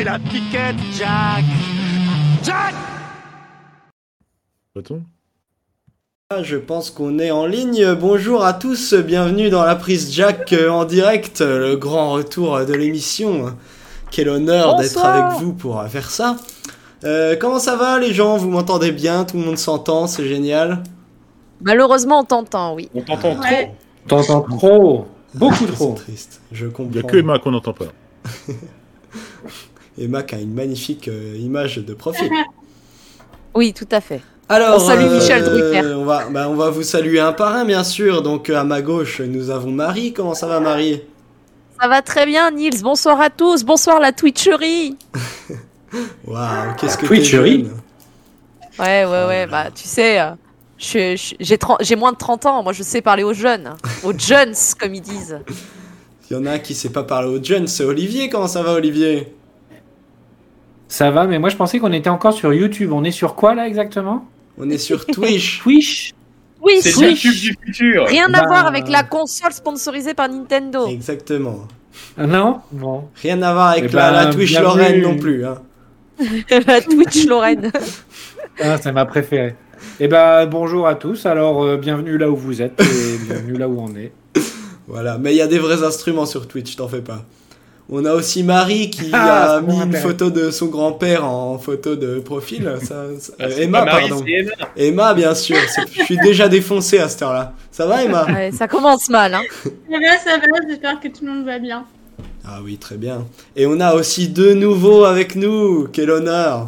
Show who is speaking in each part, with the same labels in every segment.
Speaker 1: c'est la piquette, Jack Jack
Speaker 2: Ah, Je pense qu'on est en ligne. Bonjour à tous, bienvenue dans la prise Jack euh, en direct, le grand retour de l'émission. Quel honneur d'être avec vous pour faire ça. Euh, comment ça va les gens? Vous m'entendez bien? Tout le monde s'entend, c'est génial.
Speaker 3: Malheureusement, on t'entend, oui.
Speaker 4: On t'entend
Speaker 5: Ouais.
Speaker 4: trop.
Speaker 6: T'entends trop Beaucoup
Speaker 2: C'est
Speaker 6: trop.
Speaker 2: triste, je
Speaker 7: Il n'y a
Speaker 2: comprends.
Speaker 7: que Emma qu'on n'entend pas.
Speaker 2: Et Mac a une magnifique euh, image de profil.
Speaker 3: Oui, tout à fait.
Speaker 2: Alors,
Speaker 3: On salue Michel Drucker.
Speaker 2: On va, bah, on va vous saluer un par un, bien sûr. Donc, à ma gauche, nous avons Marie. Comment ça va, Marie?
Speaker 3: Ça va très bien, Nils. Bonsoir à tous. Bonsoir la Twitcherie.
Speaker 2: Waouh, qu'est-ce que
Speaker 6: Twitcherie?
Speaker 3: Ouais, ouais, ouais. Bah, tu sais, euh, je- je- j'ai 30 j'ai moins de 30 ans. Moi, je sais parler aux jeunes. Aux jeunes, comme ils disent.
Speaker 2: Il y en a un qui sait pas parler aux jeunes, c'est Olivier. Comment ça va, Olivier?
Speaker 6: Ça va, mais moi je pensais qu'on était encore sur YouTube. On est sur quoi là exactement?
Speaker 2: On est sur Twitch.
Speaker 6: Twitch?
Speaker 3: Oui,
Speaker 4: C'est le YouTube du futur.
Speaker 3: Rien à
Speaker 6: Bah,
Speaker 3: voir avec la console sponsorisée par Nintendo.
Speaker 2: Exactement.
Speaker 6: Ah Non? Bon.
Speaker 2: Rien à voir avec
Speaker 6: Eh
Speaker 2: la,
Speaker 6: ben,
Speaker 2: la Twitch
Speaker 6: bienvenue.
Speaker 2: Lorraine non plus. Hein.
Speaker 3: la Twitch Lorraine.
Speaker 6: Ah, c'est ma préférée. Eh ben bonjour à tous. Alors euh, bienvenue là où vous êtes et bienvenue là où on est.
Speaker 2: Voilà, mais il y a des vrais instruments sur Twitch, t'en fais pas. On a aussi Marie qui
Speaker 6: Ah,
Speaker 2: a mis une photo de son grand-père en photo de profil. Ça, ça-
Speaker 4: Ah,
Speaker 2: euh, Emma,
Speaker 4: Marie,
Speaker 2: pardon.
Speaker 4: Emma.
Speaker 2: Emma, bien sûr. Je suis déjà défoncé à cette heure-là. Ça va, Emma?
Speaker 3: Ouais, ça commence mal, hein.
Speaker 5: Ça va, ça va, j'espère que tout le monde va bien.
Speaker 2: Ah oui, très bien. Et on a aussi deux nouveaux avec nous. Quel honneur.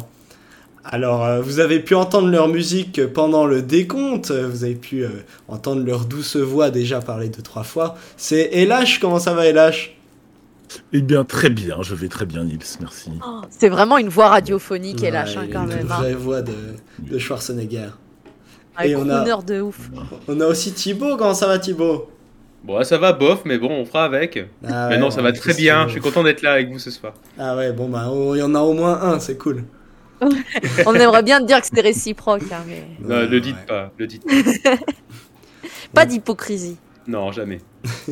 Speaker 2: Alors, euh, vous avez pu entendre leur musique pendant le décompte. Vous avez pu euh, entendre leur douce voix déjà parler deux, trois fois. C'est Elash. Comment ça va, Elash?
Speaker 7: Eh bien, très bien, je vais très bien, Nils, merci.
Speaker 3: C'est vraiment une voix radiophonique, et lâche, hein, quand
Speaker 2: une
Speaker 3: même. hein.
Speaker 2: vraie voix de, de Schwarzenegger.
Speaker 3: Un
Speaker 2: et on a-
Speaker 3: de ouf.
Speaker 2: On a aussi Thibaut. Comment ça va, Thibaut?
Speaker 4: Bon, ça va bof, mais bon, on fera avec.
Speaker 2: ah
Speaker 4: mais
Speaker 2: ouais,
Speaker 4: non, ça
Speaker 2: ouais,
Speaker 4: va très bien. Je suis content d'être là avec vous ce soir.
Speaker 2: Ah ouais, bon, bah, oh, il y en a au moins un, c'est cool.
Speaker 3: On aimerait bien te dire que c'était réciproque, hein, mais
Speaker 4: Non,
Speaker 2: Ouais,
Speaker 4: le dites
Speaker 2: ouais.
Speaker 4: pas, le dites pas.
Speaker 3: pas d'hypocrisie.
Speaker 4: Non, jamais.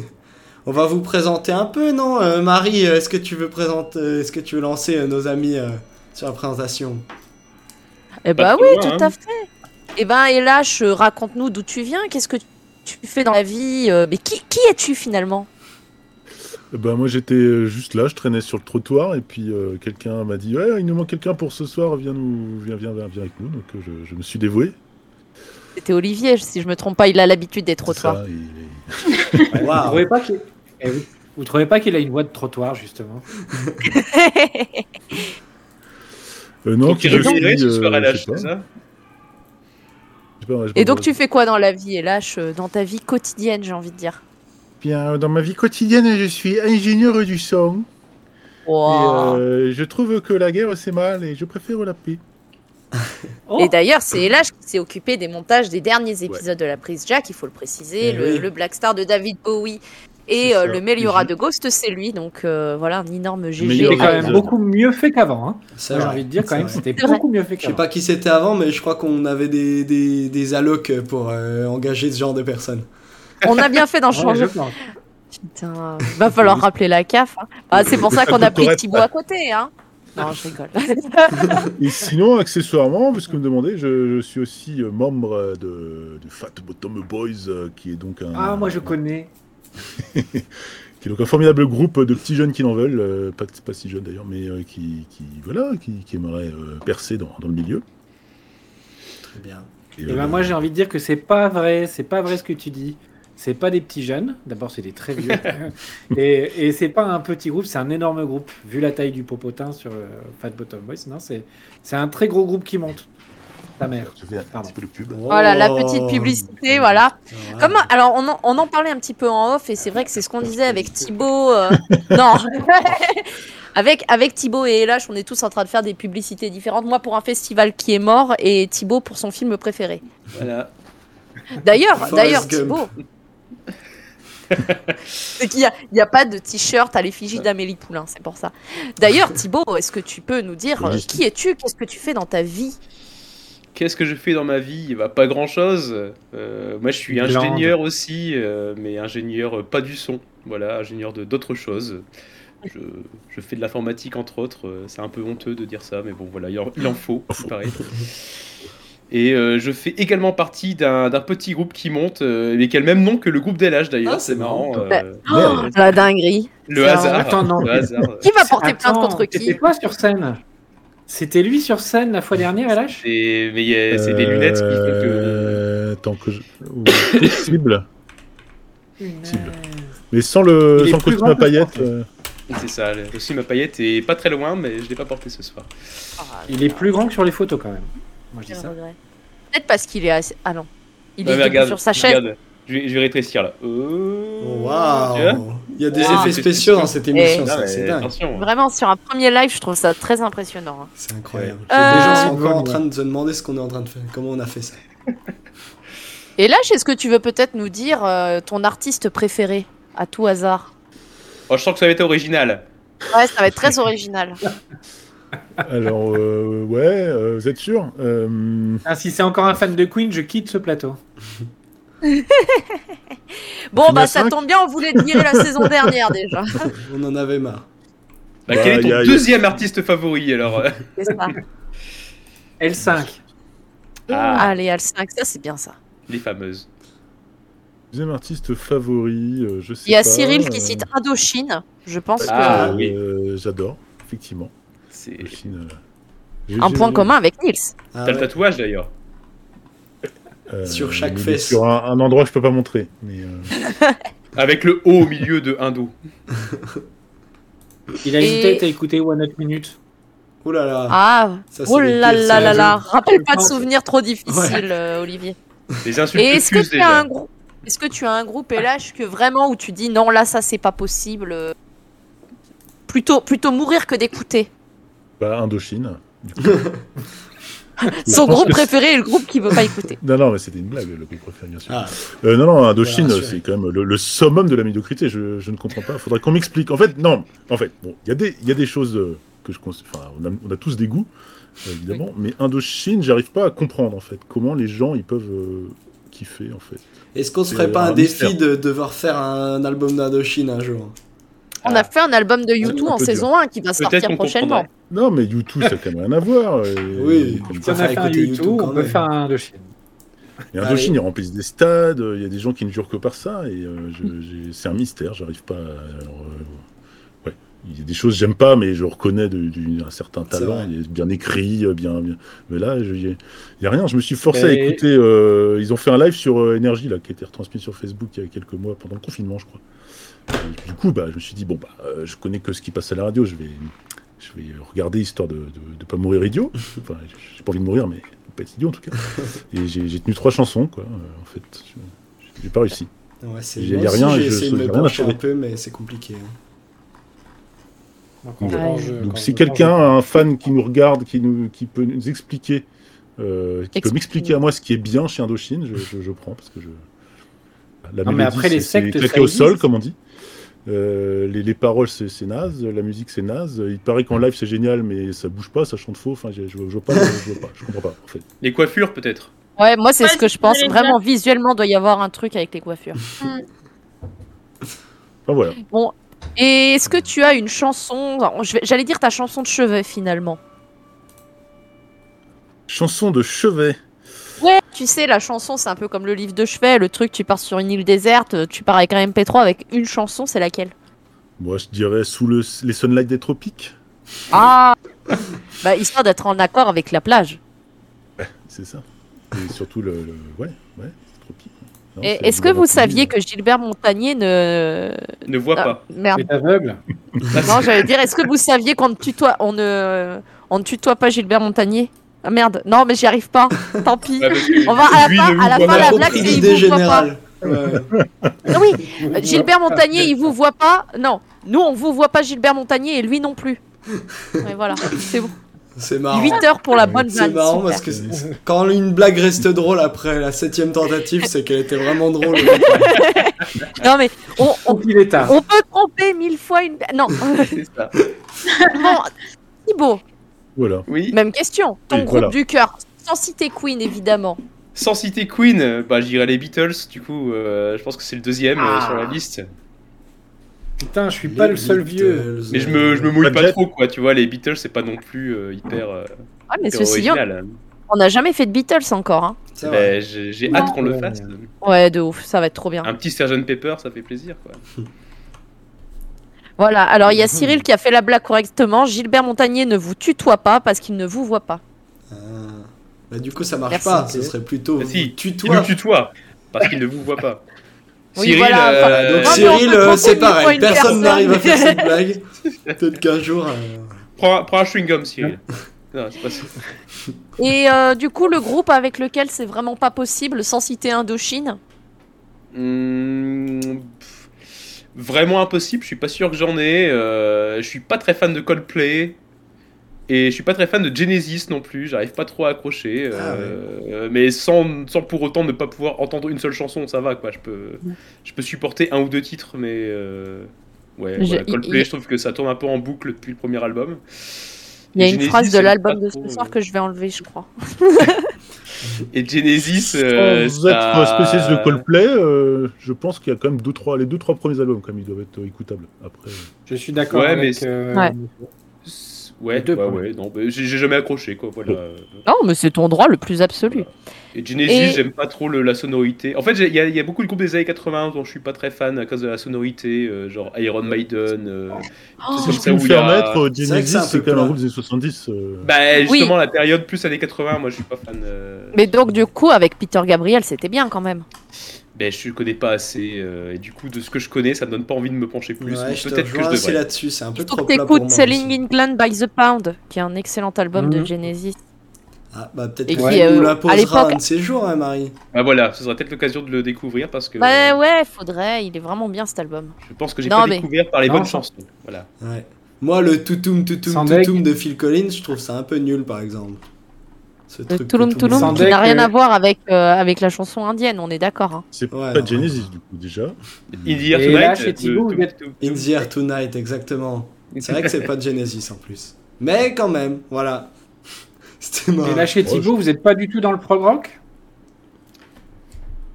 Speaker 2: On va vous présenter un peu, non Euh, Marie, est-ce que tu veux présenter, euh, est-ce que tu veux lancer euh, nos amis euh, sur la présentation?
Speaker 3: Eh
Speaker 4: Pas
Speaker 3: bah oui,
Speaker 4: loin,
Speaker 3: tout
Speaker 4: hein.
Speaker 3: à fait. Eh ben, et lâche, raconte-nous d'où tu viens, qu'est-ce que tu fais dans la vie, euh, mais qui, qui es-tu finalement?
Speaker 7: Eh ben, moi, j'étais euh, juste là, je traînais sur le trottoir, et puis euh, quelqu'un m'a dit Ouais, il nous manque quelqu'un pour ce soir, viens, nous, viens, viens, viens, viens avec nous. Donc, euh, je, je me suis dévoué.
Speaker 3: C'était Olivier, si je me trompe pas, il a l'habitude des trottoirs.
Speaker 7: ça,
Speaker 6: Ouais, Vous trouvez pas qu'il Eh oui. Trouvez pas qu'il a une voix de trottoir justement
Speaker 7: Euh, non,
Speaker 4: Donc,
Speaker 7: qui suis,
Speaker 4: ce soir
Speaker 7: euh,
Speaker 4: à c'est ça
Speaker 7: pas, sais
Speaker 3: Et donc, tu fais quoi dans la vie, et lâche, euh, dans ta vie quotidienne, j'ai envie de dire
Speaker 7: Bien, dans ma vie quotidienne, je suis ingénieur du son.
Speaker 3: Wow.
Speaker 7: Et euh, je trouve que la guerre, c'est mal, et je préfère la paix.
Speaker 6: Oh.
Speaker 3: Et d'ailleurs, c'est Elash qui s'est occupé des montages des derniers épisodes de la prise Jack, il faut le préciser.
Speaker 2: Eh
Speaker 3: le,
Speaker 2: oui.
Speaker 3: le Black Star de David Bowie et euh,
Speaker 7: ça.
Speaker 3: le Meliora
Speaker 7: Mhm.
Speaker 3: de Ghost, c'est lui. Donc euh, voilà, un énorme GG.
Speaker 6: C'est quand même beaucoup mieux fait qu'avant. Hein.
Speaker 2: C'est
Speaker 6: Moi, J'ai envie de dire quand même, c'était beaucoup mieux fait
Speaker 2: Je sais
Speaker 6: qu'avant.
Speaker 2: pas qui c'était avant, mais je crois qu'on avait des, des, des allocs pour euh, engager ce genre de personnes.
Speaker 3: On a bien fait d'en changer. Putain, va falloir rappeler la CAF. hein. Ah, c'est pour ça qu'on a pris. Thibaut à côté. Hein. Non, je rigole.
Speaker 7: Et sinon, accessoirement, parce que vous me demandez, je, je suis aussi euh, membre de, de Fat Bottom Boys, euh, qui est donc un,
Speaker 6: Ah, moi je connais.
Speaker 7: qui est donc un formidable groupe de petits jeunes qui n'en veulent, euh, pas, pas si jeunes d'ailleurs, mais euh, qui, qui voilà, qui, qui aimeraient euh, percer dans, dans le milieu.
Speaker 2: Très bien.
Speaker 7: Et,
Speaker 6: Et
Speaker 7: euh,
Speaker 6: ben moi j'ai envie de dire que c'est pas vrai, c'est pas vrai ce que tu dis. C'est pas des petits jeunes, d'abord c'est des très vieux. et et c'est pas un petit groupe, c'est un énorme groupe. Vu la taille du popotin sur euh, Fat Bottom Boys, non, c'est c'est un très gros groupe qui monte. Ta mère.
Speaker 7: je fais un
Speaker 6: Pardon.
Speaker 7: petit peu de pub.
Speaker 3: Voilà, la
Speaker 2: Oh.
Speaker 3: petite publicité, voilà.
Speaker 2: Voilà.
Speaker 3: Comme, alors, on en, on en parlait un petit peu en off, et c'est vrai que c'est ce qu'on disait avec Thibaut. euh, non avec, avec Thibaut et Elash, on est tous en train de faire des publicités différentes. Moi pour un festival qui est mort, et Thibaut pour son film préféré.
Speaker 4: Voilà.
Speaker 3: D'ailleurs, d'ailleurs,
Speaker 2: Gump.
Speaker 3: Thibaut. c'est qu'il n'y a, il y a pas de t-shirt à l'effigie d'Amélie Poulain, c'est pour ça. D'ailleurs, Thibaut, est-ce que tu peux nous dire euh, qui es-tu? Qu'est-ce que tu fais dans ta vie?
Speaker 4: Qu'est-ce que je fais dans ma vie? Bah, Pas grand-chose. Euh, moi, je suis ingénieur aussi, euh, mais ingénieur euh, pas du son. Voilà, ingénieur de d'autres choses. je, je fais de l'informatique entre autres. C'est un peu honteux de dire ça, mais bon voilà, il en, il en faut, il paraît. Et euh, je fais également partie d'un petit groupe qui monte, euh, mais qui a le même nom que le groupe d'LH d'ailleurs.
Speaker 2: Ah, c'est marrant.
Speaker 4: euh,
Speaker 3: Oh, la dinguerie.
Speaker 4: le hasard.
Speaker 6: Attends, non.
Speaker 4: le hasard.
Speaker 3: Qui va porter plainte contre qui
Speaker 6: C'était quoi sur scène C'était lui sur scène la fois dernière, LH
Speaker 4: c'est les lunettes qui font que.
Speaker 7: Euh, Tant que je... Possible. Cible. Mais sans le, sans costume à
Speaker 6: grand que je
Speaker 7: paillettes. euh,
Speaker 4: C'est ça, le costume à paillettes est pas très loin, mais je l'ai pas porté ce soir.
Speaker 6: Il est plus grand que sur les photos quand même. Moi je dis ça.
Speaker 3: Peut-être parce qu'il est assez... Ah non. Il
Speaker 4: Ouais,
Speaker 3: est
Speaker 4: regarde,
Speaker 3: sur sa
Speaker 4: regarde. Je vais, je vais rétrécir là. Oh, Tu vois
Speaker 2: Waouh Il y a des
Speaker 3: Ah.
Speaker 2: effets spéciaux dans cette émission,
Speaker 3: Eh.
Speaker 2: c'est dingue.
Speaker 3: Vraiment, sur un premier live, je trouve ça très impressionnant. hein.
Speaker 2: C'est incroyable.
Speaker 3: Euh,
Speaker 2: Les gens sont encore
Speaker 6: Ouais.
Speaker 2: en train de se demander ce qu'on est en train de faire, comment on a fait ça.
Speaker 3: Et là, est-ce que tu veux peut-être nous dire euh, ton artiste préféré à tout hasard?
Speaker 4: Oh, je sens que ça va être original.
Speaker 3: Ouais, ça va être très original.
Speaker 7: Alors, euh, ouais, euh, vous êtes sûr Euh,
Speaker 6: Ah, si c'est encore un fan de Queen, je quitte ce plateau.
Speaker 3: Bon, bah ça tombe bien, on voulait te virer la saison dernière déjà.
Speaker 2: On en avait marre.
Speaker 4: Bah,
Speaker 7: Bah,
Speaker 4: quel est ton
Speaker 7: y a- y a-
Speaker 4: deuxième artiste favori alors? Euh
Speaker 3: C'est ça.
Speaker 6: L5.
Speaker 4: Ah,
Speaker 3: Allez, Al5, ça c'est bien ça.
Speaker 4: les fameuses.
Speaker 7: Deuxième artiste favori, euh, je sais
Speaker 3: Il y a
Speaker 7: pas,
Speaker 3: Cyril qui cite Indochine. Je pense
Speaker 4: Ah,
Speaker 7: euh,
Speaker 4: oui.
Speaker 7: euh, J'adore, effectivement.
Speaker 4: C'est...
Speaker 7: Euh,
Speaker 3: un
Speaker 7: j'ai-
Speaker 3: point commun avec Nils.
Speaker 2: Ah
Speaker 4: T'as le tatouage d'ailleurs.
Speaker 7: euh,
Speaker 2: Sur chaque fesse.
Speaker 7: Sur un, un endroit que je peux pas montrer. Mais, euh,
Speaker 4: Avec le haut au milieu de Indo.
Speaker 6: Il a
Speaker 3: Et-
Speaker 6: une tête à écouter One Hot Minute.
Speaker 2: Ouh là là.
Speaker 3: Ah,
Speaker 2: Ça,
Speaker 3: oh là là là là. Rappelle pas de souvenirs trop difficiles, euh, Olivier.
Speaker 4: Les insultes
Speaker 3: Et est-ce que tu as un groupe Est-ce que tu as un groupe LH que vraiment où tu dis non là ça c'est pas possible Plutôt plutôt mourir que d'écouter?
Speaker 7: Bah, Indochine.
Speaker 3: Son
Speaker 7: Je pense
Speaker 3: groupe
Speaker 7: que
Speaker 3: préféré est le groupe qui veut pas écouter.
Speaker 7: Non, non, mais c'était une blague, le groupe préféré, bien sûr.
Speaker 2: Ah,
Speaker 7: Euh, non, non, Indochine,
Speaker 2: Voilà, rassuré.
Speaker 7: c'est quand même le, le summum de la médiocrité. Je, je ne comprends pas. Faudrait qu'on m'explique. En fait, non. En fait, bon, il y a des, il y a des choses euh, que je, enfin, on a, on a tous des goûts, évidemment. Mais Indochine, j'arrive pas à comprendre en fait comment les gens ils peuvent euh, kiffer en fait.
Speaker 2: Est-ce qu'on se ferait pas
Speaker 7: un
Speaker 2: un défi
Speaker 7: mystère.
Speaker 2: de devoir faire un album d'Indochine un jour?
Speaker 3: On a fait un album de U2
Speaker 7: un
Speaker 3: en saison 1 qui va sortir prochainement.
Speaker 7: Non, mais YouTube, ça n'a quand même rien à voir.
Speaker 2: Oui.
Speaker 6: Si on a fait un YouTube,
Speaker 2: YouTube
Speaker 6: on peut faire un Indochine.
Speaker 7: Et Indochine, ils remplissent des stades, il y a des gens qui ne jurent que par ça, et euh, je- j'ai- c'est un mystère, j'arrive pas à... euh, ouais, il y a des choses que j'aime pas, mais je reconnais un certain talent, il est bien écrit, bien, bien... Mais là, il y, a- rien, je me suis forcé à écouter... euh, ils ont fait un live sur euh, Énergie, là, qui a été retransmis sur Facebook il y a quelques mois, pendant le confinement, je crois. Et du coup, bah, je me suis dit, bon, bah, euh, je connais que ce qui passe à la radio, je vais, je vais regarder, histoire de ne pas mourir idiot. Enfin, j'ai pas envie de mourir, mais pas être idiot, en tout cas. Et j'ai j'ai tenu trois chansons, quoi. euh, en fait, Je- j'ai pas réussi.
Speaker 2: Ouais, c'est
Speaker 7: Il y a
Speaker 2: moi aussi,
Speaker 7: rien,
Speaker 2: j'ai
Speaker 7: je-
Speaker 2: essayé de
Speaker 7: j'ai
Speaker 2: me pencher un peu, mais c'est compliqué. hein.
Speaker 6: Donc,
Speaker 7: Ouais.
Speaker 6: quand
Speaker 7: si quelqu'un un fan qui nous regarde, qui, nous, qui peut nous expliquer, euh, qui peut
Speaker 3: Explique.
Speaker 7: m'expliquer à moi ce qui est bien chez Indochine, je, je, je prends parce que je. La
Speaker 6: Non, mais
Speaker 7: mélodie,
Speaker 6: après, les sectes, ça
Speaker 7: au
Speaker 6: existe.
Speaker 7: sol, comme on dit. Euh, les, les paroles, c'est c'est naze. La musique, c'est naze. Il paraît qu'en live, c'est génial, mais ça bouge pas, ça chante faux. Enfin, je, je, je vois pas, je, vois pas, je comprends pas, en fait.
Speaker 4: Les coiffures peut-être?
Speaker 3: Ouais, moi c'est
Speaker 5: Ouais,
Speaker 3: ce que je pense. Vraiment visuellement doit y avoir un truc avec les coiffures.
Speaker 7: Enfin, voilà.
Speaker 3: Et est-ce que tu as une chanson J'allais dire ta chanson de chevet finalement?
Speaker 7: Chanson de chevet.
Speaker 3: Ouais, tu sais, la chanson, c'est un peu comme le livre de chevet, le truc, tu pars sur une île déserte, tu pars avec un MP3 avec une chanson, c'est laquelle?
Speaker 7: Moi, je dirais sous le, les sunlights des tropiques.
Speaker 3: Ah Bah, histoire d'être en accord avec la plage.
Speaker 7: C'est ça. Et surtout le. le- Ouais, ouais, c'est tropique.
Speaker 3: Est-ce que
Speaker 7: Gilbert
Speaker 3: vous saviez que Gilbert Montagnier ne.
Speaker 4: Ne vois
Speaker 3: Ah,
Speaker 4: pas.
Speaker 3: Merde.
Speaker 6: C'est aveugle.
Speaker 3: Non, j'allais dire, est-ce que vous saviez qu'on ne tutoie, on ne, on ne tutoie pas Gilbert Montagnier? Ah merde, non, mais j'y arrive pas. Tant pis. On va à la fin- à la
Speaker 4: voit
Speaker 3: fin,
Speaker 4: pas.
Speaker 3: la blague, c'est il vous voit pas.
Speaker 2: générale. Ouais.
Speaker 3: Ah oui, Gilbert Montagnier, il vous voit pas. Non, nous, on vous voit pas Gilbert Montagnier et lui non plus. Et voilà, c'est bon.
Speaker 2: C'est marrant.
Speaker 3: 8 heures pour la bonne
Speaker 2: C'est
Speaker 3: vanne.
Speaker 2: marrant
Speaker 3: super.
Speaker 2: parce que c'est- quand une blague reste drôle après la septième tentative, c'est qu'elle était vraiment drôle.
Speaker 3: Non, mais on, on,
Speaker 6: Donc il est tard.
Speaker 3: on peut tromper mille fois une. Non,
Speaker 4: C'est ça.
Speaker 3: bon, Thibaut,
Speaker 7: Voilà.
Speaker 4: Oui.
Speaker 3: même question. Ton
Speaker 7: Oui,
Speaker 3: groupe
Speaker 7: voilà.
Speaker 3: du cœur, sans citer Queen évidemment.
Speaker 4: Sans citer Queen, bah, j'irai les Beatles, du coup, euh, je pense que c'est le deuxième euh,
Speaker 6: Ah.
Speaker 4: sur la liste.
Speaker 6: Putain, je suis pas le seul vieux.
Speaker 4: Mais je me, je me mouille pas trop, quoi. Tu vois, les Beatles, c'est pas non plus euh, hyper, euh,
Speaker 3: Ah, mais
Speaker 4: hyper
Speaker 3: ceci dit,
Speaker 4: original.
Speaker 3: on n'a jamais fait de Beatles encore. Hein.
Speaker 4: Ben, J'ai hâte qu'on le
Speaker 6: Ouais.
Speaker 4: fasse.
Speaker 3: Ouais, de ouf, ça va être trop bien.
Speaker 4: Un petit Sgt Pepper, ça fait plaisir, quoi.
Speaker 3: Voilà, alors il y a Cyril qui a fait la blague correctement. Gilbert Montagnier ne vous tutoie pas parce qu'il ne vous voit pas.
Speaker 2: Ah. Bah, du coup, ça marche
Speaker 3: Merci.
Speaker 2: pas. Ce serait plutôt
Speaker 4: Ah, si, Il
Speaker 2: tutoie.
Speaker 4: nous tutoie, parce qu'il ne vous voit pas.
Speaker 3: Oui,
Speaker 4: Cyril,
Speaker 3: voilà,
Speaker 4: euh,
Speaker 3: enfin,
Speaker 2: Donc
Speaker 3: Non, mais on
Speaker 2: Cyril, euh, c'est pareil. Personne
Speaker 3: personne.
Speaker 2: n'arrive à faire cette blague. Peut-être qu'un jour. euh,
Speaker 4: prends, prends un chewing-gum, Cyril. Non, c'est pas ça.
Speaker 3: Et euh, du coup, le groupe avec lequel c'est vraiment pas possible, sans citer Indochine.
Speaker 4: Pff, vraiment impossible, je suis pas sûr que j'en ai. euh, je suis pas très fan de Coldplay. Et je suis pas très fan de Genesis non plus, j'arrive pas trop à accrocher.
Speaker 2: Ah
Speaker 4: euh, Mais sans, sans pour autant ne pas pouvoir entendre une seule chanson, ça va quoi. Je peux, je peux supporter un ou deux titres, mais. euh, Ouais,
Speaker 3: Je-
Speaker 4: voilà,
Speaker 3: il-
Speaker 4: Coldplay, je trouve que ça tourne un peu en boucle depuis le premier album.
Speaker 3: Il y a une
Speaker 4: Genesis,
Speaker 3: phrase de l'album de
Speaker 4: trop,
Speaker 3: ce soir
Speaker 4: euh.
Speaker 3: que je vais enlever, je crois.
Speaker 4: Et Genesis, euh,
Speaker 7: Sans être
Speaker 4: ça-
Speaker 7: spécialiste de Coldplay, euh, je pense qu'il y a quand même deux, trois, les deux trois premiers albums comme ils doivent être euh, écoutables. Après,
Speaker 6: Je suis d'accord
Speaker 4: Ouais,
Speaker 6: avec.
Speaker 4: mais-
Speaker 6: euh,
Speaker 3: Ouais.
Speaker 4: Ouais, ouais, non, j'ai jamais accroché quoi, voilà.
Speaker 3: Non, mais c'est ton droit le plus absolu.
Speaker 4: Et Genesis,
Speaker 3: Et-
Speaker 4: j'aime pas trop le- la sonorité. En fait, il y, a- y a beaucoup de groupes des années 80 dont je suis pas très fan à cause de la sonorité, euh, genre Iron Maiden. euh,
Speaker 3: Oh,
Speaker 7: si je peux me
Speaker 4: où il y
Speaker 7: faire
Speaker 4: a-
Speaker 7: mettre, euh,
Speaker 2: que
Speaker 7: Genesis,
Speaker 2: c'est
Speaker 7: quand même un groupe des années 70. euh,
Speaker 4: Bah, justement, la période plus années 80, moi je suis pas fan. euh,
Speaker 3: Mais donc, du coup, avec Peter Gabriel, c'était bien quand même.
Speaker 4: Ben, je connais pas assez, euh, et du coup, de ce que je connais, ça me donne pas envie de me pencher plus.
Speaker 2: Ouais,
Speaker 4: Peut-être que je devrais.
Speaker 2: là-dessus. C'est un peu
Speaker 3: Il faut
Speaker 2: trop
Speaker 3: que
Speaker 2: plat pour moi.
Speaker 3: Selling. England by the Pound, qui est un excellent album de
Speaker 6: Mhm.
Speaker 3: Genesis.
Speaker 2: Ah, bah peut-être
Speaker 3: euh,
Speaker 2: nous
Speaker 3: à
Speaker 2: l'imposeras
Speaker 3: l'époque-
Speaker 2: un de ces jours, hein, Marie.
Speaker 4: Ah voilà, ce sera peut-être l'occasion de le découvrir parce que
Speaker 3: Bah
Speaker 4: euh,
Speaker 3: ouais, faudrait, il est vraiment bien cet album.
Speaker 4: je pense que j'ai pas
Speaker 3: mais-
Speaker 4: découvert par les
Speaker 6: Non,
Speaker 4: bonnes chansons. Voilà.
Speaker 2: Ouais. Moi, le toutoum toutoum toutoum de Phil Collins, je trouve ça un peu nul, par exemple. Ce
Speaker 3: Le
Speaker 2: truc que
Speaker 3: Touloum
Speaker 2: tout le
Speaker 3: Touloum,
Speaker 2: monde
Speaker 3: qui n'a rien
Speaker 6: euh,
Speaker 3: à voir avec, euh, avec la chanson indienne, on est d'accord. Hein.
Speaker 7: C'est
Speaker 2: Ouais,
Speaker 7: pas
Speaker 2: non,
Speaker 7: Genesis, du coup, déjà.
Speaker 4: In the Air
Speaker 6: Et
Speaker 4: Tonight,
Speaker 6: chez
Speaker 4: euh,
Speaker 6: Thibaut, vous êtes-
Speaker 2: In the Air Tonight, exactement. C'est vrai que c'est pas de Genesis en plus. Mais quand même, voilà. C'était marrant.
Speaker 6: Et là, chez Thibaut, vous êtes pas du tout dans le prog rock?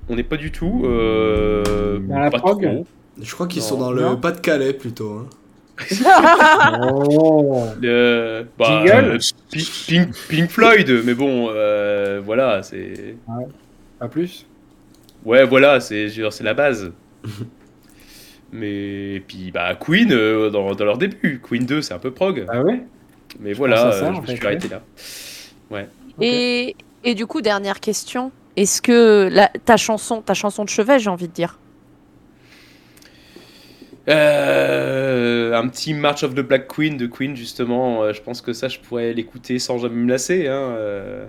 Speaker 4: On n'est pas du tout. Euh,
Speaker 6: Dans la
Speaker 4: pas
Speaker 6: prog?
Speaker 4: trop.
Speaker 2: Je crois qu'ils sont dans le
Speaker 6: Non.
Speaker 2: Pas-de-Calais plutôt. hein.
Speaker 6: Oh
Speaker 4: Le- bah,
Speaker 6: Jingle
Speaker 4: euh, Pi- Pink, Pink Floyd, mais bon, euh, voilà, c'est.
Speaker 6: Pas plus
Speaker 4: Ouais, voilà, c'est la base. mais puis, bah, Queen, euh, dans, dans leur début. Queen 2, c'est un peu prog.
Speaker 6: Ah ouais?
Speaker 4: Mais voilà,
Speaker 6: ça,
Speaker 4: euh,
Speaker 6: en
Speaker 4: je me suis arrêté là.
Speaker 3: Et, et du coup, dernière question. Est-ce que la, ta chanson, ta chanson de chevet, j'ai envie de dire,
Speaker 4: Euh, un petit March of the Black Queen de Queen, justement. euh, je pense que ça, je pourrais l'écouter sans jamais me lasser. hein, euh.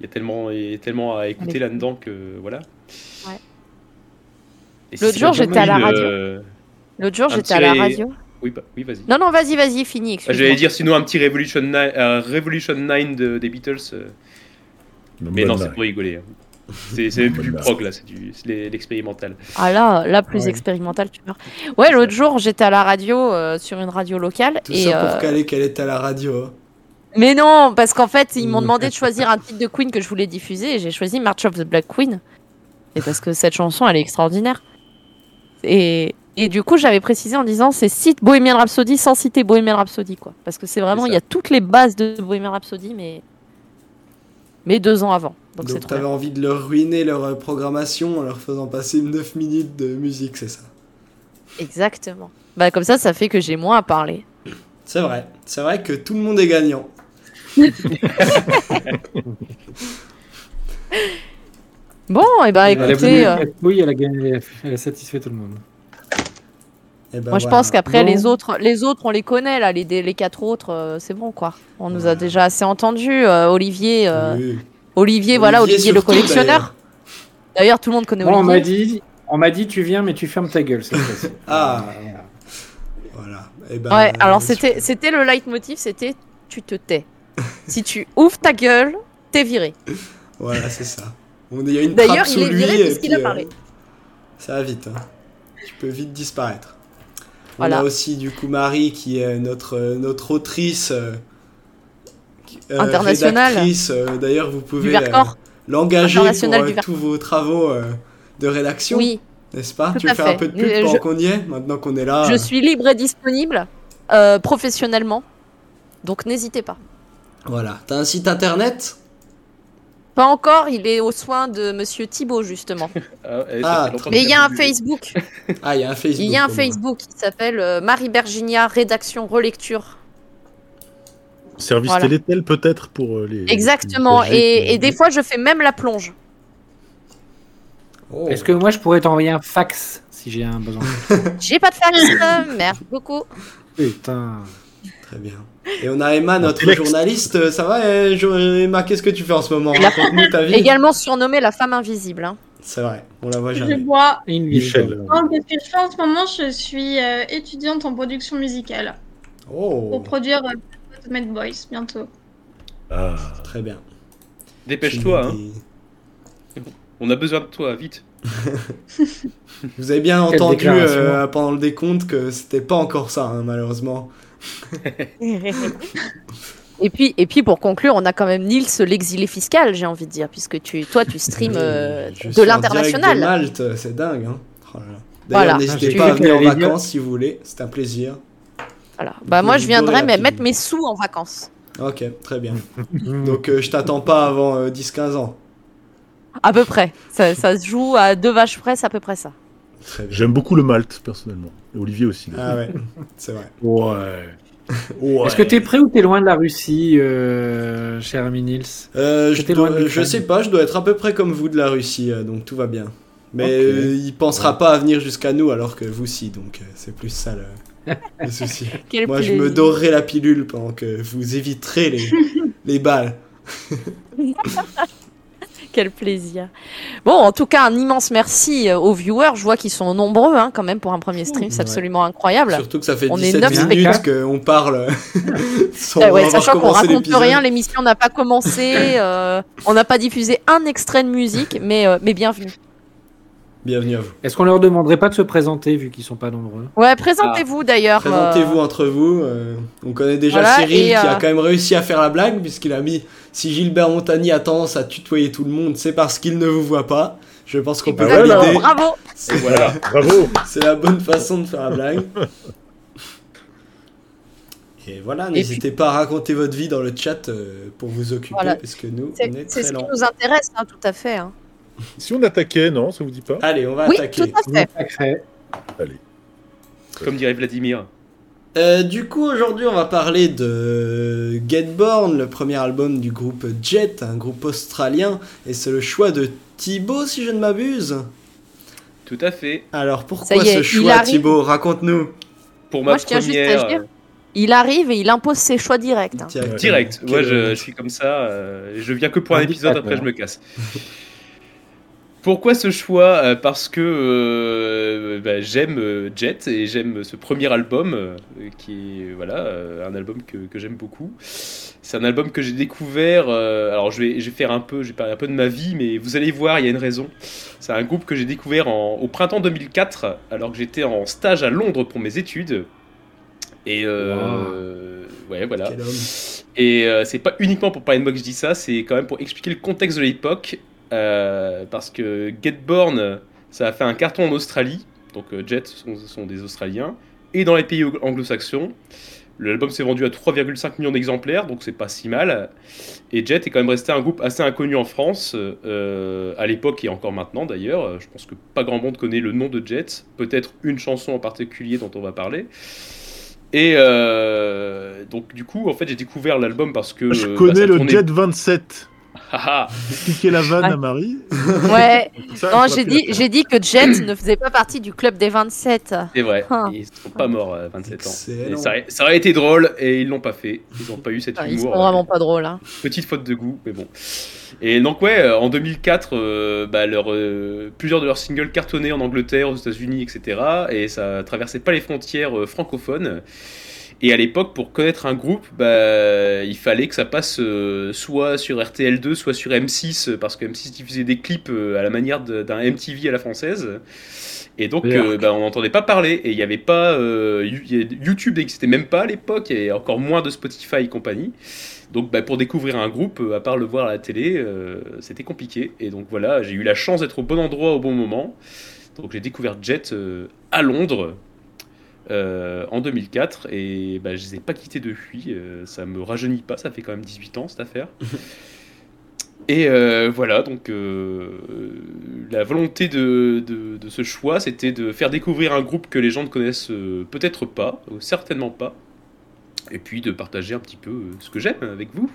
Speaker 4: Il y a tellement, il y a tellement à écouter là-dedans que voilà.
Speaker 3: Ouais. L'autre jour, j'étais à la radio.
Speaker 4: euh,
Speaker 3: l'autre jour, j'étais à la radio.
Speaker 4: Oui, bah, oui vas-y.
Speaker 3: Non, non, vas-y, vas-y, fini.
Speaker 4: Ah. J'allais dire sinon un petit Revolution 9, euh, Revolution 9 de- des Beatles. euh, mais non, c'est pour rigoler. hein. C'est c'est du prog là, c'est l'expérimental.
Speaker 3: Ah là, la plus
Speaker 6: Ouais.
Speaker 3: expérimentale, tu vois. Ouais, l'autre jour, j'étais à la radio, euh, sur une radio locale.
Speaker 2: Tout
Speaker 3: et,
Speaker 2: ça pour
Speaker 3: euh,
Speaker 2: caler qu'elle est à la radio. hein.
Speaker 3: Mais non, parce qu'en fait, ils m'ont demandé de choisir un titre de Queen que je voulais diffuser et j'ai choisi March of the Black Queen. Et parce que cette chanson, elle est extraordinaire. Et, et du coup, j'avais précisé en disant c'est cite Bohemian Rhapsody sans citer Bohemian Rhapsody, quoi. Parce que c'est vraiment, il y a toutes les bases de Bohemian Rhapsody, mais, mais deux ans avant. Donc
Speaker 2: Donc t'avais envie de leur ruiner leur euh, programmation en leur faisant passer 9 minutes de musique, c'est ça?
Speaker 3: Exactement. Bah, comme ça, ça fait que j'ai moins à parler.
Speaker 2: C'est vrai. C'est vrai que tout le monde est gagnant.
Speaker 3: Bon, et bah
Speaker 6: Elle a voulu
Speaker 3: écoutez, euh,
Speaker 6: oui, elle a gagné, elle a satisfait tout le monde.
Speaker 2: Et ben
Speaker 3: moi je
Speaker 2: voilà.
Speaker 3: pense qu'après
Speaker 6: Bon.
Speaker 3: les autres, les autres on les connaît là, les, les quatre autres, euh, c'est bon quoi. On nous a déjà assez entendus. euh, Olivier, euh,
Speaker 2: Oui.
Speaker 3: Olivier, voilà,
Speaker 2: Olivier
Speaker 3: Olivier le collectionneur. D'ailleurs, tout le monde connaît
Speaker 6: Bon, on m'a
Speaker 3: Olivier.
Speaker 6: dit, on m'a dit, tu viens, mais tu fermes ta gueule cette fois-ci.
Speaker 2: Ah.
Speaker 6: Voilà.
Speaker 2: Voilà. Et ben,
Speaker 3: Ouais, alors
Speaker 2: euh,
Speaker 3: c'était, c'était le leitmotiv, c'était tu te tais. si tu ouvres ta gueule, t'es viré.
Speaker 2: Voilà, c'est ça. On- y a une
Speaker 3: D'ailleurs,
Speaker 2: trappe
Speaker 3: il
Speaker 2: sous
Speaker 3: est
Speaker 2: lui.
Speaker 3: viré
Speaker 2: et
Speaker 3: puisqu'il
Speaker 2: puis,
Speaker 3: a
Speaker 2: euh,
Speaker 3: parlé.
Speaker 2: Ça va vite. Hein. Tu peux vite disparaître.
Speaker 3: Voilà.
Speaker 2: On a aussi du coup Marie qui est notre, euh, notre autrice euh, euh,
Speaker 3: Internationale.
Speaker 2: rédactrice, euh, D'ailleurs, vous pouvez euh, l'engager pour
Speaker 3: Internationale
Speaker 2: euh, tous vos travaux euh, de rédaction.
Speaker 3: Oui.
Speaker 2: n'est-ce pas?
Speaker 3: Tout
Speaker 2: Tu veux faire
Speaker 3: fait.
Speaker 2: un peu de pub
Speaker 3: Euh,
Speaker 2: pendant
Speaker 3: je-
Speaker 2: qu'on y est, maintenant qu'on est là
Speaker 3: Je suis libre et disponible euh, professionnellement. Donc n'hésitez pas.
Speaker 2: Voilà. T'as un site internet?
Speaker 3: Pas encore, il est aux soins de monsieur Thibaut justement.
Speaker 4: Ah,
Speaker 2: Ah,
Speaker 3: Mais il y a un. Facebook.
Speaker 2: Ah, il y a un Facebook.
Speaker 3: Il y a un. Facebook qui s'appelle euh, Marie Berginia Rédaction Relecture.
Speaker 7: Service
Speaker 3: Voilà.
Speaker 7: Télétel peut-être pour euh, les.
Speaker 3: Exactement.
Speaker 7: les
Speaker 3: Et, et des fois, je fais même la plonge.
Speaker 2: Oh.
Speaker 6: Est-ce que moi je pourrais t'envoyer un fax si j'ai un besoin?
Speaker 3: J'ai pas de fax. euh, Merci beaucoup.
Speaker 6: Putain.
Speaker 2: Très bien. Et on a Emma, notre journaliste. Ça va, eh, Emma Qu'est-ce que tu fais en ce moment?
Speaker 3: La-
Speaker 2: Raconte-nous ta vie.
Speaker 3: Également surnommée la femme invisible. hein.
Speaker 2: C'est vrai, on la voit
Speaker 5: Je
Speaker 2: jamais.
Speaker 5: bois.
Speaker 6: Une
Speaker 7: Michel.
Speaker 6: vie.
Speaker 5: Oh, Qu'est-ce que je fais en ce moment Je suis euh, étudiante en production musicale
Speaker 2: Oh,
Speaker 5: pour produire Ultimate Boys bientôt.
Speaker 7: Ah,
Speaker 2: très bien.
Speaker 4: Dépêche-toi, hein. On a besoin de toi, vite.
Speaker 2: Vous avez bien entendu euh, pendant le décompte que c'était pas encore ça, hein, malheureusement.
Speaker 3: Et puis, et puis pour conclure, on a quand même Nils l'exilé fiscal, j'ai envie de dire, puisque tu, toi, tu streams euh, de l'international.
Speaker 2: de Malte, c'est dingue. Hein. Oh là là.
Speaker 3: Voilà.
Speaker 2: N'hésitez
Speaker 6: J'ai
Speaker 2: pas à venir en vacances si vous voulez, c'est un plaisir.
Speaker 3: Voilà. Bah, moi, je viendrais
Speaker 2: dorez
Speaker 3: mais mettre mes sous en vacances.
Speaker 2: Ok, très bien. Donc euh, je t'attends pas avant euh, 10-15 ans.
Speaker 3: À peu près. Ça, ça se joue à deux vaches près, c'est à peu près ça.
Speaker 7: J'aime beaucoup le Malte personnellement. Et Olivier aussi.
Speaker 2: Ah ouais, c'est vrai.
Speaker 7: Ouais. Ouais.
Speaker 6: Est-ce que t'es prêt ou t'es loin de la Russie, euh, cher ami Nils
Speaker 2: Euh, je, dois-
Speaker 6: loin de
Speaker 2: je sais pas, je dois être à peu près comme vous de la Russie, euh, donc tout va bien. Mais
Speaker 6: Ok.
Speaker 2: euh, il pensera pas à venir jusqu'à nous alors que vous si, donc euh, c'est plus ça le, le souci.
Speaker 3: Quel
Speaker 2: Moi je me
Speaker 3: plaisir.
Speaker 2: dorerai la pilule pendant que vous éviterez les, les balles.
Speaker 3: Quel plaisir. Bon, en tout cas, un immense merci aux viewers. Je vois qu'ils sont nombreux hein, quand même pour un premier stream. C'est
Speaker 2: Ouais.
Speaker 3: absolument incroyable.
Speaker 2: Surtout que ça fait
Speaker 3: On est
Speaker 2: 17
Speaker 3: neuf
Speaker 2: minutes
Speaker 6: spectateurs.
Speaker 2: qu'on parle sans
Speaker 3: Eh ouais,
Speaker 2: avoir
Speaker 3: sachant qu'on raconte rien, l'émission n'a pas commencé. euh, on n'a pas diffusé un extrait de musique, mais, euh, mais bienvenue.
Speaker 2: Bienvenue à vous.
Speaker 6: Est-ce qu'on leur demanderait pas de se présenter vu qu'ils sont pas nombreux?
Speaker 3: Ouais, présentez-vous d'ailleurs.
Speaker 2: Présentez-vous
Speaker 3: euh,
Speaker 2: entre vous. euh, on connaît déjà
Speaker 3: Voilà,
Speaker 2: Cyril qui a
Speaker 3: euh,
Speaker 2: quand même réussi à faire la blague puisqu'il a mis si Gilbert Montagny a tendance à tutoyer tout le monde, c'est parce qu'il ne vous voit pas. Je pense qu'on peut valider.
Speaker 3: Bravo.
Speaker 2: C'est
Speaker 7: Voilà, bravo.
Speaker 2: c'est la bonne façon de faire la blague. Et voilà, n'hésitez pas à raconter votre vie dans le chat euh, pour vous occuper
Speaker 3: Voilà.
Speaker 2: parce que nous,
Speaker 3: C'est
Speaker 2: on est très
Speaker 3: ce qui nous intéresse, hein, tout à fait. hein.
Speaker 7: Si on attaquait, non, ça vous dit pas
Speaker 2: Allez, on va
Speaker 3: Oui,
Speaker 2: attaquer.
Speaker 3: tout à fait.
Speaker 7: Allez.
Speaker 4: Comme dirait Vladimir.
Speaker 2: Euh, du coup, aujourd'hui, on va parler de Get Born, le premier album du groupe Jet, un groupe australien, et c'est le choix de Thibaut, si je ne m'abuse.
Speaker 4: Tout à fait.
Speaker 2: Alors, pourquoi
Speaker 3: est,
Speaker 2: ce choix,
Speaker 3: arrive.
Speaker 2: Thibaut? Raconte-nous.
Speaker 4: Pour ma
Speaker 3: Moi, je tiens juste à
Speaker 4: première.
Speaker 3: dire-
Speaker 4: euh,
Speaker 3: Il arrive et il impose ses choix directs. hein.
Speaker 4: Direct. Moi, je, suis comme ça. euh, je viens que pour un
Speaker 6: Un
Speaker 4: épisode, après je me casse. Pourquoi ce choix? Euh, Parce que euh, bah, j'aime euh, Jet et j'aime ce premier album euh, qui est voilà un album que, que j'aime beaucoup. C'est un album que j'ai découvert. euh, alors je vais, je vais faire un peu, je vais parler un peu de ma vie, mais vous allez voir, il y a une raison. C'est un groupe que j'ai découvert en- au printemps 2004, alors que j'étais en stage à Londres pour mes études. Et euh, ouais, voilà. Et euh, c'est pas uniquement pour parler de moi que je dis ça, c'est quand même pour expliquer le contexte de l'époque. Euh, parce que Get Born, ça a fait un carton en Australie. Donc euh, Jet sont, sont des Australiens. Et dans les pays anglo-saxons. L'album s'est vendu à 3,5 millions d'exemplaires, donc c'est pas si mal. Et Jet est quand même resté un groupe assez inconnu en France, euh, à l'époque et encore maintenant d'ailleurs. Je pense que pas grand monde connaît le nom de Jet, peut-être une chanson en particulier dont on va parler. Et euh, donc du coup, en fait, j'ai découvert l'album parce que
Speaker 7: Je
Speaker 4: euh,
Speaker 7: connais
Speaker 4: bah, ça
Speaker 7: le
Speaker 4: tournait-
Speaker 7: Jet 27. Expliquez la vanne
Speaker 3: Ouais.
Speaker 7: à Marie.
Speaker 3: Ouais.
Speaker 7: Ça,
Speaker 3: Non, j'ai dit,
Speaker 7: que-
Speaker 3: j'ai dit que Jet ne faisait pas partie du club des 27.
Speaker 4: c'est vrai,
Speaker 3: Ah.
Speaker 4: ils sont pas morts à 27 ans. Et ça, aurait- ça aurait été drôle et ils l'ont pas fait. Ils ont pas eu cet
Speaker 3: Ah, Ils sont
Speaker 4: humour.
Speaker 3: vraiment pas drôles. Hein.
Speaker 4: Petite faute de goût, mais bon. Et donc ouais, euh, en 2004, euh, bah, leur, euh, plusieurs de leurs singles cartonnaient en Angleterre, aux États-Unis, etc. Et ça traversait pas les frontières euh, francophones. Et à l'époque, pour connaître un groupe, bah, il fallait que ça passe euh, soit sur RTL2, soit sur M6, euh, parce que M6 diffusait des clips euh, à la manière d'un MTV à la française. Et donc, euh, bah, on n'entendait pas parler. Et il n'y avait pas. YouTube n'existait même pas à l'époque, et encore moins de Spotify et compagnie. Donc, bah, pour découvrir un groupe, à part le voir à la télé, c'était compliqué. Et donc, voilà, j'ai eu la chance d'être au bon endroit au bon moment. Donc j'ai découvert Jet à Londres euh, en 2004 et bah, je les ai pas quittés depuis. euh, ça me rajeunit pas, ça fait quand même 18 ans cette affaire. Et euh, voilà, donc euh, la volonté de, de- de ce choix, c'était de faire découvrir un groupe que les gens ne connaissent peut-être pas, ou certainement pas, et puis de partager un petit peu ce que j'aime avec vous,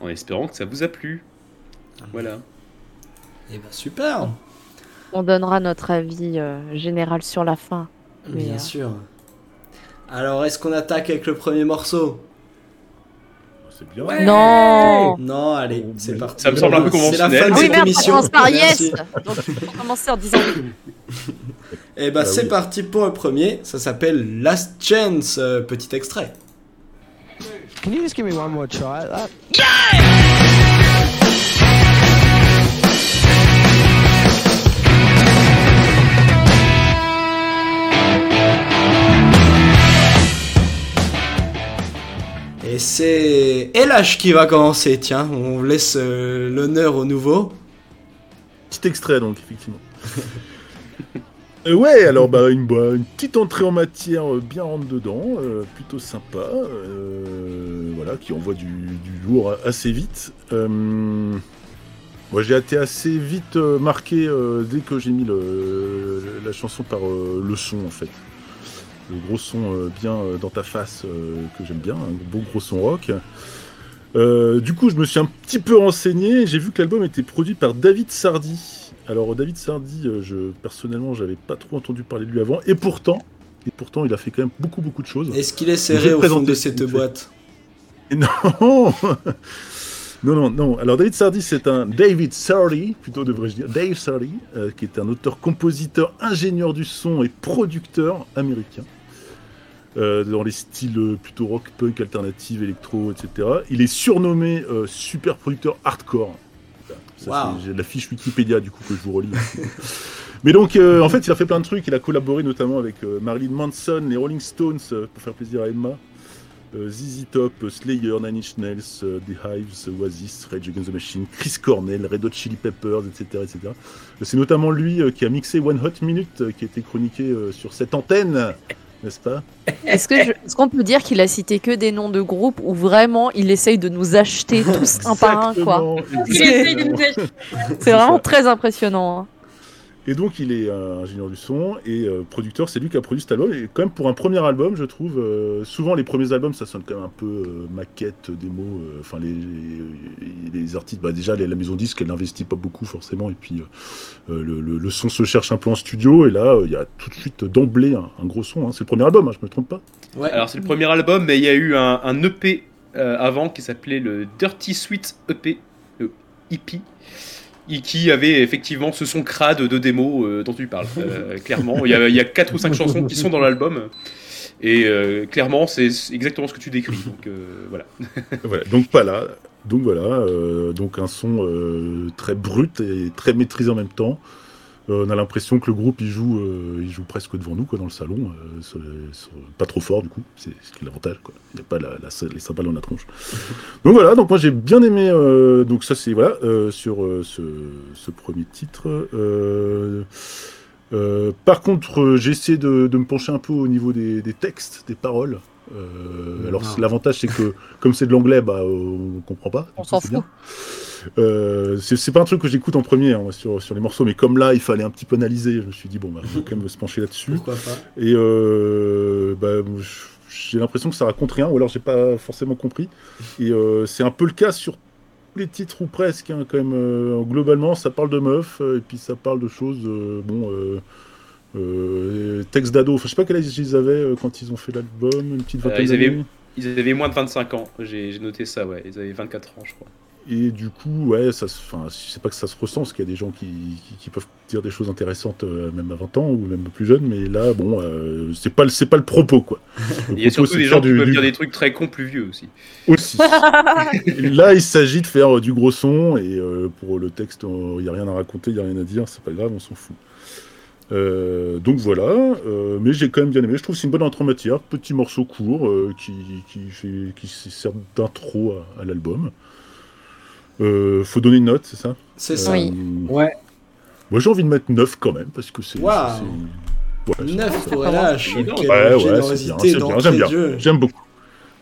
Speaker 4: en espérant que ça vous a plu. Voilà.
Speaker 2: Eh ben super,
Speaker 3: On donnera notre avis euh, général sur la fin. Mais,
Speaker 2: bien
Speaker 3: euh,
Speaker 2: sûr. Alors, est-ce qu'on attaque avec le premier morceau?
Speaker 7: C'est bien.
Speaker 3: Non
Speaker 2: Non, allez,
Speaker 7: Bon,
Speaker 2: c'est parti.
Speaker 4: ça me semble un peu
Speaker 2: C'est la
Speaker 4: conventionnel.
Speaker 2: fin de
Speaker 3: Ah oui,
Speaker 2: cette
Speaker 3: on commence par yes. Donc il faut commencer en disant
Speaker 2: Eh ben,
Speaker 7: Ah
Speaker 2: c'est
Speaker 7: oui.
Speaker 2: parti pour le premier. Ça s'appelle Last Chance. euh, petit extrait.
Speaker 1: Can you just give me one more try? At that?
Speaker 2: Et c'est LH qui va commencer. Tiens, on laisse euh, l'honneur au nouveau.
Speaker 7: Petit extrait donc, effectivement. Euh, ouais, alors bah une, petite entrée en matière euh, bien rentre dedans, plutôt sympa, voilà, qui envoie du, lourd assez vite. Moi j'ai été assez vite marqué dès que j'ai mis la chanson par le son en fait. Le gros son euh, bien euh, dans ta face euh, que j'aime bien, un beau gros son rock. Du coup, je me suis un petit peu renseigné. J'ai vu que l'album était produit par David Sardi. Alors, David Sardi, je personnellement, j'avais pas trop entendu parler de lui avant. Et pourtant, et pourtant, il a fait quand même beaucoup, beaucoup de choses.
Speaker 2: Est-ce qu'il est serré au fond de
Speaker 7: ce
Speaker 2: cette boîte?
Speaker 7: Et non Non, non, non. Alors, David Sardi, c'est un David Sardi, plutôt devrais-je dire, Dave Sardi, euh, qui est un auteur, compositeur, ingénieur du son et producteur américain. euh, dans les styles euh, plutôt rock, punk, alternative, électro, etc. Il est surnommé euh, super producteur hardcore.
Speaker 2: Wow.
Speaker 7: J'ai la fiche Wikipédia du coup que je vous relis. Mais donc, euh, en fait, il a fait plein de trucs. Il a collaboré notamment avec Marilyn Manson, les Rolling Stones, pour faire plaisir à Emma, ZZ Top, euh, Slayer, Nine Inch Nails, euh, The Hives, Oasis, Rage Against the Machine, Chris Cornell, Red Hot Chili Peppers, etc. etc. Euh, C'est notamment lui euh, qui a mixé One Hot Minute, euh, qui a été chroniqué euh, sur cette antenne, n'est-ce pas?
Speaker 3: Est-ce qu'on peut dire qu'il a cité que des noms de groupes ou vraiment il essaye de nous acheter tous un par un quoi? C'est vraiment très impressionnant. hein.
Speaker 7: Et donc il est euh, ingénieur du son et euh, producteur, c'est lui qui a produit cet album. Et quand même pour un premier album, je trouve, euh, souvent les premiers albums ça sonne quand même un peu euh, maquette, démo. euh, Enfin les, les, les artistes, bah déjà les- la maison disque elle n'investit pas beaucoup forcément. Et puis le, le- le son se cherche un peu en studio. Et là euh, il y a tout de suite d'emblée un, un gros son. hein. C'est le premier album, hein, je me trompe pas.
Speaker 2: Ouais.
Speaker 4: Alors c'est le premier album, mais il y a eu un, un EP euh, avant qui s'appelait le Dirty Sweet EP, le EP, et qui avait effectivement ce son crade de démo euh, dont tu parles. Euh, clairement, il y, a, quatre ou cinq chansons qui sont dans l'album. Et euh, clairement, c'est exactement ce que tu décris. Donc voilà.
Speaker 7: voilà, donc pas là. Donc voilà, donc un son très brut et très maîtrisé en même temps. Euh, on a l'impression que le groupe il joue, euh, il joue presque devant nous quoi, dans le salon, euh, sur- pas trop fort du coup, c'est l'avantage quoi. Il n'y a pas la, la- les cymbales dans la tronche. donc voilà, donc moi j'ai bien aimé, euh, donc ça c'est voilà euh, sur euh, ce, ce premier titre. Euh, euh, par contre, euh, j'ai essayé de, de me pencher un peu au niveau des, des textes, des paroles. Euh, alors
Speaker 2: Non.
Speaker 7: l'avantage c'est que comme c'est de l'anglais, bah on comprend pas.
Speaker 3: On s'en fout.
Speaker 7: Euh, c'est pas un truc que j'écoute en premier hein, sur, sur les morceaux, mais comme là il fallait un petit peu analyser, je me suis dit bon bah on va quand même se pencher là-dessus. Et euh, bah, j'ai l'impression que ça raconte rien, ou alors j'ai pas forcément compris. Et euh, c'est un peu le cas sur tous les titres ou presque, hein, quand même. euh, globalement, ça parle de meufs, et puis ça parle de choses, euh, bon, euh, euh, textes d'ado. Enfin, je sais pas quel âge ils avaient euh, quand ils ont fait l'album, une petite
Speaker 4: Euh,
Speaker 7: vingtaine
Speaker 4: ils avaient-. Ils avaient moins de 25 ans. J'ai j'ai noté ça, ouais. Ils avaient 24 ans, je crois.
Speaker 7: Et du coup, ouais, ça, enfin, je sais pas que ça se ressent, parce qu'il y a des gens qui, qui- qui peuvent dire des choses intéressantes, euh, même à 20 ans ou même plus jeunes, mais là, bon, euh, c'est pas, le- c'est pas le propos, quoi. Le
Speaker 4: Il y a
Speaker 7: propos,
Speaker 4: surtout des
Speaker 7: de
Speaker 4: gens qui
Speaker 7: du-
Speaker 4: peuvent
Speaker 7: du-
Speaker 4: dire des trucs très cons plus vieux aussi.
Speaker 7: aussi. Là, il s'agit de faire euh, du gros son, et euh, pour le texte, il n'y a rien à raconter, il n'y a rien à dire, c'est pas grave, on s'en fout. Euh, donc voilà, euh, mais j'ai quand même bien aimé. Je trouve que c'est une bonne entrée en matière, petit morceau court euh, qui, qui, fait- qui sert d'intro à, à l'album. Euh, faut donner une note, c'est ça
Speaker 2: C'est ça.
Speaker 3: Oui.
Speaker 7: Euh,
Speaker 6: Ouais.
Speaker 7: Moi, j'ai envie de mettre 9 quand même, parce que c'est.
Speaker 2: Waouh.
Speaker 7: c'est- ouais, c'est-
Speaker 2: 9
Speaker 7: c'est-
Speaker 2: pour LH.
Speaker 4: Ouais,
Speaker 7: Ouais, ouais, c'est bien,
Speaker 2: générosité
Speaker 7: c'est bien, j'aime bien. J'aime beaucoup.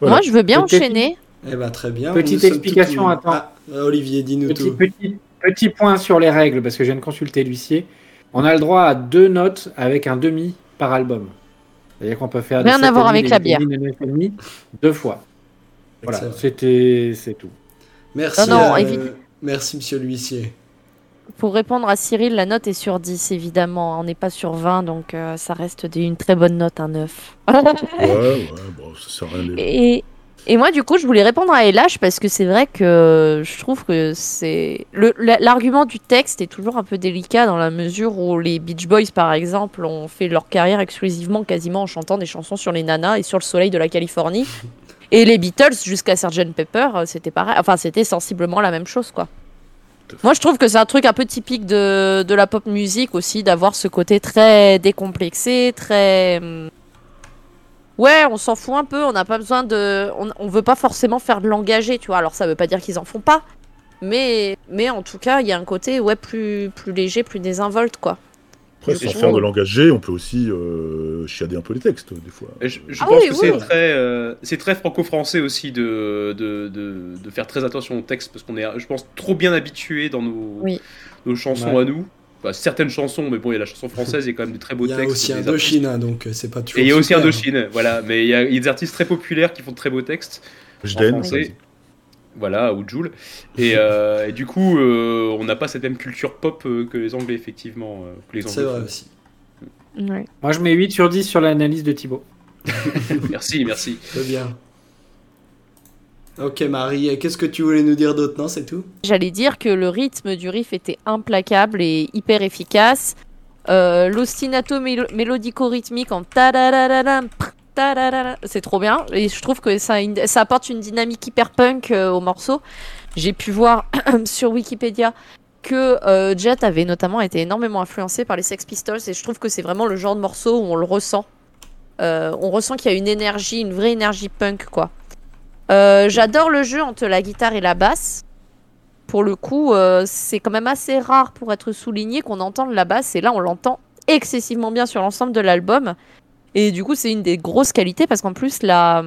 Speaker 7: Voilà.
Speaker 3: Moi, je veux bien
Speaker 6: Peut-être-
Speaker 3: enchaîner.
Speaker 2: Eh ben très bien.
Speaker 6: Petite explication,
Speaker 2: tout-
Speaker 6: attends.
Speaker 2: Ah, Olivier, dis-nous
Speaker 6: Petit,
Speaker 2: tout.
Speaker 6: petit, petit point sur les règles, parce que je viens de consulter l'huissier. On a le droit à deux notes avec un demi par album. C'est-à-dire qu'on peut faire
Speaker 3: Rien à voir
Speaker 6: 7,5,
Speaker 3: avec la bière.
Speaker 6: 8,5, des 9,5, deux fois. Voilà, c'était c'est tout.
Speaker 2: Merci,
Speaker 3: Non, non,
Speaker 2: euh, merci monsieur l'huissier.
Speaker 3: Pour répondre à Cyril, la note est sur 10, évidemment. On n'est pas sur 20, donc euh, ça reste des- une très bonne note, un 9.
Speaker 7: Ouais, ouais, bon, ça sert à rien.
Speaker 3: Et, et moi, du coup, je voulais répondre à LH parce que c'est vrai que je trouve que c'est. L'argument du texte est toujours un peu délicat dans la mesure où les Beach Boys, par exemple, ont fait leur carrière exclusivement quasiment en chantant des chansons sur les nanas et sur le soleil de la Californie. Et les Beatles, jusqu'à Sgt. Pepper, euh, c'était pareil. Enfin, c'était sensiblement la même chose, quoi. Moi, je trouve que c'est un truc un peu typique de, de la pop musique aussi, d'avoir ce côté très décomplexé, très. hum, Ouais, on s'en fout un peu, on n'a pas besoin de. On, on veut pas forcément faire de l'engagé, tu vois. Alors, ça veut pas dire qu'ils en font pas. Mais, mais en tout cas, il y a un côté ouais, plus, plus léger, plus désinvolte, quoi.
Speaker 7: Après, sans faire de l'engagé, on peut aussi euh, chiader un peu les textes, des fois.
Speaker 4: Je, je
Speaker 3: Ah
Speaker 4: pense
Speaker 3: oui,
Speaker 4: que
Speaker 3: oui.
Speaker 4: c'est très, euh, c'est très franco-français aussi de, de, de, de faire très attention au texte parce qu'on est, je pense, trop bien habitué dans nos,
Speaker 3: Oui.
Speaker 4: nos chansons
Speaker 6: Ouais.
Speaker 4: à nous. Enfin, certaines chansons, mais bon, il y a la chanson française, il y a quand même des très beaux
Speaker 2: Il y a
Speaker 4: textes.
Speaker 2: aussi Indochine, hein, donc euh, c'est pas
Speaker 4: artistes-
Speaker 2: toujours.
Speaker 4: Et il y a aussi. Indochine, voilà. Mais il y, a, il y a des artistes très populaires qui font de très beaux textes.
Speaker 7: Je
Speaker 4: En français. Voilà, ou Joule. Et, euh, et du coup, euh, on n'a pas cette même culture pop euh, que les Anglais, effectivement. que les
Speaker 2: C'est vrai aussi.
Speaker 3: Ouais.
Speaker 6: Moi, je mets 8 sur 10 sur l'analyse de Thibaut.
Speaker 4: merci, merci.
Speaker 2: Très bien. Ok Marie, qu'est-ce que tu voulais nous dire d'autre? Non, c'est tout?
Speaker 3: J'allais dire que le rythme du riff était implacable et hyper efficace. Euh, L'ostinato mélo- mélodico-rythmique en tadadadadam, prr, tadadada, c'est trop bien. Et je trouve que ça, apporte une dynamique hyper punk euh, au morceau. J'ai pu voir sur Wikipédia que euh, Jet avait notamment été énormément influencé par les Sex Pistols et je trouve que c'est vraiment le genre de morceau où on le ressent. Euh, on ressent qu'il y a une énergie, une vraie énergie punk quoi. J'adore le jeu entre la guitare et la basse pour le coup, c'est quand même assez rare pour être souligné qu'on entende la basse, et là on l'entend excessivement bien sur l'ensemble de l'album. Et du coup, c'est une des grosses qualités parce qu'en plus, la,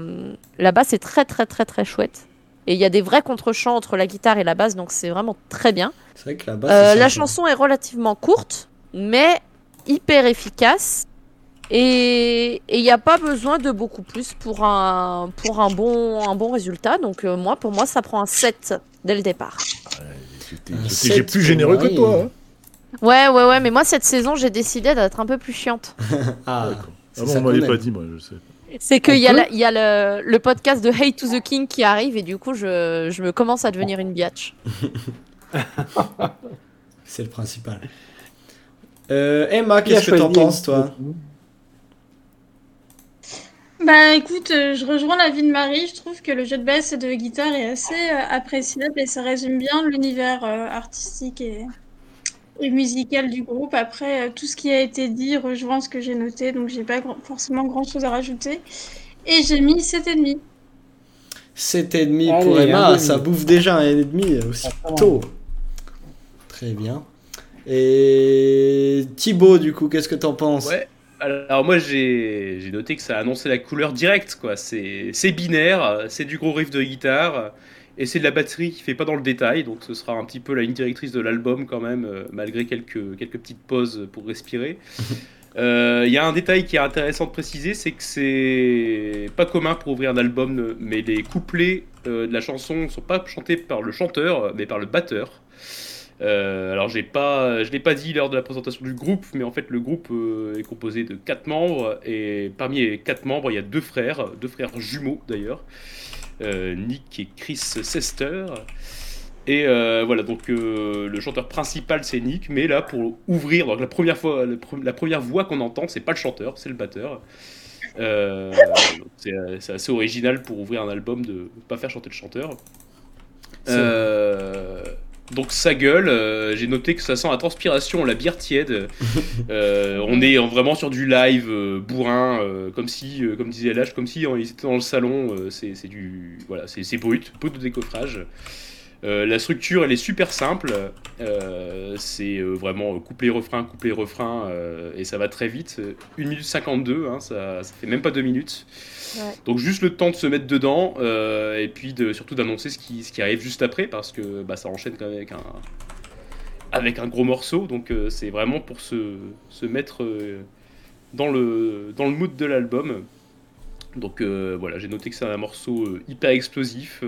Speaker 3: la basse est très très très très chouette. Et il y a des vrais contre-chants entre la guitare et la basse, donc c'est vraiment très bien.
Speaker 2: C'est vrai que la basse.
Speaker 3: Euh, la chanson est relativement courte, mais hyper efficace. Et il n'y a pas besoin de beaucoup plus pour un, pour un, bon, un bon résultat. Donc euh, moi, pour moi, ça prend un 7 dès le départ.
Speaker 2: Sept
Speaker 7: J'ai plus généreux que toi. hein.
Speaker 3: Ouais, ouais, ouais, mais moi, cette saison, j'ai décidé d'être un peu plus chiante.
Speaker 2: Ah,
Speaker 7: D'accord.
Speaker 2: C'est
Speaker 7: Ah
Speaker 2: ça
Speaker 7: bon, on m'avait pas dit, moi, je sais.
Speaker 3: C'est qu'il y a, la- y a le, le podcast de Hate to the King qui arrive et du coup, je, je me commence à devenir une biatch.
Speaker 2: c'est le principal. Euh, Emma, qu'est-ce que t'en penses, toi
Speaker 5: Bah écoute, euh, je rejoins l'avis de Marie. Je trouve que le jeu de basse et de guitare est assez euh, appréciable et ça résume bien l'univers euh, artistique et, et musical du groupe. Après, euh, tout ce qui a été dit rejoint ce que j'ai noté, donc j'ai pas grand- forcément grand chose à rajouter. Et j'ai mis 7,5.
Speaker 2: 7,5
Speaker 6: Allez,
Speaker 2: pour Emma,
Speaker 6: demi.
Speaker 2: ça bouffe déjà un et demi aussi
Speaker 6: Attends.
Speaker 2: tôt. Très bien. Et Thibaut, du coup, qu'est-ce que t'en penses?
Speaker 4: Ouais. Alors moi j'ai j'ai noté que ça a annoncé la couleur directe quoi. C'est c'est binaire, c'est du gros riff de guitare et c'est de la batterie qui fait pas dans le détail. Donc ce sera un petit peu la ligne directrice de l'album quand même, euh, malgré quelques quelques petites pauses pour respirer. Euh, Il y a un détail qui est intéressant de préciser, c'est que c'est pas commun pour ouvrir un album, mais les couplets euh, de la chanson ne sont pas chantés par le chanteur, mais par le batteur. Alors j'ai pas, je l'ai pas dit lors de la présentation du groupe, mais en fait le groupe est composé de quatre membres et parmi les quatre membres il y a deux frères, deux frères jumeaux d'ailleurs, Nick et Chris Sester. Et euh, voilà donc euh, le chanteur principal c'est Nick, mais là pour ouvrir donc la première fois, la, pre- la première voix qu'on entend c'est pas le chanteur, c'est le batteur. Euh, c'est assez original pour ouvrir un album de pas faire chanter le chanteur. Donc sa gueule, euh, j'ai noté que ça sent la transpiration, la bière tiède. Euh, on est en- vraiment sur du live euh, bourrin, euh, comme si, euh, comme disait LH, comme si euh, ils étaient dans le salon. euh, c'est c'est du, voilà, c'est c'est brut, peu de décoffrage. Euh, la structure, elle est super simple. Euh, c'est euh, vraiment couplet-refrain, couplet-refrain, euh, et ça va très vite. 1 minute 52, hein, ça, ça fait même pas 2 minutes.
Speaker 3: Ouais.
Speaker 4: Donc juste le temps de se mettre dedans, et puis de, surtout d'annoncer ce qui, ce qui arrive juste après, parce que bah, ça enchaîne quand même avec un, avec un gros morceau. Donc c'est vraiment pour se, se mettre dans, le, dans le mood de l'album. Donc voilà, j'ai noté que c'est un morceau hyper explosif.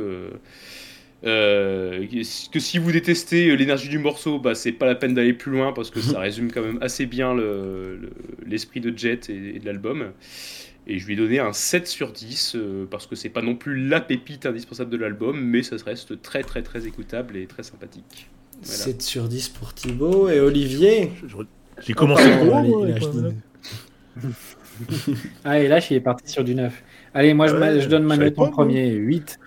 Speaker 4: Euh, que si vous détestez euh, l'énergie du morceau, bah, c'est pas la peine d'aller plus loin parce que ça résume quand même assez bien le- le- l'esprit de Jet et, et de l'album. Et je lui ai donné un 7 sur 10 euh, parce que c'est pas non plus la pépite indispensable de l'album, mais ça reste très très très écoutable et très sympathique. Voilà.
Speaker 2: 7 sur 10 pour Thibaut et Olivier.
Speaker 7: J'ai commencé
Speaker 2: Pardon,
Speaker 7: trop haut,
Speaker 2: il-
Speaker 7: moi,
Speaker 2: il a
Speaker 7: avec
Speaker 2: acheté
Speaker 7: ma
Speaker 2: une-
Speaker 7: note.
Speaker 6: Ah, et là, je est parti sur du 9. Allez, moi, je,
Speaker 7: Ouais,
Speaker 6: je donne ma note en premier, 8.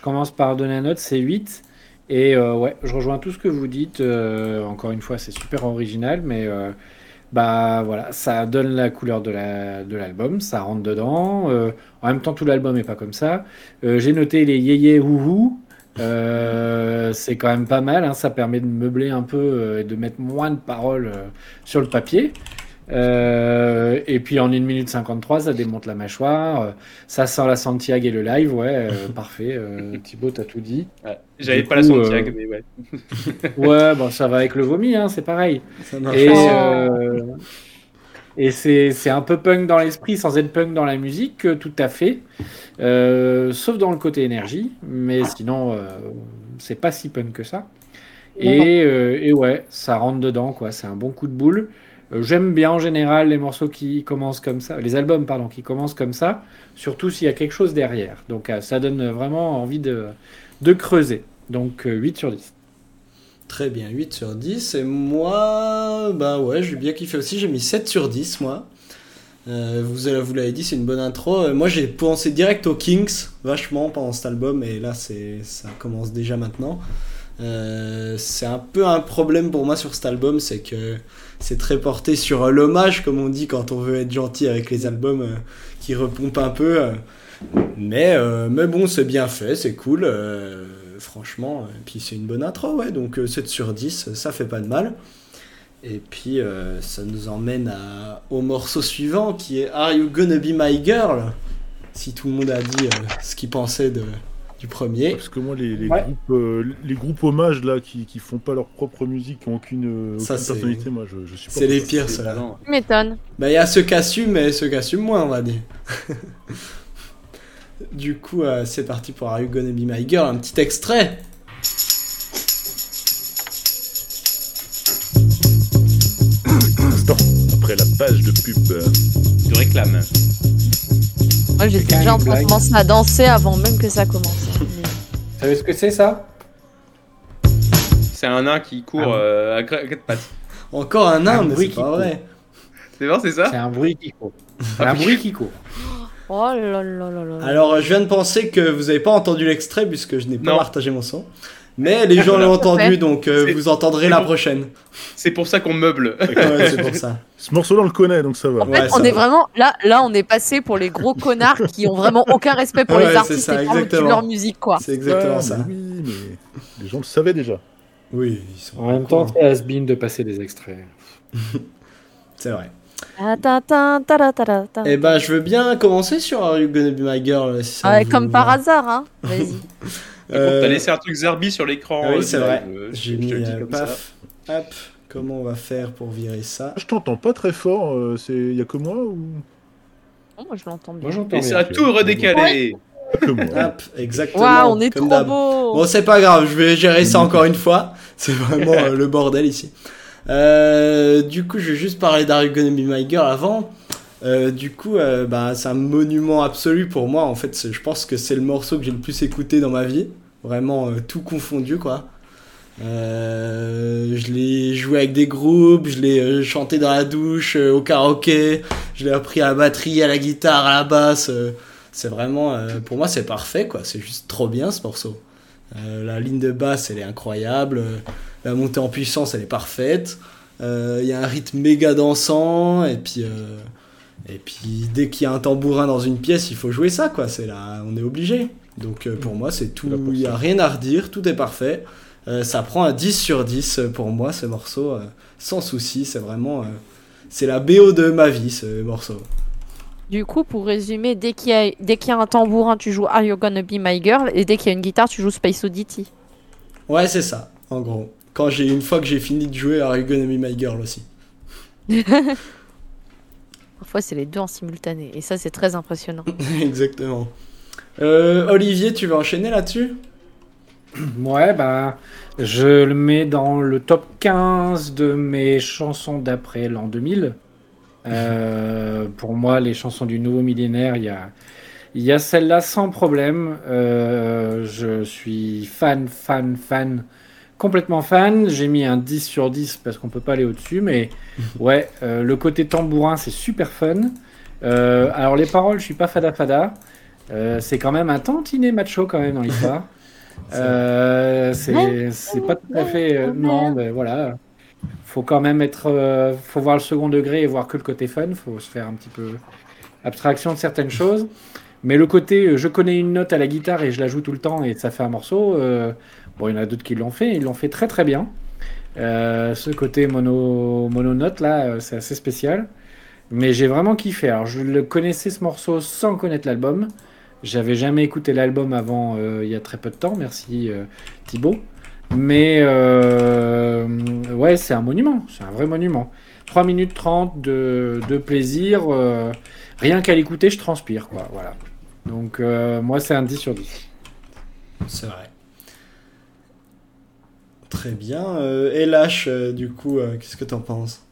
Speaker 6: Je commence par donner la note, c'est 8. Et euh, ouais, je rejoins tout ce que vous dites. Euh, encore une fois, c'est super original, mais euh, bah voilà, ça donne la couleur de la de l'album, ça rentre dedans. En même temps, tout l'album est pas comme ça. J'ai noté les yéyé ouhou. Euh, c'est quand même pas mal, hein, ça permet de meubler un peu et de mettre moins de paroles sur le papier. Euh, et puis en 1 minute 53, ça démonte la mâchoire, euh, ça sent la Santiago et le live, ouais, euh, parfait. Euh, Thibaut, t'as tout dit.
Speaker 4: Ouais, J'avais pas la Santiago,
Speaker 6: euh,
Speaker 4: mais ouais.
Speaker 6: Ouais, bon, ça va avec le vomi, hein, c'est pareil. Et,
Speaker 3: Oh.
Speaker 6: euh, et c'est un peu punk dans l'esprit sans être punk dans la musique, euh, tout à fait. Euh, sauf dans le côté énergie, mais sinon, euh, c'est pas si punk que ça. Et, euh, et ouais, ça rentre dedans, quoi. C'est un bon coup de boule. Euh, J'aime bien en général les morceaux qui commencent comme ça, les albums, pardon, qui commencent comme ça, surtout s'il y a quelque chose derrière. Donc euh, ça donne vraiment envie de, creuser. Donc euh, 8 sur 10.
Speaker 2: Très bien, 8 sur 10. Et moi, bah ouais, j'ai bien kiffé aussi. J'ai mis 7 sur 10, moi. Euh, vous vous l'avez dit, c'est une bonne intro. Euh, Moi, j'ai pensé direct aux Kings, vachement, pendant cet album. Et là, ça commence déjà maintenant. Euh, c'est un peu un problème pour moi sur cet album, c'est que c'est très porté sur euh, l'hommage, comme on dit quand on veut être gentil avec les albums euh, qui repompent un peu. Mais, mais bon, c'est bien fait, c'est cool. franchement, et puis c'est une bonne intro, ouais. Donc euh, 7 sur 10, ça fait pas de mal. Et puis ça nous emmène au morceau suivant qui est Are You Gonna Be My Girl? Si tout le monde a dit ce qu'il pensait de, du premier.
Speaker 7: Parce que moi, les, les
Speaker 6: Ouais.
Speaker 7: groupes, euh, les groupes hommages là, qui, qui font pas leur propre musique, qui ont aucune, euh,
Speaker 2: Ça,
Speaker 7: aucune
Speaker 2: c'est-
Speaker 7: personnalité, moi, je, je suis
Speaker 2: C'est les pires,
Speaker 4: C'est
Speaker 2: ceux-là.
Speaker 3: Tu m'étonnes.
Speaker 2: Bah, il y a ceux qui assument et ceux qui assument moins, on va dire. du coup, euh, c'est parti pour Are You Gonna Be My Girl, un petit extrait.
Speaker 7: Instant, après la page de pub.
Speaker 4: Tu réclames.
Speaker 3: Moi, j'étais déjà en train de commencer à danser avant même que ça commence.
Speaker 6: Vous savez ce que c'est ça?
Speaker 4: C'est un nain qui court
Speaker 6: Ah.
Speaker 4: euh, à quatre pattes.
Speaker 2: Encore un nain,
Speaker 6: Un
Speaker 2: mais
Speaker 6: bruit
Speaker 2: c'est pas
Speaker 6: court.
Speaker 2: vrai.
Speaker 4: C'est bon, c'est ça?
Speaker 6: C'est un bruit qui court. C'est un bruit qui court.
Speaker 3: Oh là là là là.
Speaker 2: Alors, je viens de penser que vous avez pas entendu l'extrait puisque je n'ai pas
Speaker 4: Non.
Speaker 2: partagé mon son. Mais les gens l'ont entendu, donc euh, vous entendrez la prochaine.
Speaker 4: C'est pour ça qu'on meuble.
Speaker 2: Ouais, c'est pour ça.
Speaker 7: Ce morceau-là, on le connaît, donc ça va.
Speaker 3: En fait,
Speaker 2: Ouais,
Speaker 3: on est
Speaker 2: va.
Speaker 3: vraiment là, là, on est passé pour les gros connards qui ont vraiment aucun respect pour
Speaker 2: Ouais,
Speaker 3: les artistes
Speaker 2: ça,
Speaker 3: et pour leur musique, quoi.
Speaker 2: C'est exactement
Speaker 7: Ah,
Speaker 2: ça.
Speaker 7: mais Oui, mais les gens le savaient déjà.
Speaker 2: Oui, ils sont
Speaker 6: En même temps, c'est has-been de passer des extraits.
Speaker 2: c'est vrai.
Speaker 3: Ah.
Speaker 2: Eh ben, je veux bien commencer sur Are You Gonna Be My Girl si ça
Speaker 3: Ah Ouais,
Speaker 2: vous
Speaker 3: comme par hasard, hein. Vas-y.
Speaker 2: Euh,
Speaker 4: T'as laissé un truc Zerbi sur l'écran.
Speaker 2: ah oui,
Speaker 4: euh,
Speaker 2: c'est vrai.
Speaker 4: euh,
Speaker 2: J'ai
Speaker 4: je te
Speaker 2: mis
Speaker 4: le dis
Speaker 2: euh,
Speaker 4: comme ça.
Speaker 2: paf. Hop, comment on va faire pour virer ça
Speaker 7: Je t'entends pas très fort, euh, c'est il y a que moi ou?
Speaker 3: Oh, moi, je l'entends bien.
Speaker 6: Moi, j'entends
Speaker 4: Et
Speaker 6: bien.
Speaker 4: ça a tout redécalé.
Speaker 7: pas que moi
Speaker 2: Hop, exactement.
Speaker 3: Waouh, on est
Speaker 2: comme
Speaker 3: trop
Speaker 2: d'hab.
Speaker 3: beau.
Speaker 2: Bon, c'est pas grave, je vais gérer ça encore une fois. C'est vraiment euh, le bordel ici. Euh, du coup, je vais juste parler d'Are You Gonna Be My Girl avant. Euh, du coup, euh, bah, c'est un monument absolu pour moi. En fait, je pense que c'est le morceau que j'ai le plus écouté dans ma vie. Vraiment euh, tout confondu, quoi. Euh, je l'ai joué avec des groupes, je l'ai euh, chanté dans la douche, au karaoké, je l'ai appris à la batterie, à la guitare, à la basse. c'est vraiment, pour moi, c'est parfait, quoi. C'est juste trop bien ce morceau. La ligne de basse, elle est incroyable. La montée en puissance, elle est parfaite. Il y a un rythme méga dansant. Et puis, et puis dès qu'il y a un tambourin dans une pièce, il faut jouer ça, quoi. C'est là, on est obligé. Donc euh, pour moi, c'est tout. Il n'y a rien à redire, tout est parfait. Euh, ça prend un 10 sur 10 pour moi, ce morceau, euh, sans souci. C'est vraiment. euh, c'est la BO de ma vie, ce morceau.
Speaker 3: Du coup, pour résumer, dès qu'il y, a- dès qu'il y a un tambourin, tu joues Are You Gonna Be My Girl et dès qu'il y a une guitare, tu joues Space Oddity.
Speaker 2: Ouais, c'est ça, en gros. Quand j'ai une fois que j'ai fini de jouer à You Gonna Be My Girl aussi.
Speaker 3: Parfois, c'est les deux en simultané et ça, c'est très impressionnant.
Speaker 2: Exactement. Euh, Olivier, tu veux enchaîner là-dessus?
Speaker 6: Ouais, bah, je le mets dans le top 15 de mes chansons d'après l'an 2000. Euh, pour moi, les chansons du nouveau millénaire, il y a, y a celle-là sans problème. Euh, je suis fan, fan, fan, complètement fan. J'ai mis un 10 sur 10 parce qu'on peut pas aller au-dessus, mais ouais, euh, le côté tambourin, c'est super fun. Alors les paroles, je suis pas fada fada. Euh, c'est quand même un tantinet macho quand même dans l'histoire. Euh, c'est pas tout à fait. euh, non, mais voilà. Faut quand même être. euh, faut voir le second degré et voir que le côté fun. Faut se faire un petit peu abstraction de certaines choses. Mais le côté euh, je connais une note à la guitare et je la joue tout le temps et ça fait un morceau. euh, bon, il y en a d'autres qui l'ont fait. Ils l'ont fait très très bien. Euh, ce côté mono, mono-note là, euh, c'est assez spécial. Mais j'ai vraiment kiffé. Alors, je le connaissais ce morceau sans connaître l'album. J'avais jamais écouté l'album avant euh, il y a très peu de temps. Merci euh, Thibaut. Mais euh, ouais, c'est un monument. C'est un vrai monument. 3 minutes 30 de, de plaisir. euh, rien qu'à l'écouter, je transpire. Quoi, voilà. Donc, euh, moi, c'est un 10 sur 10.
Speaker 2: C'est vrai. Très bien. Euh, et Lâche, euh, du coup, euh, qu'est-ce que t'en penses?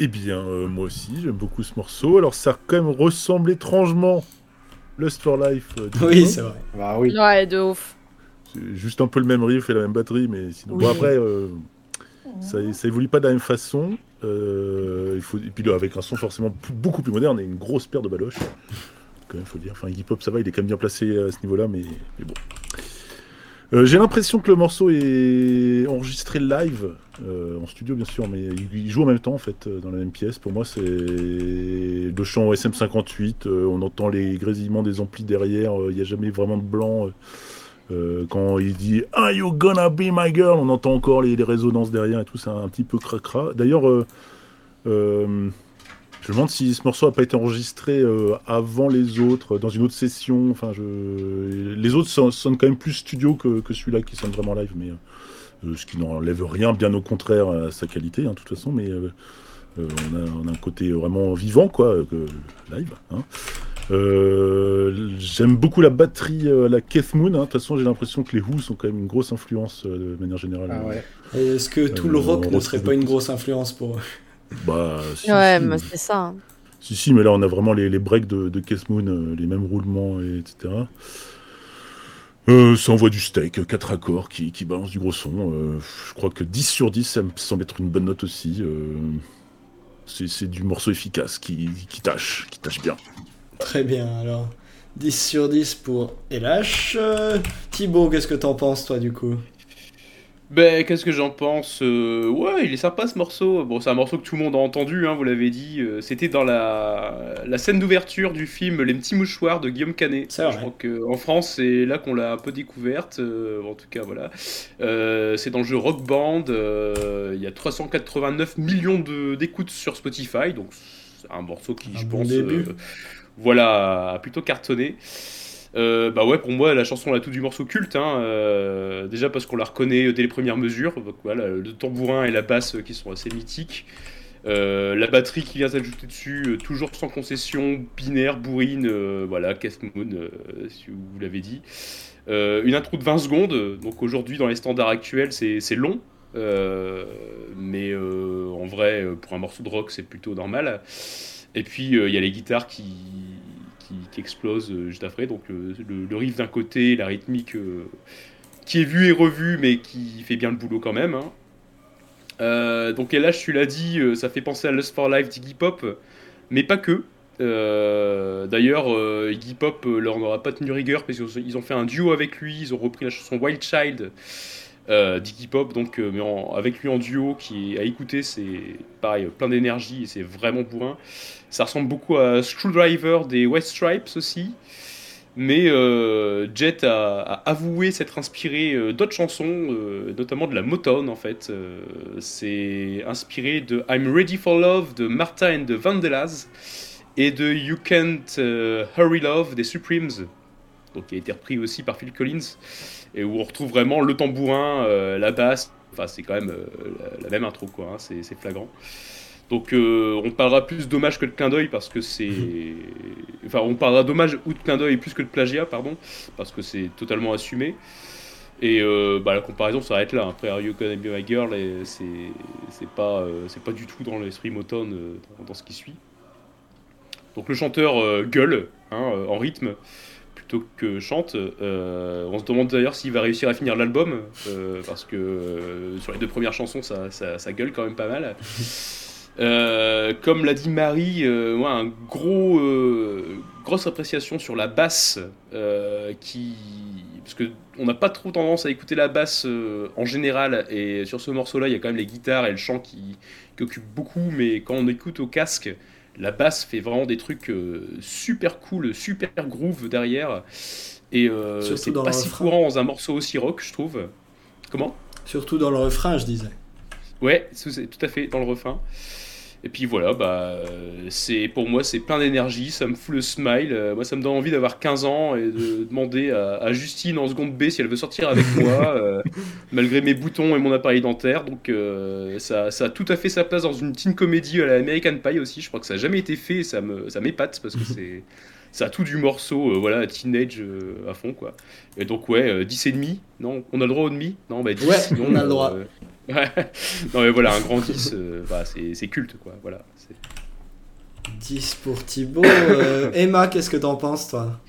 Speaker 7: Eh bien, euh, moi aussi, j'aime beaucoup ce morceau. Alors, ça quand même ressemble étrangement Lust for Life. euh, du
Speaker 2: Oui, c'est vrai.
Speaker 6: Bah oui.
Speaker 3: Ouais, de ouf.
Speaker 7: C'est juste un peu le même riff et la même batterie, mais sinon.
Speaker 2: Oui.
Speaker 7: Bon, après, euh, ça, ça évolue pas de la même façon. Euh, il faut... Et puis là, avec un son forcément beaucoup plus moderne et une grosse paire de baloches. Quand même, faut dire. Enfin, Iggy Pop, ça va, il est quand même bien placé à ce niveau-là, mais, mais bon. Euh, J'ai l'impression que le morceau est enregistré live, euh, en studio bien sûr, mais il, joue en même temps en fait, euh, dans la même pièce. Pour moi, c'est le chant SM58, euh, on entend les grésillements des amplis derrière, il n'y a jamais vraiment de blanc. quand il dit Are you gonna be my girl? On entend encore les, résonances derrière et tout, c'est un petit peu cracra. D'ailleurs, je me demande si ce morceau n'a pas été enregistré euh, avant les autres, dans une autre session. Enfin, je... Les autres son- sonnent quand même plus studio que, que celui-là qui sonne vraiment live, mais euh, ce qui n'enlève rien, bien au contraire, à sa qualité, hein, de toute façon. Mais euh, on, a, on a un côté vraiment vivant, quoi, live. hein. Euh, J'aime beaucoup la batterie euh, la Keith Moon. hein. De toute façon, j'ai l'impression que les Who sont quand même une grosse influence euh, de manière générale.
Speaker 6: Ah ouais.
Speaker 2: Est-ce que tout le rock ne serait pas une grosse influence pour eux?
Speaker 7: Bah, si,
Speaker 3: Ouais,
Speaker 7: si,
Speaker 3: mais
Speaker 7: mais-
Speaker 3: c'est ça. hein.
Speaker 7: Si, si, mais là, on a vraiment les, les breaks de, de Keith Moon, euh, les mêmes roulements, et, etc. Euh, ça envoie du steak, 4 accords qui, qui balancent du gros son. Euh, je crois que 10 sur 10, ça me semble être une bonne note aussi. Euh, c'est c'est du morceau efficace qui, qui tâche, qui tâche bien.
Speaker 2: Très bien, alors 10 sur 10 pour LH. Euh, Thibaut, qu'est-ce que t'en penses, toi, du coup?
Speaker 4: Ben, qu'est-ce que j'en pense Euh, Ouais, il est sympa ce morceau. Bon, c'est un morceau que tout le monde a entendu, hein, vous l'avez dit. Euh, C'était dans la, la scène d'ouverture du film Les Petits Mouchoirs de Guillaume Canet. Je crois qu'en France, c'est là qu'on l'a un peu découverte. euh, en tout cas, voilà. Euh, c'est dans le jeu Rock Band. euh, Il y a 389 millions de- d'écoutes sur Spotify. Donc, c'est un morceau qui,
Speaker 2: Un
Speaker 4: je
Speaker 2: bon
Speaker 4: pense, euh, voilà, a plutôt cartonné. Euh, bah ouais, pour moi, la chanson a tout du morceau culte. hein, euh, déjà parce qu'on la reconnaît dès les premières mesures. Donc voilà, le tambourin et la basse euh, qui sont assez mythiques. La batterie qui vient s'ajouter dessus, toujours sans concession, binaire, bourrine, voilà, Keith Moon, si vous l'avez dit. Une intro de 20 secondes, donc aujourd'hui dans les standards actuels c'est long, mais en vrai pour un morceau de rock c'est plutôt normal. Et puis il y a les guitares qui, qui, explosent euh, juste après, donc euh, le, riff d'un côté, la rythmique euh, qui est vue et revue mais qui fait bien le boulot quand même. hein. Donc et là, je l'ai dit, euh, ça fait penser à Lust for Life d'Iggy Pop, mais pas que. D'ailleurs, Iggy Pop leur n'aura pas tenu rigueur parce qu'ils ont fait un duo avec lui, ils ont repris la chanson Wild Child d'Iggy Pop, donc mais avec lui en duo, qui à écouter, c'est pareil, plein d'énergie et c'est vraiment bourrin. Ça ressemble beaucoup à Screwdriver des West Stripes aussi. Mais euh, Jet a, avoué s'être inspiré euh, d'autres chansons, euh, notamment de la Motown en fait. C'est inspiré de I'm Ready for Love de Martha and the Vandellas et de You Can't Hurry Love des Supremes, donc qui a été repris aussi par Phil Collins, et où on retrouve vraiment le tambourin, la basse. Enfin, c'est quand même la, même intro quoi, hein, c'est flagrant. Donc euh, on parlera plus d'hommage que de clin d'œil parce que c'est... Enfin on parlera d'hommage ou de clin d'œil plus que de plagiat, pardon, parce que c'est totalement assumé. Et euh, bah, la comparaison s'arrête là. Après Are You Gonna Be My Girl, c'est pas, euh, c'est pas du tout dans l'esprit Motown euh, dans, dans ce qui suit. Donc le chanteur gueule hein, en rythme plutôt que chante. Euh, on se demande d'ailleurs s'il va réussir à finir l'album euh, parce que euh, sur les deux premières chansons ça, ça, ça gueule quand même pas mal. Euh, comme l'a dit Marie, euh, moi, un gros, euh, grosse appréciation sur la basse, euh, qui, parce que on n'a pas trop tendance à écouter la basse en général, et sur ce morceau-là, il y a quand même les guitares et le chant qui, qui occupent beaucoup, mais quand on écoute au casque, la basse fait vraiment des trucs super cool, super groove derrière, et c'est pas si
Speaker 2: refrain.
Speaker 4: courant dans un morceau aussi rock, je trouve. Comment?
Speaker 2: Surtout dans le refrain, je disais.
Speaker 4: Ouais, tout à fait dans le refrain. Et puis voilà, bah, euh, c'est pour moi c'est plein d'énergie, ça me fout le smile. Euh, moi, ça me donne envie d'avoir 15 ans et de demander à, à Justine en seconde B si elle veut sortir avec moi, euh, malgré mes boutons et mon appareil dentaire. Donc euh, ça, ça a tout à fait sa place dans une teen comédie à la American Pie aussi. Je crois que ça n'a jamais été fait et ça me ça m'épate parce que c'est ça a tout du morceau, voilà, teenage à fond quoi. Et donc ouais, euh, 10 et demi. Non, on a le droit au demi? Non, bah 10.
Speaker 2: Ouais,
Speaker 4: sinon,
Speaker 2: on a le droit.
Speaker 4: Ouais. Non mais voilà, un grand 10, euh, bah, c'est c'est culte quoi. Voilà. c'est-
Speaker 2: 10 pour Thibaut. Euh, Emma, qu'est-ce que t'en penses, toi?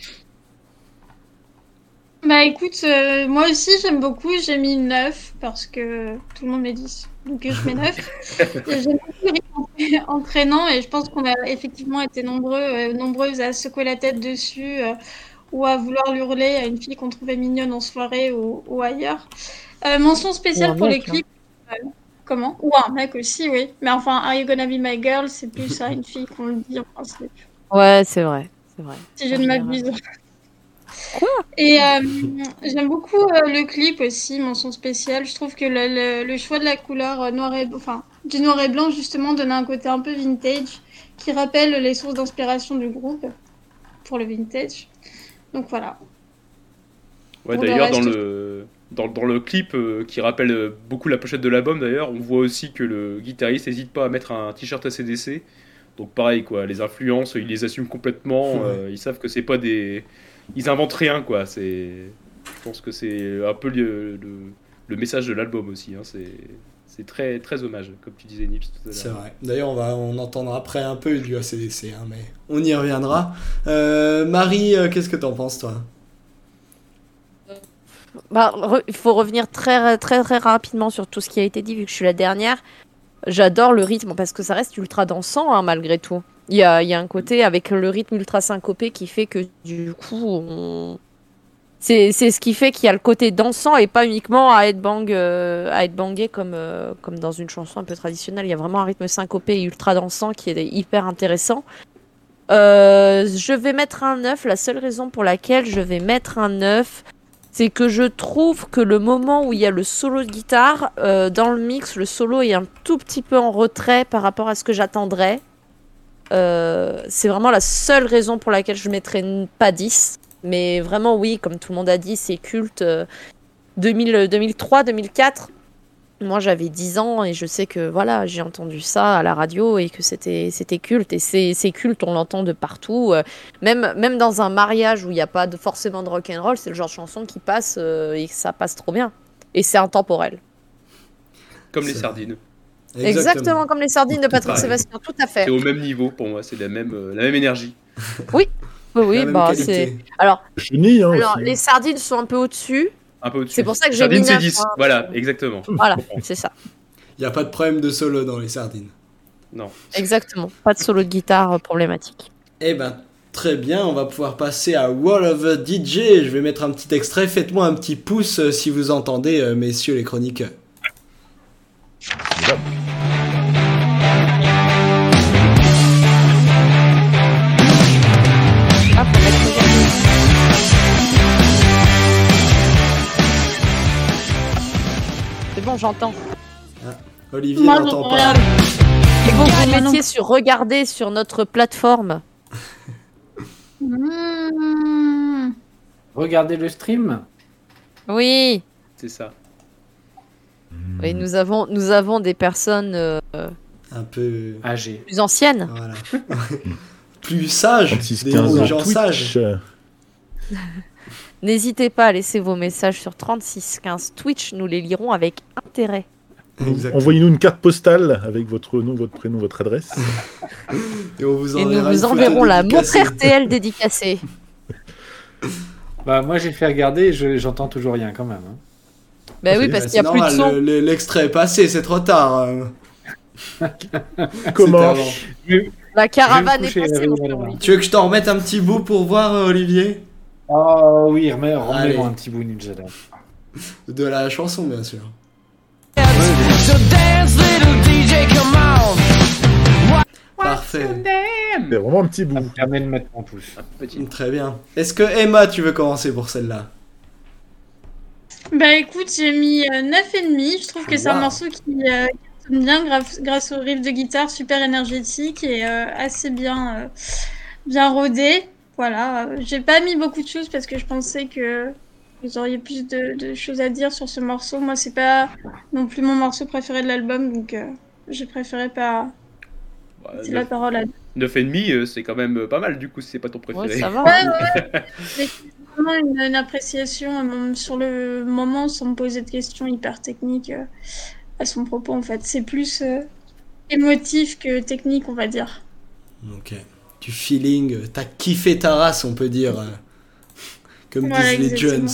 Speaker 5: Bah écoute, euh, moi aussi j'aime beaucoup, j'ai mis 9 parce que tout le monde met 10. Donc je mets 9. Et J'aime beaucoup rythme entraînant et je pense qu'on a effectivement été nombreux, euh, nombreuses à secouer la tête dessus euh, ou à vouloir l'hurler à une fille qu'on trouvait mignonne en soirée ou, ou ailleurs. Euh, mention spéciale pour les
Speaker 1: hein.
Speaker 5: Comment? Ou un mec aussi, oui. Mais enfin, Are You Gonna Be My Girl, c'est plus à une fille qu'on le dit en principe
Speaker 3: Ouais, c'est vrai. C'est vrai.
Speaker 5: si je ne m'abuse. Et euh, j'aime beaucoup euh, le clip aussi, mention spéciale. Je trouve que le, le- le choix de la couleur euh, noir et enfin du noir et blanc justement donne un côté un peu vintage qui rappelle les sources d'inspiration du groupe pour le vintage. Donc voilà.
Speaker 4: Ouais, d'ailleurs, dans le, dans, dans le clip euh, qui rappelle euh, beaucoup la pochette de l'album, d'ailleurs, on voit aussi que le guitariste n'hésite pas à mettre un t-shirt ACDC. Donc pareil, quoi, les influences, ils les assument complètement.
Speaker 2: Ouais.
Speaker 4: euh, ils savent que c'est pas des. Ils inventent rien, quoi. C'est. Je pense que c'est un peu le, le, le message de l'album aussi. Hein. C'est. C'est très, très hommage, comme tu disais, Nips, tout à
Speaker 2: C'est
Speaker 4: l'heure.
Speaker 2: vrai. D'ailleurs, on va on entendra après un peu du ACDC, hein, mais on y reviendra. Euh, Marie, qu'est-ce que t'en penses, toi?
Speaker 3: Bah, il faut revenir très, très, très rapidement sur tout ce qui a été dit, vu que je suis la dernière. J'adore le rythme parce que ça reste ultra dansant, hein, malgré tout. Il y a, un côté avec le rythme ultra syncopé qui fait que du coup, c'est ce qui fait qu'il y a le côté dansant et pas uniquement à headbang, euh, comme, euh, comme dans une chanson un peu traditionnelle. Il y a vraiment un rythme syncopé et ultra dansant qui est hyper intéressant. Euh, je vais mettre un 9. La seule raison pour laquelle je vais mettre un 9, c'est que je trouve que le moment où il y a le solo de guitare, euh, dans le mix, le solo est un tout petit peu en retrait par rapport à ce que j'attendrais. Euh, c'est vraiment la seule raison pour laquelle je mettrais pas 10. Mais vraiment, oui, comme tout le monde a dit, c'est culte. euh, 2000, 2003, 2004. Moi, j'avais 10 ans et je sais que voilà, j'ai entendu ça à la radio et que c'était c'était culte. Et c'est c'est culte, on l'entend de partout. euh, même, même dans un mariage où il n'y a pas de, forcément de rock'n'roll, c'est le genre de chanson qui passe euh, et ça passe trop bien. Et c'est intemporel.
Speaker 4: Comme les sardines.
Speaker 3: Exactement, comme les sardines de Patrick
Speaker 4: Pareil.
Speaker 3: Sébastien, tout à fait.
Speaker 4: C'est au même niveau pour moi, c'est la même, euh, la même énergie.
Speaker 3: Oui, oui,
Speaker 2: même
Speaker 3: bah c'est. Alors,
Speaker 7: Chenille, hein,
Speaker 3: alors les sardines sont un peu au-dessus.
Speaker 4: Un peu au-dessus.
Speaker 3: C'est pour ça que j'ai
Speaker 4: Sardines,
Speaker 3: mis
Speaker 4: c'est
Speaker 3: neuf,
Speaker 4: 10.
Speaker 3: hein.
Speaker 4: Voilà, exactement.
Speaker 3: Voilà, c'est ça.
Speaker 2: Il n'y a pas de problème de solo dans les sardines.
Speaker 4: Non.
Speaker 3: Exactement. Pas de solo de guitare euh, problématique.
Speaker 2: Eh ben, très bien, on va pouvoir passer à Wall of the DJ. Je vais mettre un petit extrait. Faites-moi un petit pouce euh, si vous entendez, euh, messieurs les chroniqueurs.
Speaker 3: J'entends.
Speaker 2: Olivier
Speaker 5: Moi,
Speaker 2: n'entend pas.
Speaker 3: que vous
Speaker 5: non
Speaker 3: mettiez sur regarder sur notre plateforme.
Speaker 5: Mmh.
Speaker 6: Regardez le stream.
Speaker 3: Oui.
Speaker 4: C'est ça.
Speaker 3: Oui, nous avons, nous avons des personnes euh,
Speaker 2: Un peu.
Speaker 6: AG.
Speaker 3: plus anciennes.
Speaker 2: Voilà. Plus sage.
Speaker 7: 36,
Speaker 2: Des
Speaker 7: 15
Speaker 2: gens.
Speaker 7: Twitch.
Speaker 2: sages.
Speaker 3: N'hésitez pas à laisser vos messages sur 3615 Twitch, nous les lirons avec intérêt.
Speaker 7: Envoyez-nous une carte postale avec votre nom, votre prénom, votre adresse.
Speaker 2: Et, on vous
Speaker 3: Et nous vous enverrons la montre
Speaker 2: dédicacée.
Speaker 3: RTL dédicacée.
Speaker 6: Bah, moi, j'ai fait regarder et je- j'entends toujours rien quand même. hein.
Speaker 3: Bah oui, parce qu'il n'y a plus de son.
Speaker 2: le- le- L'extrait est passé, c'est trop tard. euh.
Speaker 7: Comment.
Speaker 3: La caravane est passée.
Speaker 2: Tu veux que je t'en remette un petit bout pour voir, euh, Olivier?
Speaker 6: Oh oui, remets- remets-moi un petit bout Ninja Dance.
Speaker 2: De la chanson, bien sûr. Parfait.
Speaker 7: C'est vraiment un petit bout.
Speaker 6: Ça me permet de mettre mon pouce.
Speaker 4: Petit.
Speaker 2: Très bien. Est-ce que Emma, tu veux commencer pour celle-là?
Speaker 5: Bah écoute, j'ai mis euh, 9,5. Je trouve que c'est un morceau qui, euh, sonne bien grâce, grâce au riff de guitare super énergétique et euh, assez bien, euh, bien rodé. Voilà, Euh, j'ai pas mis beaucoup de choses parce que je pensais que vous auriez plus de, de choses à dire sur ce morceau. Moi, c'est pas non plus mon morceau préféré de l'album, donc euh, j'ai préféré pas
Speaker 4: Bah,
Speaker 5: c'est la parole à
Speaker 4: 9,5, euh, c'est quand même euh, pas mal du coup si c'est pas ton préféré.
Speaker 3: Ouais, ça va.
Speaker 5: Ouais, ouais. C'est vraiment une, une appréciation sur le moment sans me poser de questions hyper techniques euh, à son propos en fait. C'est plus euh, émotif que technique, on va dire.
Speaker 2: Ok. Du feeling, t'as kiffé ta race, on peut dire. euh, Comme disent les. Jones.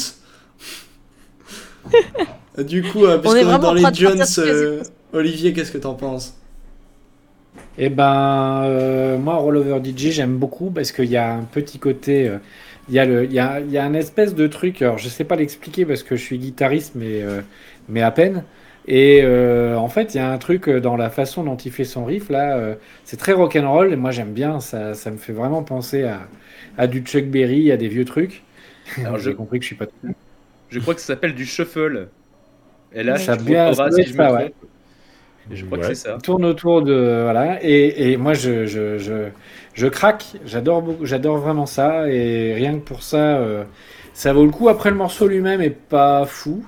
Speaker 2: du coup, euh,
Speaker 3: On
Speaker 2: puisqu'on
Speaker 3: est
Speaker 2: dans les Jones, euh, Olivier, qu'est-ce que t'en penses?
Speaker 6: Eh ben, euh, moi, Rollover DJ, j'aime beaucoup parce qu'il y a un petit côté. euh, il y a le, il y a, il y a un espèce de truc. Alors, je sais pas l'expliquer parce que je suis guitariste, mais, euh, mais à peine. Et euh, en fait, il y a un truc euh, dans la façon dont il fait son riff là. euh, c'est très rock'n'roll et moi j'aime bien. Ça, ça me fait vraiment penser à, à du Chuck Berry, à des vieux trucs.
Speaker 4: Alors,
Speaker 6: j'ai compris que je suis pas.
Speaker 4: Je crois que ça s'appelle du shuffle. Et là,
Speaker 6: Ça bien-
Speaker 4: si je me trompe.
Speaker 6: ouais.
Speaker 4: Je crois
Speaker 7: Ouais.
Speaker 4: que c'est ça.
Speaker 6: tourne autour de voilà et, et moi je, je, je, je craque j'adore beaucoup j'adore vraiment ça et rien que pour ça euh, ça vaut le coup après le morceau lui-même est pas fou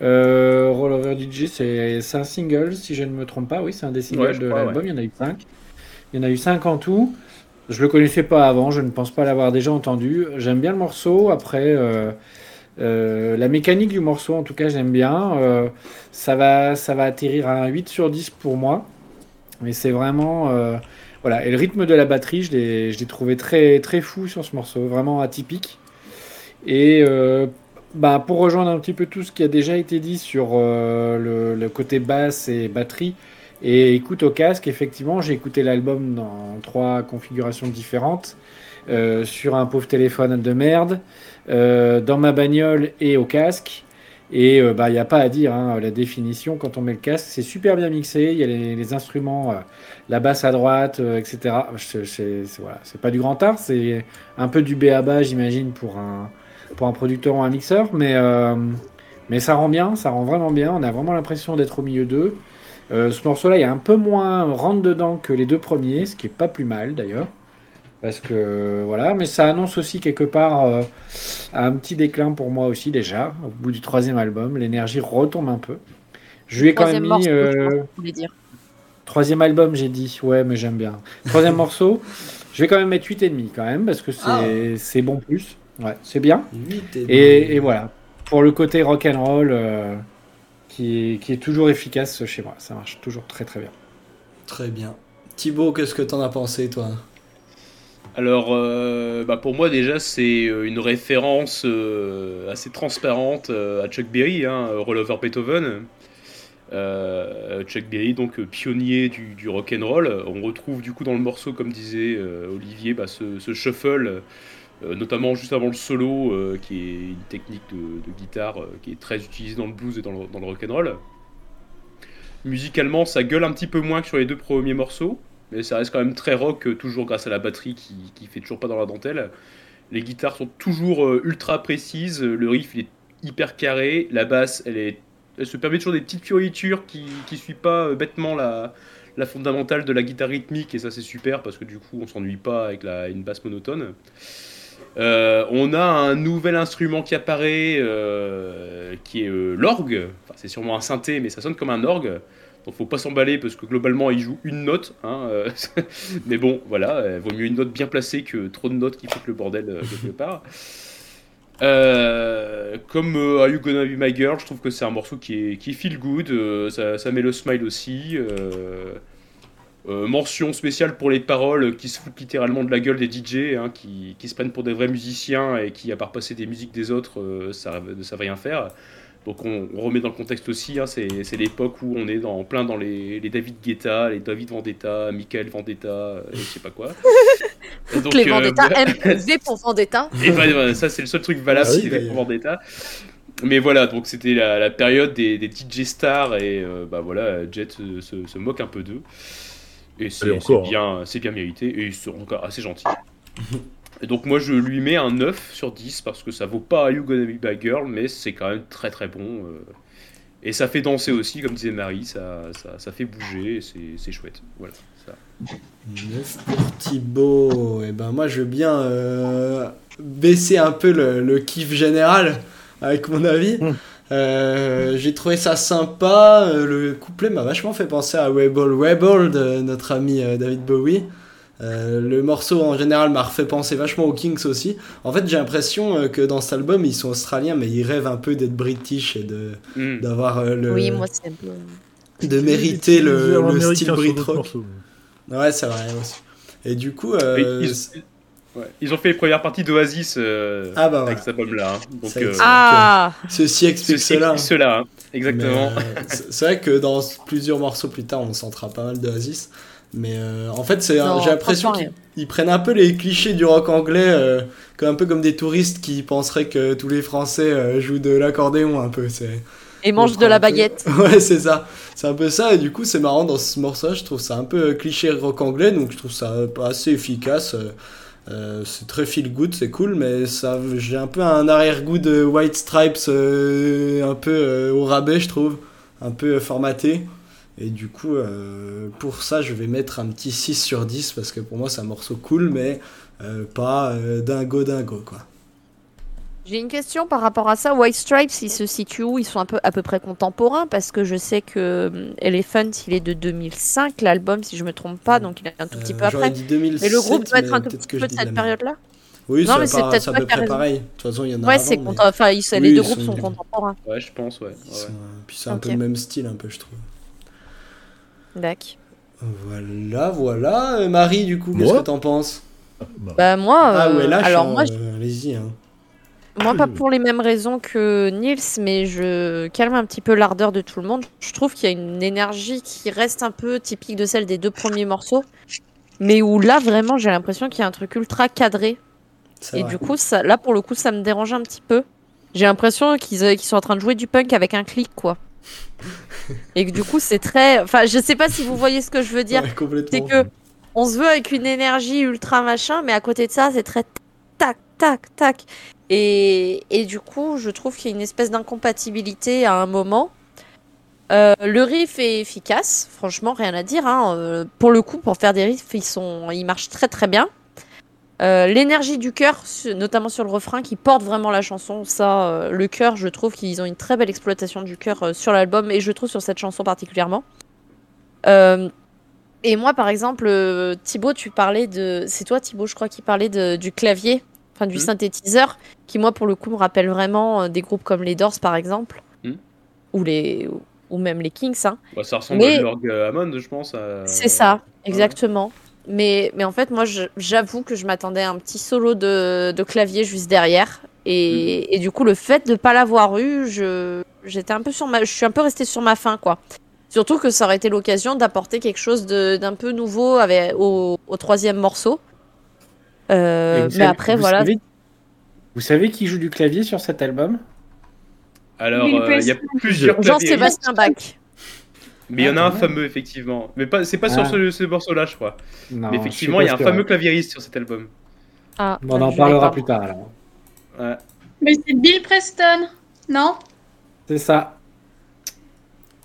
Speaker 6: euh, Roll Over DJ c'est un single si je ne me trompe pas oui c'est un des singles
Speaker 4: Ouais,
Speaker 6: de l'album il y en a eu cinq il y en a eu cinq en tout je le connaissais pas avant je ne pense pas l'avoir déjà entendu j'aime bien le morceau après euh, euh, la mécanique du morceau, en tout cas, j'aime bien. Euh, ça, va, ça va atterrir à un 8 sur 10 pour moi. Mais c'est vraiment. voilà. Et le rythme de la batterie, je l'ai je l'ai trouvé très, très fou sur ce morceau, vraiment atypique. Et bah, pour rejoindre un petit peu tout ce qui a déjà été dit sur euh, le, côté basse et batterie, et écoute au casque, effectivement, j'ai écouté l'album dans trois configurations différentes, euh, sur un pauvre téléphone de merde, euh, dans ma bagnole et au casque. Et bah, il n'y a pas à dire, hein, la définition, quand on met le casque, c'est super bien mixé, il y a les, instruments, la basse à droite, etc. C'est voilà, pas du grand art, c'est un peu du B.A.B.A. j'imagine, pour un, pour un producteur ou un mixeur, mais, euh, mais ça rend bien, ça rend vraiment bien, on a vraiment l'impression d'être au milieu d'eux. Euh, ce morceau-là, il y a un peu moins rentre dedans que les deux premiers, ce qui est pas plus mal d'ailleurs. Parce que voilà, mais ça annonce aussi quelque part euh, un petit déclin pour moi aussi déjà. Au bout du troisième album, l'énergie retombe un peu. Je lui ai quand même mis
Speaker 3: morceau,
Speaker 6: euh,
Speaker 3: dire.
Speaker 6: troisième album, j'ai dit. Ouais, mais j'aime bien. Troisième morceau, je vais quand même mettre 8,5 quand même parce que c'est
Speaker 2: Ah.
Speaker 6: c'est bon plus. Ouais, c'est bien.
Speaker 2: 8 et,
Speaker 6: Et, et voilà, pour le côté rock and roll euh, qui, est, qui est toujours efficace chez moi, ça marche toujours très très bien.
Speaker 2: Très bien. Thibaut, qu'est-ce que t'en as pensé, toi?
Speaker 4: Alors, euh, bah, pour moi, déjà, c'est euh, une référence euh, assez transparente euh, à Chuck Berry, hein, Roll Over Beethoven. Euh, Chuck Berry, donc pionnier du, du rock and roll. On retrouve du coup dans le morceau, comme disait euh, Olivier, bah, ce, ce shuffle, euh, notamment juste avant le solo, euh, qui est une technique de, guitare euh, qui est très utilisée dans le blues et dans le, dans le rock and roll. Musicalement, ça gueule un petit peu moins que sur les deux premiers morceaux, mais ça reste quand même très rock, euh, toujours grâce à la batterie qui, qui fait toujours pas dans la dentelle. Les guitares sont toujours euh, ultra précises, le riff est hyper carré, la basse elle est elle se permet toujours des petites fioritures qui qui suivent pas euh, bêtement la la fondamentale de la guitare rythmique et ça c'est super parce que du coup on s'ennuie pas avec la, une basse monotone. Euh, on a un nouvel instrument qui apparaît euh, qui est euh, l'orgue. C'est sûrement un synthé mais ça sonne comme un orgue. Donc faut pas s'emballer parce que globalement il joue une note. hein, mais bon voilà, vaut mieux une note bien placée que trop de notes qui foutent le bordel quelque part. Comme Are You Gonna Be My Girl, je trouve que c'est un morceau qui est, qui feel good, ça met le smile aussi. Euh, euh, mention spéciale pour les paroles qui se foutent littéralement de la gueule des DJ, hein, qui, qui se prennent pour des vrais musiciens et qui, à part passer des musiques des autres, euh, ça ne savent rien faire. Donc on, on remet dans le contexte aussi, hein, c'est c'est l'époque où on est dans, en plein dans les, les David Guetta, les David Vendetta, Michael Vendetta, euh, et je sais pas quoi. Donc,
Speaker 3: les
Speaker 4: euh,
Speaker 3: Vendetta V pour Vendetta.
Speaker 4: et ben, ben, ça, c'est le seul truc valable,
Speaker 2: Ah oui,
Speaker 4: c'est pour Vendetta. Mais voilà, donc c'était la, la période des, des DJ stars et euh, bah voilà, Jet se, se- se moque un peu d'eux. Et c'est
Speaker 7: hein.
Speaker 4: bien, c'est bien mérité et ils sont encore assez gentils. Et donc moi je lui mets un 9 sur 10 parce que ça vaut pas Are You Gonna Be My Girl, mais c'est quand même très très bon. euh. Et ça fait danser aussi, comme disait Marie, ça, ça, ça fait bouger, c'est c'est chouette. Voilà, ça.
Speaker 2: 9 pour Thibaut. Et ben moi je veux bien euh, baisser un peu le, le kiff général avec mon avis. Euh, J'ai trouvé ça sympa. euh, Le couplet m'a vachement fait penser à Rebel Rebel de notre ami euh, David Bowie. Euh, le morceau en général m'a refait penser vachement aux Kings aussi. En fait, j'ai l'impression euh, que dans cet album, ils sont australiens, mais ils rêvent un peu d'être british et de
Speaker 4: Mm.
Speaker 2: d'avoir euh, le
Speaker 3: Oui, moi c'est un peu.
Speaker 2: de mériter le, style
Speaker 7: sur
Speaker 2: Brit rock.
Speaker 7: morceaux.
Speaker 2: Ouais, c'est vrai aussi. Et du coup,
Speaker 4: Et
Speaker 2: euh,
Speaker 4: ils, ouais, ils ont fait les premières parties d'Oasis euh,
Speaker 2: ah bah
Speaker 4: avec cet album-là. hein. Donc, euh.
Speaker 3: Ah
Speaker 2: Ceci explique
Speaker 4: ceci
Speaker 2: cela.
Speaker 4: explique cela, hein. exactement.
Speaker 2: Euh, c'est vrai que dans plusieurs morceaux plus tard, on sentira pas mal d'Oasis. Mais euh, en fait, j'ai l'impression qu'ils ils prennent un peu les clichés du rock anglais, euh, comme, un peu comme des touristes qui penseraient que tous les Français euh, jouent de l'accordéon un peu. C'est
Speaker 3: Et mange de la baguette.
Speaker 2: Ouais, c'est ça. C'est un peu ça. Et du coup, c'est marrant dans ce morceau. Je trouve ça un peu cliché rock anglais. Donc, je trouve ça assez efficace. Euh, c'est très feel good, c'est cool. Mais ça, j'ai un peu un arrière-goût de White Stripes, euh, un peu euh, au rabais, je trouve. Un peu formaté. Et du coup, pour ça, je vais mettre un petit 6 sur 10. Parce que pour moi, c'est un morceau cool, mais pas dingo dingo, quoi.
Speaker 3: J'ai une question par rapport à ça. White Stripes, ils se situent où? Ils sont un peu à peu près contemporains parce que je sais que hum, Elephant, il est de 2005, l'album, si je me trompe pas, donc il est un tout petit
Speaker 2: Euh,
Speaker 3: peu
Speaker 2: J'aurais
Speaker 3: après.
Speaker 2: dit 2007,
Speaker 3: Mais le groupe doit être un tout petit peu
Speaker 2: je
Speaker 3: de cette période-là.
Speaker 2: Oui,
Speaker 3: Non,
Speaker 2: c'est
Speaker 3: mais c'est
Speaker 2: pas-
Speaker 3: peut-être
Speaker 2: c'est à
Speaker 3: toi
Speaker 2: peu près pareil. De toute façon, il y en a
Speaker 3: Ouais,
Speaker 2: avant,
Speaker 3: c'est
Speaker 2: mais
Speaker 3: content- enfin, ils-
Speaker 2: Oui,
Speaker 3: les deux groupes sont contemporains.
Speaker 4: Ouais, je pense, ouais. ouais.
Speaker 2: sont- Puis c'est un peu le même style, un peu, je trouve.
Speaker 3: D'accord.
Speaker 2: Voilà, voilà. Euh, Marie, du coup, qu'est-ce que t'en penses?
Speaker 7: Bah,
Speaker 3: Bah moi,
Speaker 2: Ah
Speaker 3: euh,
Speaker 2: ouais, lâche,
Speaker 3: alors
Speaker 2: hein,
Speaker 3: moi, je-
Speaker 2: euh, allez-y. hein.
Speaker 3: Moi pas pour les mêmes raisons que Nils, mais je calme un petit peu l'ardeur de tout le monde. Je trouve qu'il y a une énergie qui reste un peu typique de celle des deux premiers morceaux, mais où là vraiment j'ai l'impression qu'il y a un truc ultra cadré Et
Speaker 2: vrai.
Speaker 3: du coup, ça, là, pour le coup, ça me dérange un petit peu. J'ai l'impression qu'ils euh, sont en train de jouer du punk avec un clic, quoi. Et que du coup, c'est très. Enfin, je sais pas si vous voyez ce que je veux dire.
Speaker 2: Ouais.
Speaker 3: C'est que on se veut avec une énergie ultra machin, mais à côté de ça, c'est très tac, tac, tac. Et, du coup, je trouve qu'il y a une espèce d'incompatibilité à un moment. Euh, le riff est efficace, franchement, rien à dire. hein. Euh, pour le coup, pour faire des riffs, ils, sont, ils marchent très très bien. Euh, L'énergie du chœur, su- notamment sur le refrain, qui porte vraiment la chanson, ça, le chœur, je trouve qu'ils ont une très belle exploitation du chœur sur l'album, et je trouve sur cette chanson particulièrement. Et moi, par exemple, Thibaut, tu parlais de. C'est toi, Thibaut, je crois, qui parlait du clavier, enfin du
Speaker 4: Mhm.
Speaker 3: synthétiseur, qui, moi, pour le coup, me rappelle vraiment euh, des groupes comme les Doors, par exemple,
Speaker 4: Mhm.
Speaker 3: ou, les, ou même les Kings. Hein.
Speaker 4: Bah, ça ressemble
Speaker 3: Mais-
Speaker 4: à l'orgue Hammond, je pense. à-
Speaker 3: C'est ça, exactement. Mais, mais en fait, moi, j'avoue que je m'attendais à un petit solo de, de clavier juste derrière. Et, et du coup, le fait de pas l'avoir eu, je, j'étais un peu sur ma, je suis un peu restée sur ma faim, quoi. Surtout que ça aurait été l'occasion d'apporter quelque chose de- d'un peu nouveau avec, au, au troisième morceau. Euh, mais
Speaker 6: savez-
Speaker 3: après,
Speaker 6: vous
Speaker 3: voilà.
Speaker 6: savez- vous savez qui joue du clavier sur cet album?
Speaker 4: Alors,
Speaker 5: Bill
Speaker 4: euh, il y a plusieurs
Speaker 3: Jean-Sébastien Bach.
Speaker 4: mais il y en a
Speaker 6: Ah,
Speaker 4: un
Speaker 6: même.
Speaker 4: fameux, effectivement. Mais pas, c'est pas sur
Speaker 6: Ah.
Speaker 4: ce, ce morceau-là, je crois.
Speaker 6: Non,
Speaker 4: mais effectivement, il y a un fameux claviériste sur cet album.
Speaker 3: Ah,
Speaker 6: Bon, on en parlera plus tard alors.
Speaker 4: Ouais.
Speaker 5: Mais c'est Bill Preston, non?
Speaker 6: C'est ça.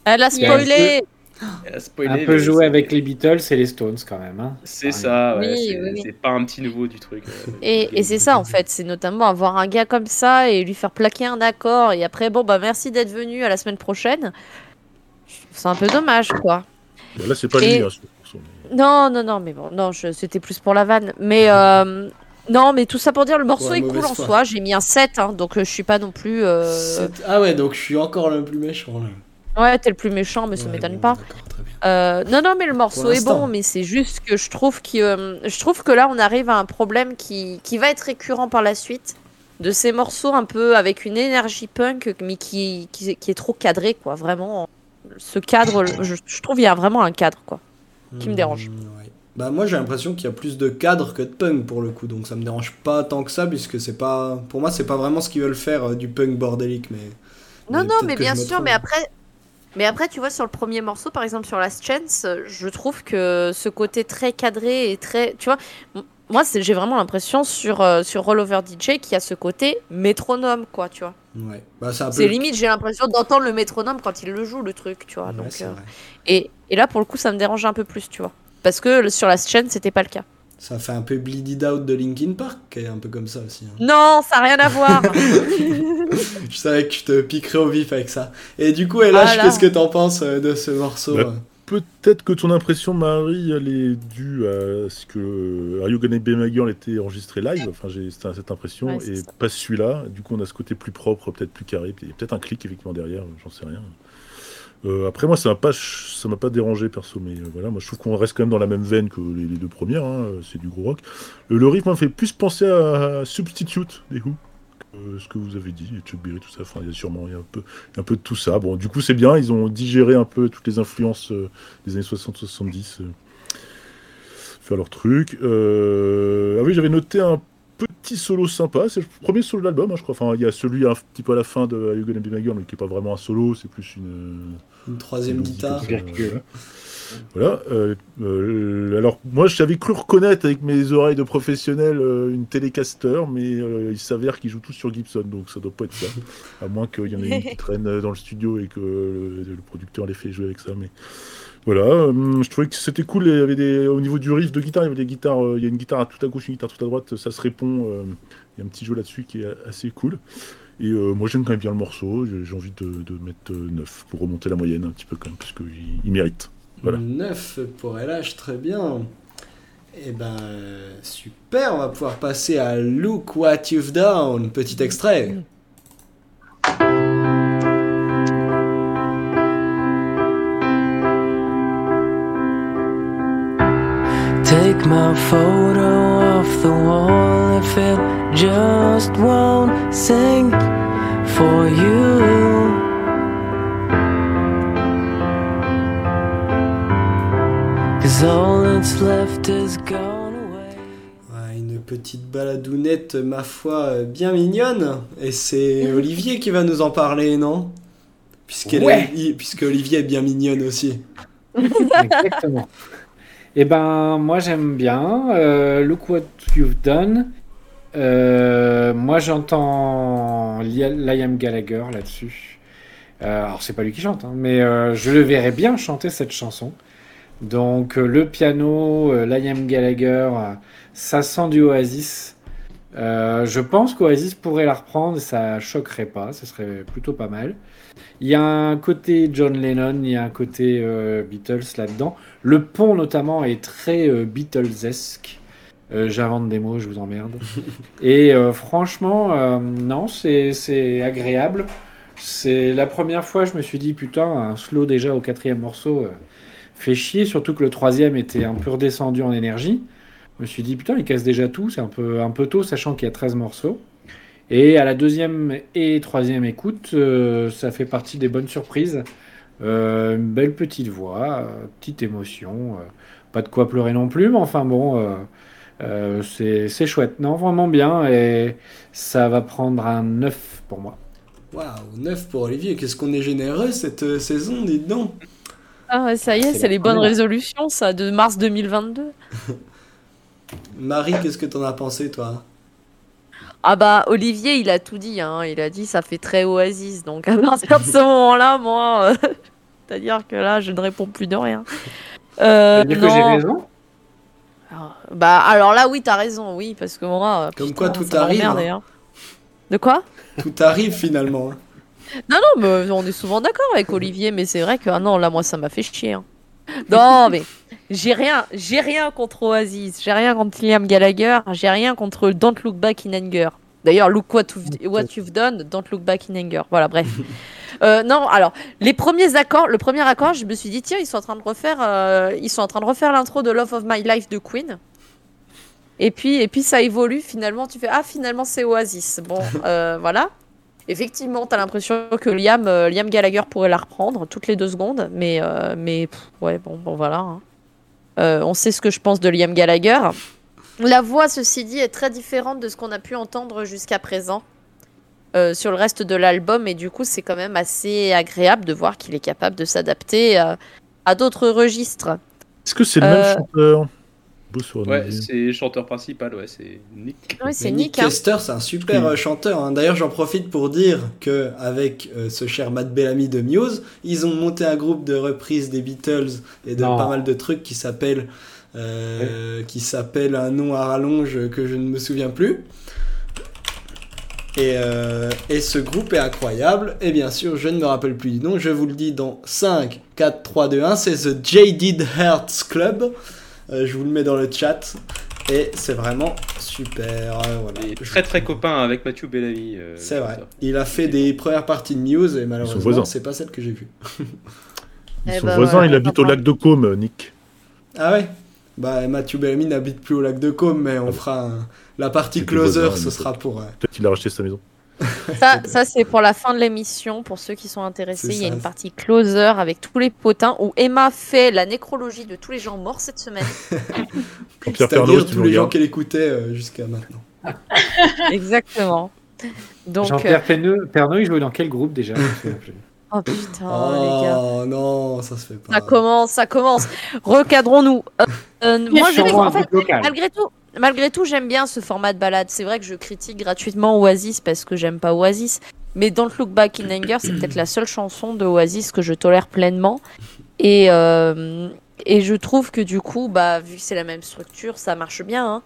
Speaker 3: Elle a spoilé
Speaker 4: Elle a spoilé,
Speaker 6: Un peu
Speaker 4: c'est-
Speaker 6: avec les Beatles et les Stones quand même. hein.
Speaker 4: C'est ça, ouais,
Speaker 3: Oui,
Speaker 4: c'est
Speaker 3: oui, oui.
Speaker 4: c'est pas un petit nouveau du truc. euh,
Speaker 3: Et, et c'est ça en fait, c'est notamment avoir un gars comme ça et lui faire plaquer un accord et après bon bah merci d'être venu à la semaine prochaine. C'est un peu dommage quoi.
Speaker 7: Bah, là, c'est pas
Speaker 3: Et-
Speaker 7: lui. hein, mais-
Speaker 3: Non non non mais bon non je- c'était plus pour la vanne. Mais euh, non mais tout ça pour dire le morceau
Speaker 2: Ouais,
Speaker 3: est cool en
Speaker 2: foi.
Speaker 3: soi. J'ai mis un 7 hein, donc euh, je suis pas non plus. euh,
Speaker 2: Ah ouais, donc je suis encore le plus méchant là.
Speaker 3: Ouais t'es le plus méchant mais ça
Speaker 2: Ouais,
Speaker 3: m'étonne
Speaker 2: bon,
Speaker 3: pas. Euh, non, non, mais le morceau est bon, mais c'est juste que je trouve que euh, je trouve que là on arrive à un problème qui, qui va être récurrent par la suite de ces morceaux un peu avec une énergie punk mais qui, qui, qui est trop cadré quoi. Vraiment, ce cadre, je, je trouve il y a vraiment un cadre quoi. Qui me dérange.
Speaker 2: Ouais. Bah moi j'ai l'impression qu'il y a plus de cadre que de punk pour le coup, donc ça me dérange pas tant que ça puisque c'est pas, pour moi c'est pas vraiment ce qu'ils veulent faire euh, du punk bordélique, mais.
Speaker 3: Non,
Speaker 2: mais
Speaker 3: non, mais bien sûr, mais après, mais après, tu vois, sur le premier morceau, par exemple sur Last Chance, euh, je trouve que ce côté très cadré et très, tu vois, moi, j'ai vraiment l'impression sur euh, sur Roll Over DJ qu'il y a ce côté métronome, quoi, tu vois.
Speaker 2: Ouais. Bah c'est
Speaker 3: limite, j'ai l'impression d'entendre le métronome quand il le joue, le truc, tu vois.
Speaker 2: Ouais,
Speaker 3: donc, euh, et, et là, pour le coup, ça me dérange un peu plus, tu vois. Parce que sur Last Chance, c'était pas le cas.
Speaker 2: Ça fait un peu Bleed It Out de Linkin Park, qui est un peu comme ça aussi. hein.
Speaker 3: Non, ça n'a rien à voir.
Speaker 2: Je savais que je te piquerais au vif avec ça. Et du coup, Elash,
Speaker 3: Ah là.
Speaker 2: qu'est-ce que t'en penses euh, de ce morceau
Speaker 7: Bah,
Speaker 2: euh
Speaker 7: Peut-être que ton impression, Marie, elle est due à ce que Are You Gonna Be My Girl était enregistré live? Enfin, j'ai cette impression.
Speaker 3: Ouais,
Speaker 7: et
Speaker 3: ça.
Speaker 7: pas celui-là. Du coup, on a ce côté plus propre, peut-être plus carré. Puis il y a peut-être un clic, effectivement, derrière. J'en sais rien. Euh, après, moi, ça m'a pas, ça m'a pas dérangé, perso. Mais euh, voilà, moi, je trouve qu'on reste quand même dans la même veine que les, deux premières. hein, C'est du gros rock. Le, le rythme m'a fait plus penser à Substitute des Who. que ce que vous avez dit, Chuck Berry, tout ça, il y a sûrement un, peu, un peu de tout ça. Bon, du coup, c'est bien, ils ont digéré un peu toutes les influences euh, des années 60-70, euh, faire leur truc. Euh, Ah oui, j'avais noté un petit solo sympa, c'est le premier solo de l'album, hein, je crois. Enfin, il y a celui un petit peu à la fin de Are You Gonna Be My Girl, mais qui n'est pas vraiment un solo, c'est plus une.
Speaker 2: Une troisième guitare.
Speaker 7: euh, voilà. Euh, euh, alors, moi, j'avais cru reconnaître avec mes oreilles de professionnel euh, une télécaster, mais il s'avère qu'ils jouent tous sur Gibson, donc ça doit pas être ça. À moins qu'il y en ait une qui traîne dans le studio et que le, le producteur les fait jouer avec ça. Mais voilà, euh, je trouvais que c'était cool. Il y avait des, au niveau du riff de guitare, il y avait des guitares. euh, il y a une guitare à tout à gauche, une guitare tout à droite. Ça se répond. euh, il y a un petit jeu là-dessus qui est assez cool. Et euh, moi, j'aime quand même bien le morceau. J'ai envie de, mettre 9 pour remonter la moyenne un petit peu quand même, parce mérite. Voilà.
Speaker 2: 9 pour LH, très bien. Et ben, super, on va pouvoir passer à Look What You've Done, petit extrait.
Speaker 8: Take my photo off the wall if it just won't sing for you. Cause all that's left is gone away.
Speaker 2: Ouais, une petite baladounette, ma foi, euh, bien mignonne. Et c'est Olivier qui va nous en parler, non? Puisqu'elle
Speaker 6: Ouais.
Speaker 2: est- Puisque Olivier est bien mignonne aussi.
Speaker 6: Exactement. Et ben, moi j'aime bien. euh, Look What You've Done. Euh, moi j'entends Lia- Liam Gallagher là-dessus. Euh, alors c'est pas lui qui chante, hein, mais je le verrais bien chanter cette chanson. Donc le piano, Liam Gallagher, ça sent du Oasis. Euh, je pense qu'Oasis pourrait la reprendre, ça choquerait pas, ce serait plutôt pas mal. Il y a un côté John Lennon, il y a un côté euh, Beatles là-dedans. Le pont notamment est très euh, Beatlesesque. Euh, J'invente des mots, je vous emmerde. Et franchement, non, c'est agréable. C'est la première fois, je me suis dit, putain, un slow déjà au quatrième morceau fait chier, surtout que le troisième était un peu redescendu en énergie. Je me suis dit, putain, il casse déjà tout, c'est un peu, un peu tôt, sachant qu'il y a 13 morceaux. Et à la deuxième et troisième écoute, euh, ça fait partie des bonnes surprises. Euh, une belle petite voix, euh, petite émotion, euh, pas de quoi pleurer non plus, mais enfin bon, euh, euh, c'est c'est chouette. Non, vraiment bien, et ça va prendre un 9 pour moi.
Speaker 2: Waouh, 9 pour Olivier. Qu'est-ce qu'on est généreux cette euh, saison, dites donc.
Speaker 3: Ah ouais, ça y est,
Speaker 6: C'est
Speaker 3: c'est les bonnes résolutions, ça, de mars 2022.
Speaker 2: Marie, qu'est-ce que t'en as pensé, toi
Speaker 3: Ah bah, Olivier, il a tout dit, hein. Il a dit ça fait très Oasis, donc à partir de ce moment-là, moi, euh, c'est-à-dire que là, je ne réponds plus de rien. Euh,
Speaker 6: dire que j'ai raison
Speaker 3: Alors, Bah, alors là, oui, t'as raison, oui, parce que moi. euh,
Speaker 2: Comme
Speaker 3: putain,
Speaker 2: quoi, tout arrive, hein.
Speaker 3: hein. De quoi?
Speaker 2: Tout arrive finalement. hein.
Speaker 3: Non, non, mais on est souvent d'accord avec Olivier, mais c'est vrai que ah non, là, moi, ça m'a fait chier. hein. Non, mais j'ai rien, j'ai rien contre Oasis, j'ai rien contre Liam Gallagher, j'ai rien contre Don't Look Back in Anger. D'ailleurs, look what you've, what you've done, don't look back in anger. Voilà, bref. Euh, non, alors les premiers accords, le premier accord, je me suis dit tiens, ils sont en train de refaire, euh, ils sont en train de refaire l'intro de Love of My Life de Queen. Et puis, et puis ça évolue finalement. Tu fais ah finalement c'est Oasis. Bon, euh, voilà. Effectivement, t'as l'impression que Liam, Liam Gallagher pourrait la reprendre toutes les deux secondes, mais, mais pff, ouais, bon, bon voilà. hein. Euh, on sait ce que je pense de Liam Gallagher. La voix, ceci dit, est très différente de ce qu'on a pu entendre jusqu'à présent euh, sur le reste de l'album, et du coup, c'est quand même assez agréable de voir qu'il est capable de s'adapter euh, à d'autres registres.
Speaker 7: Est-ce que c'est le
Speaker 3: Euh,
Speaker 7: même chanteur? Sur
Speaker 4: Ouais, c'est le chanteur principal, ouais, c'est Nick.
Speaker 3: Oui, c'est Nick. hein.
Speaker 2: Kester, c'est un super
Speaker 7: Oui.
Speaker 2: euh, chanteur. hein. D'ailleurs, j'en profite pour dire que avec euh, ce cher Matt Bellamy de Muse, ils ont monté un groupe de reprises des Beatles et de
Speaker 6: Non.
Speaker 2: pas mal de trucs qui s'appellent euh, qui s'appelle un nom à rallonge que je ne me souviens plus. Et, euh, et ce groupe est incroyable. Et bien sûr, je ne me rappelle plus du nom. Je vous le dis dans 5, 4, 3, 2, 1. C'est The Jaded Hearts Club. Euh, je vous le mets dans le chat. Et c'est vraiment super. Euh, voilà.
Speaker 4: Il est très très copain avec Mathieu Bellamy. euh,
Speaker 2: C'est vrai. Il a fait des premières parties de Muse et malheureusement, c'est pas celle que j'ai vue.
Speaker 3: Eh
Speaker 7: Son
Speaker 3: ben
Speaker 7: voisin,
Speaker 3: voilà,
Speaker 7: il habite au lac de Caume, Nick.
Speaker 2: Ah ouais? Bah, Matthew Bellamy n'habite plus au lac de Caume, mais on fera un- la partie closer, ce sera pour. euh,
Speaker 7: Peut-être qu'il a racheté sa maison.
Speaker 3: Ça, ça c'est pour la fin de l'émission. Pour ceux qui sont intéressés, il y a une partie closer avec tous les potins où Emma fait la nécrologie de tous les gens morts cette semaine.
Speaker 2: C'est-à-dire tous les gens qu'elle écoutait euh, jusqu'à maintenant.
Speaker 3: Exactement. Donc, euh,
Speaker 6: Jean-Pierre Perneux, Perneux, il jouait dans quel groupe déjà
Speaker 3: oh putain, les gars.
Speaker 2: oh non, ça se fait pas.
Speaker 3: Ça commence, ça commence. Recadrons-nous. Euh, euh, moi, je vais, en fait, malgré tout, malgré tout, j'aime bien ce format de balade. C'est vrai que je critique gratuitement Oasis parce que j'aime pas Oasis. Mais Don't Look Back in Anger, c'est peut-être la seule chanson de Oasis que je tolère pleinement. Et, euh, et je trouve que du coup, bah, vu que c'est la même structure, ça marche bien. hein.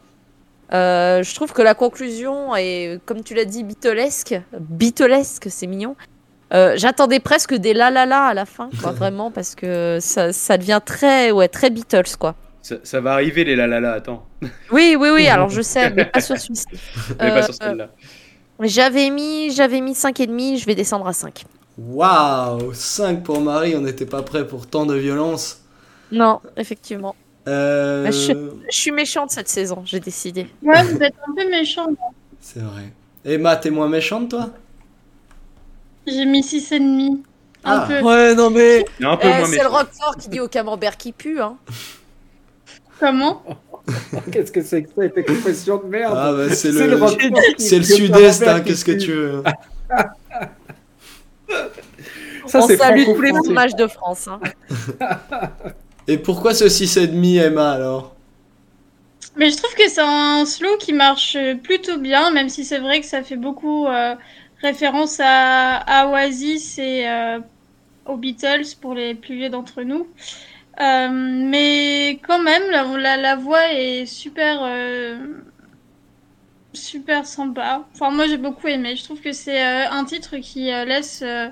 Speaker 3: Euh, je trouve que la conclusion est, comme tu l'as dit, Beatlesque. Beatlesque, c'est mignon. Euh, J'attendais presque des la la la à la fin, quoi, vraiment, parce que ça, ça devient très, ouais, très Beatles, quoi.
Speaker 4: Ça, ça va arriver les la la la, attends.
Speaker 3: Oui, oui, oui, alors je sais, mais pas sur celui-ci.
Speaker 4: Mais
Speaker 3: Euh,
Speaker 4: pas sur celle-là.
Speaker 3: J'avais mis, j'avais mis 5,5, je vais descendre à 5.
Speaker 2: Waouh 5 pour Marie, on n'était pas prêt pour tant de violence.
Speaker 3: Non, effectivement.
Speaker 2: Euh,
Speaker 3: Bah, Je suis méchante cette saison, j'ai décidé.
Speaker 5: Ouais, vous êtes un peu méchant.
Speaker 2: C'est vrai. Emma, t'es moins méchante, toi?
Speaker 5: J'ai mis 6,5. Un
Speaker 2: Ah.
Speaker 5: peu.
Speaker 3: Ouais, non mais. Eh, c'est le roquefort qui dit au camembert qui pue, hein.
Speaker 5: Comment
Speaker 6: Qu'est-ce que c'est que cette expression de merde
Speaker 2: Ah bah c'est le,
Speaker 6: le
Speaker 2: le sud-est, hein, qu'est-ce que tu veux
Speaker 6: Ça,
Speaker 3: On salue tous les fromages de France. Hein.
Speaker 2: Et pourquoi ce 6,5 Emma alors?
Speaker 5: Mais je trouve que c'est un slow qui marche plutôt bien, même si c'est vrai que ça fait beaucoup euh, référence à, à Oasis et euh, aux Beatles pour les plus vieux d'entre nous. Euh, mais quand même, la, la, la voix est super, euh, super sympa. Enfin, moi j'ai beaucoup aimé. Je trouve que c'est euh, un titre qui euh, laisse euh,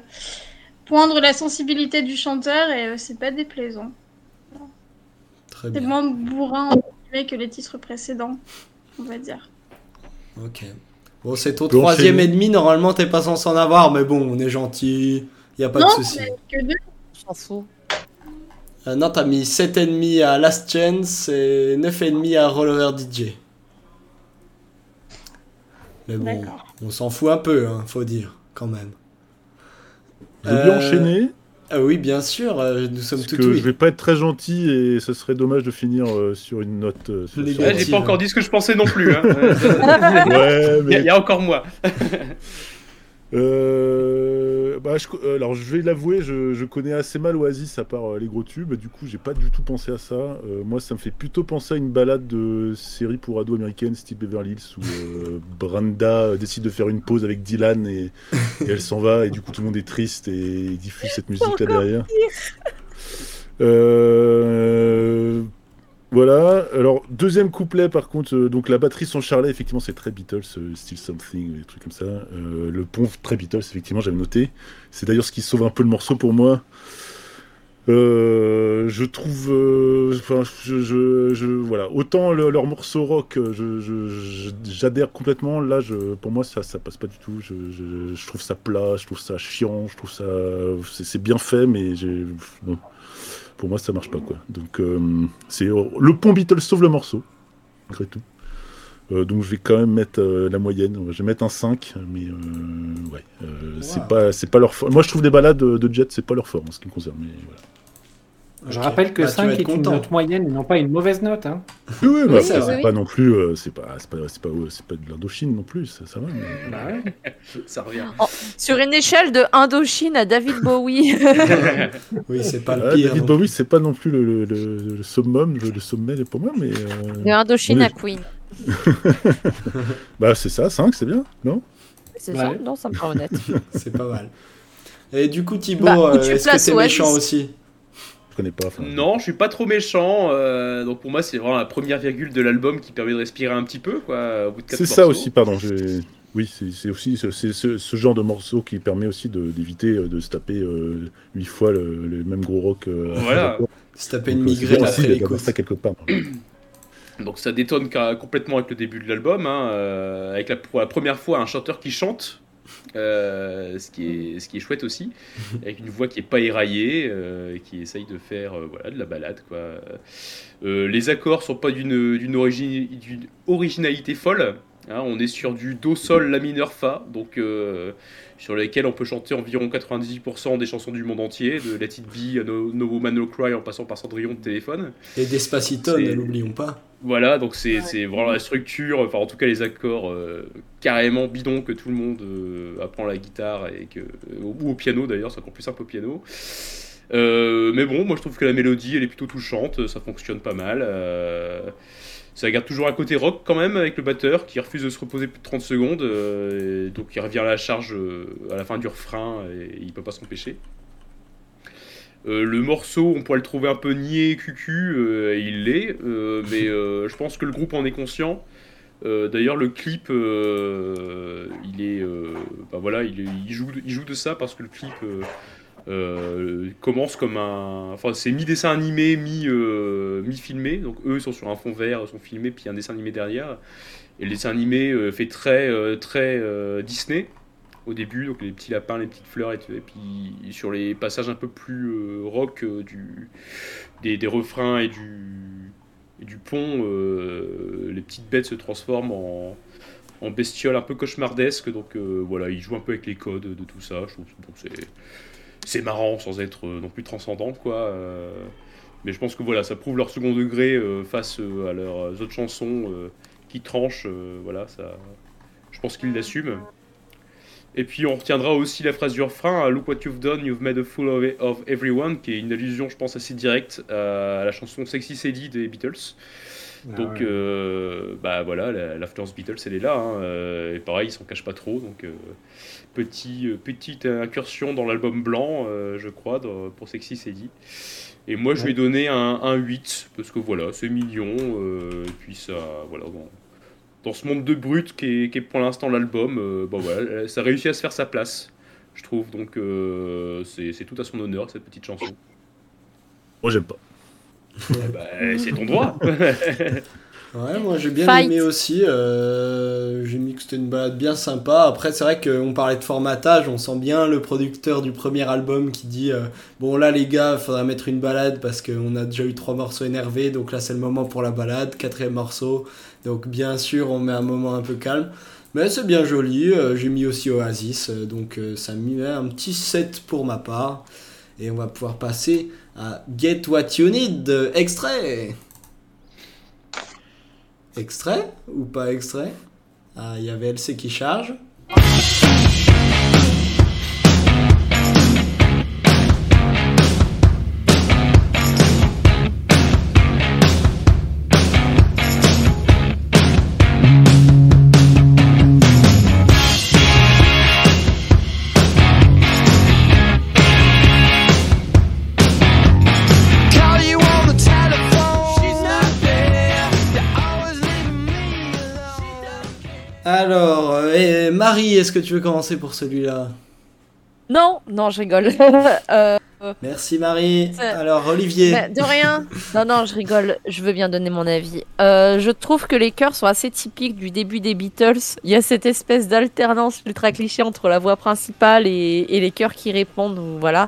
Speaker 5: poindre la sensibilité du chanteur et euh, c'est pas déplaisant.
Speaker 2: Très
Speaker 5: C'est moins bourrin que les titres précédents, on va dire.
Speaker 2: Ok. Bon, c'est ton
Speaker 7: Bon,
Speaker 2: troisième et demi, normalement t'es pas censé en avoir, mais bon, on est gentil, y a pas
Speaker 5: non,
Speaker 2: de souci.
Speaker 5: que deux.
Speaker 3: Je
Speaker 2: Euh, non, t'as mis 7,5 à Last Chance et 9,5 à Rollover DJ. Mais bon, on s'en fout un peu, hein, faut dire, quand même.
Speaker 7: Je veux bien
Speaker 2: Euh,
Speaker 7: enchaîner,
Speaker 2: Ah oui, bien sûr, euh, nous sommes
Speaker 7: parce
Speaker 2: tout
Speaker 7: que je vais pas être très gentil et ce serait dommage de finir euh, sur une note. euh, sur-
Speaker 4: j'ai pas encore dit ce que je pensais non plus. Hein.
Speaker 7: Ouais,
Speaker 4: Il y, a- il y a encore moi.
Speaker 7: Euh, bah, je euh, alors je vais l'avouer, je, je connais assez mal Oasis à part euh, les gros tubes, du coup j'ai pas du tout pensé à ça. Euh, moi ça me fait plutôt penser à une balade de série pour ados américaine style Beverly Hills où Brenda décide de faire une pause avec Dylan et, et elle s'en va et du coup tout le monde est triste et diffuse cette musique là derrière. Voilà. Alors, deuxième couplet, par contre, euh, donc la batterie sans charlet, effectivement, c'est très Beatles, euh, Still Something, des trucs comme ça. Euh, le pont, très Beatles, effectivement, j'avais noté. C'est d'ailleurs ce qui sauve un peu le morceau pour moi. Euh, je trouve, enfin, je, je, voilà, autant le- leur morceau rock, j'adhère complètement. Là, pour moi, ça, ça passe pas du tout. Je, trouve ça plat, je trouve ça chiant, je trouve ça, c'est bien fait, mais j'ai, bon, pour moi, ça marche pas quoi. Donc, euh, c'est le pont Beatles sauve le morceau, malgré tout. Euh, donc je vais quand même mettre euh, la moyenne, je vais mettre un 5, mais euh, ouais, c'est pas c'est pas leur. Moi je trouve des balades de, Jet, c'est pas leur fort en ce qui me concerne. Mais voilà.
Speaker 6: Je rappelle que
Speaker 2: Bah, tu vas
Speaker 6: 5
Speaker 2: être
Speaker 6: est une note moyenne et non pas une mauvaise note. Hein.
Speaker 7: Oui, oui,
Speaker 2: Oui,
Speaker 7: bah,
Speaker 2: c'est
Speaker 7: après,
Speaker 2: vrai.
Speaker 7: c'est pas non plus, euh, c'est pas, c'est pas, c'est pas, c'est pas de l'Indochine non plus, ça, ça va. mais-
Speaker 6: Bah ouais.
Speaker 4: Ça revient.
Speaker 3: Sur une échelle de Indochine à David Bowie.
Speaker 2: Oui, c'est pas le
Speaker 7: Ah,
Speaker 2: pire.
Speaker 7: David
Speaker 2: non.
Speaker 7: Bowie, c'est pas non plus le, le, le- le summum, le, le sommet pour moi, mais euh,
Speaker 3: de Indochine
Speaker 7: Oui.
Speaker 3: à Queen.
Speaker 7: bah c'est ça, 5, c'est bien, non?
Speaker 3: C'est ça. Non, ça me paraît honnête.
Speaker 2: C'est pas mal. Et du coup, Thibaut,
Speaker 3: Bah,
Speaker 2: euh,
Speaker 3: tu
Speaker 2: est-ce que
Speaker 3: Oasis
Speaker 2: méchant aussi?
Speaker 7: Je connais pas. enfin,
Speaker 4: Non, je suis pas trop méchant. euh, donc pour moi, c'est vraiment la première virgule de l'album qui permet de respirer un petit peu, quoi. Au bout de quatre
Speaker 7: C'est ça aussi, pardon. j'ai- Oui, c'est aussi ce, c'est ce, ce genre de morceau qui permet aussi d'éviter euh, de se taper euh, huit fois le, le même gros rock. euh,
Speaker 4: Voilà.
Speaker 2: Se taper une migraine après l'écoute.
Speaker 7: ça quelque part.
Speaker 4: Donc ça détonne complètement avec le début de l'album, hein, euh, avec la, pour la première fois un chanteur qui chante, euh, ce, qui est, ce qui est chouette aussi, avec une voix qui est pas éraillée, euh, qui essaye de faire euh, voilà, de la balade. Quoi. Les accords sont pas d'une d'une origi- d'une originalité folle. hein, on est sur du Do Sol La mineur Fa, donc sur lesquels on peut chanter environ 98% des chansons du monde entier, de Let It Be, à No, No Woman No Cry en passant par Cendrillon de téléphone.
Speaker 2: Et Despacito, ne l'oublions pas.
Speaker 4: Voilà, donc c'est c'est vraiment la structure, enfin en tout cas les accords euh, carrément bidons que tout le monde euh, apprend à la guitare et que, ou au piano d'ailleurs, c'est encore plus simple au piano. Euh, mais bon, moi je trouve que la mélodie elle est plutôt touchante, ça fonctionne pas mal. Ça garde toujours un côté rock quand même avec le batteur qui refuse de se reposer plus de 30 secondes, euh, et donc il revient à la charge euh, à la fin du refrain et il peut pas s'empêcher. Euh, le morceau, on pourrait le trouver un peu niais, cucu, et il l'est, mais je pense que le groupe en est conscient. D'ailleurs, le clip, il est, bah voilà, il joue, il joue de ça parce que le clip euh, commence comme un, enfin, c'est mi dessin animé, euh, mi filmé. Donc eux sont sur un fond vert, sont filmés, puis un dessin animé derrière. Et le dessin animé euh, fait très, très Disney au début, donc les petits lapins, les petites fleurs et puis sur les passages un peu plus rock du, des, des refrains et du, et du pont, les petites bêtes se transforment en, en bestioles un peu cauchemardesques. Donc voilà, ils jouent un peu avec les codes de tout ça. Je trouve bon, c'est c'est marrant sans être euh, non plus transcendant quoi. euh, mais je pense que voilà, ça prouve leur second degré euh, face à leurs autres chansons qui tranchent. voilà, ça, je pense qu'ils l'assument. Et puis on retiendra aussi la phrase du refrain Look what you've done, you've made a fool of, of everyone, qui est une allusion, je pense, assez directe à la chanson Sexy Sadie des Beatles.
Speaker 6: Ah
Speaker 4: Donc,
Speaker 6: ouais.
Speaker 4: euh, bah voilà, la- l'influence Beatles, elle est là. hein, et pareil, ils s'en cachent pas trop. Donc, euh, petit, euh, petite incursion dans l'album blanc, euh, je crois, dans- pour Sexy Sadie. Et moi, je lui ai donné un, un 8, parce que voilà, c'est mignon. euh, et puis ça, voilà, dans, dans ce monde de brut qui est, pour l'instant l'album, euh, bah voilà, ça réussit à se faire sa place, je trouve. Donc, euh, c'est c'est tout à son honneur, cette petite chanson.
Speaker 7: Moi j'aime pas.
Speaker 4: Eh ben, c'est ton droit.
Speaker 2: Ouais, moi j'ai bien
Speaker 3: Fight.
Speaker 2: aimé aussi. euh, j'ai mis que c'était une balade bien sympa. Après, c'est vrai qu'on parlait de formatage. On sent bien le producteur du premier album qui dit euh, Bon, là les gars, il faudra mettre une balade parce qu'on a déjà eu trois morceaux énervés. Donc là, c'est le moment pour la balade. Quatrième morceau. Donc bien sûr, on met un moment un peu calme. Mais c'est bien joli. euh, j'ai mis aussi Oasis. donc ça me met un petit 7 pour ma part. Et on va pouvoir passer à Get What You Need, extrait. Extrait ou pas extrait? Ah, il y avait LC qui charge. Marie, est-ce que tu veux commencer pour celui-là?
Speaker 3: Non, non, je rigole. Euh,
Speaker 2: Merci Marie.
Speaker 3: C'est-
Speaker 2: Alors Olivier.
Speaker 3: de rien. Non, non, je rigole. Je veux bien donner mon avis. Euh, je trouve que les chœurs sont assez typiques du début des Beatles. Il y a cette espèce d'alternance ultra cliché entre la voix principale et, et les chœurs qui répondent. Voilà.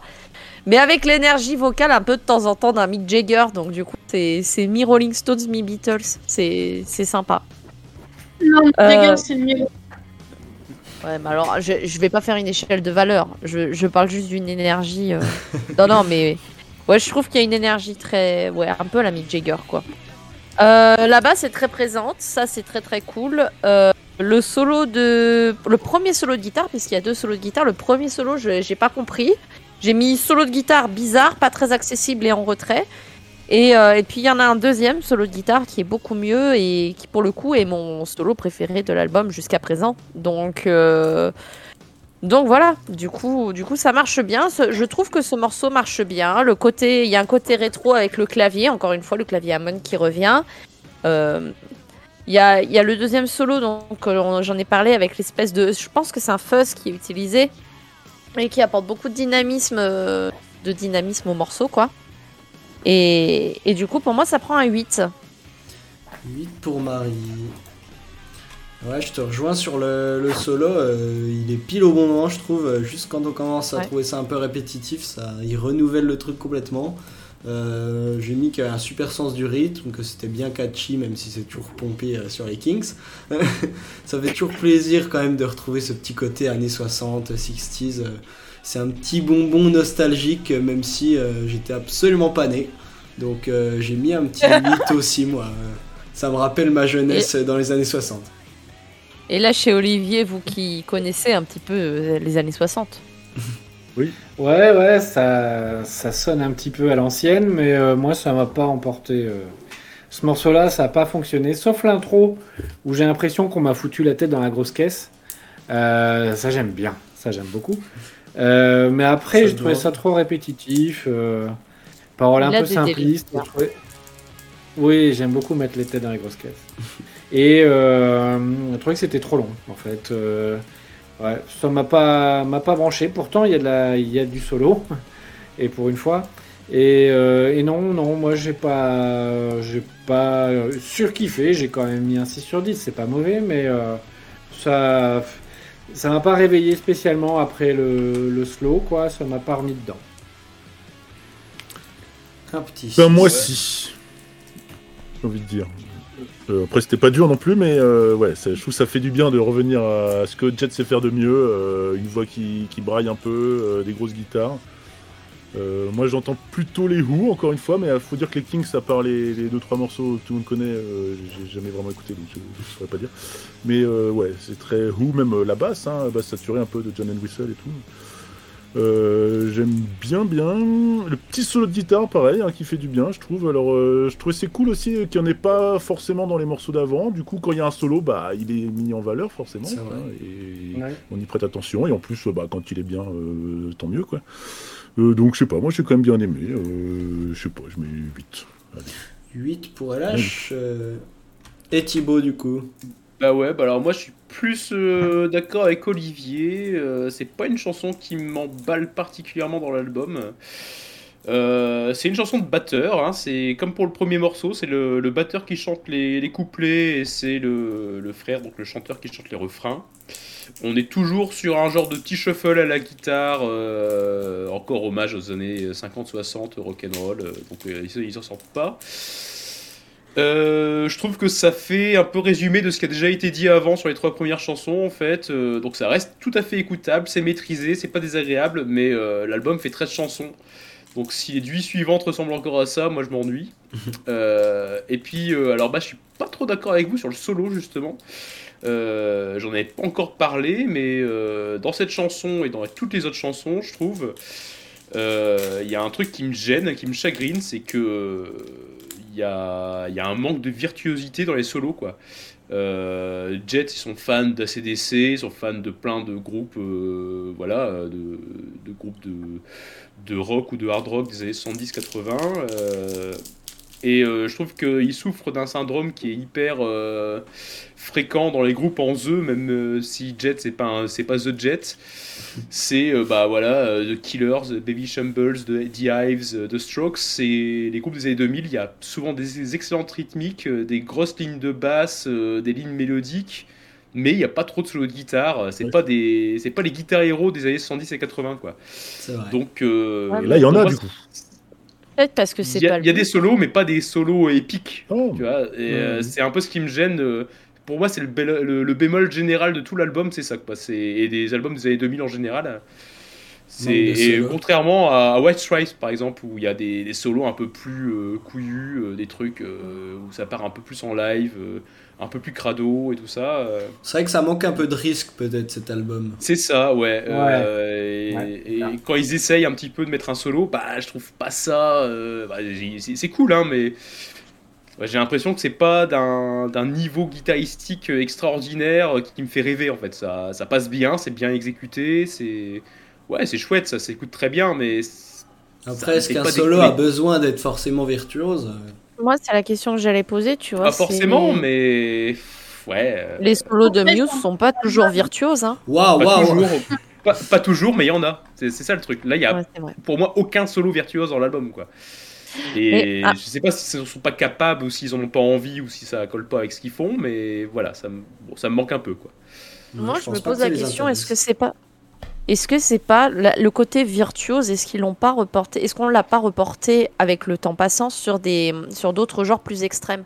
Speaker 3: Mais avec l'énergie vocale un peu de temps en temps d'un Mick Jagger. Donc, du coup, c'est mi-Rolling Stones, mi-Beatles. C'est c'est sympa.
Speaker 5: Non,
Speaker 3: Euh,
Speaker 5: Jagger, c'est mieux.
Speaker 3: Ouais, mais alors, je, je vais pas faire une échelle de valeur. Je, je parle juste d'une énergie. euh. non, non, mais. Ouais, je trouve qu'il y a une énergie très. Ouais, un peu à la Mick Jagger, quoi. Euh, Là-bas, c'est très présente. Ça, c'est très, très cool. Euh, le solo de. Le premier solo de guitare, puisqu'il y a deux solos de guitare. Le premier solo, je j'ai pas compris. J'ai mis solo de guitare bizarre, pas très accessible et en retrait. Et, euh, et puis il y en a un deuxième solo de guitare qui est beaucoup mieux et qui pour le coup est mon solo préféré de l'album jusqu'à présent. Donc euh, voilà, du coup ça marche bien. Je trouve que ce morceau marche bien. Il y a un côté rétro avec le clavier, encore une fois le clavier Hammond qui revient. Euh, il y, a, le deuxième solo, donc j'en ai parlé avec l'espèce de. Je pense que c'est un fuzz qui est utilisé et qui apporte beaucoup de dynamisme au morceau, quoi. Et, et du coup, pour moi, ça prend un 8.
Speaker 2: 8 pour Marie. Ouais, je te rejoins sur le, le solo. euh, il est pile au bon moment, je trouve. Juste quand on commence à
Speaker 3: Ouais.
Speaker 2: trouver ça un peu répétitif, ça, il renouvelle le truc complètement. Euh, J'ai mis qu'il y a un super sens du rythme, que c'était bien catchy, même si c'est toujours pompé euh, sur les Kings. ça fait toujours plaisir quand même de retrouver ce petit côté années 60, 60s. C'est un petit bonbon nostalgique, euh, même si euh, j'étais absolument pas né. Donc euh, j'ai mis un petit 8 aussi, moi. Ça me rappelle ma jeunesse dans les années 60.
Speaker 3: Et là, chez Olivier, vous qui connaissez un petit peu les années 60.
Speaker 6: Ouais, ouais, ça, ça sonne un petit peu à l'ancienne, mais euh, moi, ça m'a pas emporté. euh. Ce morceau-là, ça n'a pas fonctionné, sauf l'intro, où j'ai l'impression qu'on m'a foutu la tête dans la grosse caisse. Euh, ça, j'aime bien, ça, j'aime beaucoup. Euh, mais après,
Speaker 2: Ça
Speaker 6: j'ai trouvé ça trop répétitif. euh, Paroles un peu simplistes. trouvé- Oui, j'aime beaucoup mettre les têtes dans les grosses caisses. Et euh, je trouvais que c'était trop long, en fait. Euh, ouais, ça m'a pas, m'a pas branché. Pourtant, il y, a de la, il y a du solo, et pour une fois. Et, euh, et non, non, moi, j'ai pas, j'ai pas surkiffé. J'ai quand même mis un 6 sur 10. C'est pas mauvais, mais euh, ça, ça m'a pas réveillé spécialement après le, le slow, quoi. Ça m'a pas remis dedans.
Speaker 2: Un petit.
Speaker 7: Ben, moi
Speaker 2: six.
Speaker 7: si. J'ai envie de dire. Euh, après, c'était pas dur non plus, mais euh, ouais, ça- je trouve que ça fait du bien de revenir à ce que Jet sait faire de mieux. euh, une voix qui, qui braille un peu, euh, des grosses guitares. Euh, moi, j'entends plutôt les Who, encore une fois, mais il faut dire que les Kings, à part les, les deux trois morceaux que tout le monde connaît, euh, j'ai jamais vraiment écouté, donc je ne saurais pas dire. Mais euh, ouais, c'est très Who, même euh, la basse, hein, la basse saturée un peu de John Whistle et tout. Euh, J'aime bien, bien. Le petit solo de guitare, pareil, hein, qui fait du bien, je trouve. Alors, euh, je trouvais c'est cool aussi euh, qu'il n'y en ait pas forcément dans les morceaux d'avant. Du coup, quand il y a un solo, bah, il est mis en valeur, forcément. Hein, et
Speaker 6: Ouais.
Speaker 7: on y prête attention. Et en plus, euh, bah, quand il est bien, euh, tant mieux, quoi. Euh, donc, je sais pas, moi, j'ai quand même bien aimé. Euh, je sais pas, je mets 8.
Speaker 2: 8 pour LH. euh, Et Thibaut, du coup.
Speaker 4: Bah ouais, bah alors moi je suis plus euh, d'accord avec Olivier. euh, c'est pas une chanson qui m'emballe particulièrement dans l'album. Euh, c'est une chanson de batteur, hein, c'est comme pour le premier morceau, c'est le, le batteur qui chante les, les couplets et c'est le, le frère, donc le chanteur qui chante les refrains. On est toujours sur un genre de petit shuffle à la guitare, euh, encore hommage aux années 50-60, rock'n'roll, euh, donc euh, ils, ils en sortent pas. Euh, je trouve que ça fait un peu résumé de ce qui a déjà été dit avant sur les trois premières chansons en fait. Euh, donc ça reste tout à fait écoutable, c'est maîtrisé, c'est pas désagréable, mais l'album fait 13 chansons. Donc si les 8 suivantes ressemblent encore à ça, moi je m'ennuie. Euh, et puis euh, alors bah je suis pas trop d'accord avec vous sur le solo justement. Euh, J'en avais pas encore parlé, mais euh, dans cette chanson et dans toutes les autres chansons, je trouve, euh, il y a un truc qui me gêne, qui me chagrine, c'est que il y a, un manque de virtuosité dans les solos, quoi. Jet, ils sont fans d'ACDC, ils sont fans de plein de groupes, voilà, de, de groupes de, de rock ou de hard rock des années 70-80. Et euh, je trouve qu'il souffre d'un syndrome qui est hyper euh, fréquent dans les groupes en The, même euh, si Jet c'est pas c'est pas The Jet. C'est euh, bah voilà euh, The Killers, The Baby Shambles, The, The Hives, euh, The Strokes. C'est les groupes des années 2000. Il y a souvent des excellentes rythmiques, euh, des grosses lignes de basse, euh, des lignes mélodiques. Mais il n'y a pas trop de solo de guitare. C'est
Speaker 7: Ouais.
Speaker 4: pas des, c'est pas les guitares héros des années 70 et 80 quoi.
Speaker 2: C'est vrai.
Speaker 4: Donc euh,
Speaker 3: Ouais,
Speaker 7: là, il y en a du coup.
Speaker 3: Peut-être parce que c'est
Speaker 4: il y, a-
Speaker 3: pas
Speaker 4: il y a des
Speaker 3: but.
Speaker 4: solos, mais pas des solos épiques.
Speaker 7: Oh,
Speaker 4: Tu vois, et euh, c'est un peu ce qui me gêne. euh, Pour moi, c'est le, le, le bémol général de tout l'album, c'est ça. Quoi. C'est- Et des albums des années 2000 en général. euh, C'est contrairement à, à White Stripes par exemple où il y a des, des solos un peu plus euh, couillus, euh, des trucs euh, où ça part un peu plus en live, euh, un peu plus crado et tout ça. euh,
Speaker 2: C'est vrai que ça manque un peu de risque, peut-être, cet album.
Speaker 4: c'est ça, ouais. euh, et
Speaker 6: Ouais,
Speaker 4: et
Speaker 6: ça.
Speaker 4: quand ils essayent un petit peu de mettre un solo, bah je trouve pas ça. euh, bah, c'est cool, hein, mais j'ai l'impression que c'est pas d'un niveau guitaristique extraordinaire qui me fait rêver en fait. Ça, ça passe bien, c'est bien exécuté, c'est ouais, c'est chouette, ça s'écoute très bien, mais
Speaker 2: Après, est-ce qu'un solo a besoin d'être forcément virtuose?
Speaker 3: Moi, c'est la question que j'allais poser, tu vois.
Speaker 4: pas
Speaker 3: c'est-
Speaker 4: forcément, mais ouais. euh,
Speaker 3: Les solos de Muse sont pas toujours virtuoses, hein.
Speaker 2: Waouh, waouh
Speaker 4: pas, pas toujours, mais il y en a. C'est ça le truc. Là, il y a
Speaker 3: Ouais,
Speaker 4: pour moi aucun solo virtuose dans l'album quoi. Et
Speaker 3: Mais, ah.
Speaker 4: je sais pas s'ils ne sont pas capables ou s'ils en ont pas envie ou si ça colle pas avec ce qu'ils font, mais voilà, ça me, bon, ça me manque un peu quoi.
Speaker 3: Moi, je,
Speaker 2: pense
Speaker 3: me pose la question est-ce que c'est pas. Est-ce que c'est pas le côté virtuose Est-ce qu'ils l'ont pas reporté Est-ce qu'on l'a pas reporté avec le temps passant sur des sur d'autres genres plus extrêmes?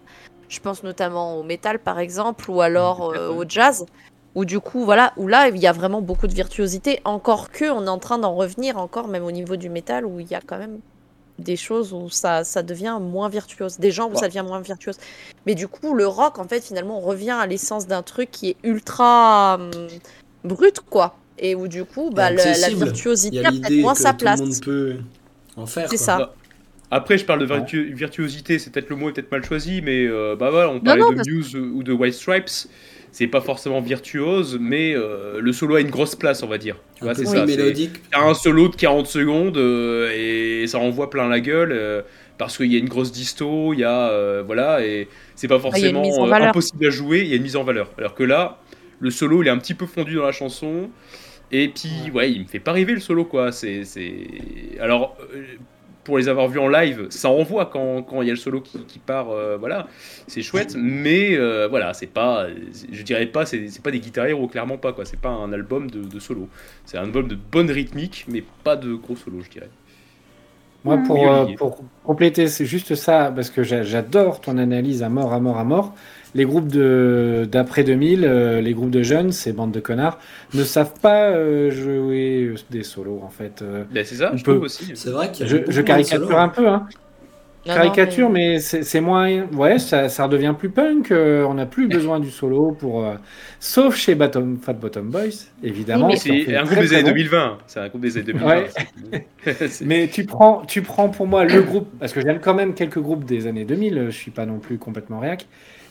Speaker 3: Je pense notamment au métal par exemple, ou alors euh, au jazz, où du coup voilà, où là il y a vraiment beaucoup de virtuosité. Encore que on est en train d'en revenir encore même au niveau du métal où il y a quand même des choses où ça, ça devient moins virtuose, des gens où ça devient moins virtuose. Mais du coup, le rock, en fait, finalement, on revient à l'essence d'un truc qui est ultra hum, brut, quoi. Et où du coup, bah, le- la virtuosité a
Speaker 2: a
Speaker 3: peut-être moins
Speaker 2: que
Speaker 3: sa
Speaker 2: tout
Speaker 3: place.
Speaker 2: le monde peut en faire.
Speaker 3: C'est
Speaker 2: quoi.
Speaker 3: ça.
Speaker 4: Après, je parle de virtu- virtuosité, c'est peut-être le mot est peut-être mal choisi, mais euh, bah voilà, on parlait
Speaker 3: non,
Speaker 4: de Muse ou de White Stripes. C'est pas forcément virtuose, mais euh, le solo a une grosse place, on va dire. Tu vois, c'est ça.
Speaker 2: mélodique.
Speaker 4: T'as un solo de 40 secondes euh, et ça envoie plein la gueule euh, parce qu'il y a une grosse disto, il y a euh, voilà et c'est pas
Speaker 3: Ah,
Speaker 4: forcément euh, impossible à jouer, il y a une mise en valeur. Alors que là, le solo il est un petit peu fondu dans la chanson et puis ouais, il me fait pas rêver le solo quoi. C'est c'est alors euh, pour les avoir vus en live, ça envoie quand quand il y a le solo qui, qui part, euh, voilà, c'est chouette, mais euh, voilà, c'est pas, je dirais pas, c'est c'est pas des guitares héros, clairement pas quoi. C'est pas un album de, de solo. C'est un album de bonne rythmique, mais pas de gros solo, je dirais.
Speaker 6: Moi, pour, euh, pour compléter, c'est juste ça, parce que j'a- j'adore ton analyse à mort, à mort, à mort. Les groupes de- d'après 2000, euh, les groupes de jeunes, ces bandes de connards, ne savent pas euh, jouer des solos, en fait. Euh,
Speaker 4: Ben, c'est ça, je
Speaker 6: peut-
Speaker 4: trouve aussi.
Speaker 2: C'est vrai qu'il y a
Speaker 6: je, caricature un peu, hein.
Speaker 3: Non, non,
Speaker 6: Caricature,
Speaker 3: mais-
Speaker 6: mais, c'est moins. Ouais, ça, ça redevient plus punk. euh, on n'a plus besoin du solo pour. euh, Sauf chez Bottom, Fat Bottom Boys, évidemment.
Speaker 3: Oui,
Speaker 4: C'est un
Speaker 6: très,
Speaker 4: groupe des années
Speaker 6: bon.
Speaker 4: 2020. C'est un groupe des années 2020.
Speaker 6: Ouais.
Speaker 4: C'est-
Speaker 6: Mais tu prends, tu prends pour moi le groupe, parce que j'aime quand même quelques groupes des années 2000, je suis pas non plus complètement réac.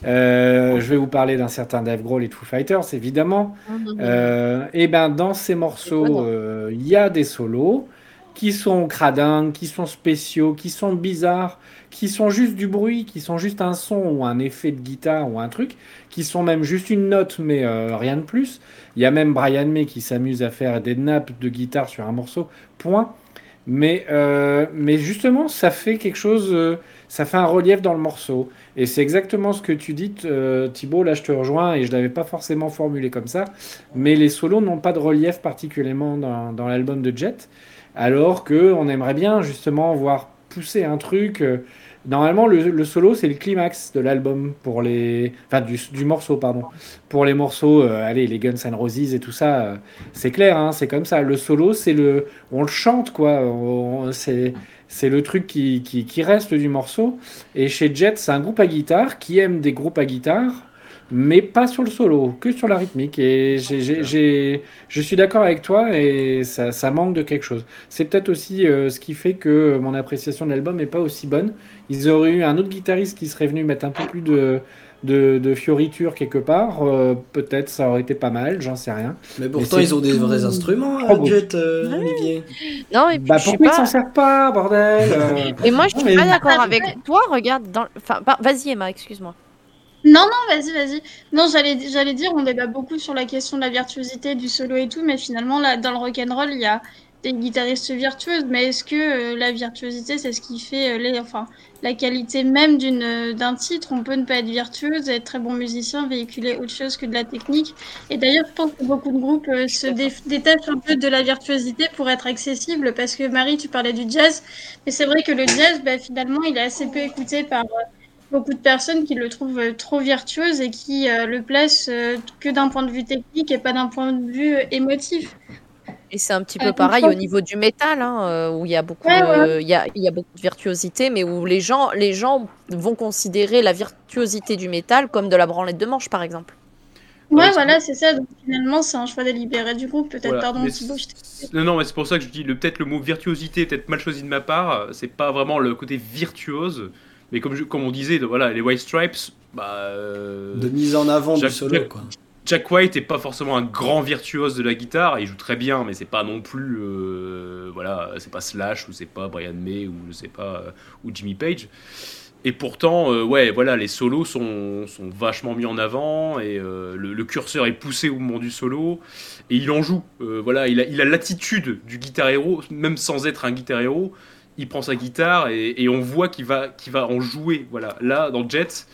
Speaker 6: Euh, je vais vous parler d'un certain Dave Grohl et Foo Fighters, évidemment.
Speaker 3: Mhm.
Speaker 6: Euh, et ben dans ces morceaux, euh, il y a des solos qui sont cradingues, qui sont spéciaux, qui sont bizarres, qui sont juste du bruit, qui sont juste un son ou un effet de guitare ou un truc, qui sont même juste une note mais euh, rien de plus. Il y a même Brian May qui s'amuse à faire des nappes de guitare sur un morceau, point. Mais, mais justement, ça fait quelque chose, ça fait un relief dans le morceau. Et c'est exactement ce que tu dis, euh, Thibaut. Là, je te rejoins et je l'avais pas forcément formulé comme ça. Mais les solos n'ont pas de relief particulièrement dans, dans l'album de Jet. Alors que on aimerait bien justement voir pousser un truc. euh, Normalement, le, solo, c'est le climax de l'album pour les, enfin du, morceau, pardon. Pour les morceaux, euh, allez, les Guns N' Roses et tout ça, c'est clair, hein, c'est comme ça. Le solo, c'est le, on le chante quoi. C'est, c'est le truc qui, qui, qui reste du morceau. Et chez Jet, c'est un groupe à guitare qui aime des groupes à guitare, mais pas sur le solo, que sur la rythmique. Et j'ai, j'ai, j'ai- je suis d'accord avec toi et ça, ça manque de quelque chose. C'est peut-être aussi euh, ce qui fait que mon appréciation de l'album n'est pas aussi bonne. Ils auraient eu un autre guitariste qui serait venu mettre un peu plus de, de, de fioritures quelque part, euh, peut-être ça aurait été pas mal, j'en sais rien.
Speaker 2: Mais pourtant, ils ont des vrais instruments,
Speaker 6: beau.
Speaker 2: Jet, euh, Olivier.
Speaker 3: Non, et puis
Speaker 6: Bah pourquoi ils s'en
Speaker 3: pas.
Speaker 6: servent pas, bordel euh
Speaker 3: Et moi, je
Speaker 6: Non,
Speaker 3: suis
Speaker 6: mais-
Speaker 3: pas d'accord avec toi. Regarde, dans... enfin, pas- vas-y Emma, excuse-moi.
Speaker 5: Non, non, vas-y, vas-y. Non, j'allais, j'allais dire, on débat beaucoup sur la question de la virtuosité, du solo et tout, mais finalement, là, dans le rock'n'roll, il y a des guitaristes virtuoses, mais est-ce que euh, la virtuosité, c'est ce qui fait euh, les, enfin, la qualité même d'une, euh, d'un titre? On peut ne pas être virtuose, être très bon musicien, véhiculer autre chose que de la technique. Et d'ailleurs, je pense que beaucoup de groupes se dé- détachent un peu de la virtuosité pour être accessible, parce que Marie, tu parlais du jazz, mais c'est vrai que le jazz, bah, finalement, il est assez peu écouté par beaucoup de personnes qui le trouvent trop virtuose et qui euh, le placent euh, que d'un point de vue technique et pas d'un point de vue euh, émotif.
Speaker 3: Et c'est un petit
Speaker 5: Euh,
Speaker 3: peu pareil
Speaker 5: comprends.
Speaker 3: au niveau du métal, hein, euh, où il y a beaucoup,
Speaker 5: Ouais,
Speaker 3: de, il y a, il y a beaucoup de virtuosité, mais où les gens, les gens vont considérer la virtuosité du métal comme de la branlette de manche, par exemple.
Speaker 5: Ouais, voilà, c'est ça. Donc finalement, c'est un choix délibéré du groupe. Peut-être,
Speaker 4: Voilà,
Speaker 5: pardon, Thibaut, je
Speaker 4: Non, non, mais c'est pour ça que je dis peut-être le mot virtuosité, est peut-être mal choisi de ma part. C'est pas vraiment le côté virtuose, mais comme, je- comme on disait, de- voilà, les White Stripes, bah, euh,
Speaker 2: De mise en avant du solo, quoi.
Speaker 4: Jack White est pas forcément un grand virtuose de la guitare, il joue très bien, mais c'est pas non plus, euh, voilà, c'est pas Slash ou c'est pas Brian May ou je pas euh, ou Jimmy Page. Et pourtant, euh, ouais, voilà, les solos sont, sont vachement mis en avant et le, curseur est poussé au moment du solo et il en joue. Voilà, il a il a l'attitude du guitar héros, même sans être un guitar héros. Il prend sa guitare et, et on voit qu'il va, qu'il va en jouer. Voilà, là dans Jet,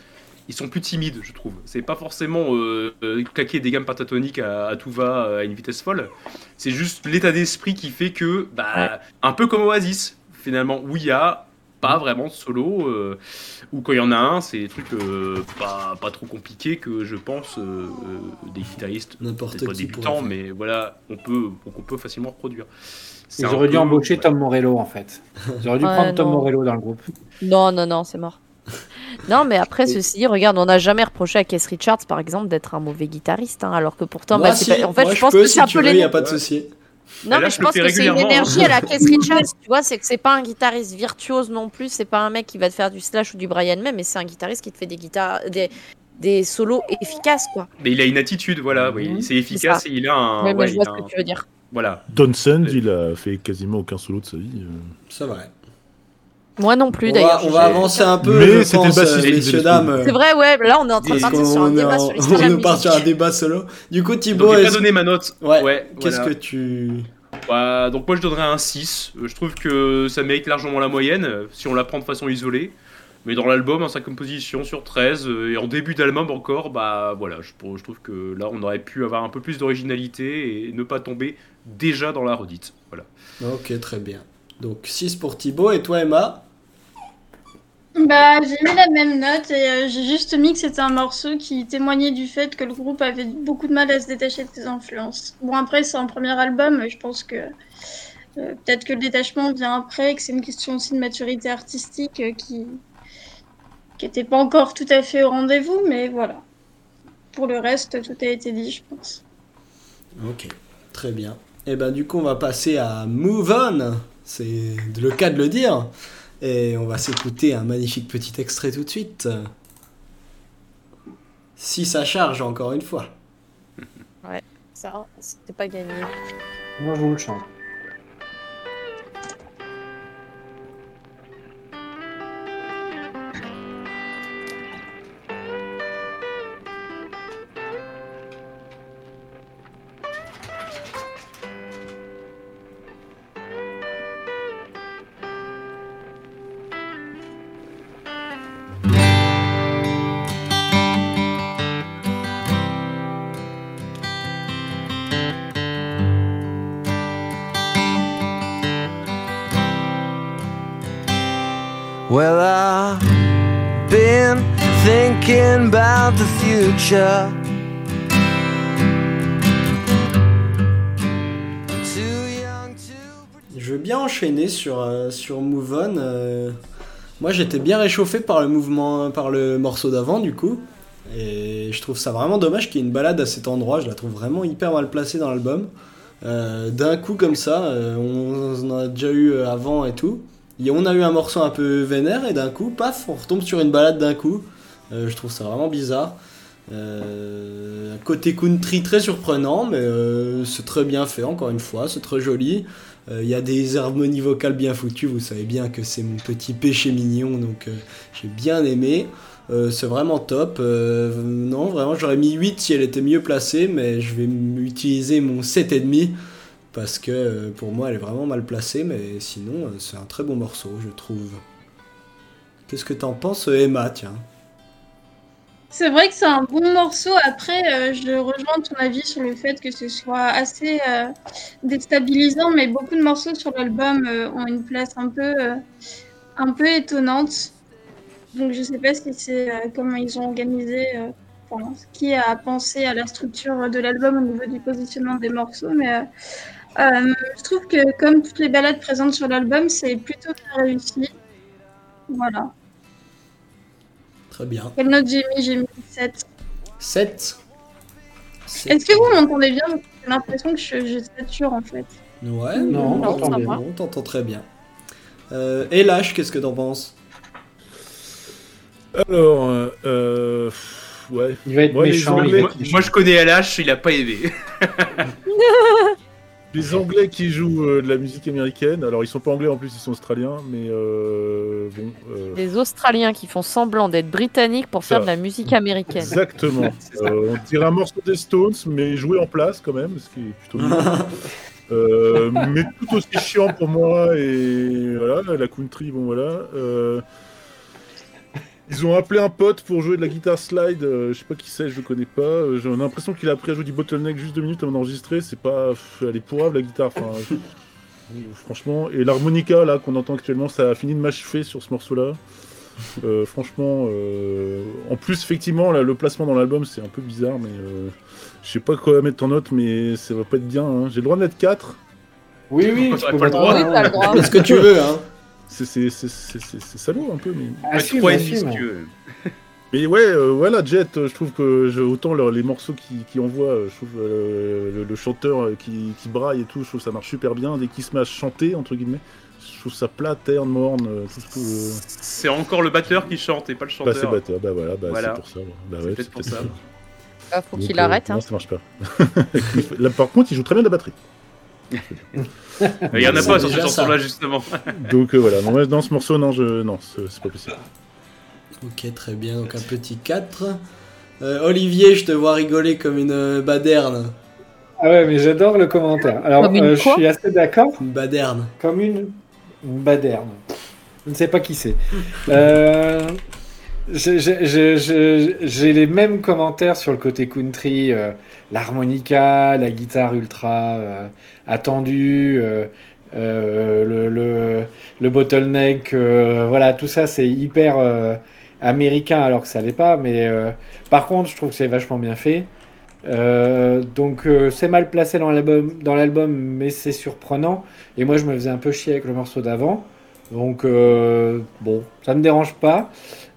Speaker 4: ils sont plus timides, je trouve. C'est pas forcément euh, euh, claquer des gammes pentatoniques à, à tout va euh, à une vitesse folle. C'est juste l'état d'esprit qui fait que, bah, un peu comme Oasis, finalement, où il y a pas vraiment de solo, euh, ou quand il y en a un, c'est des trucs euh, pas, pas trop compliqués que je pense euh, euh, des guitaristes,
Speaker 2: N'importe
Speaker 4: peut-être pas débutants, mais voilà, on peut, qu'on peut facilement reproduire.
Speaker 6: Ils auraient dû
Speaker 4: peu-
Speaker 6: embaucher
Speaker 4: ouais.
Speaker 6: Tom Morello en fait. Ils auraient dû prendre Tom. Morello dans le groupe.
Speaker 3: Non, non, non, c'est mort. Non, mais après, ceci dit, regarde, on n'a jamais reproché à Keith Richards, par exemple, d'être un mauvais guitariste, hein, alors que pourtant,
Speaker 2: Moi,
Speaker 3: bah, c'est
Speaker 2: si,
Speaker 3: pas- en fait,
Speaker 2: moi,
Speaker 3: je pense
Speaker 2: peux,
Speaker 3: que
Speaker 2: si
Speaker 3: c'est un peu les
Speaker 2: a pas de souci.
Speaker 3: Non,
Speaker 4: là,
Speaker 3: mais
Speaker 4: je
Speaker 3: pense que c'est une
Speaker 4: régulièrement.
Speaker 3: énergie à la Keith Richards, tu vois, c'est que c'est pas un guitariste virtuose non plus, c'est pas un mec qui va te faire du Slash ou du Brian May, mais c'est un guitariste qui te fait des guitares, des, des solos efficaces, quoi.
Speaker 4: Mais il a une attitude, voilà, oui,
Speaker 6: Mhm.
Speaker 4: c'est efficace et il a un.
Speaker 3: Ouais,
Speaker 4: ouais,
Speaker 3: je vois ce
Speaker 4: un-
Speaker 3: que tu veux dire.
Speaker 4: Voilà.
Speaker 7: Don Sand, il a fait quasiment aucun solo de sa vie. euh.
Speaker 2: C'est vrai.
Speaker 3: Moi non plus, d'ailleurs.
Speaker 2: on va avancer un peu,
Speaker 7: Mais
Speaker 2: je
Speaker 7: c'était le
Speaker 2: pense,
Speaker 7: bassiste
Speaker 2: euh, messieurs, dames.
Speaker 3: C'est vrai, ouais, là, on est en train de partir sur un débat
Speaker 2: en-
Speaker 3: sur les
Speaker 2: on parti sur un débat solo. Du coup, Thibaut,
Speaker 4: j'ai pas donné ma note.
Speaker 2: Ouais.
Speaker 4: Ouais,
Speaker 2: qu'est-ce
Speaker 4: voilà.
Speaker 2: que tu...
Speaker 4: Bah, donc moi je donnerais un 6. Euh, Je trouve que ça mérite largement la moyenne euh, si on la prend de façon isolée. Mais dans l'album, dans sa composition sur 13, euh, et en début d'album encore, bah voilà, je trouve que là on aurait pu avoir un peu plus d'originalité et ne pas tomber déjà dans la redite. Voilà.
Speaker 2: Ok, très bien. Donc 6 pour Thibaut, et toi Emma?
Speaker 5: Bah, j'ai mis la même note et euh, j'ai juste mis que c'était un morceau qui témoignait du fait que le groupe avait beaucoup de mal à se détacher de ses influences. Bon, après, c'est un premier album, je pense que euh, peut-être que le détachement vient après, que c'est une question aussi de maturité artistique euh, qui n'était pas encore tout à fait au rendez-vous, mais voilà. Pour le reste, tout a été dit, je pense.
Speaker 2: Ok, très bien. Et ben du coup, on va passer à Move On. C'est le cas de le dire. Et on va s'écouter un magnifique petit extrait tout de suite. Si ça charge encore une fois.
Speaker 3: Ça, c'était pas gagné.
Speaker 6: Moi, je vous le chante.
Speaker 2: Je veux bien enchaîner sur, euh, sur Move On. euh. moi, j'étais bien réchauffé par le mouvement, par le morceau d'avant, du coup. Et je trouve ça vraiment dommage qu'il y ait une balade à cet endroit. Je la trouve vraiment hyper mal placée dans l'album. Euh, D'un coup, comme ça, euh, on, on en a déjà eu avant et tout. Et on a eu un morceau un peu vénère, et d'un coup, paf, on retombe sur une balade d'un coup. Euh, je trouve ça vraiment bizarre. Euh, un côté country très surprenant, mais euh, c'est très bien fait, encore une fois, c'est très joli. Il y a des harmonies vocales bien foutues, vous savez bien que c'est mon petit péché mignon, donc j'ai bien aimé. C'est vraiment top. Non, vraiment, j'aurais mis 8 si elle était mieux placée, mais je vais utiliser mon 7,5 parce que pour moi, elle est vraiment mal placée, mais sinon, c'est un très bon morceau, je trouve. Qu'est-ce que t'en penses, Emma? Tiens.
Speaker 5: C'est vrai que c'est un bon morceau. Après, euh, je rejoins ton avis sur le fait que ce soit assez euh, déstabilisant, mais beaucoup de morceaux sur l'album euh, ont une place un peu, un peu étonnante. Donc, je sais pas si c'est comment ils ont organisé, qui a pensé à la structure de l'album au niveau du positionnement des morceaux, mais je trouve que comme toutes les ballades présentes sur l'album, c'est plutôt bien réussi. Voilà.
Speaker 2: Très bien.
Speaker 5: Quelle note j'ai mis? J'ai mis 7.
Speaker 2: 7
Speaker 5: Est-ce que vous m'entendez bien? J'ai l'impression que je, je sature en fait.
Speaker 2: Ouais,
Speaker 6: Non,
Speaker 2: on
Speaker 6: on
Speaker 2: t'entend très bien. Euh, et Lâche, qu'est-ce que t'en penses?
Speaker 7: Alors, euh, euh, ouais.
Speaker 6: Il va méchant. il
Speaker 4: Moi,
Speaker 6: être méchant.
Speaker 4: moi, je connais LH, il a pas aimé.
Speaker 7: Les Anglais qui jouent euh, de la musique américaine, alors ils sont pas anglais en plus, ils sont australiens, mais euh, bon. euh,
Speaker 3: Les Australiens qui font semblant d'être britanniques pour faire
Speaker 7: Ça.
Speaker 3: de la musique américaine.
Speaker 7: Exactement. Euh, on dirait un morceau des Stones, mais joué en place quand même, ce qui est plutôt bien. Euh, mais tout aussi chiant pour moi et voilà la country bon voilà euh, ils ont appelé un pote pour jouer de la guitare slide euh, je sais pas qui c'est je le connais pas Euh, j'ai l'impression qu'il a appris à jouer du bottleneck juste deux minutes avant d'enregistrer c'est pas elle est pourrave la guitare enfin je- franchement et l'harmonica là qu'on entend actuellement ça a fini de m'achever sur ce morceau là franchement euh, en plus effectivement là, le placement dans l'album c'est un peu bizarre mais euh, je sais pas quoi mettre en note, mais ça va pas être bien. hein. J'ai le droit de mettre 4.
Speaker 6: Oui, oui, tu peux
Speaker 4: pas le
Speaker 6: mettre
Speaker 4: droit.
Speaker 6: Hein.
Speaker 2: ce que tu veux, hein.
Speaker 7: C'est salaud un peu, mais.
Speaker 6: Assume,
Speaker 4: et demi,
Speaker 6: assume.
Speaker 7: Mais ouais, euh, voilà, Jet, euh, je trouve que je- autant le- les morceaux qui, qui envoient, euh, je trouve euh, le, le chanteur euh, qui, qui braille et tout, je trouve ça marche super bien. Dès qu'il se met à chanter, entre guillemets, je trouve ça plat, terne, morne, euh, tout ce que. euh,
Speaker 4: C'est encore le batteur qui chante et pas le
Speaker 7: Bah, c'est
Speaker 4: chanteur.
Speaker 7: batteur, bah voilà, bah,
Speaker 4: Voilà.
Speaker 7: c'est pour ça. Bah,
Speaker 4: C'est
Speaker 7: ouais,
Speaker 4: peut-être pour ça.
Speaker 3: Ah, faut qu'il
Speaker 7: euh,
Speaker 3: arrête. hein.
Speaker 7: Non, ça marche pas. Là, par contre, il joue très bien de la batterie.
Speaker 4: Il y en a pas sur cette chanson-là, justement.
Speaker 7: Donc euh, voilà, non, dans ce morceau, non, je... non c'est pas possible.
Speaker 2: Ok, très bien. Donc un petit 4. Euh, Olivier, je te vois rigoler comme une euh, baderne.
Speaker 6: Ah ouais, mais j'adore le commentaire. Alors, euh, je suis assez d'accord.
Speaker 2: Une baderne.
Speaker 6: Comme une, une baderne. Je ne sais pas qui c'est. Euh, j'ai- les mêmes commentaires sur le côté country, euh, l'harmonica, la guitare ultra euh, attendue, euh, le, le, le bottleneck, voilà, tout ça c'est hyper américain alors que ça l'est pas. Mais par contre, je trouve que c'est vachement bien fait. Donc c'est mal placé dans l'album, mais c'est surprenant. Et moi, je me faisais un peu chier avec le morceau d'avant. Donc, bon, ça ne me dérange pas.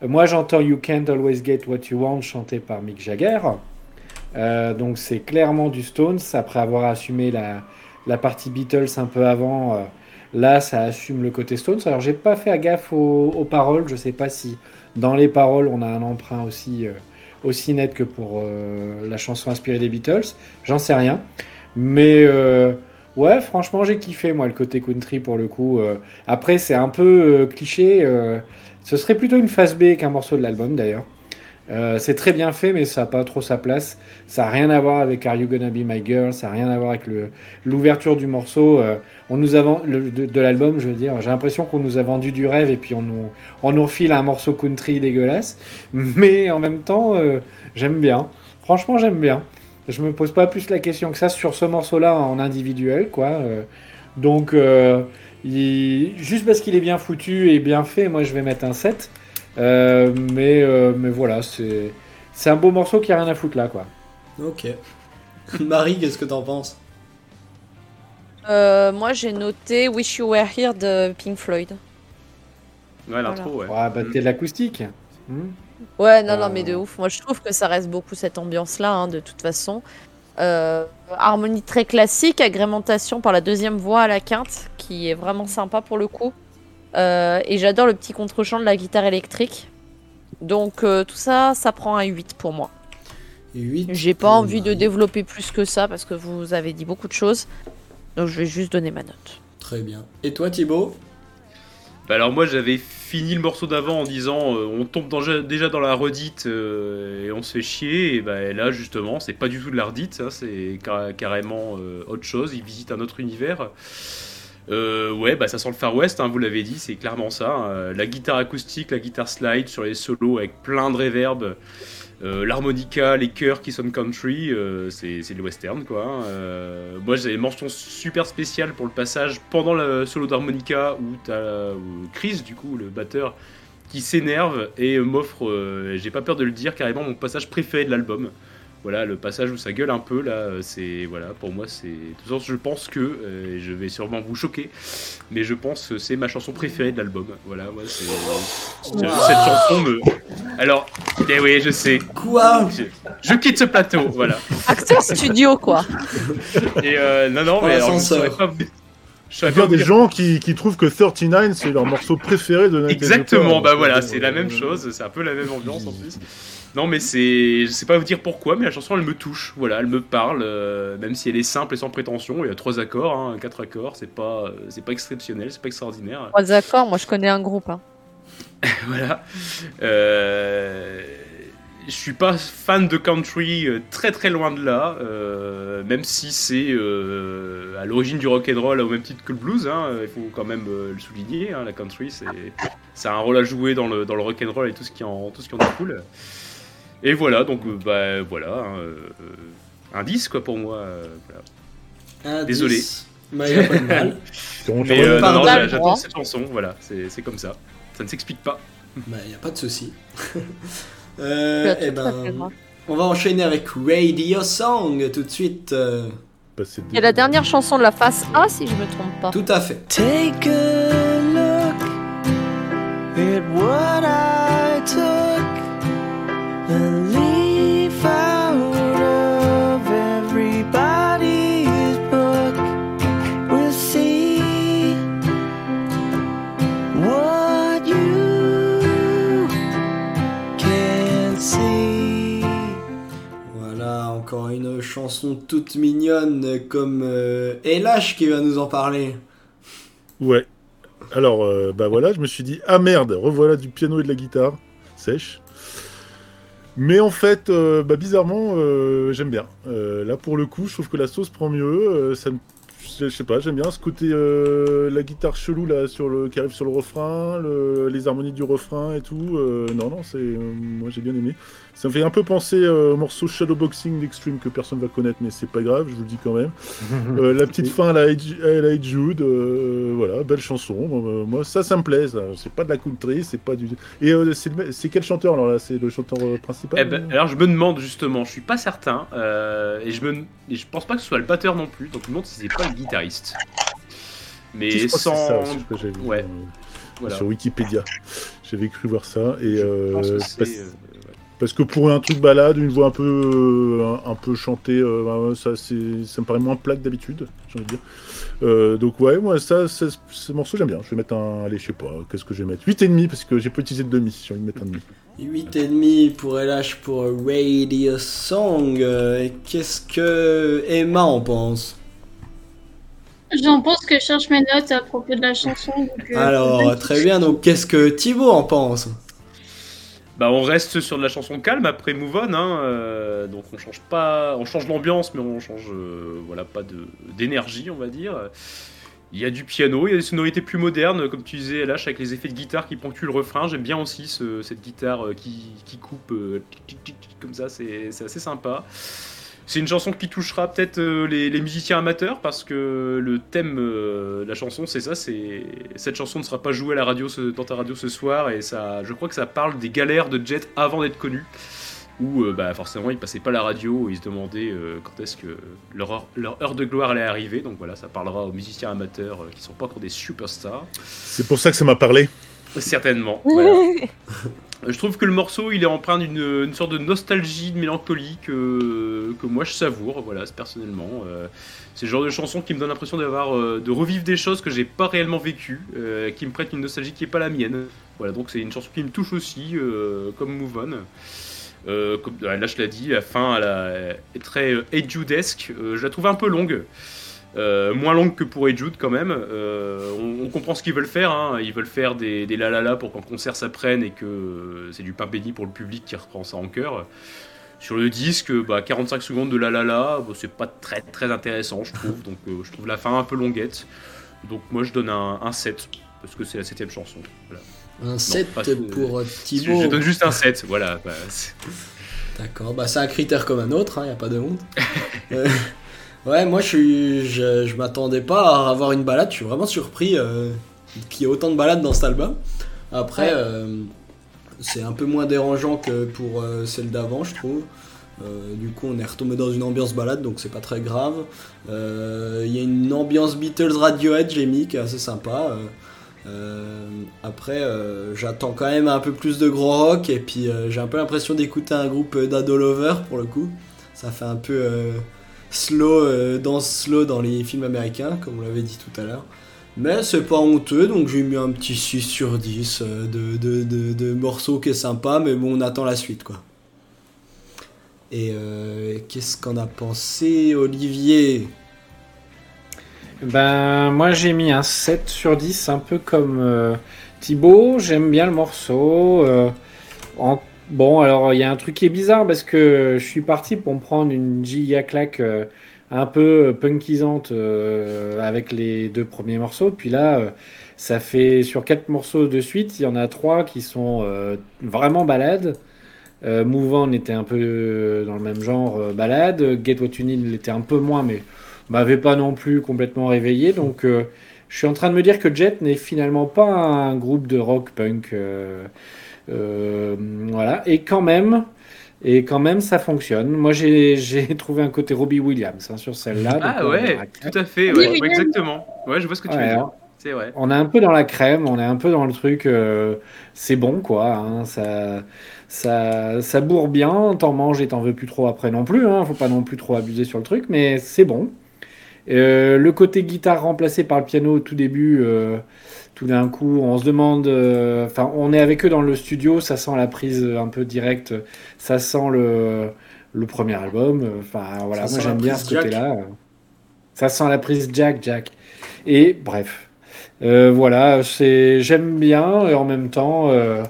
Speaker 6: Euh, Moi, j'entends You Can't Always Get What You Want chanté par Mick Jagger. Euh, donc, c'est clairement du Stones. Après avoir assumé la, la partie Beatles un peu avant, euh, là, ça assume le côté Stones. Alors, j'ai pas fait gaffe aux, aux paroles. Je sais pas si dans les paroles, on a un emprunt aussi, aussi net que pour la chanson inspirée des Beatles. J'en sais rien. Mais. Ouais, franchement, j'ai kiffé, moi, le côté country pour le coup. Après, c'est un peu cliché. Ce serait plutôt une phase B qu'un morceau de l'album, d'ailleurs. Euh, c'est très bien fait, mais ça n'a pas trop sa place. Ça n'a rien à voir avec Are You Gonna Be My Girl Ça n'a rien à voir avec l'ouverture du morceau. euh, on nous a de, l'album, je veux dire. J'ai l'impression qu'on nous a vendu du rêve et puis on nous, on un morceau country dégueulasse. Mais en même temps, euh, j'aime bien. Franchement, j'aime bien. Je me pose pas plus la question que ça sur ce morceau-là en individuel, quoi. Donc, il- juste parce qu'il est bien foutu et bien fait, moi je vais mettre un 7. Euh, mais, euh, mais voilà, c'est c'est un beau morceau qui a rien à foutre là, quoi.
Speaker 2: Ok. Marie, qu'est-ce que t'en penses?
Speaker 3: Euh, moi, j'ai noté Wish You Were Here de Pink Floyd.
Speaker 4: Ouais, l'intro, ouais.
Speaker 6: Ouais, bah t'es de l'acoustique.
Speaker 3: Ouais, non, non, mais de ouf. Moi, je trouve que ça reste beaucoup cette ambiance-là, hein, de toute façon. Euh, harmonie très classique, agrémentation par la deuxième voix à la quinte, qui est vraiment sympa pour le coup. Euh, et j'adore le petit contre-champ de la guitare électrique. Donc euh, tout ça, ça prend un 8 pour moi.
Speaker 2: 8.
Speaker 3: J'ai pas envie de développer plus que ça parce que vous avez dit beaucoup de choses. Donc je vais juste donner ma note.
Speaker 2: Très bien. Et toi, Thibaut?
Speaker 4: Bah alors moi j'avais fini le morceau d'avant en disant euh, on tombe déjà dans la redite euh, et on se fait chier et bah là justement c'est pas du tout de la redite ça c'est car- carrément euh, autre chose il visite un autre univers ouais bah ça sent le Far West hein, vous l'avez dit c'est clairement ça hein. la guitare acoustique la guitare slide sur les solos avec plein de reverb euh, l'harmonica, les chœurs qui sonnent country, euh, c'est le western quoi. hein. Euh, moi j'ai une mention super spéciale pour le passage pendant le solo d'harmonica où t'as Chris du coup le batteur qui s'énerve et m'offre, j'ai pas peur de le dire carrément mon passage préféré de l'album. Voilà le passage où ça gueule un peu là, euh, c'est voilà pour moi c'est. De toute façon je pense que euh, et je vais sûrement vous choquer, mais je pense que c'est ma chanson préférée de l'album. Voilà moi c'est cette chanson me. Alors eh oui je sais.
Speaker 2: Quoi?
Speaker 4: Je, je quitte ce plateau, voilà.
Speaker 3: Acteur studio quoi.
Speaker 4: Et euh, non, non, mais alors, je saurais pas Je
Speaker 7: Il y a des gens qui, qui trouvent que 39 c'est leur morceau préféré de Night
Speaker 4: Exactement,
Speaker 7: Developer.
Speaker 4: bah voilà, c'est la même chose, c'est un peu la même ambiance en plus. Non, mais c'est. Je sais pas vous dire pourquoi, mais la chanson elle me touche, voilà, elle me parle, euh, même si elle est simple et sans prétention. Il y a trois accords, hein, quatre accords, c'est pas, euh, c'est pas exceptionnel, c'est pas extraordinaire.
Speaker 3: Trois accords, moi je connais un groupe. hein.
Speaker 4: voilà. Euh, je suis pas fan de country, euh, très très loin de là, euh, même si c'est euh, à l'origine du rock and roll au même titre que le blues. hein, il faut quand même le souligner. hein, la country, c'est ça a un rôle à jouer dans le dans le rock and roll et tout ce qui en tout ce qui en découle. Et voilà, donc euh, bah voilà, hein, euh, un 10 quoi pour moi. euh, voilà.
Speaker 2: Un
Speaker 4: Désolé.
Speaker 2: 10. Bah, y a pas de mal.
Speaker 4: Mais euh, non, non, j'adore cette chanson, voilà, c'est c'est comme ça. Ça ne s'explique pas.
Speaker 2: Bah, y a pas de souci. Euh,
Speaker 3: as
Speaker 2: eh ben, on va enchaîner avec Radio Song tout de suite. euh,
Speaker 7: passé de-
Speaker 3: C'est la dernière chanson de la face A si je me trompe pas.
Speaker 2: tout à fait.
Speaker 8: Take a look at what I took
Speaker 2: chanson toute mignonne comme euh, LH qui va nous en parler.
Speaker 7: Ouais. Alors, euh, bah voilà, je me suis dit, ah merde, revoilà du piano et de la guitare, sèche. Mais en fait, euh, bah, bizarrement, euh, j'aime bien. Euh, là, pour le coup, je trouve que la sauce prend mieux. ça je sais pas, j'aime bien ce côté, la guitare chelou là, sur le, qui arrive sur le refrain, le- les harmonies du refrain et tout. non, non, c'est, moi j'ai bien aimé. Ça me fait un peu penser euh, au morceau Shadowboxing d'Extreme que personne va connaître, mais c'est pas grave, je vous le dis quand même. Euh, la petite fin à la, la Jude, euh, voilà, belle chanson. Euh, moi, ça, ça me plaît. ça. C'est pas de la country, c'est pas du. Et euh, c'est le- c'est quel chanteur alors là? C'est le chanteur euh, principal
Speaker 4: Eh ben, alors je me demande justement, je suis pas certain, euh, et je me, et je pense pas que ce soit le batteur non plus, donc je me demande si c'est pas le guitariste. Mais
Speaker 7: Je crois que c'est
Speaker 4: sans,
Speaker 7: ça aussi que j'ai vu
Speaker 4: ouais,
Speaker 7: euh,
Speaker 4: voilà.
Speaker 7: sur Wikipédia. J'avais cru voir ça. Et,
Speaker 4: Je
Speaker 7: euh,
Speaker 4: pense que
Speaker 7: parce, que pour un truc balade, une voix un peu, euh, un, un peu chantée, euh, bah, ça, c'est- ça me paraît moins plat que d'habitude, j'ai envie de dire. Euh, donc ouais, moi, ça, ça, ce morceau, j'aime bien. Je vais mettre un, allez, je sais pas, qu'est-ce que je vais mettre? 8,5 parce que j'ai pas utilisé de demi. J'ai envie de mettre un demi.
Speaker 2: 8,5 pour LH pour Radio Song. Et Qu'est-ce que Emma en pense?
Speaker 5: J'en pense que je cherche mes notes à propos de la chanson. donc, euh,
Speaker 2: Alors, très bien. Donc, qu'est-ce que Thibaut en pense?
Speaker 4: Bah on reste sur de la chanson calme après Move On, hein, euh, donc on change pas, on change l'ambiance, mais on change, euh, voilà, pas d'énergie, on va dire. Il y a du piano, il y a des sonorités plus modernes, comme tu disais, LH, avec les effets de guitare qui ponctuent le refrain. J'aime bien aussi ce- cette guitare euh, qui, qui coupe comme ça, c'est assez sympa. C'est une chanson qui touchera peut-être euh, les, musiciens amateurs parce que le thème euh, de la chanson, c'est ça. C'est cette chanson ne sera pas jouée à la radio ce- dans ta radio ce soir et ça, je crois que ça parle des galères de Jet avant d'être connu. Où euh, bah, forcément ils passaient pas la radio, ils se demandaient quand est-ce que leur heure, leur heure de gloire allait arriver. Donc voilà, ça parlera aux musiciens amateurs euh, qui sont pas encore des superstars.
Speaker 7: C'est pour ça que ça m'a parlé.
Speaker 4: Certainement. voilà. Je trouve que le morceau, il est empreint d'une une sorte de nostalgie, de mélancolie que, que moi je savoure, voilà, personnellement. Euh, C'est le genre de chanson qui me donne l'impression d'avoir euh, de revivre des choses que j'ai pas réellement vécues, euh, qui me prête une nostalgie qui est pas la mienne. Voilà, donc c'est une chanson qui me touche aussi, euh, comme Move On. Euh, comme, là, je l'ai dit, la fin elle a- est très euh. Euh, je la trouve un peu longue. Euh, moins longue que pour Jude quand même. Euh, on, on comprend ce qu'ils veulent faire. hein. Ils veulent faire des, des la la la pour qu'en concert ça prenne et que euh, c'est du pain béni pour le public qui reprend ça en chœur. Sur le disque, bah, 45 secondes de la la la, bah, c'est pas très très intéressant je trouve. Donc je trouve la fin un peu longuette. Donc moi je donne un, un 7 parce que c'est la septième chanson. Voilà.
Speaker 2: Un 7
Speaker 4: pas que-
Speaker 2: pour
Speaker 4: Je,
Speaker 2: Thibaut.
Speaker 4: je donne juste un 7, voilà. bah,
Speaker 2: D'accord, bah c'est un critère comme un autre, il n'y a pas de honte. Ouais, moi je suis, je, je m'attendais pas à avoir une balade, je suis vraiment surpris euh, qu'il y ait autant de balades dans cet album. Après,
Speaker 3: Ouais.
Speaker 2: euh, c'est un peu moins dérangeant que pour euh, celle d'avant, je trouve. Du coup, on est retombé dans une ambiance balade, donc c'est pas très grave. Il y a une ambiance Beatles Radiohead, j'ai mis, qui est assez sympa. Après, j'attends quand même un peu plus de gros rock et puis j'ai un peu l'impression d'écouter un groupe d'Ado Lover pour le coup. Ça fait un peu euh, slow, euh, slow dans les films américains, comme vous l'avez dit tout à l'heure. Mais c'est pas honteux, donc j'ai mis un petit 6 sur 10 euh, de, de, de, de morceaux qui est sympa, mais bon, on attend la suite quoi. Et euh, qu'est-ce qu'on a pensé, Olivier?
Speaker 6: Ben, moi j'ai mis un 7 sur 10, un peu comme euh, Thibaut. J'aime bien le morceau. euh, Bon, alors il y a un truc qui est bizarre parce que je suis parti pour me prendre une giga claque euh, un peu punkisante euh, avec les deux premiers morceaux. Puis là, euh, ça fait sur quatre morceaux de suite, il y en a trois qui sont euh, vraiment balades. Euh, Move On était un peu euh, dans le même genre euh, balade. Get What You Need l'était un peu moins, mais m'avait pas non plus complètement réveillé. Donc, euh, je suis en train de me dire que Jet n'est finalement pas un groupe de rock punk. Euh, voilà. Et quand même, et quand même, ça fonctionne. Moi, j'ai trouvé un côté Robbie Williams hein, sur celle-là.
Speaker 4: Ah ouais, tout à fait, ouais,
Speaker 5: oui,
Speaker 4: exactement. Ouais, je vois ce que tu
Speaker 6: Ouais,
Speaker 4: veux dire.
Speaker 6: alors,
Speaker 4: C'est vrai.
Speaker 6: on est un peu dans la crème, on est un peu dans le truc. euh, c'est bon, quoi. hein, ça, ça, ça bourre bien. T'en manges et t'en veux plus trop après non plus. Hein, faut pas non plus trop abuser sur le truc, mais c'est bon. Euh, le côté guitare remplacé par le piano au tout début, euh, tout d'un coup, on se demande. euh, Enfin, on est avec eux dans le studio, ça sent la prise un peu directe, ça sent le, le premier album. Enfin, voilà,
Speaker 2: Ça
Speaker 6: moi j'aime bien
Speaker 2: prise
Speaker 6: ce
Speaker 2: Jack.
Speaker 6: côté-là. Ça sent la prise Jack, Jack. Et bref, Euh, voilà, c'est j'aime bien et en même temps. euh,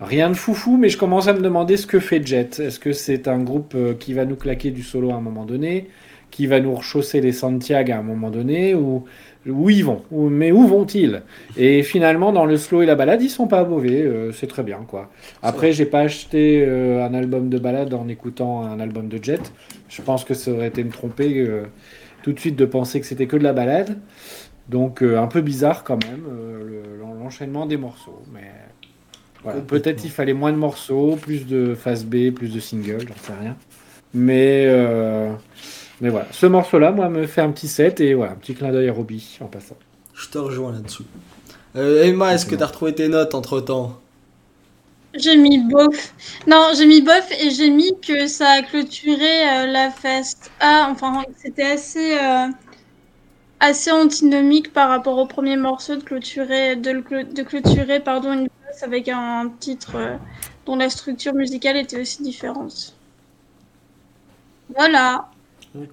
Speaker 6: Rien de foufou, mais je commence à me demander ce que fait Jet. Est-ce que c'est un groupe qui va nous claquer du solo à un moment donné, qui va nous rechausser les Santiago à un moment donné, ou où ils vont Mais où vont-ils Et finalement, dans le slow et la balade, ils sont pas mauvais. euh, c'est très bien, quoi. Après, j'ai pas acheté euh, un album de balade en écoutant un album de Jet. Je pense que ça aurait été me tromper euh, tout de suite de penser que c'était que de la balade. Donc, un peu bizarre quand même, le- l'enchaînement des morceaux. Mais voilà, peut-être il fallait moins de morceaux, plus de phase B, plus de singles, j'en sais rien. Mais, mais voilà, ce morceau-là, moi, me fait un petit set et voilà, un petit clin d'œil à Robbie en passant.
Speaker 2: Je te rejoins là-dessus. Euh, Emma, est-ce que tu as retrouvé tes notes entre temps
Speaker 5: J'ai mis bof. Non, j'ai mis bof et j'ai mis que ça a clôturé euh, la phase A. Enfin, c'était assez, euh, assez antinomique par rapport au premier morceau de clôturer, de, de clôturer pardon, une phase avec un titre dont la structure musicale était aussi différente. Voilà.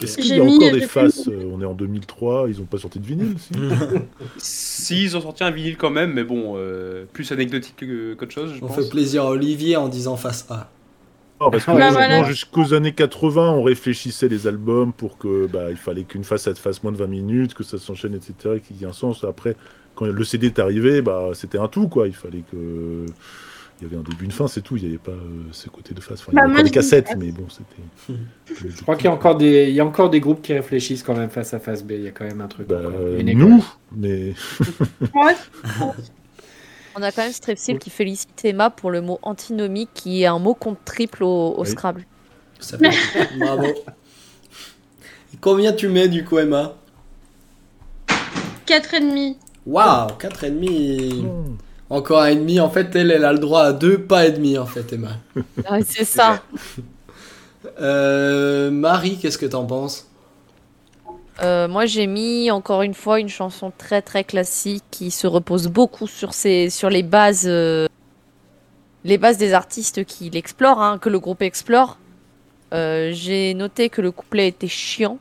Speaker 7: Est-ce qu'il y a encore des faces euh, On est en 2003, ils ont pas sorti de vinyle si
Speaker 4: Si, ils ont sorti un vinyle quand même, mais bon, euh, plus anecdotique que- qu'autre chose, je
Speaker 2: On
Speaker 4: pense.
Speaker 2: fait plaisir à Olivier en disant face A.
Speaker 7: Non, parce que
Speaker 6: Bah,
Speaker 5: voilà.
Speaker 7: jusqu'aux années 80, on réfléchissait les albums pour que bah, il fallait qu'une face ça fasse moins de 20 minutes, que ça s'enchaîne, etc., et qu'il y ait un sens. Après, quand le CD est arrivé, bah, c'était un tout, quoi. Il fallait que il y avait un début, une fin, c'est tout. Il n'y avait pas euh, ce côté de face. Enfin, il y
Speaker 5: Bah,
Speaker 7: avait pas des cassettes, mais bon, c'était.
Speaker 6: Je crois qu'il y a encore des, il y a encore des groupes qui réfléchissent quand même face à face B. Il y a quand même un truc.
Speaker 7: Bah,
Speaker 6: école.
Speaker 7: nous, mais.
Speaker 3: On a quand même Strepsil qui félicite Emma pour le mot antinomique qui est un mot compte triple au, au
Speaker 7: Oui.
Speaker 3: Scrabble.
Speaker 2: Ça fait- Bravo. Et Combien tu mets du coup, Emma
Speaker 5: 4,5.
Speaker 2: Waouh, 4,5. Encore un et demi. En fait, elle, elle a le droit à deux pas et demi, en fait, Emma.
Speaker 3: Ah, c'est ça.
Speaker 2: Euh, Marie, qu'est-ce que t'en penses?
Speaker 3: Euh, moi, j'ai mis encore une fois une chanson très très classique qui se repose beaucoup sur ses, sur les bases, euh, les bases des artistes qu'il explore, hein, que le groupe explore. Euh, j'ai noté que le couplet était chiant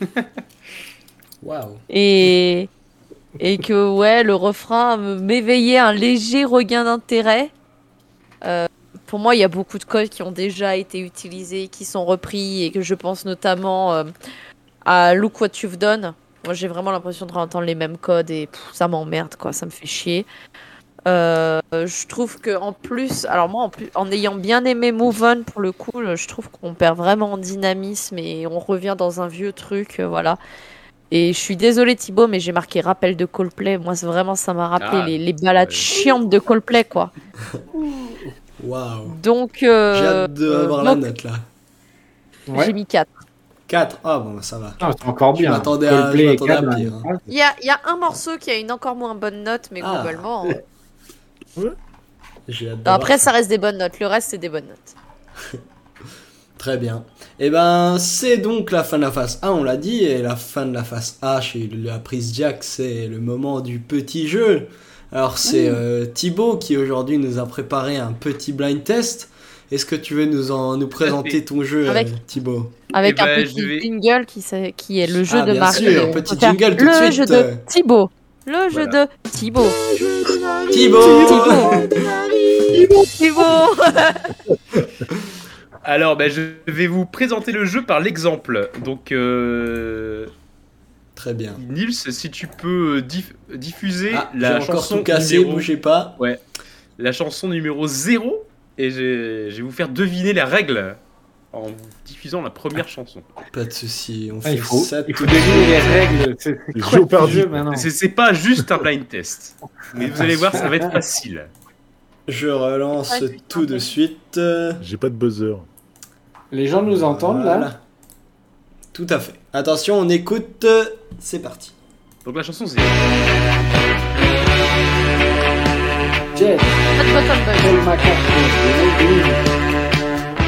Speaker 2: Waouh.
Speaker 3: et et que ouais, le refrain m'éveillait un léger regain d'intérêt. Euh, pour moi, il y a beaucoup de codes qui ont déjà été utilisés, qui sont repris et que je pense notamment euh, à Look What You've Done. Moi, j'ai vraiment l'impression de réentendre les mêmes codes et ça m'emmerde, quoi. Ça me fait chier. Euh, je trouve que en plus, alors moi, en, plus, en ayant bien aimé Move On pour le coup, je trouve qu'on perd vraiment en dynamisme et on revient dans un vieux truc, voilà. Et je suis désolée Thibaut, mais j'ai marqué rappel de Coldplay. Moi, c'est vraiment, ça m'a rappelé
Speaker 4: Ah,
Speaker 3: les, les balades
Speaker 4: ouais.
Speaker 3: chiantes de Coldplay, quoi.
Speaker 2: Waouh.
Speaker 3: Donc, euh,
Speaker 2: J'ai hâte de
Speaker 3: euh,
Speaker 2: la note là.
Speaker 6: Ouais.
Speaker 3: j'ai mis 4.
Speaker 2: 4. Ah bon, bah, ça va.
Speaker 6: Ah, c'est encore
Speaker 2: Je
Speaker 6: bien.
Speaker 2: m'attendais à- je m'attendais à
Speaker 6: Cam,
Speaker 2: pire,
Speaker 6: hein.
Speaker 3: Il y a, il y a un morceau qui a une encore moins bonne note, mais
Speaker 2: Ah.
Speaker 3: globalement. hein.
Speaker 2: J'ai hâte
Speaker 3: Non,
Speaker 2: d'avoir
Speaker 3: après, ça reste des bonnes notes. Le reste, c'est des bonnes notes.
Speaker 2: Très bien. Et ben, c'est donc la fin de la phase A, on l'a dit, et la fin de la phase A chez la prise Jack, c'est le moment du petit jeu. Alors, c'est euh, Thibaut qui aujourd'hui nous a préparé un petit blind test. Est-ce que tu veux nous en nous présenter ton jeu,
Speaker 3: Avec-
Speaker 2: euh, Thibaut?
Speaker 3: Avec
Speaker 4: Eh
Speaker 3: un
Speaker 4: ben,
Speaker 3: petit
Speaker 4: je vais-
Speaker 3: jingle qui, est le jeu
Speaker 2: Ah,
Speaker 3: de
Speaker 2: bien
Speaker 3: Marie.
Speaker 2: sûr,
Speaker 3: On
Speaker 2: petit jingle tout de
Speaker 3: Le
Speaker 2: suite.
Speaker 3: jeu de Thibaut. Le jeu
Speaker 4: Voilà.
Speaker 3: de Thibaut.
Speaker 2: Thibaut
Speaker 3: Thibaut
Speaker 4: Alors, ben, je vais vous présenter le jeu par l'exemple. Donc, euh,
Speaker 2: Très bien.
Speaker 4: Nils, si tu peux euh, diff- diffuser
Speaker 2: Ah,
Speaker 4: la chanson
Speaker 2: tout cassé,
Speaker 4: numéro...
Speaker 2: bougez pas.
Speaker 4: la chanson numéro 0 et je, je vais vous faire deviner la règle en diffusant la première chanson.
Speaker 2: Pas de souci, on
Speaker 6: Ah,
Speaker 2: fait
Speaker 6: il faut,
Speaker 2: ça.
Speaker 6: il faut deviner les règles. Ce jeu maintenant
Speaker 4: C'est c'est pas juste un blind test, mais vous allez voir, ça va être facile.
Speaker 2: Je relance
Speaker 3: Ouais,
Speaker 2: tout de suite.
Speaker 7: J'ai pas de buzzer.
Speaker 6: Les gens nous entendent là.
Speaker 2: Tout à fait. Attention, on écoute. C'est parti.
Speaker 4: Donc la chanson c'est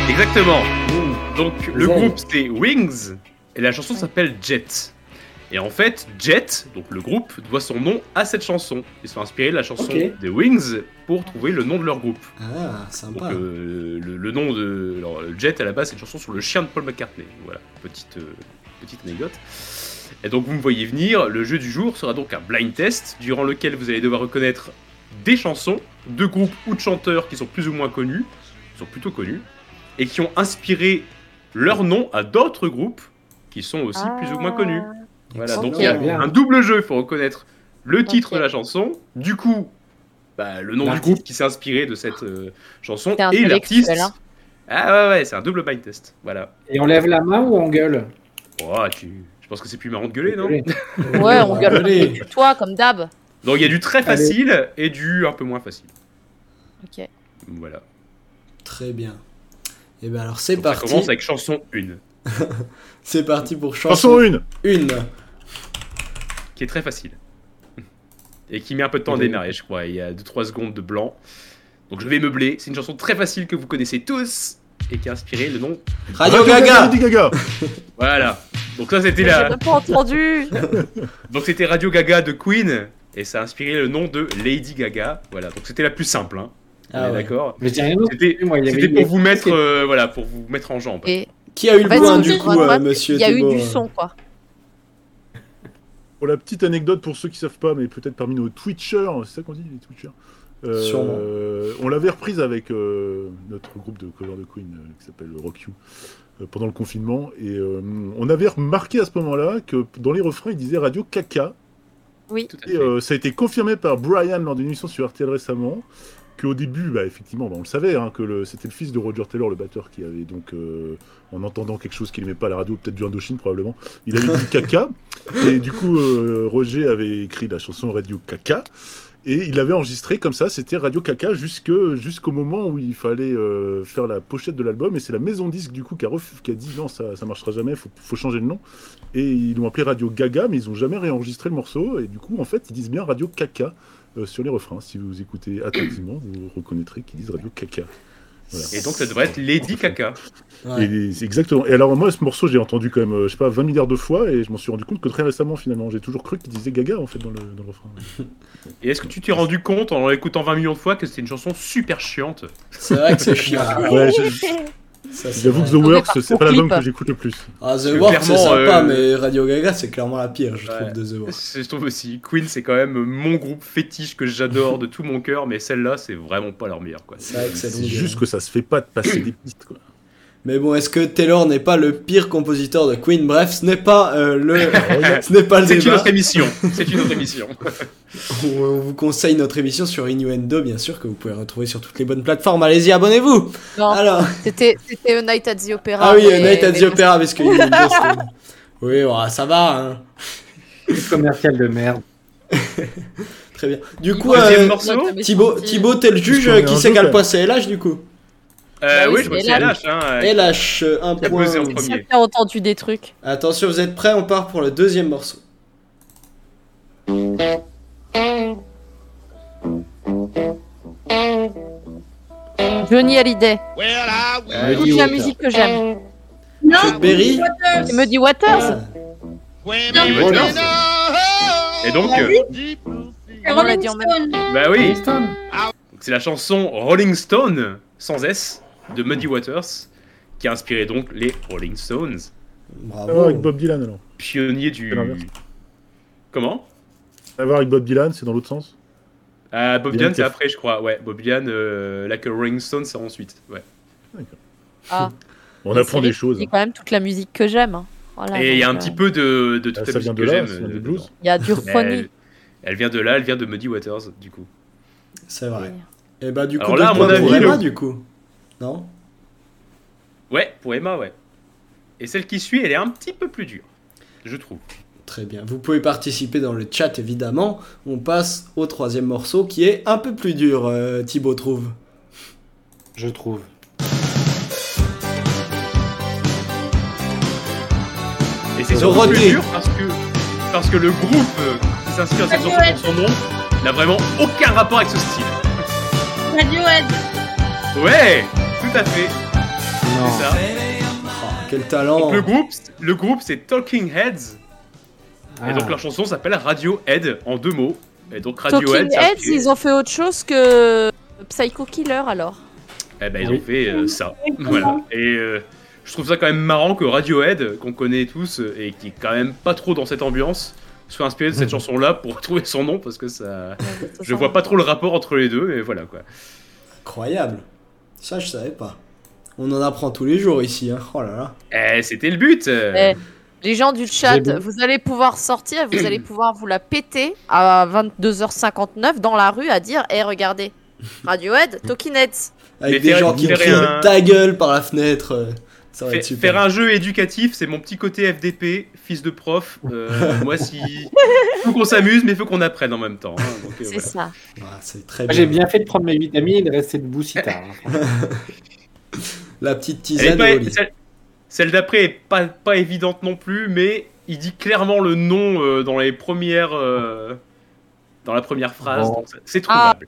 Speaker 4: exactement.
Speaker 6: Boom.
Speaker 4: Donc le groupe c'est Wings et la chanson s'appelle Jet. Et en fait, Jet, donc le groupe, doit son nom à cette chanson. Ils sont inspirés de la chanson
Speaker 6: Ok.
Speaker 4: des Wings pour trouver le nom de leur groupe.
Speaker 2: Ah,
Speaker 4: Donc
Speaker 2: sympa.
Speaker 4: euh, le, le nom de alors, Jet à la base c'est une chanson sur le chien de Paul McCartney. Voilà, petite euh, petite anecdote. Et donc vous me voyez venir, le jeu du jour sera donc un blind test durant lequel vous allez devoir reconnaître des chansons de groupes ou de chanteurs qui sont plus ou moins connus, qui sont plutôt connus, et qui ont inspiré leur nom à d'autres groupes qui sont aussi plus ou moins connus. Voilà, donc il y a
Speaker 6: Bien.
Speaker 4: un double jeu, il faut reconnaître le titre de la chanson, du coup, bah, le nom du groupe qui s'est inspiré de cette euh, chanson,
Speaker 3: C'est
Speaker 4: et l'artiste.
Speaker 3: hein.
Speaker 4: Ah ouais, ouais, c'est un double blind test, voilà.
Speaker 6: Et on lève la main ou on gueule?
Speaker 4: Oh, tu... Je pense que c'est plus marrant de gueuler, non?
Speaker 3: Ouais, on gueule
Speaker 2: Allez.
Speaker 3: toi comme d'hab.
Speaker 4: Donc il y a du très facile et du un peu moins facile.
Speaker 3: Ok.
Speaker 4: Voilà.
Speaker 2: Très bien. Et ben alors c'est
Speaker 4: ça
Speaker 2: parti.
Speaker 4: commence avec chanson 1,
Speaker 2: C'est parti pour
Speaker 7: Chanson
Speaker 2: chanson
Speaker 7: 1
Speaker 2: une.
Speaker 4: Qui est très facile. Et qui met un peu de temps à démarrer, je crois. Il y a 2-3 secondes de blanc. Donc je vais meubler. C'est une chanson très facile que vous connaissez tous et qui a inspiré le nom.
Speaker 2: Radio Gaga.
Speaker 4: Voilà. Donc ça c'était
Speaker 3: J'ai
Speaker 4: la...
Speaker 3: même pas entendu.
Speaker 4: Donc c'était Radio Gaga de Queen et ça a inspiré le nom de Lady Gaga. Voilà. Donc c'était la plus simple. Hein.
Speaker 2: Ah ouais.
Speaker 4: d'accord.
Speaker 6: Mais j'ai rien d'autre.
Speaker 4: C'était pour vous mettre, euh, voilà, pour vous mettre en jambe.
Speaker 3: Et
Speaker 2: Qui a eu
Speaker 3: en
Speaker 2: le point du coup, euh, monsieur
Speaker 3: il y a eu du
Speaker 2: euh,
Speaker 3: son, quoi.
Speaker 7: Pour la petite anecdote, pour ceux qui savent pas, mais peut-être parmi nos Twitchers, c'est ça qu'on dit, les Twitchers Euh,
Speaker 2: Sûrement.
Speaker 7: On l'avait reprise avec euh, notre groupe de cover de Queen euh, qui s'appelle Rock You euh, pendant le confinement. Et euh, on avait remarqué à ce moment-là que dans les refrains, il disait Radio Caca.
Speaker 4: Tout à
Speaker 7: Et
Speaker 4: fait.
Speaker 7: euh, ça a été confirmé par Brian lors d'une émission sur RTL récemment. Qu'au début, bah, effectivement, bah, on le savait, hein, que c'était le fils de Roger Taylor, le batteur, qui avait donc, euh, en entendant quelque chose qu'il n'aimait pas à la radio, peut-être du Indochine probablement, il avait dit caca. Et du coup, euh, Roger avait écrit la chanson Radio Caca. Et il avait enregistré comme ça, c'était Radio Caca jusqu'au moment où il fallait euh, faire la pochette de l'album. Et c'est la maison disque du coup qui a, ref- qui a dit non, ça, ça marchera jamais, faut, faut changer le nom. Et ils l'ont appelé Radio Gaga, mais ils ont jamais réenregistré le morceau. Et du coup, en fait, ils disent bien Radio Caca euh, sur les refrains. Si vous écoutez attentivement, vous reconnaîtrez qu'ils disent Radio Caca. Voilà.
Speaker 4: Et donc ça devrait être Lady Caca.
Speaker 2: Ouais.
Speaker 7: Et c'est exactement. Et alors moi, ce morceau, j'ai entendu quand même, euh, je sais pas, 20 milliards de fois, et je m'en suis rendu compte que très récemment, finalement, j'ai toujours cru qu'il disait Gaga en fait dans le, dans le refrain.
Speaker 4: Et est-ce que tu t'es rendu compte en l'écoutant 20 millions de fois que c'était une chanson super chiante?
Speaker 2: C'est vrai que c'est chiant.
Speaker 7: Ouais, je- j'avoue que The Works, c'est pas l'album que j'écoute le plus.
Speaker 2: Ah, The
Speaker 4: que
Speaker 2: Work, c'est
Speaker 4: clairement,
Speaker 2: sympa,
Speaker 4: euh,
Speaker 2: mais Radio Gaga, c'est clairement la pire, je
Speaker 4: Ouais.
Speaker 2: trouve, de The Work.
Speaker 4: Je trouve aussi. Queen, c'est quand même mon groupe fétiche que j'adore de tout mon cœur, mais celle-là, c'est vraiment pas leur meilleure. Quoi.
Speaker 2: C'est vrai que c'est
Speaker 7: C'est
Speaker 2: long,
Speaker 7: juste
Speaker 2: hein.
Speaker 7: que ça se fait pas de passer des pistes, quoi.
Speaker 2: Mais bon, est-ce que Taylor n'est pas le pire compositeur de Queen? Bref, ce n'est pas euh, le, ce n'est pas le
Speaker 4: C'est une autre émission. C'est une autre émission.
Speaker 2: On on vous conseille notre émission sur Innuendo, bien sûr, que vous pouvez retrouver sur toutes les bonnes plateformes. Allez-y, abonnez-vous.
Speaker 3: Non,
Speaker 2: Alors,
Speaker 3: c'était c'était A Night at the Opera.
Speaker 2: ah oui,
Speaker 3: mais-
Speaker 2: Night at the Opera, parce que Innuendo, oui, ouais, ça va. Hein.
Speaker 6: Commercial de merde.
Speaker 2: Très bien. Du coup,
Speaker 4: Deuxième
Speaker 2: euh,
Speaker 4: morceau
Speaker 2: Thibaut, Thibaut, t'es le juge qui sait
Speaker 7: quand
Speaker 2: point c'est LH du coup
Speaker 4: Euh,
Speaker 3: Bah oui,
Speaker 4: oui, je crois que
Speaker 3: c'est
Speaker 4: c'est
Speaker 3: LH.
Speaker 4: LH. Hein,
Speaker 2: LH, euh, un point.
Speaker 4: posé en
Speaker 3: J'ai
Speaker 4: premier.
Speaker 3: bien entendu des trucs.
Speaker 2: Attention, vous êtes prêts On part pour le deuxième morceau.
Speaker 3: Johnny Hallyday. Toute la musique que j'aime.
Speaker 5: Non,
Speaker 2: Berry
Speaker 5: Waters.
Speaker 3: Et Muddy Waters.
Speaker 4: Et Waters. Et donc,
Speaker 5: oui, c'est
Speaker 3: On l'a
Speaker 5: Rolling
Speaker 3: dit en même
Speaker 5: Stone.
Speaker 4: bah oui, c'est la chanson Rolling Stone, sans S, de Muddy Waters, qui a inspiré donc les Rolling Stones,
Speaker 7: À voir
Speaker 2: Bravo.
Speaker 7: avec Bob Dylan alors.
Speaker 4: pionniers du.
Speaker 7: C'est.
Speaker 4: Comment?
Speaker 7: À voir avec Bob Dylan, c'est dans l'autre sens?
Speaker 4: Ah, Bob
Speaker 7: Dylan
Speaker 4: c'est
Speaker 7: a-
Speaker 4: après, je crois. Ouais, Bob Dylan, euh, là que Rolling Stone, c'est ensuite. Ouais.
Speaker 3: Ah,
Speaker 7: On
Speaker 3: mais
Speaker 7: apprend
Speaker 3: c'est
Speaker 7: des choses.
Speaker 3: qui dit quand même toute la musique que j'aime. hein. Voilà,
Speaker 4: Et il y a un petit
Speaker 3: euh,
Speaker 4: peu de, de toute
Speaker 7: Ah,
Speaker 4: la
Speaker 7: ça
Speaker 4: musique que j'aime.
Speaker 7: ça
Speaker 4: euh.
Speaker 3: Il y a du.
Speaker 4: Elle, elle vient de là, elle vient de Muddy Waters, du coup.
Speaker 2: C'est vrai. Et bah, du coup,
Speaker 4: Alors là, à mon avis,
Speaker 2: Emma,
Speaker 4: le-
Speaker 2: du coup. Non
Speaker 4: Ouais, pour Emma, ouais. Et celle qui suit, elle est un petit peu plus dure, je trouve.
Speaker 2: Très bien. Vous pouvez participer dans le chat, évidemment. On passe au troisième morceau qui est un peu plus dur, euh, Thibaut trouve.
Speaker 6: Je trouve.
Speaker 4: Et c'est surtout plus dur parce que, parce que le groupe euh, qui s'inspire de cette chanson pour son nom n'a vraiment aucun rapport avec ce style.
Speaker 5: Radiohead.
Speaker 4: Ouais, tout à fait,
Speaker 6: Non.
Speaker 4: c'est ça.
Speaker 2: Oh, quel talent
Speaker 4: Donc le groupe, le groupe c'est Talking Heads. Et
Speaker 6: Ah.
Speaker 4: donc leur chanson s'appelle Radiohead en deux mots. Et donc Radiohead,
Speaker 3: Talking Heads, ils ont fait autre chose que Psycho Killer alors.
Speaker 4: Eh ben, ils
Speaker 6: Oui.
Speaker 4: ont fait euh, ça. Voilà. Et euh, je trouve ça quand même marrant que Radiohead, qu'on connaît tous euh, et qui est quand même pas trop dans cette ambiance, soit inspiré de cette chanson-là pour trouver son nom parce que ça. Je vois pas trop le rapport entre les deux, mais voilà quoi.
Speaker 2: Incroyable. Ça, je savais pas. On en apprend tous les jours ici. Hein. Oh là là.
Speaker 4: Eh, c'était le but.
Speaker 3: Eh, Les gens du chat, vous allez pouvoir sortir, vous allez pouvoir vous la péter à 22h59 dans la rue à dire Eh, regardez, Radiohead, Talking Heads.
Speaker 2: Avec
Speaker 4: Mais
Speaker 2: des gens qui crient ta gueule par la fenêtre. Ça va
Speaker 4: Fait-
Speaker 2: être super.
Speaker 4: faire un jeu éducatif, c'est mon petit côté FDP, fils de prof. Euh, moi, si. Faut qu'on s'amuse, mais faut qu'on apprenne en même temps. hein. Donc, euh,
Speaker 3: C'est
Speaker 4: voilà.
Speaker 3: ça.
Speaker 2: Ah, c'est très
Speaker 6: Moi,
Speaker 2: bien.
Speaker 6: J'ai bien fait de prendre mes vitamines et de rester debout si tard. hein.
Speaker 2: La petite
Speaker 4: Elle est
Speaker 2: tisane
Speaker 4: pas-
Speaker 2: au lit.
Speaker 4: celle celle d'après est pas, pas évidente non plus, mais il dit clairement le nom euh, dans les premières. euh, dans la première phrase.
Speaker 6: Bon.
Speaker 4: donc c'est- C'est trouvable.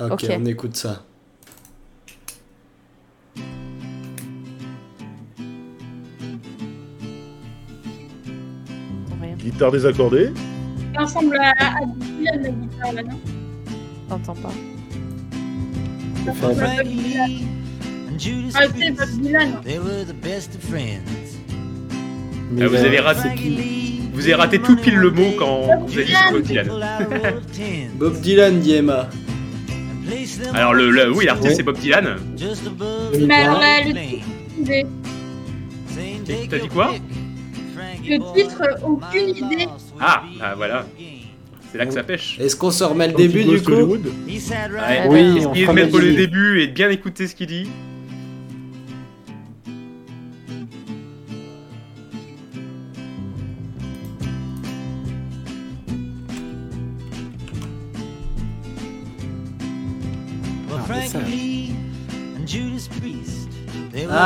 Speaker 2: Ok,
Speaker 3: Ok.
Speaker 2: on écoute ça.
Speaker 7: Guitare désaccordée.
Speaker 5: Ça ressemble à, à Dylan, la guitare là, non?
Speaker 3: T'entends pas.
Speaker 5: Ça ressemble à Bob Dylan. Ah, c'est Bob Dylan.
Speaker 8: They were the best of friends.
Speaker 6: Mais
Speaker 4: Ah, vous avez raté. Vous avez raté tout pile le mot quand vous avez dit Bob Dylan.
Speaker 2: Bob Dylan, dit Emma.
Speaker 4: Alors, le, le- oui, l'artiste
Speaker 6: Oui.
Speaker 4: c'est Bob Dylan.
Speaker 5: Mais alors là, le.
Speaker 4: T'as dit quoi?
Speaker 5: Le titre, aucune idée.
Speaker 4: Ah, ah, voilà. C'est là que ça pêche.
Speaker 2: Est-ce qu'on se remet le début du coup.
Speaker 4: Ouais.
Speaker 6: Oui,
Speaker 4: Essayez
Speaker 6: on
Speaker 4: de
Speaker 6: fera
Speaker 4: mettre
Speaker 6: le début.
Speaker 4: début et de bien écouter ce qu'il dit.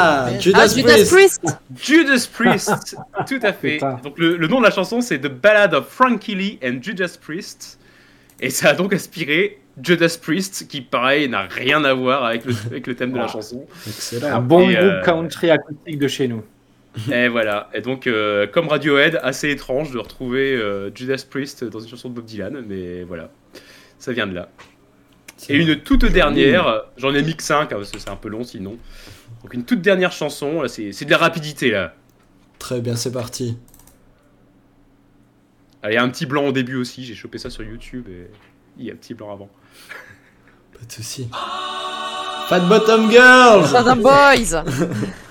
Speaker 2: Ah,
Speaker 3: Ah,
Speaker 2: Judas Priest.
Speaker 3: Priest
Speaker 4: Judas Priest, tout à fait.
Speaker 6: Putain.
Speaker 4: Donc le, le nom de la chanson c'est The Ballad of Frankie Lee and Judas Priest. Et ça a donc inspiré Judas Priest, qui pareil n'a rien à voir avec le, avec le thème de la chanson.
Speaker 2: Excellent.
Speaker 6: Un bon
Speaker 4: Et,
Speaker 6: groupe
Speaker 4: euh,
Speaker 6: country acoustique de chez nous.
Speaker 4: Et voilà. Et donc, euh, comme Radiohead, assez étrange de retrouver euh, Judas Priest dans une chanson de Bob Dylan, mais voilà, ça vient de là.
Speaker 2: C'est
Speaker 4: Et une toute dernière, j'en ai mis que 5, parce que c'est un peu long sinon. Donc une toute dernière chanson, là, c'est de la rapidité là.
Speaker 2: Très bien, c'est parti.
Speaker 4: Ah, Il y a un petit blanc au début aussi, j'ai chopé ça sur YouTube et il y a un petit blanc avant.
Speaker 2: Pas de soucis. Fat Bottom Girls
Speaker 3: Southern Boys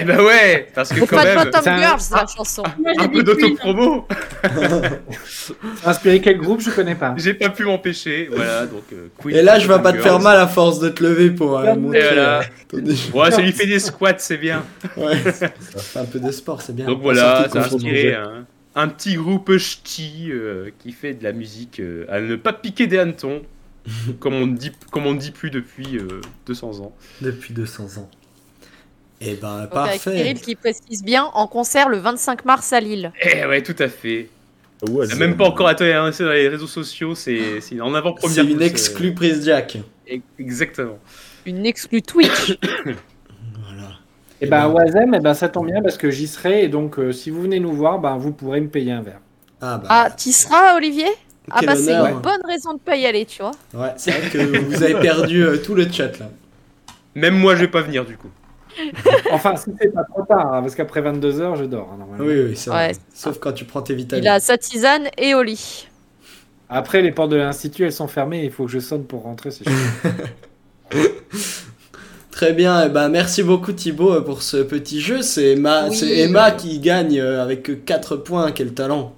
Speaker 4: Eh ben ouais, parce que quand
Speaker 3: pas de
Speaker 4: même,
Speaker 3: Bottom
Speaker 6: c'est un-
Speaker 3: Girls, la chanson.
Speaker 5: Moi, j'ai
Speaker 4: un peu d'autopromo,
Speaker 6: Inspiré quel groupe Je connais pas.
Speaker 4: j'ai pas pu m'empêcher. Voilà, donc euh, Queen.
Speaker 2: Et là, je vais pas te faire mal à force de te lever pour euh,
Speaker 6: Et
Speaker 2: montrer.
Speaker 4: voilà.
Speaker 2: euh,
Speaker 4: Ouais, ça lui fait des squats, c'est bien.
Speaker 2: Ouais, ça fait un peu de sport, c'est bien.
Speaker 4: Donc voilà, ça a inspiré un, un petit groupe ch'ti euh, qui fait de la musique euh, à ne pas piquer des hannetons, comme on ne dit, comme on ne dit plus depuis euh, 200 ans.
Speaker 2: Depuis 200 ans. Et ben,
Speaker 3: Donc avec
Speaker 2: parfait.
Speaker 3: Cyril qui précise bien en concert le 25 mars à Lille.
Speaker 4: Eh ouais, tout à fait.
Speaker 7: Ouais, c'est-
Speaker 4: n'a même pas encore été annoncé dans les réseaux sociaux, c'est en avant-première.
Speaker 2: C'est une exclue prise Jack.
Speaker 4: euh, Exactement.
Speaker 3: Une exclue Twitch.
Speaker 2: Voilà.
Speaker 6: Et ben Wazem, eh ben, ça tombe bien parce que j'y serai. Et donc, euh, si vous venez nous voir, ben, vous pourrez me payer un verre.
Speaker 2: Ah bah.
Speaker 3: Ah, t'y seras, Olivier? Ah bah c'est une bonne raison de pas y aller, tu vois.
Speaker 2: Ouais, c'est vrai que vous avez perdu euh, tout le chat là.
Speaker 4: Même moi, je vais pas venir du coup.
Speaker 6: Enfin, si c'est pas trop tard, hein, parce qu'après 22h, je dors. hein, normalement.
Speaker 2: Oui, oui, c'est vrai.
Speaker 3: Ouais,
Speaker 2: Sauf quand tu prends tes
Speaker 3: Il
Speaker 2: vitamines.
Speaker 3: a sa tisane et au lit.
Speaker 6: Après, les portes de l'Institut, elles sont fermées. Il faut que je sonne pour rentrer. C'est chiant.
Speaker 2: Très bien, eh ben, merci beaucoup Thibaut euh, pour ce petit jeu. C'est Emma,
Speaker 3: Oui.
Speaker 2: c'est Emma qui gagne euh, avec 4 points. Quel talent.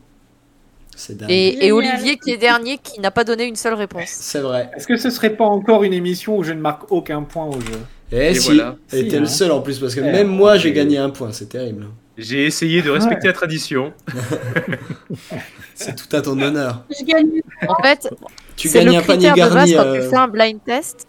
Speaker 2: C'est dingue.
Speaker 3: Et. Olivier qui est dernier, qui n'a pas donné une seule réponse.
Speaker 2: C'est vrai.
Speaker 6: Est-ce que ce serait pas encore une émission où je ne marque aucun point au jeu?
Speaker 2: Et,
Speaker 4: Et
Speaker 2: si,
Speaker 4: voilà.
Speaker 2: et
Speaker 6: Si,
Speaker 2: t'es
Speaker 6: hein.
Speaker 2: le seul en plus parce que
Speaker 6: Eh,
Speaker 2: même moi j'ai gagné un point, c'est terrible.
Speaker 4: J'ai essayé de respecter la tradition.
Speaker 2: C'est tout à ton honneur.
Speaker 5: Je gagne.
Speaker 3: En fait,
Speaker 2: Tu
Speaker 3: c'est
Speaker 2: gagnes
Speaker 3: le
Speaker 2: un panier
Speaker 3: critère de base quand
Speaker 2: euh,
Speaker 3: tu fais un blind test.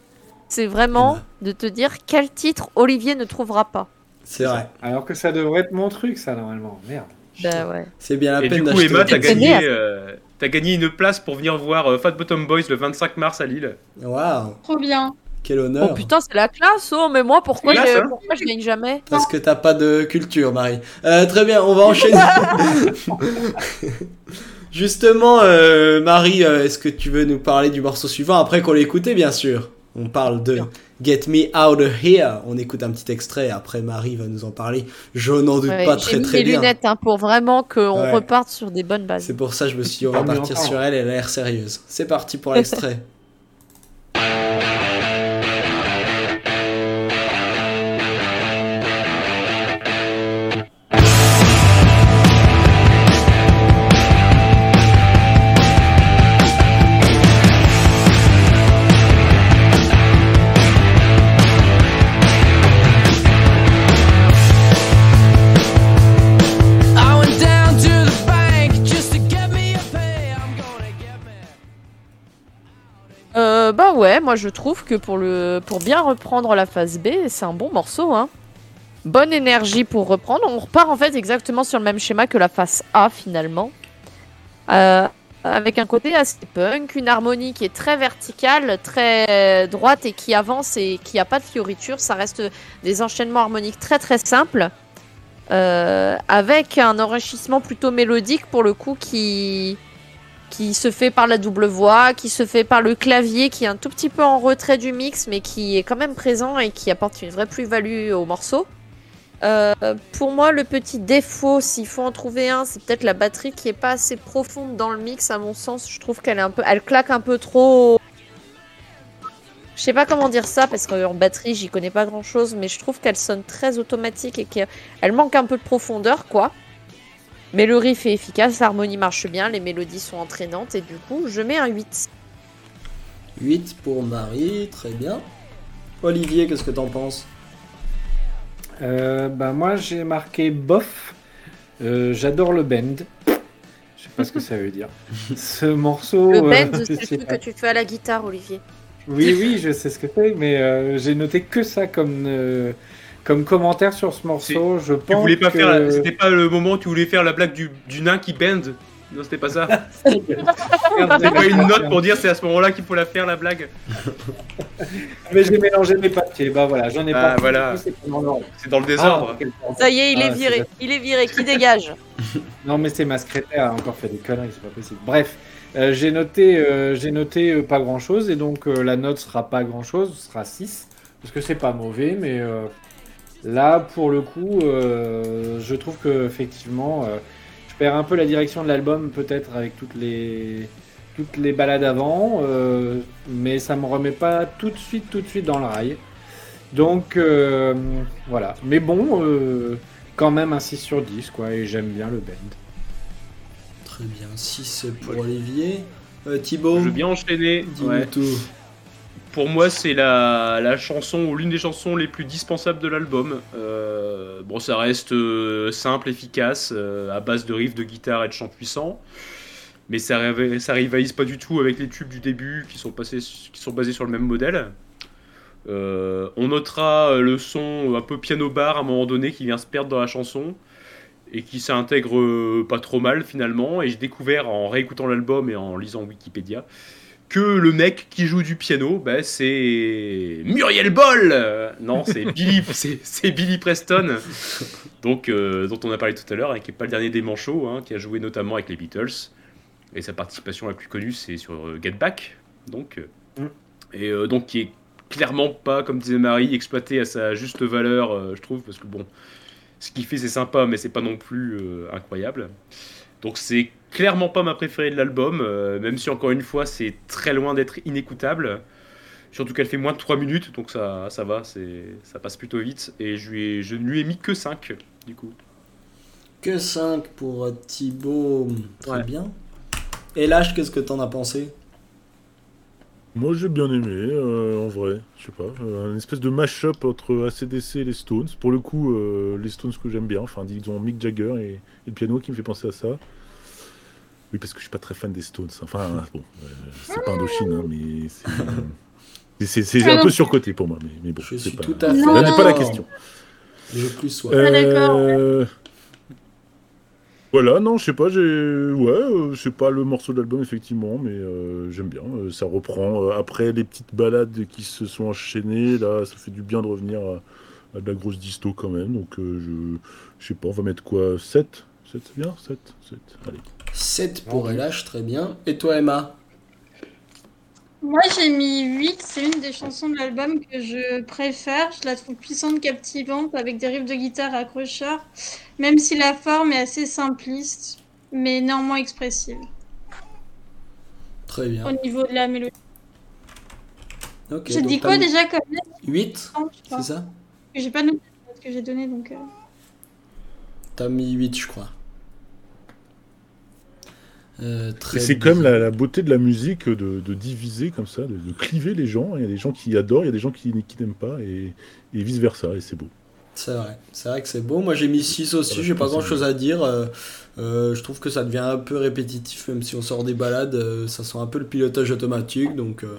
Speaker 3: C'est vraiment
Speaker 2: Emma.
Speaker 3: de te dire quel titre Olivier ne trouvera pas.
Speaker 2: C'est vrai.
Speaker 6: Alors que ça devrait être mon truc, ça, normalement. Merde.
Speaker 3: Bah ouais.
Speaker 2: C'est bien la
Speaker 4: Et
Speaker 2: peine
Speaker 4: du coup,
Speaker 2: d'acheter.
Speaker 4: Emma, t'as
Speaker 3: gagné.
Speaker 4: euh, t'as gagné une place pour venir voir euh, Fat Bottom Boys le 25 mars à Lille.
Speaker 2: Waouh,
Speaker 5: Trop bien.
Speaker 2: quel
Speaker 3: Oh
Speaker 2: honneur.
Speaker 3: putain, c'est la classe, oh, mais moi pourquoi,
Speaker 4: Classe, hein
Speaker 3: pourquoi je gagne jamais
Speaker 2: Parce que t'as pas de culture, Marie. Euh, très bien, on va enchaîner. Justement, euh, Marie, est-ce que tu veux nous parler du morceau suivant après qu'on l'ait écouté, bien sûr? On parle de
Speaker 3: Bien.
Speaker 2: Get Me Out of Here. On écoute un petit extrait, après Marie va nous en parler. Je n'en doute
Speaker 3: Ouais,
Speaker 2: pas très
Speaker 3: mis
Speaker 2: très
Speaker 3: mes
Speaker 2: bien.
Speaker 3: lunettes hein, pour vraiment qu'on
Speaker 2: Ouais.
Speaker 3: reparte sur des bonnes bases.
Speaker 2: C'est pour ça que je me suis dit, on va partir sur elle, elle a l'air sérieuse. C'est parti pour l'extrait.
Speaker 3: moi je trouve que pour, le, pour bien reprendre la phase B, c'est un bon morceau. Hein. Bonne énergie pour reprendre. On repart en fait exactement sur le même schéma que la phase A finalement. Euh, avec un côté assez punk, une harmonie qui est très verticale, très droite et qui avance et qui a pas de fioriture. Ça reste des enchaînements harmoniques très très simples. Euh, avec un enrichissement plutôt mélodique pour le coup qui, qui se fait par la double voix, qui se fait par le clavier, qui est un tout petit peu en retrait du mix, mais qui est quand même présent et qui apporte une vraie plus-value au morceau. Euh, pour moi, le petit défaut, s'il faut en trouver un, c'est peut-être la batterie qui est pas assez profonde dans le mix, à mon sens. Je trouve qu'elle est un peu, elle claque un peu trop. Je sais pas comment dire ça parce qu'en batterie, j'y connais pas grand-chose, mais je trouve qu'elle sonne très automatique et qu'elle manque un peu de profondeur, quoi. Mais le riff est efficace, l'harmonie marche bien, les mélodies sont entraînantes et du coup, je mets un 8.
Speaker 2: 8 pour Marie, très bien. Olivier, qu'est-ce que t'en penses?
Speaker 6: Euh, bah, moi, j'ai marqué bof. Euh, J'adore le bend. Je sais pas ce que ça veut dire. Ce morceau.
Speaker 3: Le
Speaker 6: euh,
Speaker 3: bend, c'est le
Speaker 6: sais
Speaker 3: truc
Speaker 6: pas.
Speaker 3: que tu fais à la guitare, Olivier.
Speaker 6: Oui, oui, je sais ce que c'est, mais euh, j'ai noté que ça comme, euh, comme commentaire sur ce morceau. Je
Speaker 4: Tu
Speaker 6: pense
Speaker 4: voulais pas
Speaker 6: que...
Speaker 4: faire, c'était pas le moment où tu voulais faire la blague du, du nain qui bend Non, c'était pas ça. C'est pas une note pour dire c'est à ce moment-là qu'il faut la faire, la blague.
Speaker 6: Mais j'ai mélangé mes papiers. Bah voilà, j'en ai
Speaker 4: Ah,
Speaker 6: pas.
Speaker 4: voilà.
Speaker 6: C'est dans l'ordre.
Speaker 4: C'est dans le désordre.
Speaker 6: Ah.
Speaker 3: Ça y est, il
Speaker 6: Ah,
Speaker 3: est
Speaker 6: c'est
Speaker 3: viré. Il est viré. Qui dégage
Speaker 6: Non, mais c'est ma secrétaire a encore fait des conneries, c'est pas possible. Bref, euh, j'ai noté, euh, j'ai noté euh, pas grand chose et donc euh, la note sera pas grand chose, sera 6 parce que c'est pas mauvais, mais euh, là pour le coup, euh, je trouve que effectivement, euh, je perds un peu la direction de l'album peut-être avec toutes les toutes les balades avant, euh, mais ça me remet pas tout de suite, tout de suite dans le rail. Donc euh, voilà, mais bon. euh, quand même un 6 sur 10, quoi, et j'aime bien le bend.
Speaker 2: Très bien, 6 pour Olivier. Euh, Thibaut,
Speaker 4: Je veux bien enchaîner.
Speaker 2: dis-nous
Speaker 4: Ouais.
Speaker 2: tout.
Speaker 4: Pour moi, c'est la, chanson ou l'une des chansons les plus dispensables de l'album. Euh, bon, ça reste euh, simple, efficace, euh, à base de riffs de guitare et de chants puissants. Mais ça, riva- ça rivalise pas du tout avec les tubes du début qui sont, qui sont basés sur le même modèle. On notera le son un peu piano-bar à un moment donné qui vient se perdre dans la chanson et qui s'intègre pas trop mal finalement. Et j'ai découvert en réécoutant l'album et en lisant Wikipédia que le mec qui joue du piano, bah, c'est Muriel Boll Non, c'est Billy, c'est Billy Preston, donc, euh, dont on a parlé tout à l'heure, hein, qui n'est pas le dernier des manchots, hein, qui a joué notamment avec les Beatles. Et sa participation la plus connue, c'est sur euh, Get Back. Donc, euh,
Speaker 6: Mm.
Speaker 4: Et euh, donc, qui est clairement pas, comme disait Marie, exploité à sa juste valeur, je trouve, parce que bon, ce qu'il fait, c'est sympa, mais c'est pas non plus incroyable. Donc c'est clairement pas ma préférée de l'album, euh, même si encore une fois c'est très loin d'être inécoutable. Surtout qu'elle fait moins de 3 minutes, donc ça, ça va, c'est, ça passe plutôt vite. Et je, lui ai- je ne lui ai mis que 5, du coup.
Speaker 2: Que 5 pour euh, Thibaut. Très
Speaker 4: Ouais.
Speaker 2: bien. Et Lâche, qu'est-ce que t'en as pensé?
Speaker 7: Moi j'ai bien aimé, euh, en vrai, je sais pas, euh, une espèce de mash-up entre ACDC et les Stones. Pour le coup, euh, les Stones que j'aime bien, enfin disons Mick Jagger et, et le piano qui me fait penser à ça. Oui, parce que je suis pas très fan des Stones. Enfin, bon, euh, c'est pas Indochine, hein, mais c'est- c'est c'est- c'est un peu surcoté pour moi. Mais, mais bon,
Speaker 2: Je
Speaker 7: c'est
Speaker 2: suis
Speaker 7: pas,
Speaker 2: tout à
Speaker 5: fait
Speaker 7: là n'est pas la question.
Speaker 2: Je plus sois.
Speaker 5: Ah, d'accord,
Speaker 7: Euh, Voilà, non, je sais pas, j'ai. Ouais, euh, c'est pas le morceau de l'album, effectivement, mais euh, j'aime bien. euh, ça reprend. euh, après les petites balades qui se sont enchaînées, là, ça fait du bien de revenir à, à de la grosse disto quand même. Donc, euh, je. Je sais pas, on va mettre quoi 7 7, c'est bien? 7 7, allez.
Speaker 2: 7 pour LH, très bien. Et toi, Emma
Speaker 5: Moi, j'ai mis 8. C'est une des chansons de l'album que je préfère. Je la trouve puissante, captivante, avec des riffs de guitare accrocheurs, même si la forme est assez simpliste, mais néanmoins expressive.
Speaker 2: Très bien.
Speaker 5: Au niveau de la mélodie.
Speaker 2: Ok,
Speaker 5: J'ai
Speaker 2: donc
Speaker 5: dit
Speaker 2: t'as
Speaker 5: quoi déjà comme
Speaker 2: 8,
Speaker 5: note, je crois
Speaker 2: c'est ça
Speaker 5: J'ai pas noté ce que j'ai donné, donc... euh,
Speaker 2: T'as mis 8, je crois. Euh,
Speaker 7: c'est quand même la, la beauté de la musique de, de diviser comme ça, de, de cliver les gens. Il y a des gens qui adorent, il y a des gens qui, qui n'aiment pas, et, et vice versa, et c'est beau.
Speaker 2: C'est vrai, c'est vrai que c'est beau. Moi j'ai mis 6 aussi, j'ai pas grand chose à dire. Euh, euh, je trouve que ça devient un peu répétitif, même si on sort des balades, euh, ça sent un peu le pilotage automatique. Donc euh,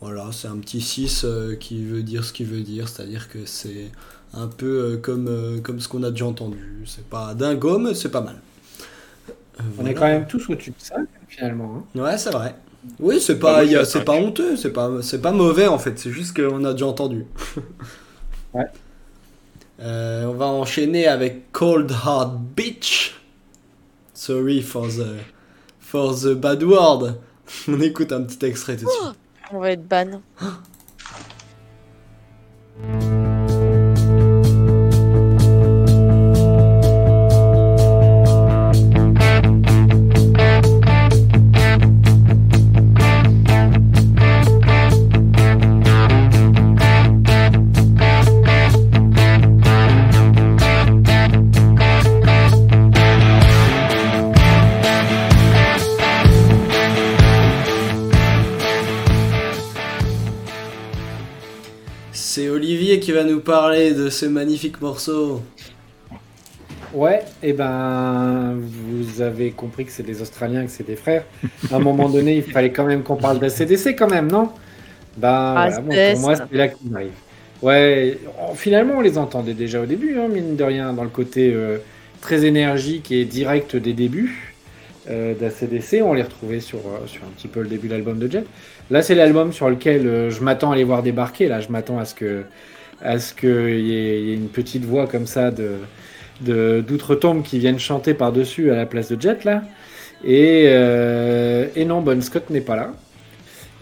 Speaker 2: voilà, c'est un petit 6 euh, qui veut dire ce qu'il veut dire, c'est-à-dire que c'est un peu comme, comme ce qu'on a déjà entendu. C'est pas dingo, mais c'est pas mal. Euh,
Speaker 6: On est quand même tous au-dessus de ça, finalement. hein.
Speaker 2: Ouais, c'est vrai. Oui, c'est
Speaker 4: Bah,
Speaker 2: pas, c'est pas honteux, c'est pas, c'est pas mauvais en fait, c'est juste qu'on a déjà entendu.
Speaker 6: Ouais.
Speaker 2: Euh, on va enchaîner avec Cold Hard Beach. Sorry for the, for the bad word. On écoute un petit extrait tout de suite.
Speaker 3: On va être ban.
Speaker 2: qui va nous parler de ce magnifique morceau.
Speaker 6: Ouais, et ben, vous avez compris que c'est des Australiens, que c'est des frères. À un moment donné, il fallait quand même qu'on parle d'ACDC quand même, non? Ben,
Speaker 3: Ah,
Speaker 6: voilà, bon,
Speaker 3: c'est
Speaker 6: pour moi,
Speaker 3: ça.
Speaker 6: c'est là qu'il arrive. Ouais, on- finalement, on les entendait déjà au début, hein, mine de rien, dans le côté euh, très énergique et direct des débuts. euh, d'ACDC. On les retrouvait sur, euh, sur un petit peu le début de l'album de Jet. Là, c'est l'album sur lequel euh, je m'attends à les voir débarquer. Là, je m'attends à ce que à ce qu'il y, y ait une petite voix comme ça de de- d'outre-tombe qui viennent chanter par-dessus à la place de Jet là. Et, euh, et non, Bon Scott n'est pas là.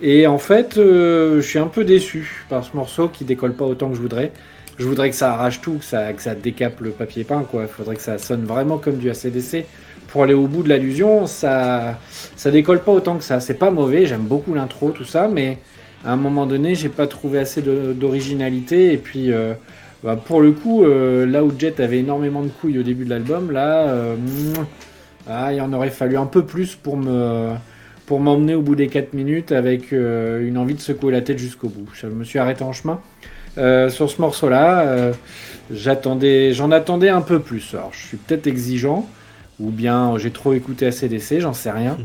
Speaker 6: Et en fait, euh, je suis un peu déçu par ce morceau qui décolle pas autant que je voudrais. Je voudrais que ça arrache tout, que ça, que ça décape le papier peint, quoi. Il faudrait que ça sonne vraiment comme du ACDC. Pour aller au bout de l'allusion, ça, ça décolle pas autant que ça. C'est pas mauvais, j'aime beaucoup l'intro, tout ça, mais à un moment donné, j'ai pas trouvé assez d'originalité. Et puis, euh, bah, pour le coup, euh, là où Jet avait énormément de couilles au début de l'album, là, euh, ah, il en aurait fallu un peu plus pour me pour m'emmener au bout des 4 minutes avec euh, une envie de secouer la tête jusqu'au bout. Je me suis arrêté en chemin. Sur ce morceau-là, j'attendais, j'en attendais un peu plus. Alors, je suis peut-être exigeant, ou bien j'ai trop écouté ACDC, j'en sais rien.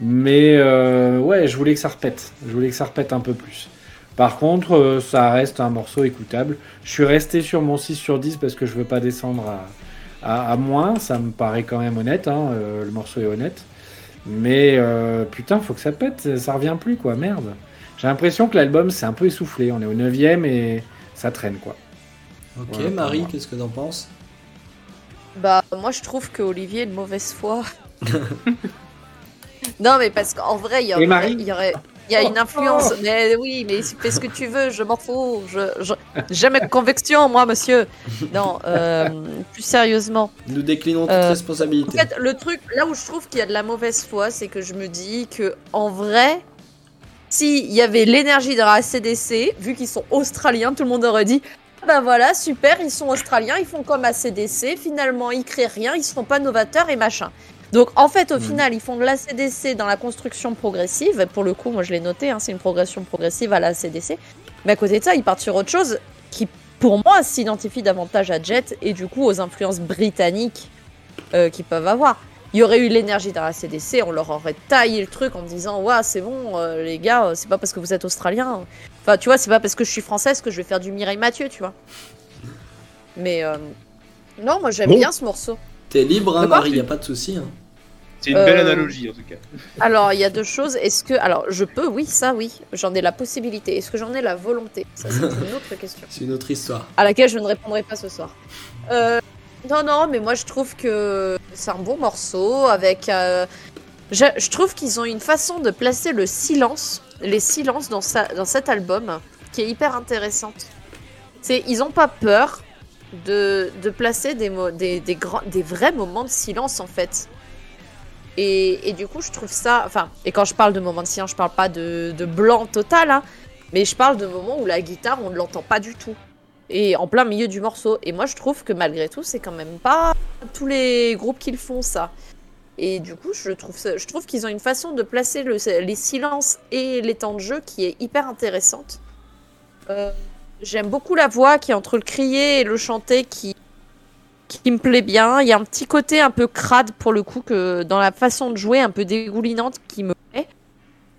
Speaker 6: Mais euh, ouais, je voulais que ça repète. Je voulais que ça repète un peu plus. Par contre, euh, ça reste un morceau écoutable. Je suis resté sur mon 6 sur 10 parce que je veux pas descendre à, à, à moins. Ça me paraît quand même honnête. hein, euh, le morceau est honnête. Mais euh, putain, faut que ça pète. Ça revient plus, quoi. Merde. J'ai l'impression que l'album c'est un peu essoufflé. On est au 9 et ça traîne, quoi.
Speaker 2: Ok,
Speaker 6: Voilà,
Speaker 2: Marie, qu'est-ce que t'en penses?
Speaker 3: Bah, moi, je trouve que Olivier est de mauvaise foi. non, mais parce qu'en vrai, il y aurait.
Speaker 6: Et Marie
Speaker 3: il y aurait- il y a une influence, mais oui, mais fais ce que tu veux, je m'en fous. Je, je... Jamais de conviction, moi, monsieur. Non, euh, plus sérieusement.
Speaker 2: Nous déclinons toute
Speaker 3: Euh, En
Speaker 2: responsabilité.
Speaker 3: fait, le truc, là où je trouve qu'il y a de la mauvaise foi, c'est que je me dis que, en vrai, s'il y avait l'énergie de la ACDC, vu qu'ils sont australiens, tout le monde aurait dit Ah ben voilà, super, ils sont australiens, ils font comme ACDC, finalement, ils créent rien, ils sont pas novateurs et machin. Donc, en fait, au
Speaker 2: Mhm.
Speaker 3: final, ils font de l'ACDC dans la construction progressive. Pour le coup, moi, je l'ai noté, hein, c'est une progression progressive à la ACDC. Mais à côté de ça, ils partent sur autre chose qui, pour moi, s'identifie davantage à Jet et du coup aux influences britanniques euh, qu'ils peuvent avoir. Il y aurait eu l'énergie dans la CDC, on leur aurait taillé le truc en disant Ouais, c'est bon, euh, les gars, euh, c'est pas parce que vous êtes australien. Enfin, tu vois, c'est pas parce que je suis française que je vais faire du Mireille Mathieu, tu vois. Mais euh, non, moi j'aime
Speaker 7: Bon.
Speaker 3: bien ce morceau.
Speaker 2: T'es libre, hein, Marie, y a pas de souci. hein.
Speaker 4: C'est une belle
Speaker 3: Euh,
Speaker 4: analogie en tout cas.
Speaker 3: Alors, il y a deux choses. Est-ce que. Alors, je peux, oui, ça, oui. J'en ai la possibilité. Est-ce que j'en ai la volonté? Ça, c'est une autre question.
Speaker 2: C'est une autre histoire.
Speaker 3: à laquelle je ne répondrai pas ce soir. Euh, non, non, mais moi je trouve que c'est un bon morceau avec. euh, je, je trouve qu'ils ont une façon de placer le silence, les silences dans, sa- dans cet album qui est hyper intéressante. C'est, ils ont pas peur de, placer des, des, grands, des vrais moments de silence en fait. Et, du coup, je trouve ça. Enfin, et quand je parle de moments de silence, je parle pas de, blanc total, hein, mais je parle de moments où la guitare, on ne l'entend pas du tout et en plein milieu du morceau. Et moi, je trouve que malgré tout, c'est quand même pas tous les groupes qui le font ça. Et du coup, je trouve, qu'ils ont une façon de placer le- les silences et les temps de jeu qui est hyper intéressante. Euh, J'aime beaucoup la voix qui est entre le crier et le chanter qui, qui me plaît bien. Il y a un petit côté un peu crade pour le coup que dans la façon de jouer, un peu dégoulinante qui me plaît.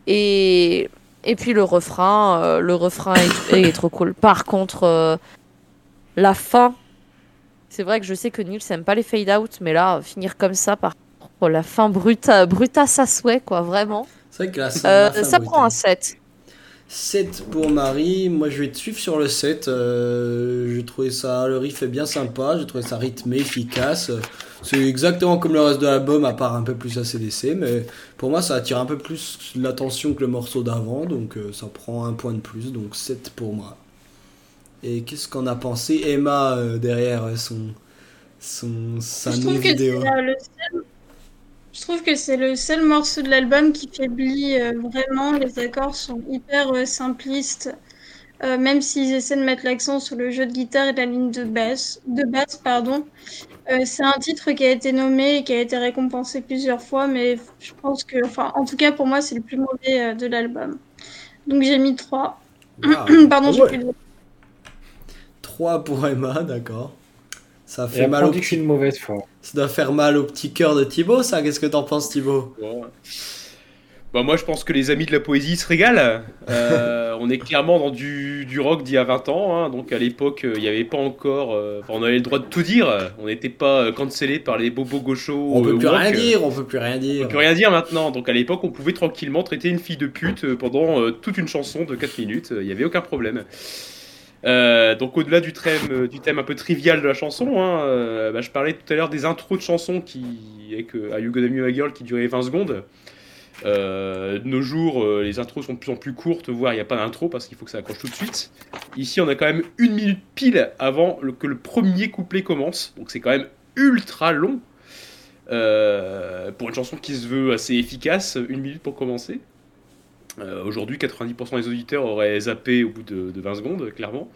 Speaker 3: Et, et puis le refrain, euh, le refrain est, est trop cool. Par contre, euh, la fin, c'est vrai que je sais que Nils aime pas les fade out, mais là, finir comme ça, par contre, la fin bruta, brutasse à souhait, quoi, vraiment.
Speaker 2: C'est vrai que
Speaker 3: Euh,
Speaker 2: la fin
Speaker 3: ça
Speaker 2: brutale.
Speaker 3: prend un 7.
Speaker 2: 7 pour Marie, moi je vais te suivre sur le 7. Euh, j'ai trouvé ça, le riff est bien sympa, j'ai trouvé ça rythmé, efficace. C'est exactement comme le reste de l'album, à part un peu plus ACDC, mais pour moi ça attire un peu plus l'attention que le morceau d'avant, donc euh, ça prend un point de plus, donc 7 pour moi. Et qu'est-ce qu'on a pensé Emma euh, derrière euh, son, son, sa
Speaker 5: Je trouve,
Speaker 2: vidéo?
Speaker 5: Je trouve que c'est le seul morceau de l'album qui faiblit euh, vraiment. Les accords sont hyper euh, simplistes, euh, même s'ils essaient de mettre l'accent sur le jeu de guitare et la ligne de basse. De basse pardon. C'est un titre qui a été nommé et qui a été récompensé plusieurs fois, mais je pense que, enfin, en tout cas pour moi, c'est le plus mauvais de l'album. Donc j'ai mis 3.
Speaker 2: Waouh.
Speaker 5: Pardon, j'ai
Speaker 7: ouais.
Speaker 5: plus le
Speaker 2: 3 pour Emma, d'accord. Ça fait mal
Speaker 6: on
Speaker 2: au
Speaker 6: suis une mauvaise foi.
Speaker 2: Ça doit faire mal au petit cœur de Thibaut, ça Qu'est-ce que t'en penses, Thibaut?
Speaker 4: Ouais. Bah, moi, je pense que les amis de la poésie se régalent. Euh, on est clairement dans du, du rock d'il y a 20 ans. hein. Donc, à l'époque, euh, il n'y avait pas encore. euh, enfin, on avait le droit de tout dire. On n'était pas euh, cancellé par les bobos gauchos.
Speaker 2: On peut
Speaker 4: euh,
Speaker 2: plus rien dire, on peut plus rien
Speaker 4: On
Speaker 2: dire.
Speaker 4: peut plus rien dire maintenant. Donc, à l'époque, on pouvait tranquillement traiter une fille de pute pendant euh, toute une chanson de 4 minutes. Il n'y avait aucun problème. Euh, donc au-delà du thème, euh, du thème un peu trivial de la chanson, hein, euh, bah, je parlais tout à l'heure des intros de chansons qui, avec euh, Are You Be My Girl qui duraient 20 secondes. De nos jours, les intros sont de plus en plus courtes, voire il n'y a pas d'intro parce qu'il faut que ça accroche tout de suite. Ici, on a quand même une minute pile avant que le premier couplet commence, donc c'est quand même ultra long. Pour une chanson qui se veut assez efficace, une minute pour commencer. Euh, Aujourd'hui, 90% des auditeurs auraient zappé au bout de, de 20 secondes, clairement.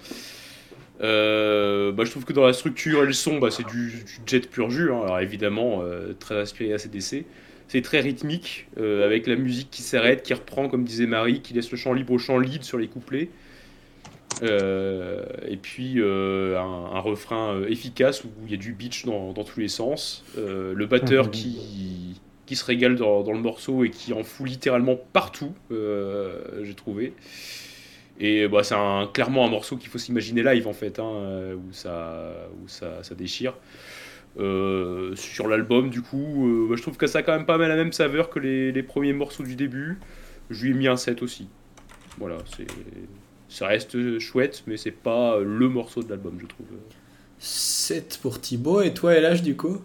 Speaker 4: Euh, bah, je trouve que dans la structure et le son, bah, c'est du, du jet pur jus. hein. Alors évidemment, euh, très inspiré ACDC. C'est très rythmique, euh, avec la musique qui s'arrête, qui reprend, comme disait Marie, qui laisse le champ libre au chant lead sur les couplets. Et puis un, un refrain efficace où il y a du beach dans, dans tous les sens. Le batteur qui, qui se régale dans, le morceau et qui en fout littéralement partout, euh, j'ai trouvé. Et bah, c'est clairement un morceau qu'il faut s'imaginer live en fait, hein, euh, où, ça, déchire. Euh, sur l'album, du coup, bah, je trouve que ça a quand même pas mal la même saveur que les, les premiers morceaux du début. Je lui ai mis un 7 aussi. Voilà, c'est ça reste chouette, mais c'est pas le morceau de l'album, je trouve.
Speaker 2: 7 pour Thibaut, et toi, LH, du coup?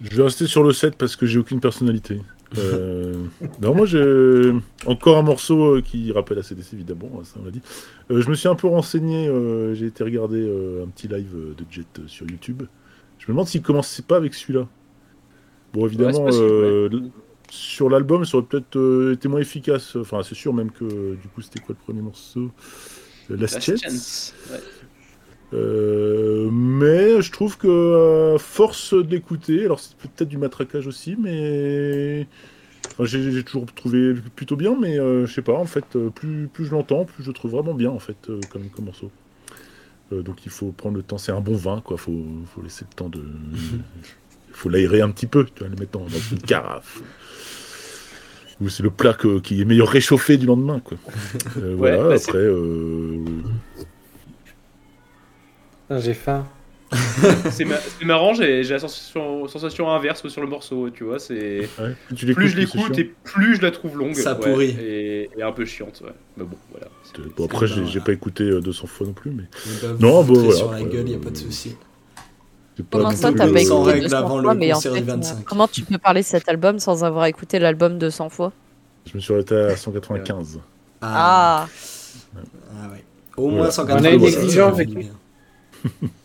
Speaker 7: Je vais rester sur le 7 parce que j'ai aucune personnalité. Euh, non, moi j'ai encore un morceau euh, qui rappelle ACDC évidemment, hein, ça on l'a dit. Euh, je me suis un peu renseigné, euh, j'ai été regarder un petit live de Jet sur YouTube. Je me demande s'il commençait pas avec celui-là. Bon, évidemment,
Speaker 4: possible,
Speaker 7: sur l'album, ça aurait peut-être été moins efficace. Enfin, c'est sûr, même que du coup, c'était quoi le premier morceau? Last,
Speaker 4: Last
Speaker 7: Chance.
Speaker 4: Chance, ouais.
Speaker 7: Euh, mais je trouve que à force d'écouter, alors c'est peut-être du matraquage aussi, mais enfin, j'ai toujours trouvé plutôt bien, mais euh, je sais pas, en fait, euh, plus, plus je l'entends, plus je trouve vraiment bien en fait euh, comme, comme morceau. Euh, donc il faut prendre le temps, c'est un bon vin, quoi. Faut, faut laisser le temps de, faut l'aérer un petit peu, tu vois, le mettre dans, dans une carafe. Ou c'est le plat que- qui est meilleur réchauffé du lendemain, quoi. Euh,
Speaker 4: Ouais,
Speaker 7: voilà.
Speaker 4: bah,
Speaker 7: après, euh,
Speaker 6: J'ai faim.
Speaker 4: C'est ma- c'est marrant, j'ai la sensation, sensation inverse sur le morceau, tu vois. C'est
Speaker 7: ouais, plus
Speaker 4: je l'écoute et plus je la trouve longue.
Speaker 2: Ça
Speaker 4: ouais,
Speaker 2: pourrit.
Speaker 4: Et, et un peu chiante, ouais. Mais bon, voilà.
Speaker 7: Bon, après, j'ai
Speaker 2: pas-
Speaker 7: écouté euh, 200 fois non plus, mais Non,
Speaker 2: vous
Speaker 7: bah, voilà,
Speaker 2: sur la gueule, y a
Speaker 7: euh,
Speaker 2: pas de souci.
Speaker 3: Comment ça, t'as pas écouté
Speaker 2: règle
Speaker 3: 200
Speaker 2: avant le
Speaker 3: fois, mais en
Speaker 2: concert
Speaker 3: fait,
Speaker 2: du
Speaker 3: euh,
Speaker 2: 25.
Speaker 3: comment tu peux parler de cet album sans avoir écouté l'album 200 fois?
Speaker 7: Je me suis arrêté à 195.
Speaker 2: Ah,
Speaker 3: Ah,
Speaker 2: ah ouais. Au moins
Speaker 7: Voilà.
Speaker 2: 180
Speaker 6: On a une
Speaker 7: exigence
Speaker 6: avec-.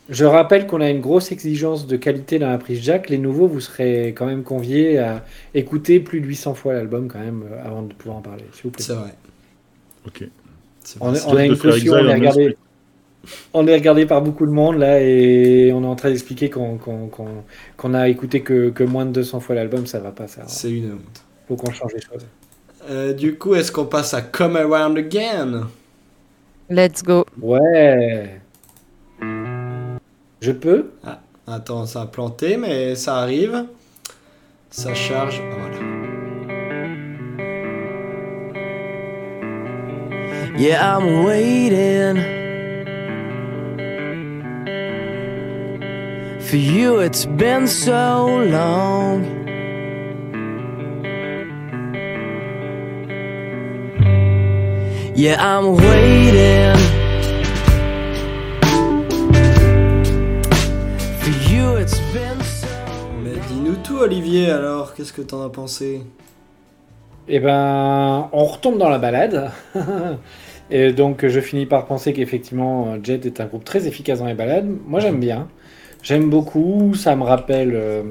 Speaker 6: Je rappelle qu'on a une grosse exigence de qualité dans la prise Jack. Les nouveaux, vous serez quand même conviés à écouter plus de 800 fois l'album quand même euh, avant de pouvoir en parler, s'il vous plaît.
Speaker 2: C'est vrai.
Speaker 7: Ok.
Speaker 6: On, est- on a une caution, on est regardé, on est regardé par beaucoup de monde là et on est en train d'expliquer qu'on a écouté que, que moins de 200 fois l'album, ça va pas ça.
Speaker 2: C'est une honte.
Speaker 6: Faut qu'on change les choses.
Speaker 2: Euh, du coup, est-ce qu'on passe à Come Around Again?
Speaker 3: Let's go.
Speaker 6: Ouais. Je peux
Speaker 2: Attends, ça a planté, mais ça arrive. Ça charge. Ah, voilà.
Speaker 8: Yeah, I'm waiting for you. It's been so long. Yeah, I'm waiting
Speaker 2: Mais dis-nous tout, Olivier, alors. Qu'est-ce que t'en as pensé?
Speaker 6: Eh ben, on retombe dans la balade. Et donc, je finis par penser qu'effectivement, Jet est un groupe très efficace dans les balades. Moi, j'aime bien. J'aime beaucoup. Ça me rappelle. euh,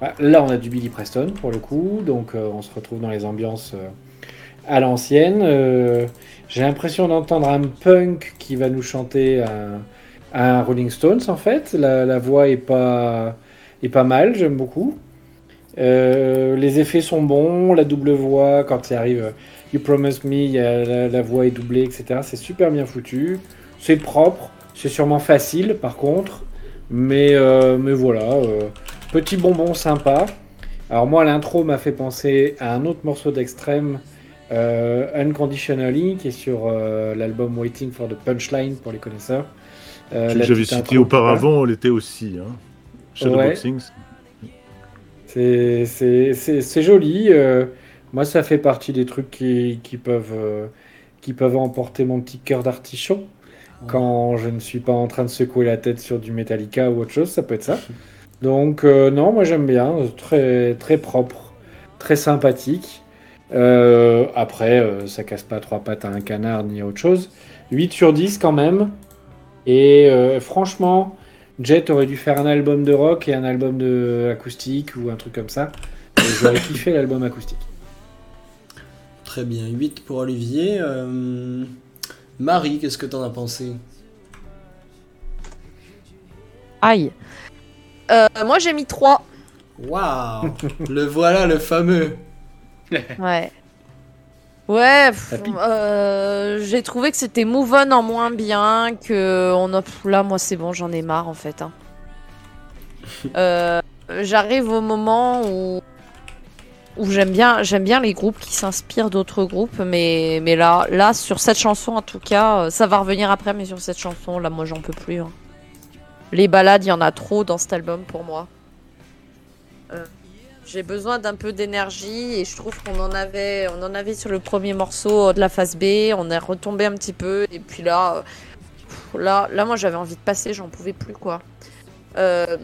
Speaker 6: bah, là, on a du Billy Preston pour le coup. Donc, euh, on se retrouve dans les ambiances euh, à l'ancienne. J'ai l'impression d'entendre un punk qui va nous chanter un, un Rolling Stones, en fait. La, voix est pas, est pas mal. J'aime beaucoup. Euh, les effets sont bons, la double voix, quand il arrive euh, You Promise Me, la, voix est doublée, etc. C'est super bien foutu. C'est propre, c'est sûrement facile par contre. Mais, euh, mais voilà, petit bonbon sympa. Alors moi, l'intro m'a fait penser à un autre morceau d'Extrême, Unconditionally, qui est sur l'album Waiting for the Punchline pour les connaisseurs. Euh,
Speaker 7: Que j'avais cité
Speaker 6: intro,
Speaker 7: auparavant, elle était aussi. Hein. Shadowboxing.
Speaker 6: C'est- C'est joli. euh, moi, ça fait partie des trucs qui, qui peuvent, euh, qui peuvent emporter mon petit cœur d'artichaut. Quand je ne suis pas en train de secouer la tête sur du Metallica ou autre chose, ça peut être ça. Donc, euh, non, moi j'aime bien. Très, très propre, très sympathique. Euh, après, euh, ça casse pas trois pattes à un canard ni à autre chose. 8 sur 10 quand même. Et euh, franchement, Jet aurait dû faire un album de rock et un album de acoustique ou un truc comme ça. J'aurais kiffé l'album acoustique.
Speaker 2: Très bien, 8 pour Olivier. Euh, Marie, qu'est-ce que t'en as pensé?
Speaker 3: Aïe. Euh, moi, j'ai mis 3.
Speaker 2: Waouh Le voilà, le fameux.
Speaker 3: Ouais. Ouais, euh, j'ai trouvé que c'était Move On en moins bien, que on a... là, moi c'est bon, j'en ai marre en fait. hein. Euh, J'arrive au moment où où j'aime bien bien les groupes qui s'inspirent d'autres groupes, mais mais là là sur cette chanson en tout cas, euh, ça va revenir après, mais sur cette chanson là, moi j'en peux plus. hein. Les balades, il y en a trop dans cet album pour moi. Euh, j'ai besoin d'un peu d'énergie et je trouve qu'on en avait, on en avait sur le premier morceau de la phase B. On est retombé un petit peu et puis là, là, là, moi j'avais envie de passer, j'en pouvais plus quoi. Euh,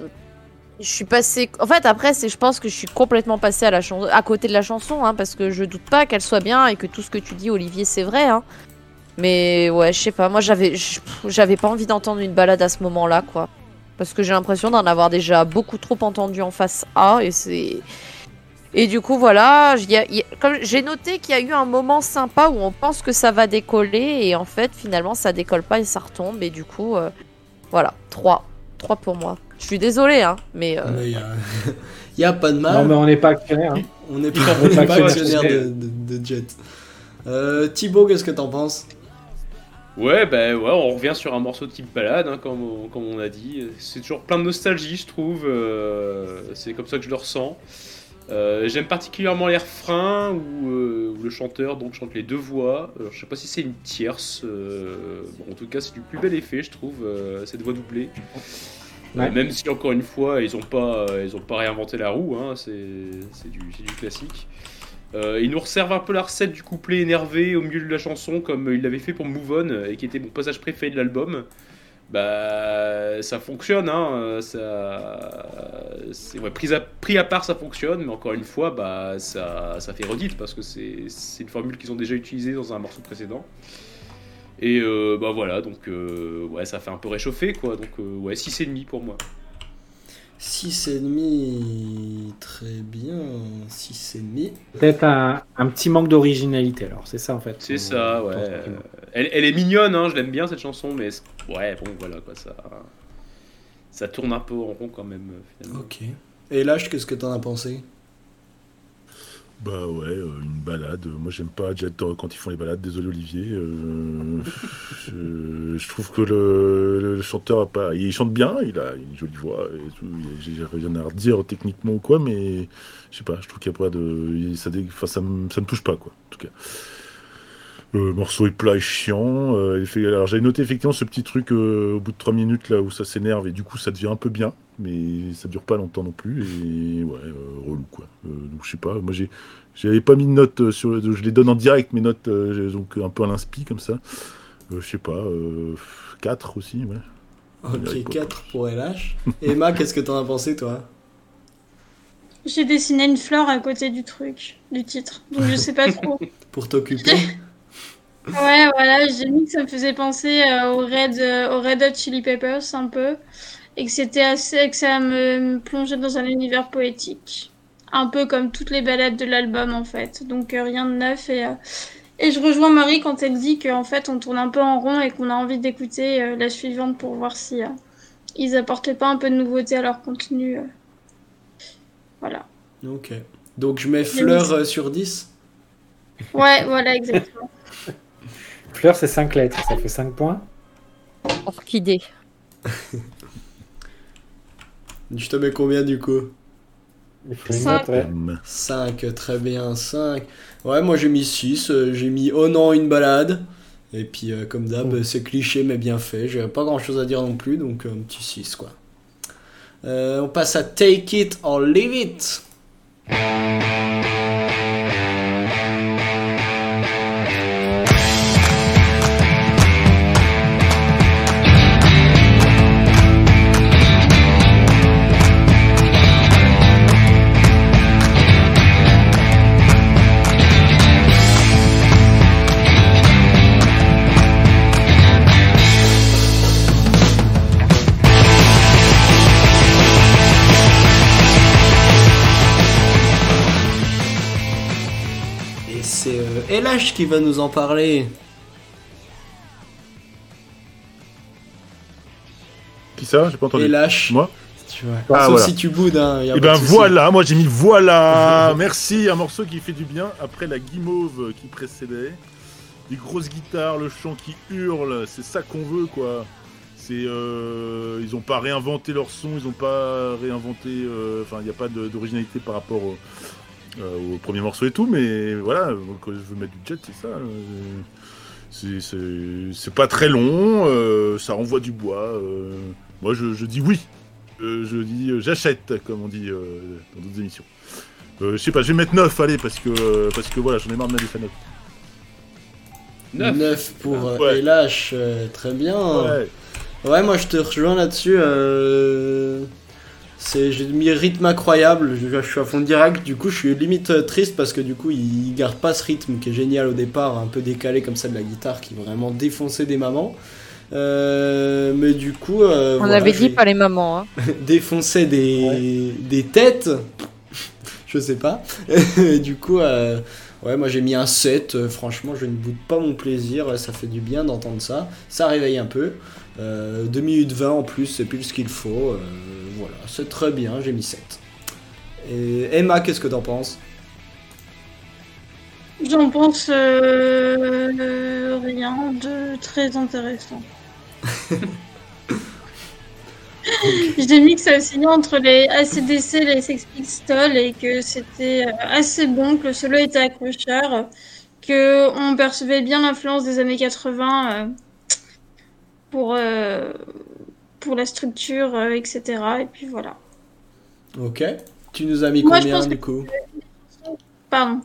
Speaker 3: je suis passé. En fait, après, c'est, je pense que je suis complètement passée à la chanson, à côté de la chanson, hein, parce que je doute pas qu'elle soit bien et que tout ce que tu dis, Olivier, c'est vrai. Hein. Mais ouais, je sais pas. Moi, j'avais, j'avais pas envie d'entendre une balade à ce moment-là, quoi. Parce que j'ai l'impression d'en avoir déjà beaucoup trop entendu en face A et c'est. Et du coup, voilà, j'ai noté qu'il y a eu un moment sympa où on pense que ça va décoller et en fait, finalement, ça décolle pas et ça retombe. Et du coup, euh, voilà, 3. 3 pour moi. Je suis désolée, hein, mais. euh,
Speaker 2: Il y, a... y a pas de mal.
Speaker 6: Non, mais on n'est pas actionnaire. hein.
Speaker 2: On n'est pas,
Speaker 4: pas
Speaker 2: actionnaire
Speaker 4: tu-
Speaker 2: de, de- de Jet. Euh, Thibaut, qu'est-ce que t'en penses?
Speaker 4: Ouais, bah ouais, on revient sur un morceau de type balade, hein, comme, on, comme on a dit. C'est toujours plein de nostalgie, je trouve. euh, c'est comme ça que je le ressens. Euh, J'aime particulièrement les refrains où, euh, où le chanteur donc chante les deux voix. Alors, je sais pas si c'est une tierce. euh, bon, en tout cas, c'est du plus bel effet, je trouve, euh, cette voix doublée.
Speaker 6: Ouais.
Speaker 4: Euh, même si encore une fois, ils ont pas, ils ont pas réinventé la roue. Hein, c'est c'est du, c'est du classique. Euh, ils nous resservent un peu la recette du couplet énervé au milieu de la chanson, comme ils l'avaient fait pour Move On, et qui était mon passage préféré de l'album. Bah, ça fonctionne, hein. Ça, c'est ouais, pris à, part, ça fonctionne, mais encore une fois, bah, ça, ça fait redite parce que c'est une formule qu'ils ont déjà utilisée dans un morceau précédent. Et euh, bah voilà, donc euh, ouais, ça fait un peu réchauffer quoi. Donc euh, ouais, 6,5 pour moi.
Speaker 2: 6,5. Très bien. 6,5.
Speaker 6: Peut-être un, un petit manque d'originalité, alors, c'est ça en fait.
Speaker 4: C'est ça, ouais. Elle, elle est mignonne, hein, je l'aime bien cette chanson, mais ouais, bon, voilà quoi, ça, ça tourne un peu en rond quand même euh, finalement.
Speaker 2: Ok. Et Lâche, qu'est-ce que t'en as pensé?
Speaker 7: Bah ouais, euh, une balade. Moi, j'aime pas Jet euh, quand ils font les balades. Désolé, Olivier. Euh, je, je trouve que le, chanteur a pas. Il chante bien, il a une jolie voix et tout. J'ai rien à redire techniquement ou quoi, mais je sais pas. Je trouve qu'il y a pas de. Ça, enfin, ça, me, ça me touche pas, quoi. En tout cas. Euh, Le morceau est plat et chiant. euh, alors j'avais noté effectivement ce petit truc euh, au bout de 3 minutes là où ça s'énerve et du coup ça devient un peu bien, mais ça dure pas longtemps non plus et ouais euh, relou quoi. Euh, donc je sais pas, moi j'ai j'avais pas mis de notes euh, sur, je les donne en direct mes notes euh, donc un peu à l'inspi comme ça. Euh, je sais pas, euh, 4 aussi ouais.
Speaker 2: Ok,
Speaker 7: Harry Potter.
Speaker 2: 4 pour LH. Emma, qu'est-ce que t'en as pensé, toi?
Speaker 5: J'ai dessiné une fleur à côté du truc, du titre. Donc je sais pas trop.
Speaker 2: Pour t'occuper?
Speaker 5: Ouais, voilà, j'ai mis que ça me faisait penser euh, au Red, euh, au Red Hot Chili Peppers un peu, et que c'était assez, que ça me, me plongeait dans un univers poétique, un peu comme toutes les balades de l'album en fait. Donc euh, rien de neuf et euh, et je rejoins Marie quand elle dit qu'en fait on tourne un peu en rond et qu'on a envie d'écouter euh, la suivante pour voir si euh, ils apportaient pas un peu de nouveauté à leur contenu. euh. Voilà.
Speaker 2: Ok. Donc je mets fleur euh, sur 10
Speaker 5: Ouais, voilà exactement.
Speaker 6: Fleur, c'est 5 lettres, ça fait 5 points.
Speaker 3: Orchidée.
Speaker 2: Je te mets combien du coup
Speaker 6: Il faut une
Speaker 5: Cinq.
Speaker 6: note, ouais.
Speaker 7: M.
Speaker 2: 5, très bien, 5. Ouais, moi j'ai mis 6. j'ai mis Oh non, une balade. Et puis, euh, comme d'hab, c'est cliché mais bien fait. J'ai pas grand chose à dire non plus, donc euh, un petit 6 quoi. Euh, on passe à Take It or Leave It. Qui va nous en parler.
Speaker 7: Qui ça? J'ai pas entendu.
Speaker 2: Elash.
Speaker 7: Moi?
Speaker 2: Tu vois.
Speaker 7: Ah,
Speaker 2: Sauf
Speaker 7: voilà.
Speaker 2: si tu boudes, hein. y a
Speaker 7: Et
Speaker 2: pas
Speaker 7: ben voilà, moi j'ai mis voilà. Merci, un morceau qui fait du bien après la guimauve qui précédait. Des grosses guitares, le chant qui hurle, c'est ça qu'on veut quoi. C'est euh, ils ont pas réinventé leur son, ils ont pas réinventé. euh, Enfin, il n'y a pas d'originalité par rapport au, euh, au premier morceau et tout, mais voilà, quand je veux mettre du jet, c'est ça. euh, c'est- pas très long, euh, ça renvoie du bois. euh, moi je, je dis oui. Euh, je dis euh, j'achète, comme on dit euh, dans d'autres émissions. Euh, je sais pas, je vais mettre 9, allez, parce que, parce que voilà, j'en ai marre de mettre des notes.
Speaker 4: 9.
Speaker 2: 9 pour euh,
Speaker 7: Ouais.
Speaker 2: Euh, très bien.
Speaker 7: Ouais.
Speaker 2: Ouais, moi je te rejoins là-dessus. euh, C'est, j'ai mis rythme incroyable. Je, je suis à fond direct. Du coup, je suis limite euh, triste parce que du coup, il, il garde pas ce rythme qui est génial au départ, un peu décalé comme ça de la guitare, qui vraiment défonçait des mamans. Euh, mais du coup, euh,
Speaker 3: On
Speaker 2: voilà,
Speaker 3: avait dit pas les mamans. Hein.
Speaker 2: défoncer des, des têtes. Je sais pas. Et du coup, euh, ouais, moi j'ai mis un 7. Euh, franchement, je ne boude pas mon plaisir. Ça fait du bien d'entendre ça. Ça réveille un peu. Euh, 2 minutes 20 en plus, c'est plus ce qu'il faut. Euh, voilà, c'est très bien. J'ai mis 7. Et Emma, qu'est-ce que t'en penses?
Speaker 5: J'en pense euh, rien de très intéressant. J'ai mis que ça oscillait entre les ACDC et les Sex Pistols et que c'était euh, assez bon, que le solo était accrocheur, que on percevait bien l'influence des années 80 euh, pour, euh, pour la structure, euh, etc. Et puis voilà.
Speaker 2: Ok. Tu nous as mis
Speaker 5: Moi,
Speaker 2: combien du coup?
Speaker 5: Pardon.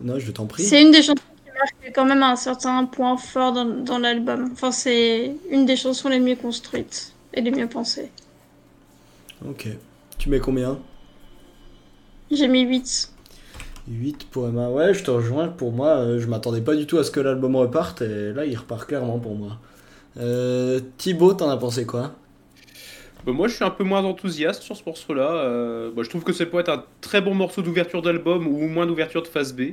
Speaker 2: Non, je t'en prie.
Speaker 5: C'est une des chansons qui marque quand même un certain point fort dans, dans l'album. Enfin, c'est une des chansons les mieux construites et les mieux pensées.
Speaker 2: Ok. Tu mets combien?
Speaker 5: J'ai mis 8.
Speaker 2: 8 pour Emma. Ouais, je te rejoins. Pour moi, euh, je m'attendais pas du tout à ce que l'album reparte et là, il repart clairement pour moi. Euh, Thibaut, t'en as pensé quoi?
Speaker 4: Bah, moi, je suis un peu moins enthousiaste sur ce morceau-là. Euh, bah, je trouve que ça peut être un très bon morceau d'ouverture d'album ou au moins d'ouverture de phase B.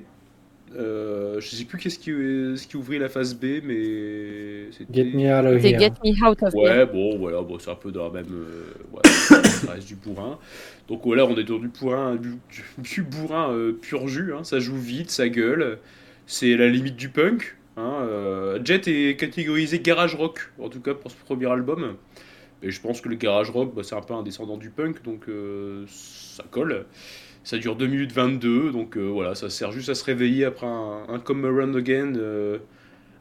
Speaker 4: Euh, je sais plus qu'est-ce qui, ce qui ouvrait la phase B, mais c'était.
Speaker 6: Get me out of here.
Speaker 3: Get Me Out of Here.
Speaker 4: Ouais, bon, voilà, bon, c'est un peu dans la même. euh, voilà, ça reste du bourrin. Donc voilà, on est dans du bourrin, du, du- du bourrin euh, pur jus. hein, ça joue vite, ça gueule. C'est la limite du punk. Hein, euh, Jet est catégorisé garage rock, en tout cas pour ce premier album. Et je pense que le garage rock, bah, c'est un peu un descendant du punk, donc euh, ça colle. Ça dure 2 minutes 22, donc euh, voilà, ça sert juste à se réveiller après un, un Come Around Again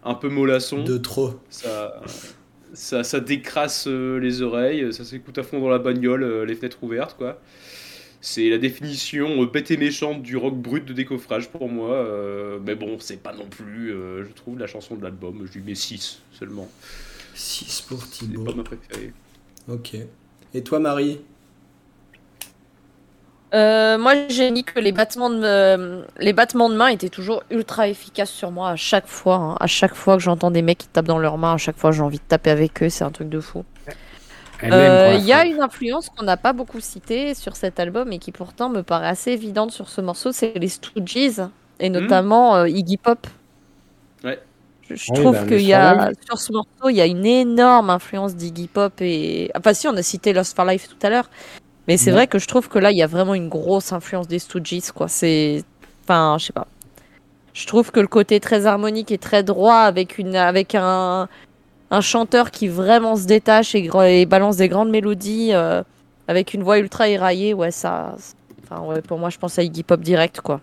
Speaker 4: un peu mollasson.
Speaker 2: De trop.
Speaker 4: Ça, ça, ça décrasse les oreilles, ça s'écoute à fond dans la bagnole, les fenêtres ouvertes, quoi. C'est la définition euh, bête et méchante du rock brut de décoffrage pour moi. euh, mais bon, c'est pas non plus, euh, je trouve, la chanson de l'album. Je lui mets 6 seulement.
Speaker 2: 6 pour
Speaker 4: C'est
Speaker 2: Thibaut.
Speaker 4: pas ma préférée.
Speaker 2: Ok. Et toi, Marie?
Speaker 3: Euh, moi, j'ai mis que les battements, de, euh, les battements de main étaient toujours ultra efficaces sur moi à chaque fois. hein. À chaque fois que j'entends des mecs qui tapent dans leurs mains, à chaque fois j'ai envie de taper avec eux. C'est un truc de fou. Euh, Il y a une influence qu'on n'a pas beaucoup citée sur cet album et qui pourtant me paraît assez évidente sur ce morceau, c'est les Stooges et notamment euh, Iggy Pop.
Speaker 4: Ouais.
Speaker 3: Je, je
Speaker 6: Oui,
Speaker 3: trouve
Speaker 6: bah,
Speaker 3: qu'il y a sur ce morceau il y a une énorme influence d'Iggy Pop et enfin si on a cité Lost for Life tout à l'heure, mais c'est
Speaker 6: Ouais.
Speaker 3: vrai que je trouve que là il y a vraiment une grosse influence des Stooges quoi. C'est enfin je sais pas. Je trouve que le côté très harmonique et très droit avec une avec un un chanteur qui vraiment se détache et, balance des grandes mélodies euh, avec une voix ultra éraillée, ouais, ça, Enfin, ouais, pour moi, je pense à Iggy Pop direct, quoi.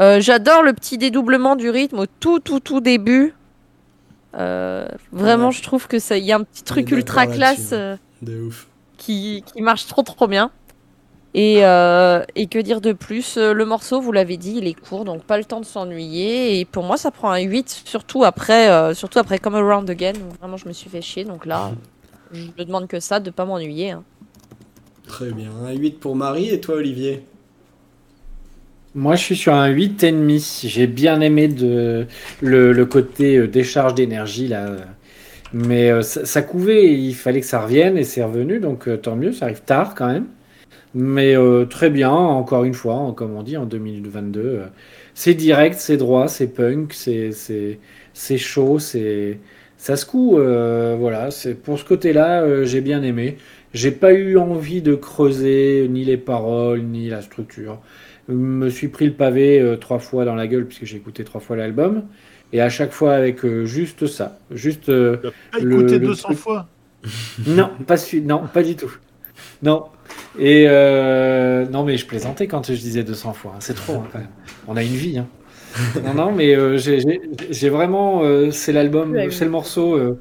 Speaker 3: Euh, J'adore le petit dédoublement du rythme au tout, tout, tout début. Euh, vraiment,
Speaker 2: Ouais.
Speaker 3: je trouve que ça, il y a un petit truc ultra classe
Speaker 2: là-dessus, De ouf.
Speaker 3: qui, qui marche trop, trop bien. Et, euh, et que dire de plus? Euh, Le morceau, vous l'avez dit, il est court, donc pas le temps de s'ennuyer. Et pour moi, ça prend un 8, surtout après, euh, surtout après Come Around Again. vraiment, je me suis fait chier. Donc là, je ne demande que ça, de pas m'ennuyer. hein.
Speaker 2: Très bien. Un 8 pour Marie et toi, Olivier?
Speaker 6: Moi, je suis sur un 8,5. J'ai bien aimé de, le, le côté euh, décharge d'énergie, là. Mais euh, ça, ça couvait, il fallait que ça revienne, et c'est revenu, donc euh, tant mieux, ça arrive tard quand même. Mais euh, très bien, encore une fois, en- comme on dit, en 2022. euh, c'est direct, c'est droit, c'est punk, c'est c'est- c'est chaud, c'est ça se coud. euh, voilà, c'est pour ce côté-là, euh, j'ai bien aimé. J'ai pas eu envie de creuser ni les paroles, ni la structure me suis pris le pavé euh, trois fois dans la gueule puisque j'ai écouté trois fois l'album et à chaque fois avec euh, juste ça juste euh,
Speaker 7: as pas
Speaker 6: Le-
Speaker 7: écouté
Speaker 6: le
Speaker 7: 200
Speaker 6: truc-
Speaker 7: fois?
Speaker 6: Non pas su- non pas du tout non et euh, non mais je plaisantais quand je disais 200 fois hein. c'est trop hein, quand même on a une vie hein. non non mais euh, j'ai- j'ai j'ai vraiment euh, c'est l'album c'est le morceau euh,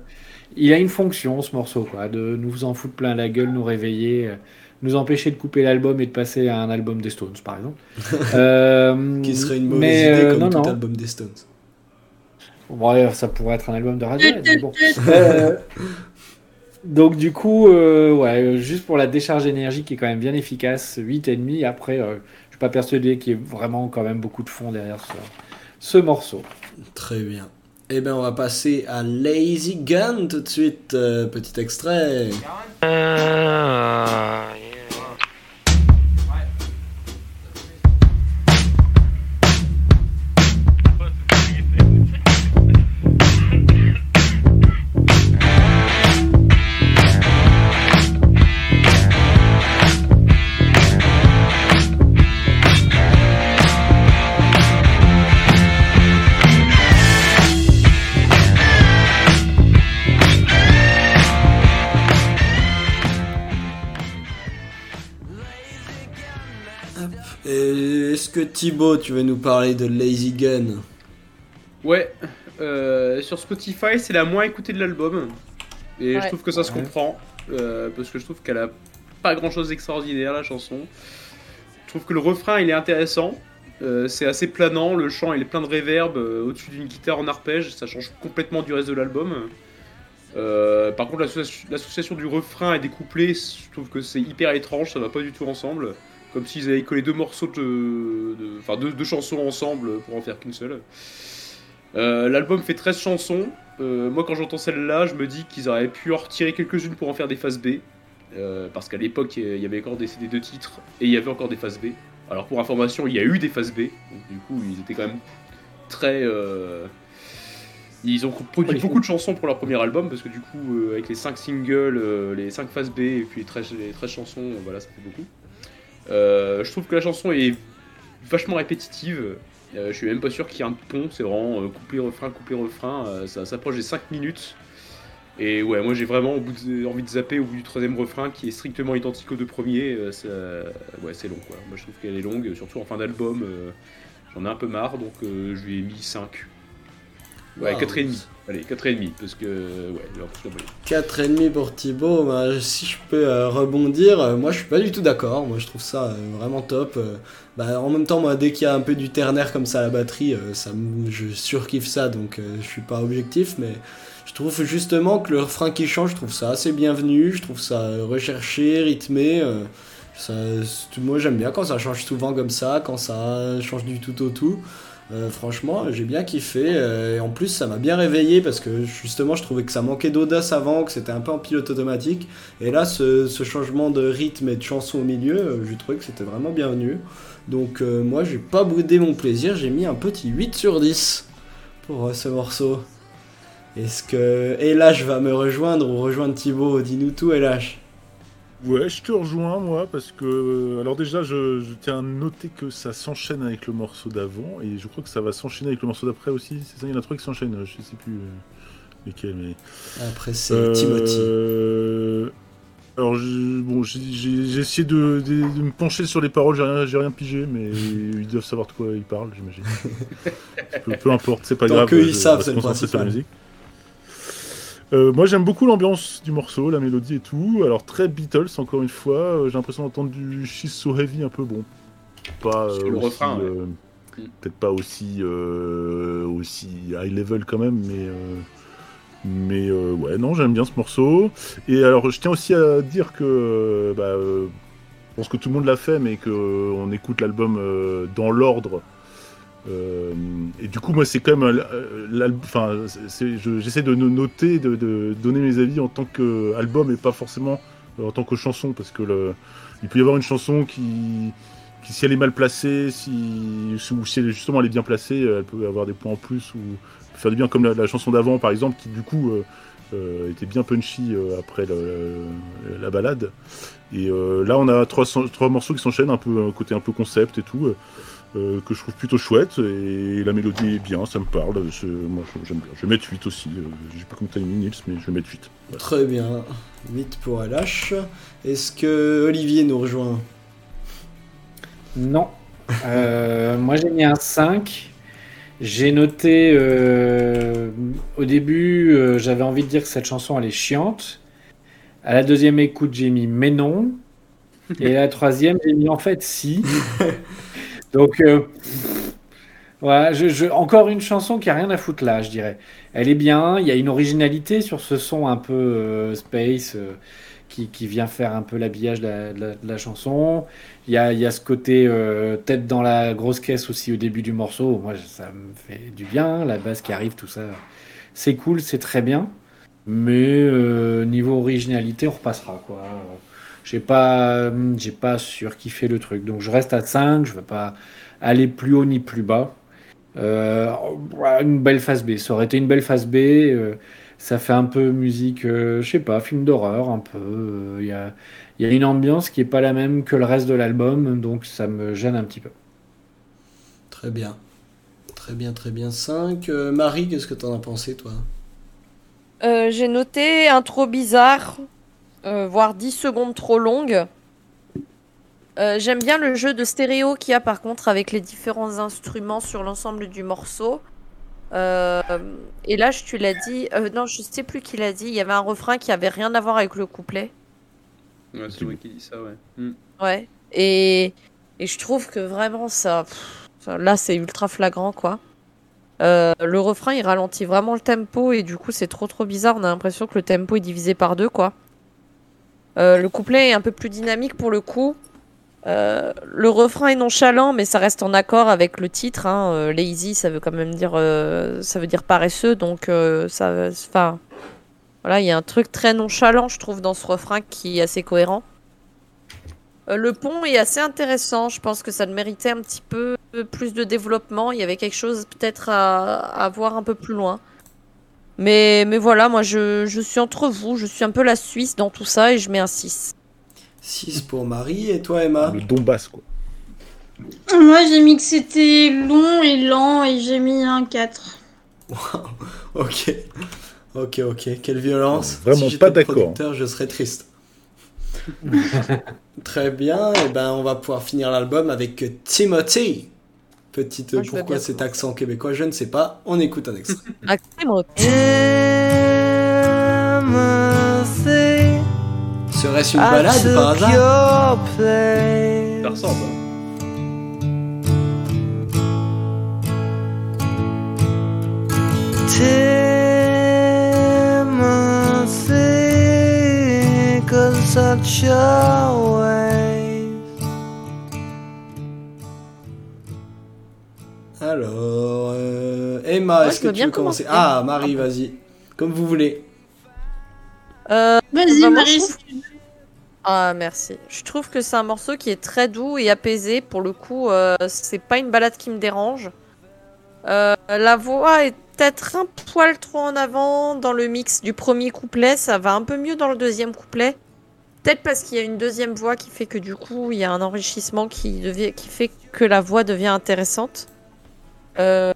Speaker 6: il a une fonction ce morceau quoi de nous en foutre plein la gueule nous réveiller euh, nous empêcher de couper l'album et de passer à un album des Stones par exemple Euh,
Speaker 2: Qui serait une mauvaise
Speaker 6: mais,
Speaker 2: idée comme
Speaker 6: non,
Speaker 2: tout
Speaker 6: non.
Speaker 2: album des Stones.
Speaker 6: Ouais, ça pourrait être un album de Radiohead, mais bon. Donc du coup, euh, ouais, euh, juste pour la décharge énergie qui est quand même bien efficace, 8,5. Après, euh, je suis pas persuadé qu'il y ait vraiment quand même beaucoup de fond derrière ce, ce morceau.
Speaker 2: Très bien. Eh bien, on va passer à Lazy Gun tout de suite. euh, petit extrait. Que Thibaut, tu veux nous parler de Lazy Gun?
Speaker 4: Ouais, euh, sur Spotify, c'est la moins écoutée de l'album. Et
Speaker 3: Ouais.
Speaker 4: je trouve que ça se comprend. euh, parce que je trouve qu'elle a pas grand chose d'extraordinaire, la chanson. Je trouve que le refrain, il est intéressant. euh, c'est assez planant, le chant il est plein de réverb euh, au-dessus d'une guitare en arpège, ça change complètement du reste de l'album. Euh, par contre, l'associa- l'association du refrain et des couplets, je trouve que c'est hyper étrange, ça va pas du tout ensemble. Comme s'ils avaient collé deux morceaux de. de- Enfin, deux, deux chansons ensemble pour en faire qu'une seule. Euh, L'album fait 13 chansons. Euh, moi, quand j'entends celle-là, je me dis qu'ils auraient pu en retirer quelques-unes pour en faire des phases B. Euh, parce qu'à l'époque, il y avait encore des CD de titres et il y avait encore des phases B. Alors, pour information, il y a eu des phases B. Donc, du coup, ils étaient quand même très. Ils ont produit
Speaker 6: Oui.
Speaker 4: beaucoup de chansons pour leur premier album parce que du coup, avec les 5 singles, les 5 phases B et puis les 13, les 13 chansons, voilà, ça fait beaucoup. Euh, je trouve que la chanson est vachement répétitive. Euh, je suis même pas sûr qu'il y ait un pont, c'est vraiment euh, couplet refrain, couplet refrain, ça s'approche des 5 minutes. Et ouais, moi j'ai vraiment envie de zapper au bout du troisième refrain qui est strictement identique aux deux premiers. ouais, c'est long quoi. Moi je trouve qu'elle est longue, surtout en fin d'album. J'en ai un peu marre donc je lui ai mis 5. Ouais,
Speaker 2: Wow.
Speaker 4: 4,5. Allez, 4,5 parce que ouais, il va plus le voler.
Speaker 2: 4,5 pour Thibaut. Bah, si je peux euh, rebondir, euh, moi je suis pas du tout d'accord. Moi je trouve ça euh, vraiment top. Euh, bah, en même temps, moi dès qu'il y a un peu du ternaire comme ça à la batterie, euh, ça me- je surkiffe ça donc euh, je suis pas objectif. Mais je trouve justement que le refrain qui change, je trouve ça assez bienvenu. Je trouve ça recherché, rythmé. euh, ça, moi j'aime bien quand ça change souvent comme ça, quand ça change du tout au tout. Euh, franchement, j'ai bien kiffé. euh, et en plus, ça m'a bien réveillé parce que justement, je trouvais que ça manquait d'audace avant, que c'était un peu en pilote automatique. Et là, ce, changement de rythme et de chanson au milieu, euh, j'ai trouvé que c'était vraiment bienvenu. Donc, euh, moi, j'ai pas boudé mon plaisir. J'ai mis un petit 8 sur 10 pour ce morceau. Est-ce que Elash va me rejoindre ou rejoindre Thibaut? Dis-nous tout, Elash.
Speaker 7: Ouais, je te rejoins moi parce que alors déjà je, je tiens à noter que ça s'enchaîne avec le morceau d'avant et je crois que ça va s'enchaîner avec le morceau d'après aussi. C'est ça, il y en a trois qui s'enchaînent. Je sais plus euh, lesquels, mais
Speaker 2: Après, c'est Timothy.
Speaker 7: Euh, Alors, j'ai bon, essayé de, de- de me pencher sur les paroles, j'ai rien, j'ai rien pigé, mais ils doivent savoir de quoi ils parlent, j'imagine. peu, peu importe, c'est pas
Speaker 2: Tant
Speaker 7: grave. je-
Speaker 2: ils savent, c'est le
Speaker 7: sur la
Speaker 2: principal.
Speaker 7: musique. Euh, moi j'aime beaucoup l'ambiance du morceau, la mélodie et tout. Alors très Beatles encore une fois. Euh, J'ai l'impression d'entendre du She's So Heavy un peu bon. Pas euh,
Speaker 4: le
Speaker 7: aussi,
Speaker 4: refrain, ouais. Mm.
Speaker 7: peut-être pas aussi aussi high level quand même, mais mais ouais non j'aime bien ce morceau. Et alors je tiens aussi à dire que bah, je pense que tout le monde l'a fait, mais que euh, on écoute l'album dans l'ordre. Euh, et du coup, moi, c'est quand même. euh, Enfin, j'essaie de no- noter, de, donner mes avis en tant qu'album et pas forcément euh, en tant que chanson, parce que il peut y avoir une chanson qui, si elle est mal placée, si, ou si elle, justement elle est bien placée, elle peut avoir des points en plus ou faire du bien, comme la, chanson d'avant, par exemple, qui du coup était bien punchy après la balade. Et là, on a trois, trois morceaux qui s'enchaînent, un peu un côté un peu concept et tout. Euh, euh, que je trouve plutôt chouette et la mélodie est bien, ça me parle. je- moi j'aime bien. Je vais mettre 8 aussi. euh, J'ai pas comme timing Nils, mais je vais mettre 8. Voilà.
Speaker 2: Très bien. 8 pour LH. Est-ce que Olivier nous rejoint?
Speaker 6: Non. Euh, moi, j'ai mis un 5. J'ai noté euh, au début, euh, j'avais envie de dire que cette chanson elle est chiante. À la deuxième écoute, j'ai mis mais non. Et à la troisième, j'ai mis en fait si. Donc, euh, voilà, je, encore une chanson qui a rien à foutre là, je dirais. Elle est bien, il y a une originalité sur ce son un peu euh, space euh, qui, qui vient faire un peu l'habillage de la, chanson. Il y a, y a ce côté tête dans la grosse caisse aussi au début du morceau. Moi, ça me fait du bien. La basse qui arrive, tout ça. C'est cool, c'est très bien. Mais niveau originalité, on repassera. quoi. J'ai pas, j'ai pas surkiffé le truc. Donc je reste à 5. Je veux pas aller plus haut ni plus bas. Euh, une belle phase B. Ça aurait été une belle phase B. euh, ça fait un peu musique, euh, je sais pas, film d'horreur un peu. euh, Il y a, il y a une ambiance qui est pas la même que le reste de l'album, donc ça me gêne un petit peu.
Speaker 2: Très bien. Très bien, très bien. 5. Marie, qu'est-ce que t'en as pensé, toi?
Speaker 3: Euh, J'ai noté intro bizarre, euh, voire 10 secondes trop longue. Euh, J'aime bien le jeu de stéréo qu'il y a par contre avec les différents instruments sur l'ensemble du morceau. Euh, et là, je- tu l'as dit, euh, non, je sais plus qui l'a dit, il y avait un refrain qui avait rien à voir avec le couplet.
Speaker 4: Ouais, c'est vrai qui dit ça, ouais. Mm.
Speaker 3: Ouais. Et, et je trouve que vraiment ça, pff, là c'est ultra flagrant quoi. Euh, le refrain il ralentit vraiment le tempo et du coup c'est trop trop bizarre. On a l'impression que le tempo est divisé par deux quoi. Euh, le couplet est un peu plus dynamique pour le coup. Euh, le refrain est nonchalant mais ça reste en accord avec le titre. Hein. Euh, lazy ça veut quand même dire ça veut dire paresseux donc ça, voilà il y a un truc très nonchalant je trouve dans ce refrain qui est assez cohérent. Le pont est assez intéressant. Je pense que ça le méritait un petit peu plus de développement. Il y avait quelque chose peut-être à voir un peu plus loin. Mais, mais voilà, moi je, je suis entre vous. Je suis un peu la Suisse dans tout ça et je mets un 6.
Speaker 2: 6 pour Marie. Et toi, Emma
Speaker 7: Le Donbass, quoi.
Speaker 5: Moi, j'ai mis que c'était long et lent et j'ai mis un 4.
Speaker 2: Ok. Ok, ok. Quelle violence.
Speaker 7: Vraiment
Speaker 2: si j'étais
Speaker 7: pas d'accord.
Speaker 2: producteur, je serais triste. Très bien. Et ben, on va pouvoir finir l'album avec Timothy. Petite.
Speaker 3: Moi,
Speaker 2: pourquoi cet accent québécois? Je ne sais pas. On écoute un extrait. Serait-ce une balade par hasard?
Speaker 4: Ça ressemble. hein.
Speaker 8: Timothy, cause such a ways.
Speaker 2: Alors, euh, Emma,
Speaker 3: Ouais,
Speaker 2: est-ce que tu
Speaker 3: bien
Speaker 2: veux commencer
Speaker 3: commencer.
Speaker 2: Ah, Marie, vas-y. Comme vous voulez.
Speaker 3: Euh,
Speaker 5: Vas-y,
Speaker 3: bah,
Speaker 5: Marie.
Speaker 3: je Ah, merci. Je trouve que c'est un morceau qui est très doux et apaisé. Pour le coup, euh, c'est pas une balade qui me dérange. Euh, la voix est peut-être un poil trop en avant dans le mix du premier couplet. Ça va un peu mieux dans le deuxième couplet. Peut-être parce qu'il y a une deuxième voix qui fait que du coup, il y a un enrichissement qui, devient, qui fait que la voix devient intéressante. Euh,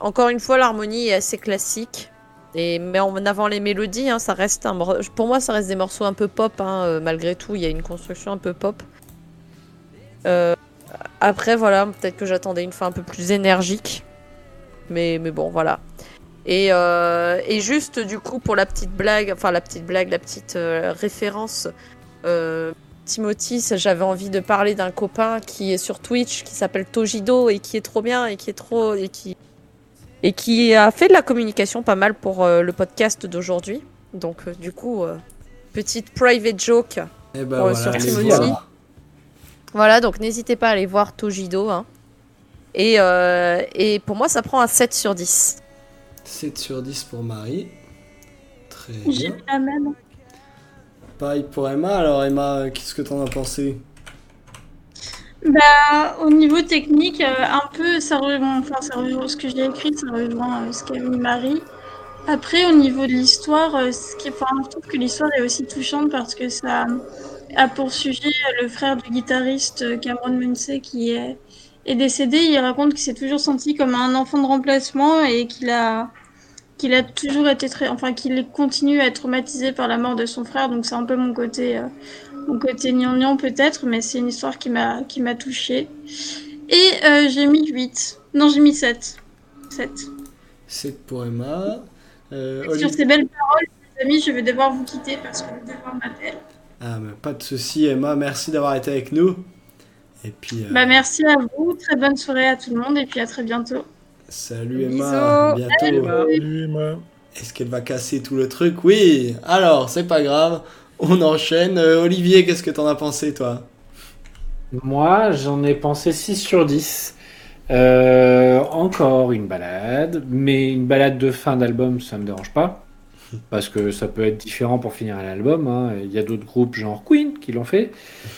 Speaker 3: encore une fois, l'harmonie est assez classique. Et mais en avant les mélodies, hein, ça reste un, pour moi, ça reste des morceaux un peu pop. hein, euh, malgré tout, il y a une construction un peu pop. Euh, après, voilà, peut-être que j'attendais une fin un peu plus énergique. Mais, mais bon, voilà. Et, et juste, du coup, pour la petite blague, enfin, la petite blague, la petite référence, Timothy, j'avais envie de parler d'un copain qui est sur Twitch, qui s'appelle Tojido, et qui est trop bien, et qui est trop. et qui, et qui a fait de la communication pas mal pour euh, le podcast d'aujourd'hui. Donc, euh, du coup, euh, petite private joke.
Speaker 2: Eh ben voilà,
Speaker 3: sur Timothy.
Speaker 2: voilà.
Speaker 3: Voilà, donc n'hésitez pas à aller voir Tojido. hein. Et, euh, et pour moi, ça prend un 7 sur 10.
Speaker 2: 7 sur 10 pour Marie. Très
Speaker 5: J'ai
Speaker 2: bien.
Speaker 5: la même.
Speaker 2: Pour Emma. Alors Emma, euh, qu'est-ce que t'en as pensé?
Speaker 5: Bah, au niveau technique, euh, un peu, ça rejoint, enfin, ça rejoint ce que j'ai écrit, ça rejoint euh, ce qu'a mis Marie. Après, au niveau de l'histoire, euh, ce qui, enfin, je trouve que l'histoire est aussi touchante parce que ça a pour sujet le frère du guitariste Cameron Munsey qui est décédé. Il raconte qu'il s'est toujours senti comme un enfant de remplacement et qu'il a, qu'il a toujours été très, enfin, qu'il continue à être traumatisé par la mort de son frère. Donc, c'est un peu mon côté, euh, mon côté gnangnan peut-être, mais c'est une histoire qui m'a qui m'a touchée. Et euh, j'ai mis 8. Non, j'ai mis 7. 7.
Speaker 2: 7 pour Emma. Euh,
Speaker 5: Sur ces belles paroles, les amis, je vais devoir vous quitter parce que le devoir m'appelle.
Speaker 2: Ah, mais pas de souci, Emma. Merci d'avoir été avec nous. Et puis, euh,
Speaker 5: Bah, merci à vous. Très bonne soirée à tout le monde et puis à très bientôt.
Speaker 2: Salut Emma.
Speaker 3: Bisous.
Speaker 2: Bientôt.
Speaker 7: Salut, Emma.
Speaker 2: Est-ce qu'elle va casser tout le truc? Oui. Alors, c'est pas grave. On enchaîne. Euh, Olivier, qu'est-ce que t'en as pensé, toi?
Speaker 6: Moi, j'en ai pensé 6 sur 10. Euh, encore une balade, mais une balade de fin d'album, ça me dérange pas. Parce que ça peut être différent pour finir un album. hein. Il y a d'autres groupes, genre Queen, qui l'ont fait.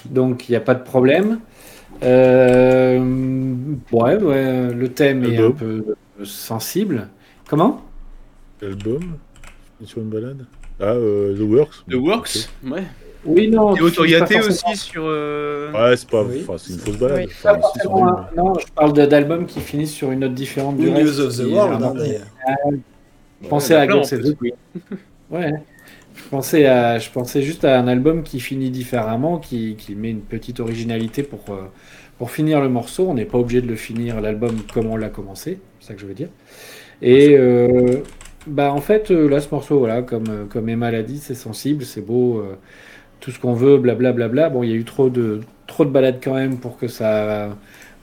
Speaker 6: Donc, il n'y a pas de problème. Euh, ouais, ouais, le thème est un peu sensible. Comment?
Speaker 7: Album? Sur une balade? Ah, euh, The Works.
Speaker 4: The Works, ouais.
Speaker 6: Oui, non.
Speaker 4: Et Autoriaté aussi sur. euh,
Speaker 7: Ouais, c'est pas.
Speaker 2: Oui.
Speaker 7: Enfin, c'est une fausse balade.
Speaker 3: Oui.
Speaker 7: Enfin,
Speaker 6: hein. Non, je parle d'albums qui finissent sur une note différente du reste.
Speaker 2: News of the World,
Speaker 6: vraiment-
Speaker 2: hein,
Speaker 4: Ouais,
Speaker 6: à God Save the Queen. Ouais. Je pensais, à, je pensais juste à un album qui finit différemment, qui, qui met une petite originalité pour, euh, pour finir le morceau. On n'est pas obligé de le finir, l'album, comme on l'a commencé. C'est ça que je veux dire. Et euh, bah, en fait, euh, là, ce morceau, voilà, comme, euh, comme Emma l'a dit, c'est sensible, c'est beau, euh, tout ce qu'on veut, blablabla. Bon, il y a eu trop de, trop de balades quand même pour que ça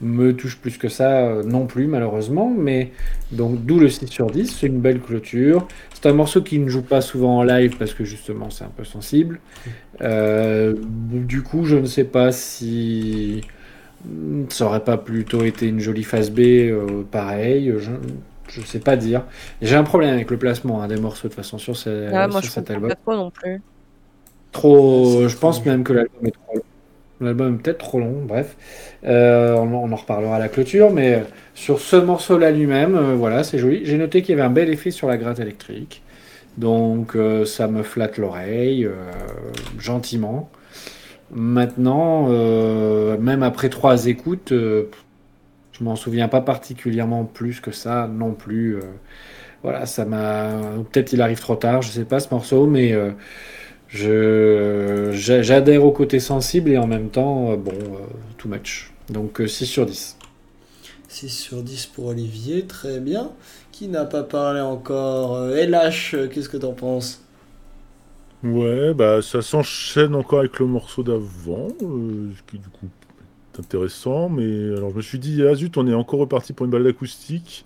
Speaker 6: me touche plus que ça, euh, non plus, malheureusement. Mais donc, d'où le 6 sur 10, c'est une belle clôture. C'est un morceau qui ne joue pas souvent en live parce que justement c'est un peu sensible. Euh, du coup, je ne sais pas si ça aurait pas plutôt été une jolie phase B euh, pareil. Je ne sais pas dire. J'ai un problème avec le placement hein, des morceaux de toute façon sur,
Speaker 3: Ah, moi,
Speaker 6: sur
Speaker 3: je
Speaker 6: cet album.
Speaker 3: pas trop non plus.
Speaker 6: Trop, je pense même que l'album est trop long. L'album peut-être trop long, bref. Euh, on, en reparlera à la clôture, mais euh, sur ce morceau-là lui-même, euh, voilà, c'est joli. J'ai noté qu'il y avait un bel effet sur la gratte électrique. Donc ça me flatte l'oreille, gentiment. Maintenant, même après trois écoutes, je m'en souviens pas particulièrement plus que ça non plus. voilà, ça m'a. Peut-être il arrive trop tard, je sais pas ce morceau, mais j'adhère au côté sensible et en même temps, euh, bon, euh, too much. Donc euh, 6 sur 10.
Speaker 2: 6 sur 10 pour Olivier, très bien. Qui n'a pas parlé encore Euh, LH, euh, qu'est-ce que t'en penses?
Speaker 7: Ouais, bah ça s'enchaîne encore avec le morceau d'avant, euh, ce qui du coup est intéressant, mais alors je me suis dit, ah zut, on est encore reparti pour une balade acoustique.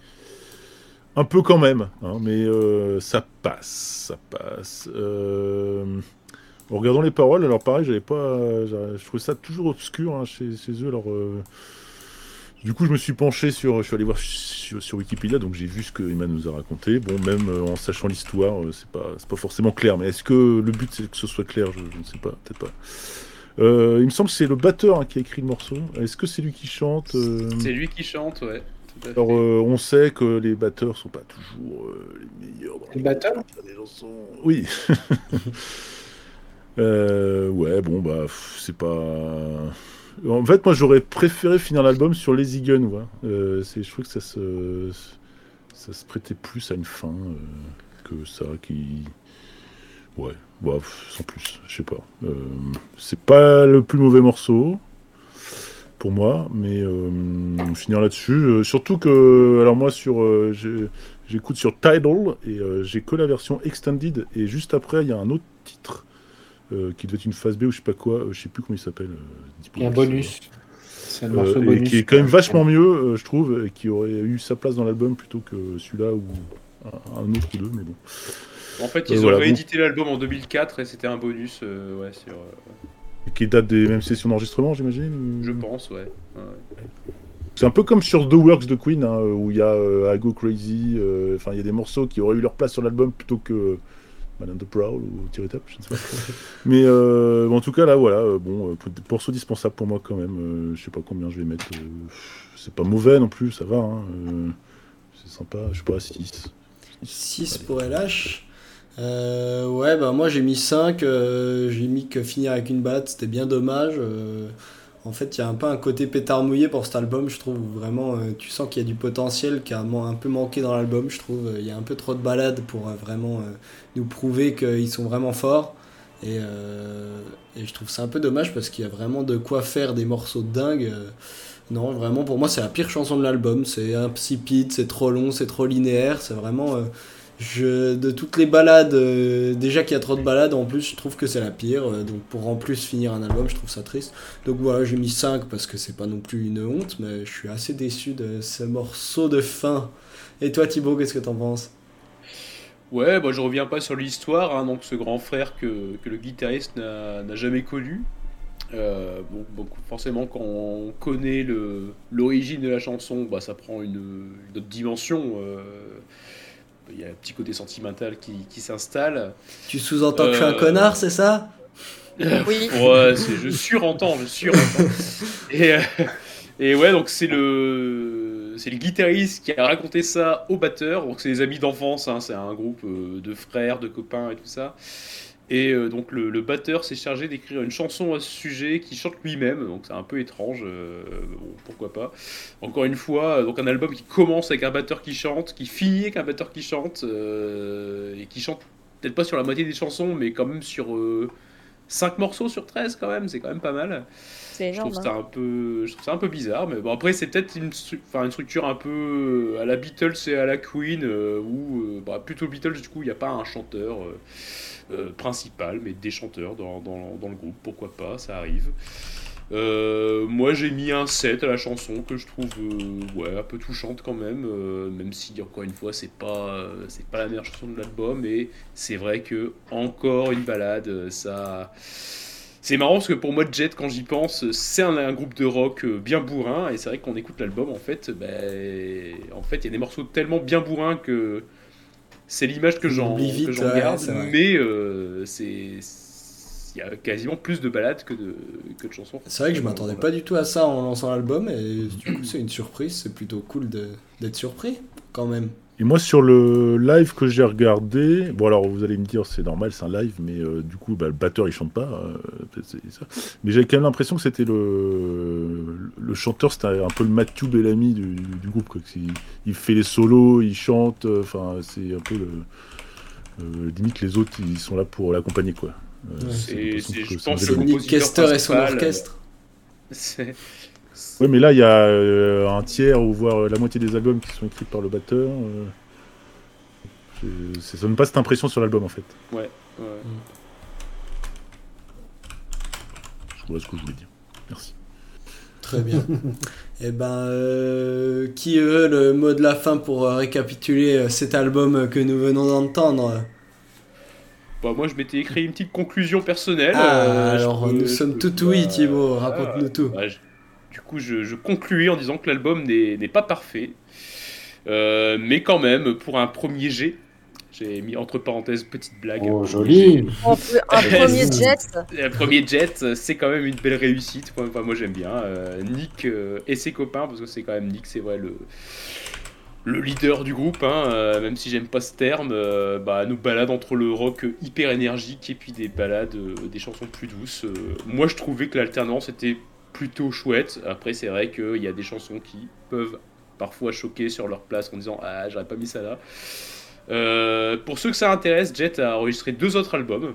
Speaker 7: Un peu quand même, hein, mais euh, ça passe, ça passe. Euh, en regardant les paroles, alors pareil, j'avais pas, j'avais- je trouvais ça toujours obscur hein, chez, chez eux, alors euh, du coup, je me suis penché sur. Je suis allé voir sur, sur Wikipédia, donc j'ai vu ce que Emma nous a raconté. Bon, même euh, en sachant l'histoire, euh, c'est pas, c'est pas forcément clair. Mais est-ce que le but c'est que ce soit clair? Je, je ne sais pas, peut-être pas. Euh, il me semble que c'est le batteur hein, qui a écrit le morceau. Est-ce que c'est lui qui chante euh,
Speaker 4: C'est lui qui chante, ouais.
Speaker 7: Alors, euh, on sait que les batteurs sont pas toujours euh, les meilleurs dans
Speaker 6: Les batteurs?
Speaker 7: des chansons. Oui. Euh, ouais, bon, bah, c'est pas. En fait, moi, j'aurais préféré finir l'album sur Lazy Gun, ouais. Euh, je trouve que ça se, ça se prêtait plus à une fin euh, que ça, qui. Ouais, bah, sans plus, je sais pas. Euh, c'est pas le plus mauvais morceau pour moi, mais finir là-dessus. Surtout que, alors moi, sur, j'écoute sur Tidal et j'ai que la version extended, et juste après, il y a un autre titre euh, qui doit être une phase B ou je sais pas quoi, euh, je sais plus comment il s'appelle. euh,
Speaker 6: Il y a un bonus. C'est
Speaker 7: euh,
Speaker 6: morceau
Speaker 7: et
Speaker 6: bonus.
Speaker 7: qui est quand même vachement mieux, euh, je trouve, et qui aurait eu sa place dans l'album plutôt que celui-là ou un, un autre ou deux, mais bon.
Speaker 4: En fait,
Speaker 7: Euh,
Speaker 4: ils ont
Speaker 7: voilà,
Speaker 4: réédité l'album en 2004 et c'était un bonus euh, ouais, sur. euh,
Speaker 7: Et qui date des mêmes sessions d'enregistrement, j'imagine
Speaker 4: je pense, ouais. ouais.
Speaker 7: C'est un peu comme sur The Works de Queen, hein, où il y a euh, I Go Crazy, euh, enfin il y a des morceaux qui auraient eu leur place sur l'album plutôt que And the Prowl ou Up, je ne sais pas. Mais euh, en tout cas, là, voilà, euh, bon, euh, pour- morceau dispensable pour moi quand même. je sais pas combien je vais mettre. c'est pas mauvais non plus, ça va. hein, c'est sympa, je sais pas, 6.
Speaker 2: 6 pour LH. Ouais, bah moi j'ai mis 5. j'ai mis que finir avec une balade, c'était bien dommage. Euh, en fait, il y a un peu un côté pétard mouillé pour cet album, je trouve. Vraiment, euh, tu sens qu'il y a du potentiel qui a un peu manqué dans l'album, je trouve. Il y a un peu trop de balades pour euh, vraiment euh, nous prouver qu'ils sont vraiment forts. Et, euh, je trouve ça un peu dommage parce qu'il y a vraiment de quoi faire des morceaux de dingue. euh. non, vraiment, pour moi, c'est la pire chanson de l'album. C'est insipide, c'est trop long, c'est trop linéaire. C'est vraiment. euh, de toutes les balades, euh, déjà qu'il y a trop de balades, en plus, je trouve que c'est la pire. euh, donc, pour en plus finir un album, je trouve ça triste. Donc, voilà, j'ai mis 5 parce que c'est pas non plus une honte, mais je suis assez déçu de ce morceau de fin. Et toi, Thibaut, qu'est-ce que t'en penses?
Speaker 4: Ouais, bah, je reviens pas sur l'histoire, hein, donc ce grand frère que, que le guitariste n'a jamais connu. Euh, bon, forcément, quand on connaît l'origine de la chanson, bah, ça prend une, autre dimension. Il y a un petit côté sentimental qui, qui s'installe.
Speaker 2: Tu sous-entends que je suis un
Speaker 4: Euh,
Speaker 2: connard, c'est ça?
Speaker 3: Oui.
Speaker 4: Ouais, c'est- je surentends, je surentends. Et, euh, et ouais, donc c'est le, c'est le guitariste qui a raconté ça au batteur. Donc c'est des amis d'enfance, hein, c'est un groupe euh, de frères, de copains et tout ça. Et euh, donc le, le batteur s'est chargé d'écrire une chanson à ce sujet qu'il chante lui-même. Donc c'est un peu étrange, euh, bon, pourquoi pas. Encore une fois, donc un album qui commence avec un batteur qui chante, qui finit avec un batteur qui chante, euh, et qui chante peut-être pas sur la moitié des chansons, mais quand même sur... euh, 5 morceaux sur 13 quand même, c'est quand même pas mal.
Speaker 3: C'est
Speaker 4: Je trouve,
Speaker 3: hein.
Speaker 4: ça un peu, je trouve ça un peu bizarre, mais bon après c'est peut-être une, stru- enfin, une structure un peu à la Beatles et à la Queen, euh, où euh, bah, plutôt Beatles du coup il n'y a pas un chanteur euh, principal, mais des chanteurs dans, dans- le groupe, pourquoi pas, ça arrive. Euh, moi j'ai mis un 7 à la chanson que je trouve euh, ouais, un peu touchante quand même, même si encore une fois c'est pas, c'est pas la meilleure chanson de l'album, et c'est vrai que encore une balade, ça... C'est marrant parce que pour moi Jet quand j'y pense c'est un, groupe de rock bien bourrin et c'est vrai que quand on écoute l'album en fait ben, en fait il y a des morceaux tellement bien bourrins que c'est l'image que j'en
Speaker 2: ouais,
Speaker 4: garde
Speaker 2: vrai.
Speaker 4: mais euh, c'est il y a quasiment plus de balades que de, que de chansons.
Speaker 2: C'est vrai que je m'attendais pas du tout à ça en lançant l'album, et du coup, c'est une surprise. C'est plutôt cool d'être surpris, quand même.
Speaker 7: Et moi, sur le live que j'ai regardé, bon, alors vous allez me dire, c'est normal, c'est un live, mais euh, du coup, bah, le batteur il chante pas. euh, ça. Mais j'avais quand même l'impression que c'était le, le chanteur, c'était un peu le Matthew Bellamy du, du groupe. Quoi. Il, il fait les solos, il chante, euh, enfin, c'est un peu le. euh, limite, les autres, ils sont là pour l'accompagner, quoi. Euh,
Speaker 4: C'est- je pense
Speaker 7: bel
Speaker 4: que
Speaker 2: C'est
Speaker 7: album.
Speaker 2: Nick Kester et son orchestre.
Speaker 4: C'est-
Speaker 7: Ouais, mais là, il y a euh, un tiers ou voire la moitié des albums qui sont écrits par le batteur. euh, ça donne pas cette impression sur l'album, en fait.
Speaker 4: ouais.
Speaker 7: Voilà ce que je voulais dire. Merci.
Speaker 2: Très bien. Et ben, euh, qui veut le mot de la fin pour euh, récapituler euh, cet album que nous venons d'entendre?
Speaker 4: Bah, moi je m'étais écrit une petite conclusion personnelle.
Speaker 2: Ah,
Speaker 4: euh, je
Speaker 2: alors
Speaker 4: peux-
Speaker 2: nous
Speaker 4: je
Speaker 2: sommes tout oui,
Speaker 4: bah,
Speaker 2: Thibaut. Raconte-nous tout.
Speaker 4: Bah, je- du coup, je, je concluais en disant que l'album n'est pas parfait. Euh, mais quand même, pour un premier G, j'ai mis entre parenthèses petite blague.
Speaker 6: Oh,
Speaker 4: un
Speaker 6: joli.
Speaker 3: Un premier jet.
Speaker 4: Un premier jet, c'est quand même une belle réussite. Moi, enfin, moi j'aime bien. Euh, Nick euh, et ses copains, parce que c'est quand même Nick, c'est vrai, le, le leader du groupe, hein, euh, même si j'aime pas ce terme, euh, bah, nous balade entre le rock hyper énergique et puis des balades, euh, des chansons plus douces. Euh, moi je trouvais que l'alternance était plutôt chouette. Après, c'est vrai qu'il y a des chansons qui peuvent parfois choquer sur leur place en disant Ah, j'aurais pas mis ça là. Euh, pour ceux que ça intéresse, Jet a enregistré deux autres albums.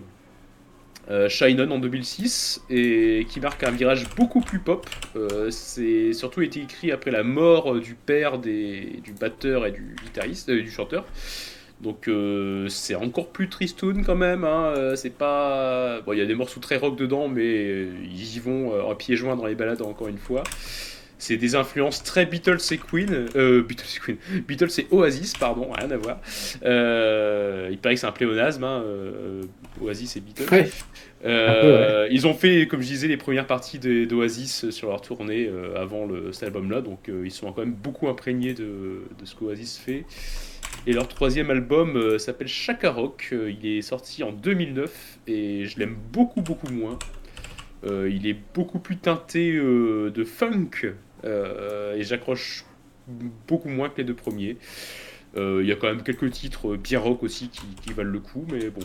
Speaker 4: Euh, Shine On en 2006 et qui marque un virage beaucoup plus pop. Euh, c'est surtout été écrit après la mort du père des, du batteur et du guitariste, euh, du chanteur. Donc euh, c'est encore plus tristoun quand même. hein. Euh, C'est pas bon, il y a des morceaux très rock dedans, mais euh, ils y vont euh, en pieds joints dans les balades encore une fois. C'est des influences très Beatles et Queen, euh, Beatles et Queen, Beatles et Oasis, pardon, rien à voir. Euh, il paraît que c'est un pléonasme, hein, euh, Oasis et Beatles.
Speaker 6: Ouais.
Speaker 4: Euh, Ils ont fait, comme je disais, les premières parties d'Oasis sur leur tournée euh, avant le, cet album-là, donc euh, ils sont quand même beaucoup imprégnés de, de ce qu'Oasis fait. Et leur troisième album euh, s'appelle Chaka Rock. Euh, il est sorti en 2009 et je l'aime beaucoup, beaucoup moins. Euh, il est beaucoup plus teinté euh, de funk et j'accroche beaucoup moins que les deux premiers. Il y a quand même quelques titres bien rock aussi qui, valent le coup, mais bon,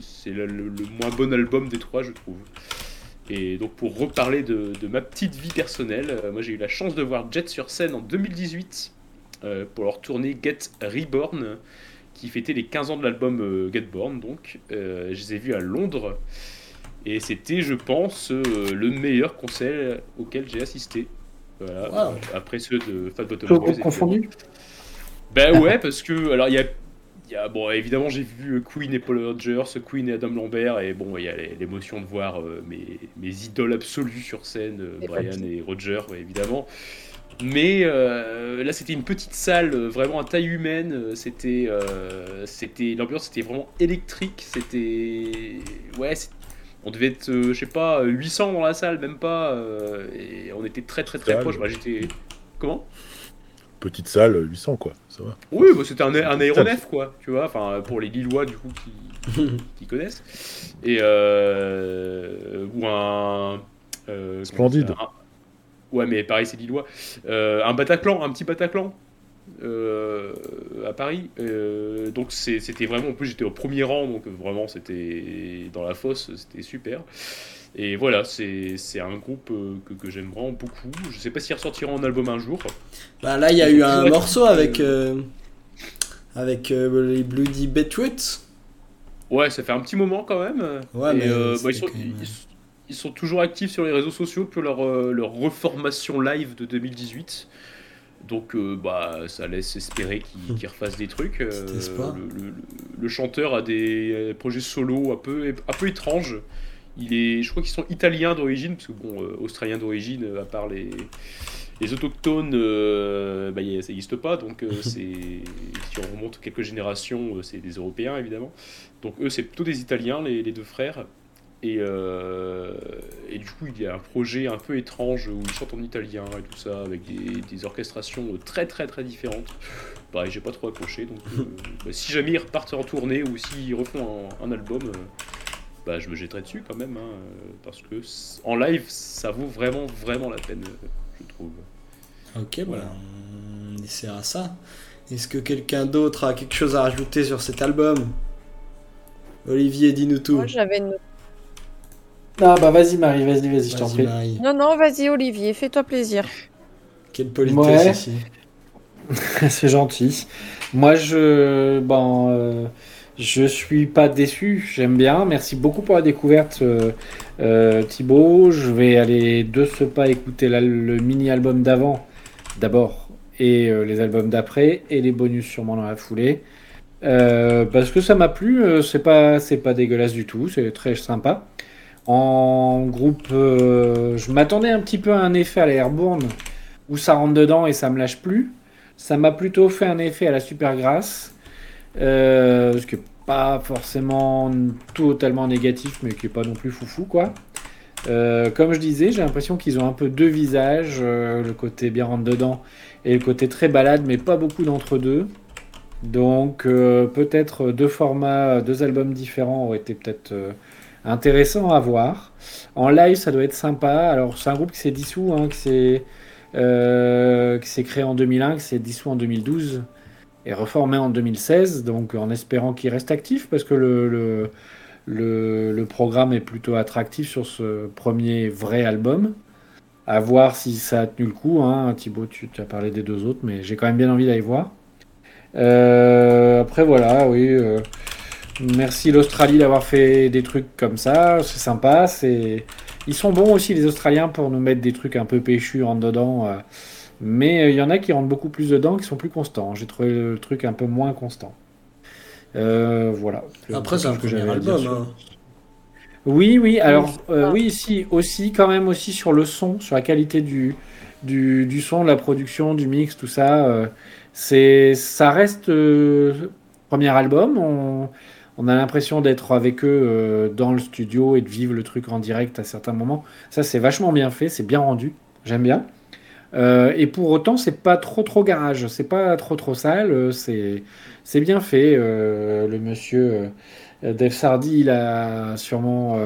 Speaker 4: c'est le, le- moins bon album des trois, je trouve. Et donc pour reparler de, de ma petite vie personnelle, moi j'ai eu la chance de voir Jet sur scène en 2018 euh, pour leur tournée Get Reborn, qui fêtait les 15 ans de l'album euh, Get Born. Donc Euh, je les ai vus à Londres et c'était, je pense, euh, le meilleur concert auquel j'ai assisté. Voilà.
Speaker 2: Wow.
Speaker 4: Après ceux de Fat Bottom Boys.
Speaker 6: confondu
Speaker 4: Ben ouais, parce que alors il y a, il y a- bon évidemment j'ai vu Queen et Paul Rogers, Queen et Adam Lambert et bon il y a l'émotion de voir euh, mes, mes idoles absolues sur scène, euh, Brian et Roger ouais, évidemment. Mais euh, là c'était une petite salle euh, vraiment à taille humaine, euh, c'était euh, c'était l'ambiance était vraiment électrique, c'était ouais on devait être euh, je sais pas 800 dans la salle même pas et on était très très très
Speaker 7: Salle.
Speaker 4: proches. Moi j'étais comment?
Speaker 7: Petite salle, 800 quoi, ça va.
Speaker 4: oui, bah, c'était un, un aéronef, quoi, tu vois, enfin, pour les Lillois, du coup, qui, qui connaissent. Et, ou un...
Speaker 7: Splendide.
Speaker 4: un- ouais, mais pareil, c'est Lillois. Euh, un Bataclan, un petit Bataclan, euh, à Paris. Euh, donc, c'était vraiment, en plus, j'étais au premier rang, donc vraiment, c'était dans la fosse, c'était super. Et voilà, c'est un groupe que, que j'aime vraiment beaucoup. Je sais pas s'ils ressortiront en album un jour.
Speaker 2: Bah là, il y a eu un morceau avec, avec les Bloody Beetroots.
Speaker 4: Ouais, ça fait un petit moment quand même.
Speaker 2: Ouais,
Speaker 4: Et,
Speaker 2: mais
Speaker 4: bah, ils, sont, ils, ils sont toujours actifs sur les réseaux sociaux pour leur, euh, leur reformation live de 2018. Donc euh, bah, ça laisse espérer qu'ils qu'ils refassent des trucs. Euh, le, le- le chanteur a des projets solo un peu, un peu étranges. Il est, je crois qu'ils sont italiens d'origine, parce que bon, euh, australiens d'origine, à part les, les autochtones, bah, y a- ça n'existe pas. Donc si on remonte quelques générations, c'est des Européens évidemment. Donc eux, c'est plutôt des Italiens, les, les deux frères. Et, euh, et du coup, il y a un projet un peu étrange où ils chantent en italien et tout ça, avec des, des orchestrations très très très différentes. Pareil, j'ai pas trop accroché. Donc euh, bah, si jamais ils repartent en tournée ou s'ils refont un, un album, euh, bah, je me jetterai dessus quand même. hein, parce que en live, ça vaut vraiment vraiment la peine, je trouve.
Speaker 2: Ok,
Speaker 4: Voilà.
Speaker 2: bah, on essaiera ça. Est-ce que quelqu'un d'autre a quelque chose à rajouter sur cet album? Olivier, dis-nous tout.
Speaker 3: Moi, j'avais une...
Speaker 6: Ah bah vas-y Marie, vas-y, vas-y, je t'en prie.
Speaker 2: Marie.
Speaker 3: Non, non, vas-y, Olivier, fais-toi plaisir.
Speaker 2: Quelle politesse
Speaker 6: Ouais.
Speaker 2: ici.
Speaker 6: C'est gentil. Moi, je, bon, euh, je suis pas déçu. J'aime bien. Merci beaucoup pour la découverte, euh, euh, Thibaut. Je vais aller de ce pas écouter la- le mini-album d'avant, d'abord, et euh, les albums d'après, et les bonus sûrement dans la foulée. Euh, parce que ça m'a plu. euh, c'est pas, c'est pas dégueulasse du tout. C'est très sympa. En groupe, euh, je m'attendais un petit peu à un effet à la où ça rentre dedans et ça me lâche plus. Ça m'a plutôt fait un effet à la Supergrass, euh, ce qui n'est pas forcément totalement négatif, mais qui n'est pas non plus foufou, quoi. Euh, comme je disais, j'ai l'impression qu'ils ont un peu deux visages, euh, le côté bien rentre dedans et le côté très balade, mais pas beaucoup d'entre deux. Donc peut-être deux formats, deux albums différents auraient été peut-être intéressants à voir. En live, ça doit être sympa. Alors c'est un groupe qui s'est dissous, hein, qui s'est euh, créé en 2001, qui s'est dissous en 2012 et reformé en 2016, donc en espérant qu'il reste actif parce que le, le, le, programme est plutôt attractif sur ce premier vrai album. À voir si ça a tenu le coup. Hein. Thibaut, tu, as parlé des deux autres, mais j'ai quand même bien envie d'aller voir. Euh, après voilà, oui. euh, merci l'Australie d'avoir fait des trucs comme ça, c'est sympa. C'est, ils sont bons aussi les Australiens pour nous mettre des trucs un peu péchus en dedans. euh, mais euh, il y en a qui rentrent beaucoup plus dedans, qui sont plus constants. J'ai trouvé le truc un peu moins constant. Euh, voilà.
Speaker 2: Après, c'est un premier album. hein.
Speaker 6: oui, oui, alors euh,
Speaker 3: Ah.
Speaker 6: oui, si, aussi, quand même aussi sur le son, sur la qualité du, du, du son, de la production, du mix, tout ça. euh, c'est, ça reste euh, premier album. On, on a l'impression d'être avec eux euh, dans le studio et de vivre le truc en direct à certains moments. Ça, c'est vachement bien fait, c'est bien rendu. J'aime bien. Euh, et pour autant, c'est pas trop trop garage, c'est pas trop trop sale, euh, c'est bien fait. le monsieur Dave Sardi, il a sûrement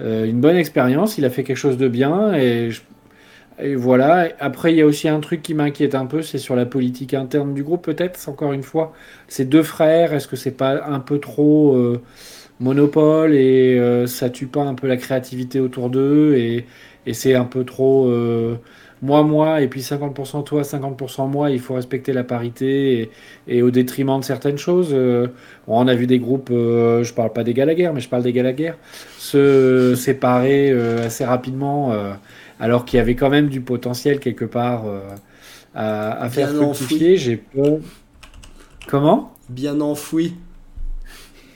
Speaker 6: une bonne expérience, il a fait quelque chose de bien et, et voilà. Après, il y a aussi un truc qui m'inquiète un peu, c'est sur la politique interne du groupe, peut-être. Encore une fois, ces deux frères, est-ce que c'est pas un peu trop euh, monopole et euh, ça tue pas un peu la créativité autour d'eux et, et c'est un peu trop euh, moi, moi, et puis 50% toi, 50% moi, il faut respecter la parité et, et au détriment de certaines choses. euh, on a vu des groupes, euh, je parle pas des Gallagher, mais je parle des Gallagher, se séparer euh, assez rapidement, alors qu'il y avait quand même du potentiel quelque part euh, à, à faire fructifier. J'ai peur. Comment?
Speaker 2: Bien enfoui.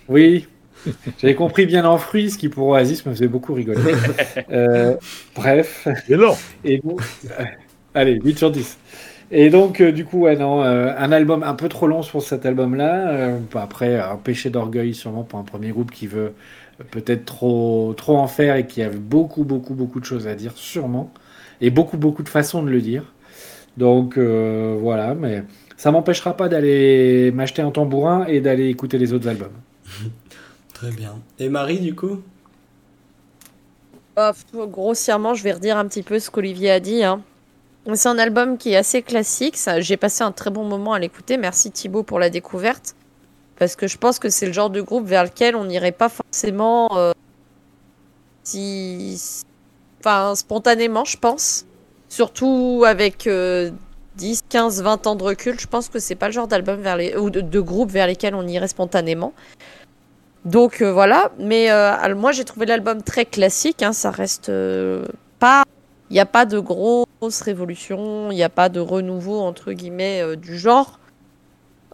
Speaker 6: Oui, j'avais compris bien en fruits, ce qui pour Oasis me faisait beaucoup rigoler. Euh, bref.
Speaker 7: Et non
Speaker 6: Et donc, euh, allez, 8 sur 10. Et donc, euh, du coup, ouais, non, euh, un album un peu trop long sur cet album-là. euh, après, un péché d'orgueil sûrement pour un premier groupe qui veut peut-être trop, trop en faire et qui a beaucoup, beaucoup, beaucoup de choses à dire, sûrement. Et beaucoup, beaucoup de façons de le dire. Donc, euh, voilà, mais ça m'empêchera pas d'aller m'acheter un tambourin et d'aller écouter les autres albums.
Speaker 2: Très bien. Et Marie, du coup?
Speaker 3: Grossièrement, je vais redire un petit peu ce qu'Olivier a dit. hein. C'est un album qui est assez classique. ça- J'ai passé un très bon moment à l'écouter. Merci Thibaut pour la découverte. Parce que je pense que c'est le genre de groupe vers lequel on n'irait pas forcément euh, si... enfin, spontanément, je pense. Surtout avec euh, 10, 15, 20 ans de recul. Je pense que c'est pas le genre d'album ou de, groupe vers lesquels on irait spontanément. Donc euh, voilà, mais euh, moi j'ai trouvé l'album très classique, hein, ça reste pas... Il n'y a pas de grosse révolution, il n'y a pas de renouveau entre guillemets du genre.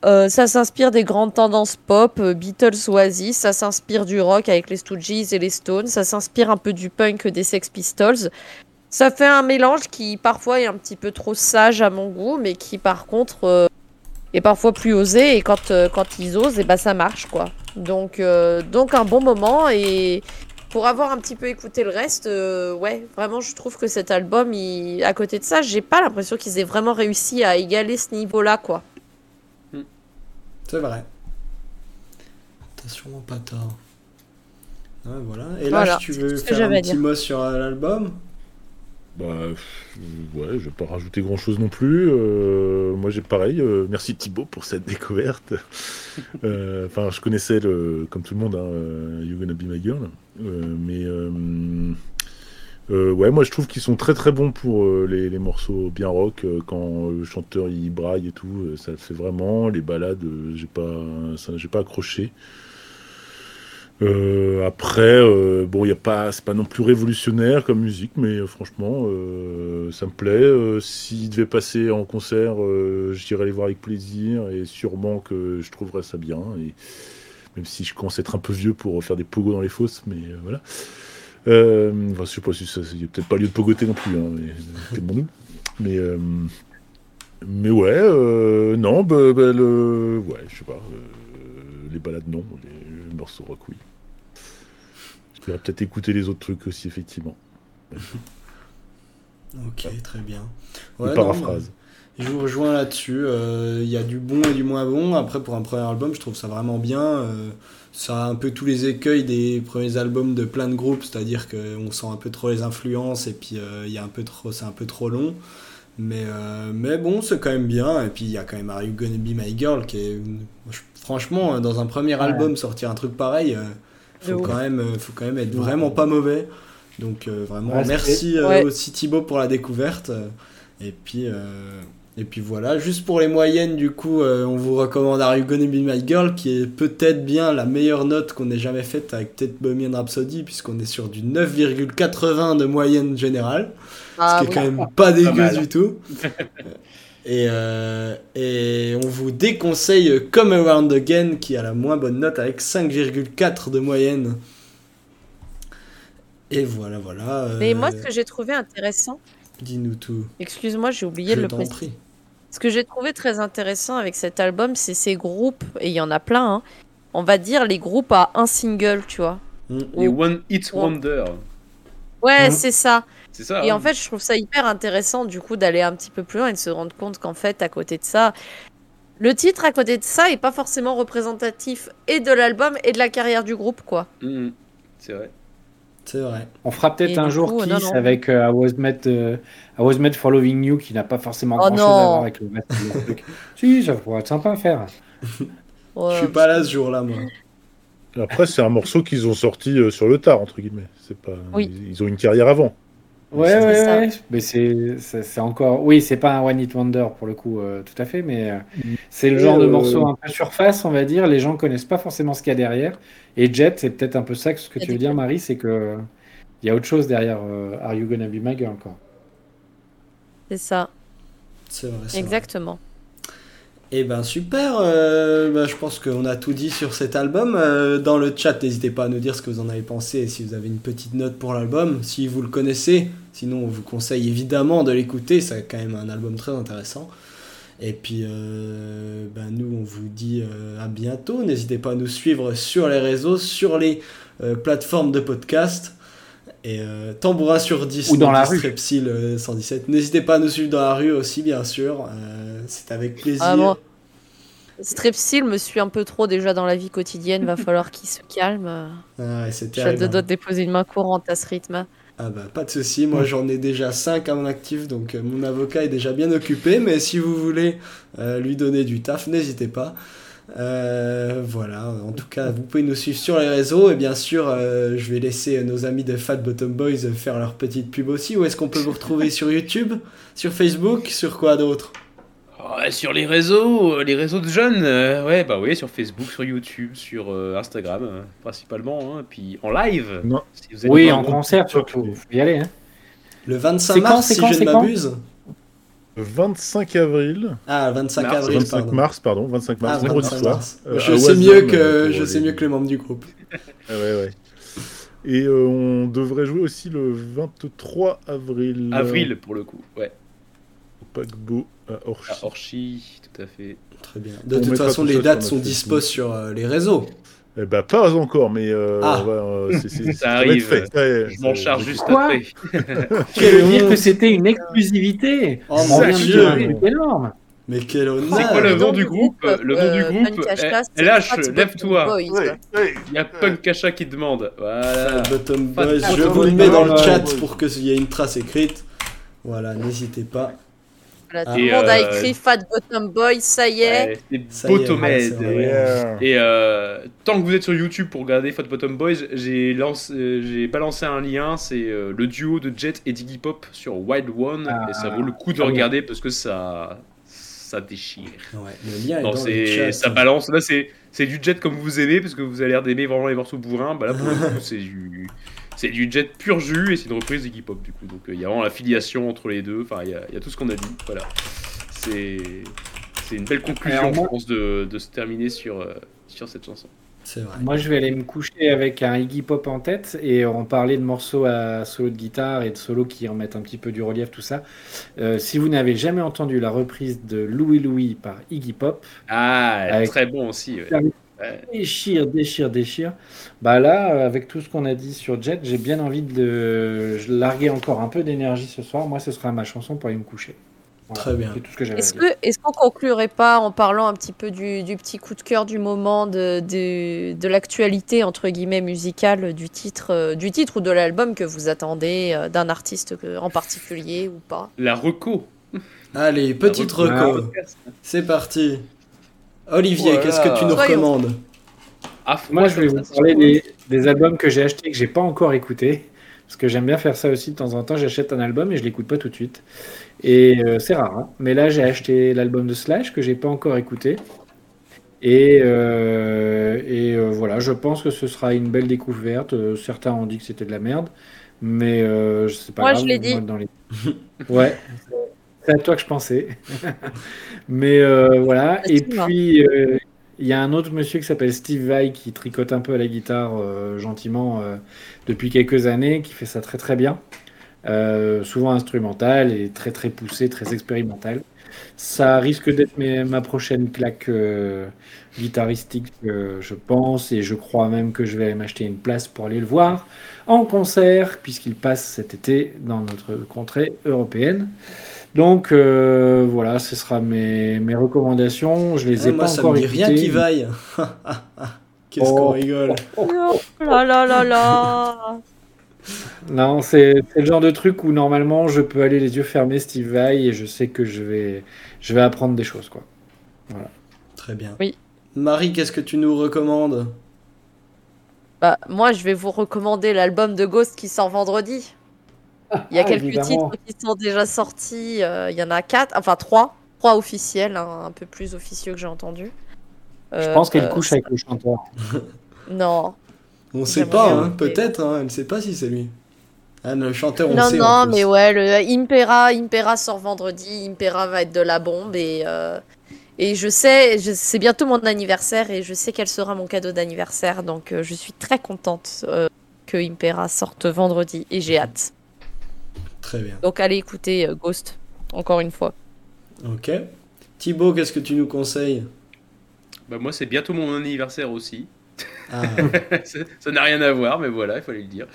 Speaker 3: Euh, ça s'inspire des grandes tendances pop, euh, Beatles, Oasis, ça s'inspire du rock avec les Stooges et les Stones, ça s'inspire un peu du punk des Sex Pistols. Ça fait un mélange qui parfois est un petit peu trop sage à mon goût, mais qui par contre euh, est parfois plus osé et quand, quand ils osent, et ben ça marche quoi. Donc, donc un bon moment et pour avoir un petit peu écouté le reste, ouais, vraiment je trouve que cet album, à côté de ça, j'ai pas l'impression qu'ils aient vraiment réussi à égaler ce niveau-là quoi.
Speaker 2: C'est vrai. T'as sûrement pas tort. Voilà. Et là,
Speaker 3: Voilà,
Speaker 2: si tu veux faire un petit
Speaker 3: dire.
Speaker 2: mot sur euh, l'album
Speaker 7: Bah, ouais, je vais pas rajouter grand chose non plus. Euh, moi, j'ai pareil. euh, merci Thibaut pour cette découverte. Euh, Enfin, je connaissais le, comme tout le monde, hein, You Gonna Be My Girl. Euh, mais euh, euh, ouais, moi, je trouve qu'ils sont très très bons pour euh, les, morceaux bien rock. euh, quand le chanteur il braille et tout, euh, ça le fait vraiment. Les balades, euh, j'ai pas, j'ai pas accroché. Euh, après, euh, bon, y a pas, c'est pas non plus révolutionnaire comme musique, mais euh, franchement, euh, ça me plaît. Euh, S'il devait passer en concert, euh, j'irais les voir avec plaisir et sûrement que je trouverais ça bien. Même si je commence à être un peu vieux pour faire des pogos dans les fosses, mais euh, voilà. Euh, enfin, je sais pas si ça, il y a peut-être pas lieu de pogoter non plus, hein, mais nous. Mais euh, mais ouais, euh, non, bah, bah, le, ouais, je sais pas. euh, les balades non, les morceaux rock oui. Je vais peut-être écouter les autres trucs aussi effectivement.
Speaker 2: Ok, très bien.
Speaker 7: Une
Speaker 2: non,
Speaker 7: paraphrase.
Speaker 2: bah, je vous rejoins là-dessus. euh, Il y a du bon et du moins bon. Après, pour un premier album, je trouve ça vraiment bien. Ça a un peu tous les écueils des premiers albums de plein de groupes, c'est-à-dire qu'on sent un peu trop les influences et puis euh, il y a un peu trop, c'est un peu trop long. Mais, euh, mais bon, c'est quand même bien. Et puis il y a quand même Are You Gonna Be My Girl qui est. franchement, dans un premier album, sortir un truc pareil, euh, faut, quand même, euh, faut quand même être vraiment pas mauvais. Donc euh, vraiment, merci euh,
Speaker 3: Ouais.
Speaker 2: aussi Thibaut pour la découverte. Et puis, euh, Et puis voilà, juste pour les moyennes, du coup, euh, on vous recommande Are You Gonna Be My Girl, qui est peut-être bien la meilleure note qu'on ait jamais faite avec peut-être Bohemian Rhapsody, puisqu'on est sur du 9,80 de moyenne générale,
Speaker 3: Ah,
Speaker 2: ce qui est quand même pas dégueu du tout. Et, euh, et on vous déconseille Come Around Again, qui a la moins bonne note avec 5,4 de moyenne. Et voilà, voilà. euh,
Speaker 3: Mais moi, ce que j'ai trouvé intéressant,
Speaker 2: Dis-nous tout.
Speaker 3: excuse-moi, j'ai oublié de le préciser.
Speaker 2: prie.
Speaker 3: Ce que j'ai trouvé très intéressant avec cet album, c'est ces groupes, et il y en a plein, hein. on va dire les groupes à un single, tu vois.
Speaker 2: Mm.
Speaker 4: Les
Speaker 3: Ou-
Speaker 4: One Hit
Speaker 3: Ouais.
Speaker 4: Wonder.
Speaker 3: Ouais,
Speaker 2: Mhm.
Speaker 3: c'est ça.
Speaker 4: C'est ça.
Speaker 3: Et
Speaker 4: hein.
Speaker 3: en fait, je trouve ça hyper intéressant du coup d'aller un petit peu plus loin et de se rendre compte qu'en fait, à côté de ça, le titre à côté de ça est pas forcément représentatif et de l'album et de la carrière du groupe, quoi.
Speaker 4: Mhm. C'est vrai.
Speaker 2: C'est vrai.
Speaker 6: On fera peut-être un jour
Speaker 3: coup,
Speaker 6: Kiss
Speaker 3: non, non.
Speaker 6: avec euh, I, was met, euh, I Was Met Following You qui n'a pas forcément
Speaker 3: Oh
Speaker 6: grand chose
Speaker 3: non.
Speaker 6: à voir avec le truc. Si, ça pourrait être sympa à faire.
Speaker 3: Ouais.
Speaker 2: Je suis pas là ce jour-là, moi.
Speaker 7: Après, c'est un morceau qu'ils ont sorti euh, sur le tard, entre guillemets. C'est pas...
Speaker 3: Oui.
Speaker 7: Ils ont une carrière avant.
Speaker 6: Ouais,
Speaker 3: C'est
Speaker 6: ouais,
Speaker 3: ça.
Speaker 6: ouais. Mais c'est encore. Oui, c'est pas un One Hit Wonder pour le coup, euh, tout à fait, mais euh, c'est le genre de
Speaker 7: euh,
Speaker 6: morceau un peu surface, on va dire. Les gens connaissent pas forcément ce qu'il y a derrière. Et Jet, c'est peut-être un peu ça que ce que tu veux dire, Marie, c'est que il y a autre chose derrière euh, Are You Gonna Be My Girl, quoi.
Speaker 3: C'est ça,
Speaker 2: C'est vrai.
Speaker 3: exactement.
Speaker 2: Eh ben super, euh, bah, je pense qu'on a tout dit sur cet album. Euh, dans le chat, n'hésitez pas à nous dire ce que vous en avez pensé et si vous avez une petite note pour l'album, si vous le connaissez. Sinon, on vous conseille évidemment de l'écouter, c'est quand même un album très intéressant. Et puis, euh, ben, nous, on vous dit euh, à bientôt. N'hésitez pas à nous suivre sur les réseaux, sur les euh, plateformes de podcast. Et euh, Tambourin sur 10
Speaker 6: Ou dans la rue.
Speaker 2: Strepsil euh, 117. N'hésitez pas à nous suivre dans la rue aussi, bien sûr. Euh, c'est avec plaisir.
Speaker 3: Ah, bon. Strepsil me suit un peu trop déjà dans la vie quotidienne, va falloir qu'il se calme.
Speaker 2: Ah ouais, c'est
Speaker 3: J'ai
Speaker 2: terrible.
Speaker 3: de
Speaker 2: hein.
Speaker 3: de déposer une main courante à ce rythme.
Speaker 2: Ah bah pas de souci, moi j'en ai déjà 5 à mon actif, donc euh, mon avocat est déjà bien occupé, mais si vous voulez euh, lui donner du taf, n'hésitez pas. Euh, voilà, en tout cas, vous pouvez nous suivre sur les réseaux, et bien sûr, euh, je vais laisser nos amis de Fat Bottom Boys faire leur petite pub aussi. Où est-ce qu'on peut vous retrouver? Sur YouTube? Sur Facebook? Sur quoi d'autre?
Speaker 4: Ouais, sur les réseaux, euh, les réseaux de jeunes, euh, ouais, bah oui, sur Facebook, sur YouTube, sur euh, Instagram, euh, principalement, hein, puis en live.
Speaker 7: Non.
Speaker 4: Si vous
Speaker 6: Oui, en concert surtout. Faut y aller. Hein.
Speaker 2: Le 25
Speaker 6: C'est quand,
Speaker 2: mars,
Speaker 6: c'est
Speaker 2: si
Speaker 6: quand,
Speaker 2: je ne
Speaker 6: quand
Speaker 2: m'abuse.
Speaker 7: Le 25 avril.
Speaker 2: Ah, 25
Speaker 4: Mars,
Speaker 2: avril,
Speaker 7: 25
Speaker 2: pardon.
Speaker 7: mars, pardon. 25
Speaker 2: Ah,
Speaker 7: mars, vendredi
Speaker 2: 25
Speaker 7: soir.
Speaker 2: mars.
Speaker 7: Euh,
Speaker 2: je sais mieux que je sais
Speaker 7: les-
Speaker 2: mieux que les membres du groupe.
Speaker 7: Ah ouais, ouais. Et euh, on devrait jouer aussi le 23 avril.
Speaker 4: Avril, pour le coup, ouais.
Speaker 7: Au paquebot à Orchy,
Speaker 4: tout à fait.
Speaker 2: Très bien. De toute façon, les dates sont
Speaker 7: notre
Speaker 2: dispo
Speaker 7: Facebook.
Speaker 2: sur euh, les réseaux.
Speaker 7: Eh ben, pas encore, mais euh,
Speaker 2: Ah.
Speaker 7: on va, euh,
Speaker 4: Ça arrive.
Speaker 7: fait. Ouais,
Speaker 4: Je m'en charge juste
Speaker 6: Quoi
Speaker 4: après.
Speaker 6: Tu veux dire que c'était une exclusivité
Speaker 2: Oh
Speaker 6: On
Speaker 2: mon dieu
Speaker 6: énorme.
Speaker 2: Mais quel honneur
Speaker 4: C'est quoi le nom du groupe Le nom du groupe Lâche, lève-toi. Il y a Punk Kasha qui demande. Voilà.
Speaker 2: Bottom Boys, je vous le mets dans le chat pour qu'il y ait une trace écrite. Voilà, n'hésitez pas.
Speaker 3: Voilà,
Speaker 2: Ah.
Speaker 3: tout le monde a
Speaker 4: euh,
Speaker 3: écrit Fat Bottom Boy, ça y est.
Speaker 4: Ouais, c'est.
Speaker 7: Yeah.
Speaker 4: Et euh, tant que vous êtes sur YouTube pour regarder Fat Bottom Boys, j'ai lancé, euh, balancé un lien, c'est euh, le duo de Jet et Diggy Pop sur Wild One,
Speaker 6: Ah,
Speaker 4: et ça vaut le coup de
Speaker 6: bien.
Speaker 4: regarder parce que ça, ça déchire.
Speaker 2: Ouais, le lien est
Speaker 4: Non,
Speaker 2: dans le
Speaker 4: c'est,
Speaker 2: chat.
Speaker 4: ça balance. Là, c'est, c'est du Jet comme vous aimez parce que vous avez l'air d'aimer vraiment les morceaux bourrins. Bah là, pour le coup, c'est du, c'est du Jet pur jus et c'est une reprise Diggy Pop du coup. Donc euh, il y a vraiment la filiation entre les deux. Enfin, il y a, il y a tout ce qu'on a dit. Voilà. C'est, c'est une belle conclusion,
Speaker 6: Alors, moi-
Speaker 4: je pense, de, de se terminer sur, euh, sur cette chanson.
Speaker 2: C'est vrai.
Speaker 6: Moi, je vais aller me coucher avec un Iggy Pop en tête et on parlait de morceaux à solo de guitare et de solos qui remettent un petit peu du relief, tout ça. Euh, si vous n'avez jamais entendu la reprise de Louis Louis par Iggy Pop,
Speaker 4: Ah,
Speaker 6: Avec-
Speaker 4: très bon aussi. ouais.
Speaker 6: Déchire, déchire, déchire. Bah là, avec tout ce qu'on a dit sur Jet, j'ai bien envie de larguer encore un peu d'énergie ce soir. Moi, ce sera ma chanson pour aller me coucher. Voilà,
Speaker 2: Très bien.
Speaker 6: C'est tout ce que j'avais à
Speaker 3: Est-ce
Speaker 6: dire.
Speaker 3: que est-ce qu'on conclurait pas en parlant un petit peu du, du petit coup de cœur du moment de, de, de l'actualité entre guillemets musicale du titre euh, du titre ou de l'album que vous attendez euh, d'un artiste en particulier ou pas?
Speaker 4: La reco.
Speaker 2: Allez, petite
Speaker 4: reco.
Speaker 2: C'est parti. Olivier,
Speaker 4: Voilà.
Speaker 2: qu'est-ce que tu nous recommandes
Speaker 4: Ah,
Speaker 6: Moi, je vais vous parler des, des albums que j'ai achetés que j'ai pas encore écoutés. Parce que j'aime bien faire ça aussi de temps en temps. J'achète un album et je l'écoute pas tout de suite. Et euh, c'est rare. hein. Mais là, j'ai acheté l'album de Slash que j'ai pas encore écouté. Et, euh, et euh, voilà, je pense que ce sera une belle découverte. Certains ont dit que c'était de la merde. Mais euh, je sais pas.
Speaker 3: Moi,
Speaker 6: grave,
Speaker 3: je l'ai dit.
Speaker 6: dans les- ouais, c'est à toi que je pensais. Mais euh, voilà. Et puis, euh, il y a un autre monsieur qui s'appelle Steve Vai qui tricote un peu à la guitare euh, gentiment depuis quelques années, qui fait ça très très bien. Souvent instrumental et très très poussé, très expérimental. Ça risque d'être ma prochaine claque guitaristique, je pense, et je crois même que je vais m'acheter une place pour aller le voir en concert, puisqu'il passe cet été dans notre contrée européenne. Donc euh, voilà, ce sera mes, mes recommandations. Je les ai
Speaker 2: moi,
Speaker 6: pas
Speaker 2: ça
Speaker 6: encore
Speaker 2: me dit rien qui vaille. Qu'est-ce
Speaker 6: Oh.
Speaker 2: qu'on rigole.
Speaker 3: Oh là là là là.
Speaker 6: Non, c'est c'est le genre de truc où normalement je peux aller les yeux fermés Steve Vai et je sais que je vais, je vais apprendre des choses quoi.
Speaker 2: Très bien.
Speaker 3: Oui.
Speaker 2: Marie, qu'est-ce que tu nous recommandes?
Speaker 3: Bah, moi, je vais vous recommander l'album de Ghost qui sort vendredi. Il y a
Speaker 6: Ah,
Speaker 3: quelques
Speaker 6: évidemment.
Speaker 3: titres qui sont déjà sortis. euh, il y en a quatre, enfin trois, trois officiels, hein, un peu plus officieux que j'ai entendu.
Speaker 6: Je
Speaker 3: Euh,
Speaker 6: pense qu'elle
Speaker 3: euh,
Speaker 6: couche avec le chanteur.
Speaker 3: Non,
Speaker 2: On sait
Speaker 3: J'aimerais
Speaker 2: pas, hein, peut-être, hein, elle ne sait pas si c'est lui. Ah, le chanteur, on
Speaker 3: non,
Speaker 2: sait.
Speaker 3: non, mais ouais, le Impera, Impera sort vendredi. Impera va être de la bombe et euh, et je sais, je- c'est bientôt mon anniversaire et je sais quel sera mon cadeau d'anniversaire, donc euh, je suis très contente euh, que Impera sorte vendredi et j'ai hâte.
Speaker 2: Très bien.
Speaker 3: Donc allez écouter euh, Ghost encore une fois.
Speaker 2: Ok. Thibaut, qu'est-ce que tu nous conseilles?
Speaker 4: Bah, moi, c'est bientôt mon anniversaire aussi.
Speaker 2: Ah,
Speaker 4: ça n'a rien à voir, mais voilà, il fallait le dire.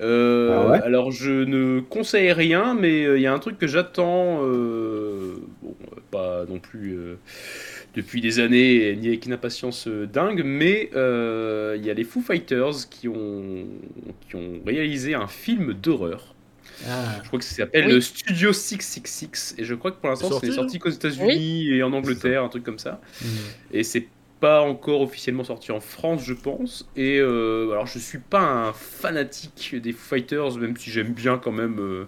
Speaker 4: Euh,
Speaker 6: Ah ouais?
Speaker 4: alors, je ne conseille rien, mais euh, il y a un truc que j'attends, euh, bon, pas non plus euh, depuis des années, ni avec une impatience dingue, mais euh, il y a les Foo Fighters qui ont, qui ont réalisé un film d'horreur.
Speaker 2: Ah.
Speaker 4: Je crois que ça s'appelle
Speaker 3: Oui.
Speaker 4: le Studio 666, et je crois que pour l'instant,
Speaker 7: C'est sorti,
Speaker 4: sorti qu'aux États-Unis et en Angleterre, un truc comme ça.
Speaker 2: Hmm.
Speaker 4: Et c'est pas encore officiellement sorti en France, je pense. Et euh, alors, je suis pas un fanatique des Fighters, même si j'aime bien quand même euh,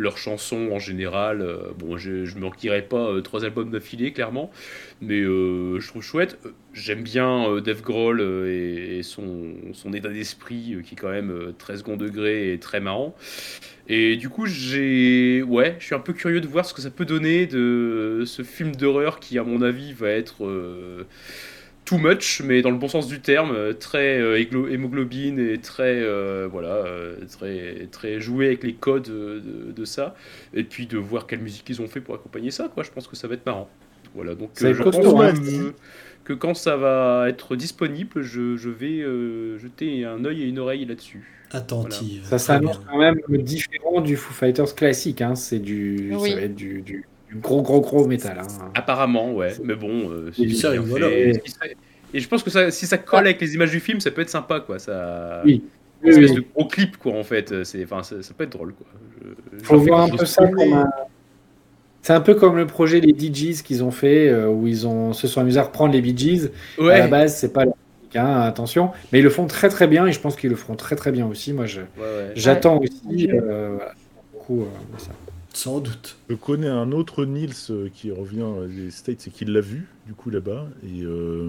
Speaker 4: leurs chansons en général. Euh, bon, je, je me requirais pas euh, trois albums d'affilée, clairement, mais euh, je trouve chouette. J'aime bien Dave Grohl et, son, état d'esprit qui est quand même très second degré et très marrant. Et du coup, j'ai, ouais, je suis un peu curieux de voir ce que ça peut donner de ce film d'horreur qui, à mon avis, va être too much, mais dans le bon sens du terme, euh, très euh, hémoglobine et très, euh, voilà, euh, très, très joué avec les codes de, de ça. Et puis de voir quelle musique ils ont fait pour accompagner ça, quoi. Je pense que ça va être marrant. Voilà, donc euh, je pense
Speaker 6: hein.
Speaker 4: que, que quand ça va être disponible, je, je vais euh, jeter un œil et une oreille là-dessus.
Speaker 2: Attentive.
Speaker 6: Ça s'annonce quand même différent du Foo Fighters classique. Hein. C'est du,
Speaker 3: Oui.
Speaker 6: ça va être du, du- du gros gros gros métal. Hein.
Speaker 4: Apparemment, ouais, mais bon, euh, c'est
Speaker 2: c'est
Speaker 4: bien fait. Ça- Et je pense que ça, si ça colle avec les images du film, ça peut être sympa, quoi. Ça...
Speaker 6: Oui.
Speaker 4: Une
Speaker 6: Oui,
Speaker 4: espèce
Speaker 6: oui.
Speaker 4: de gros clip, quoi, en fait. C'est, enfin, ça, ça peut être drôle, quoi. Je-
Speaker 6: Faut voir un peu ça comme un... C'est un peu comme le projet des Gees qu'ils ont fait, euh, où ils ont se sont amusés à reprendre les Bee Gees. À la
Speaker 4: Ouais,
Speaker 6: base, c'est pas hein, attention, mais ils le font très très bien et je pense qu'ils le feront très très bien aussi. Moi, je-
Speaker 4: ouais, ouais.
Speaker 6: j'attends aussi euh, voilà, beaucoup euh, ça.
Speaker 2: Sans doute.
Speaker 7: Je connais un autre Nils euh, qui revient des States et qui l'a vu, du coup, là-bas. Et euh,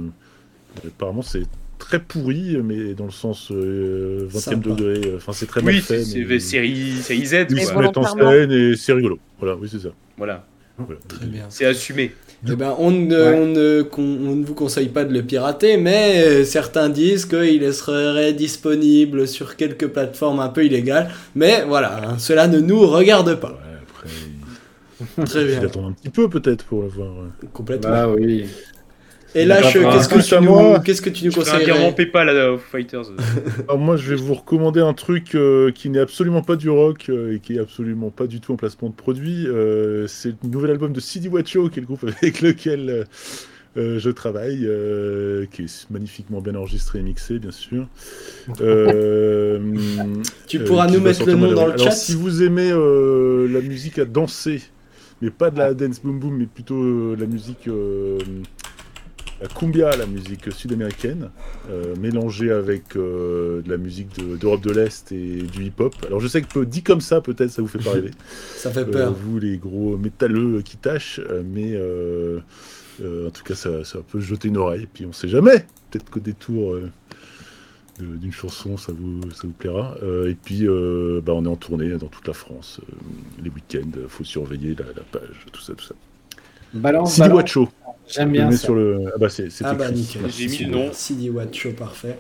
Speaker 7: apparemment, c'est très pourri, mais dans le sens euh, 20e
Speaker 2: Sympa.
Speaker 7: degré. euh, Enfin, c'est très mal
Speaker 4: Oui,
Speaker 7: fait.
Speaker 4: c'est,
Speaker 7: mais-
Speaker 4: c'est série, série Z,
Speaker 7: Ils se mettent en scène et c'est rigolo. Voilà, oui, c'est ça.
Speaker 4: Voilà.
Speaker 7: Voilà.
Speaker 2: Très bien.
Speaker 4: C'est assumé.
Speaker 2: Eh ben, on, ne,
Speaker 6: Ouais.
Speaker 2: on, ne, con- on ne vous conseille pas de le pirater, mais certains disent qu'il serait disponible sur quelques plateformes un peu illégales. Mais voilà, hein, cela ne nous regarde pas.
Speaker 7: Ouais, après,
Speaker 2: Très
Speaker 7: il
Speaker 2: bien,
Speaker 7: attend un petit peu peut-être pour l'avoir. euh.
Speaker 2: complètement.
Speaker 6: Bah oui.
Speaker 2: Et Lâche,
Speaker 6: Bah,
Speaker 2: qu'est-ce que, tu nous,
Speaker 7: moi.
Speaker 2: qu'est-ce que tu nous
Speaker 4: Je un virement
Speaker 2: conseillerais
Speaker 4: PayPal à Fighters.
Speaker 7: Alors moi, je vais vous recommander un truc euh, qui n'est absolument pas du rock euh, et qui est absolument pas du tout en placement de produit. Euh, c'est le nouvel album de CD Wacho, qui est le groupe avec lequel euh, je travaille, euh, qui est magnifiquement bien enregistré et mixé, bien sûr. Euh,
Speaker 2: Tu pourras nous mettre le nom dans le chat
Speaker 7: si vous aimez la musique à danser, mais pas de la dance boom boom, mais plutôt la musique la cumbia, la musique sud-américaine, mélangée avec de la musique de- d'Europe de, l'Est et du hip-hop. Alors je sais que dit comme ça, peut-être ça vous fait pas rêver.
Speaker 2: Ça fait peur.
Speaker 7: vous les gros métalleux qui tâchent, mais en tout cas ça, ça peut jeter une oreille. Puis on sait jamais, peut-être qu'au détour euh, d'une chanson ça vous, ça vous plaira. Euh, et puis euh, bah, on est en tournée dans toute la France, euh, les week-ends, faut surveiller la, la page, tout ça, tout ça.
Speaker 6: Balance,
Speaker 7: Sidi. Wacho,
Speaker 6: J'aime bien ça.
Speaker 7: sur le. Ah bah c'est
Speaker 2: Ah bah
Speaker 4: J'ai mis
Speaker 7: Sidi.
Speaker 4: le nom.
Speaker 2: CD Watch Show, parfait.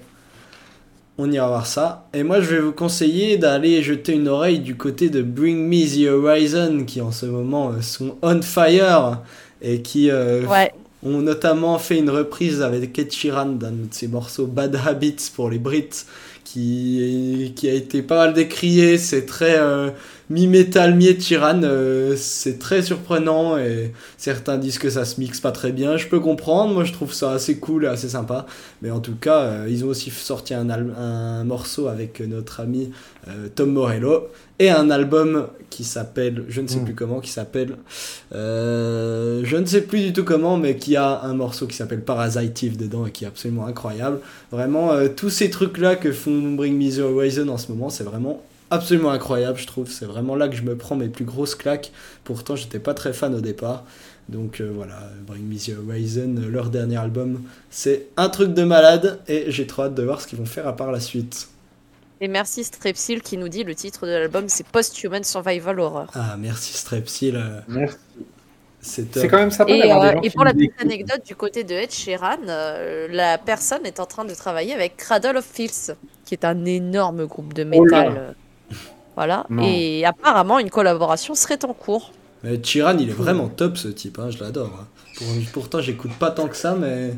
Speaker 2: On ira voir ça. Et moi, je vais vous conseiller d'aller jeter une oreille du côté de Bring Me the Horizon, qui en ce moment euh, sont on fire et qui euh,
Speaker 3: Ouais.
Speaker 2: ont notamment fait une reprise avec Ed Sheeran d'un de ses morceaux Bad Habits pour les Brits, qui, qui a été pas mal décrié. C'est très euh, mi-metal, mi-Ed Sheeran. euh, c'est très surprenant et certains disent que ça se mixe pas très bien. Je peux comprendre. Moi, je trouve ça assez cool et assez sympa. Mais en tout cas, euh, ils ont aussi sorti un, morceau avec notre ami euh, Tom Morello et un album qui s'appelle, je ne sais
Speaker 6: Mm.
Speaker 2: plus comment, qui s'appelle, je ne sais plus du tout comment, mais qui a un morceau qui s'appelle Parasitive dedans et qui est absolument incroyable. Vraiment, tous ces trucs-là que font Bring Me the Horizon en ce moment, c'est vraiment absolument incroyable, je trouve. C'est vraiment là que je me prends mes plus grosses claques. Pourtant, j'étais pas très fan au départ. Donc euh, voilà, Bring Me the Horizon, leur dernier album, c'est un truc de malade et j'ai trop hâte de voir ce qu'ils vont faire à part la suite.
Speaker 3: Et merci Strepsil qui nous dit le titre de l'album c'est Post-Human Survival Horror.
Speaker 2: Ah, merci Strepsil,
Speaker 6: Merci.
Speaker 2: c'est
Speaker 6: quand même sympa
Speaker 3: Et,
Speaker 6: d'avoir
Speaker 3: euh,
Speaker 6: des gens
Speaker 3: et
Speaker 6: qui
Speaker 3: pour la petite anecdote du côté de Ed Sheeran, euh, la personne est en train de travailler avec Cradle of Filth, qui est un énorme groupe de
Speaker 6: Oh
Speaker 3: métal. Voilà.
Speaker 6: Non.
Speaker 3: Et apparemment, une collaboration serait en cours.
Speaker 2: Mais Chiran, il est vraiment top ce type, hein, je l'adore. hein. Pour- pourtant, j'écoute pas tant que ça, mais,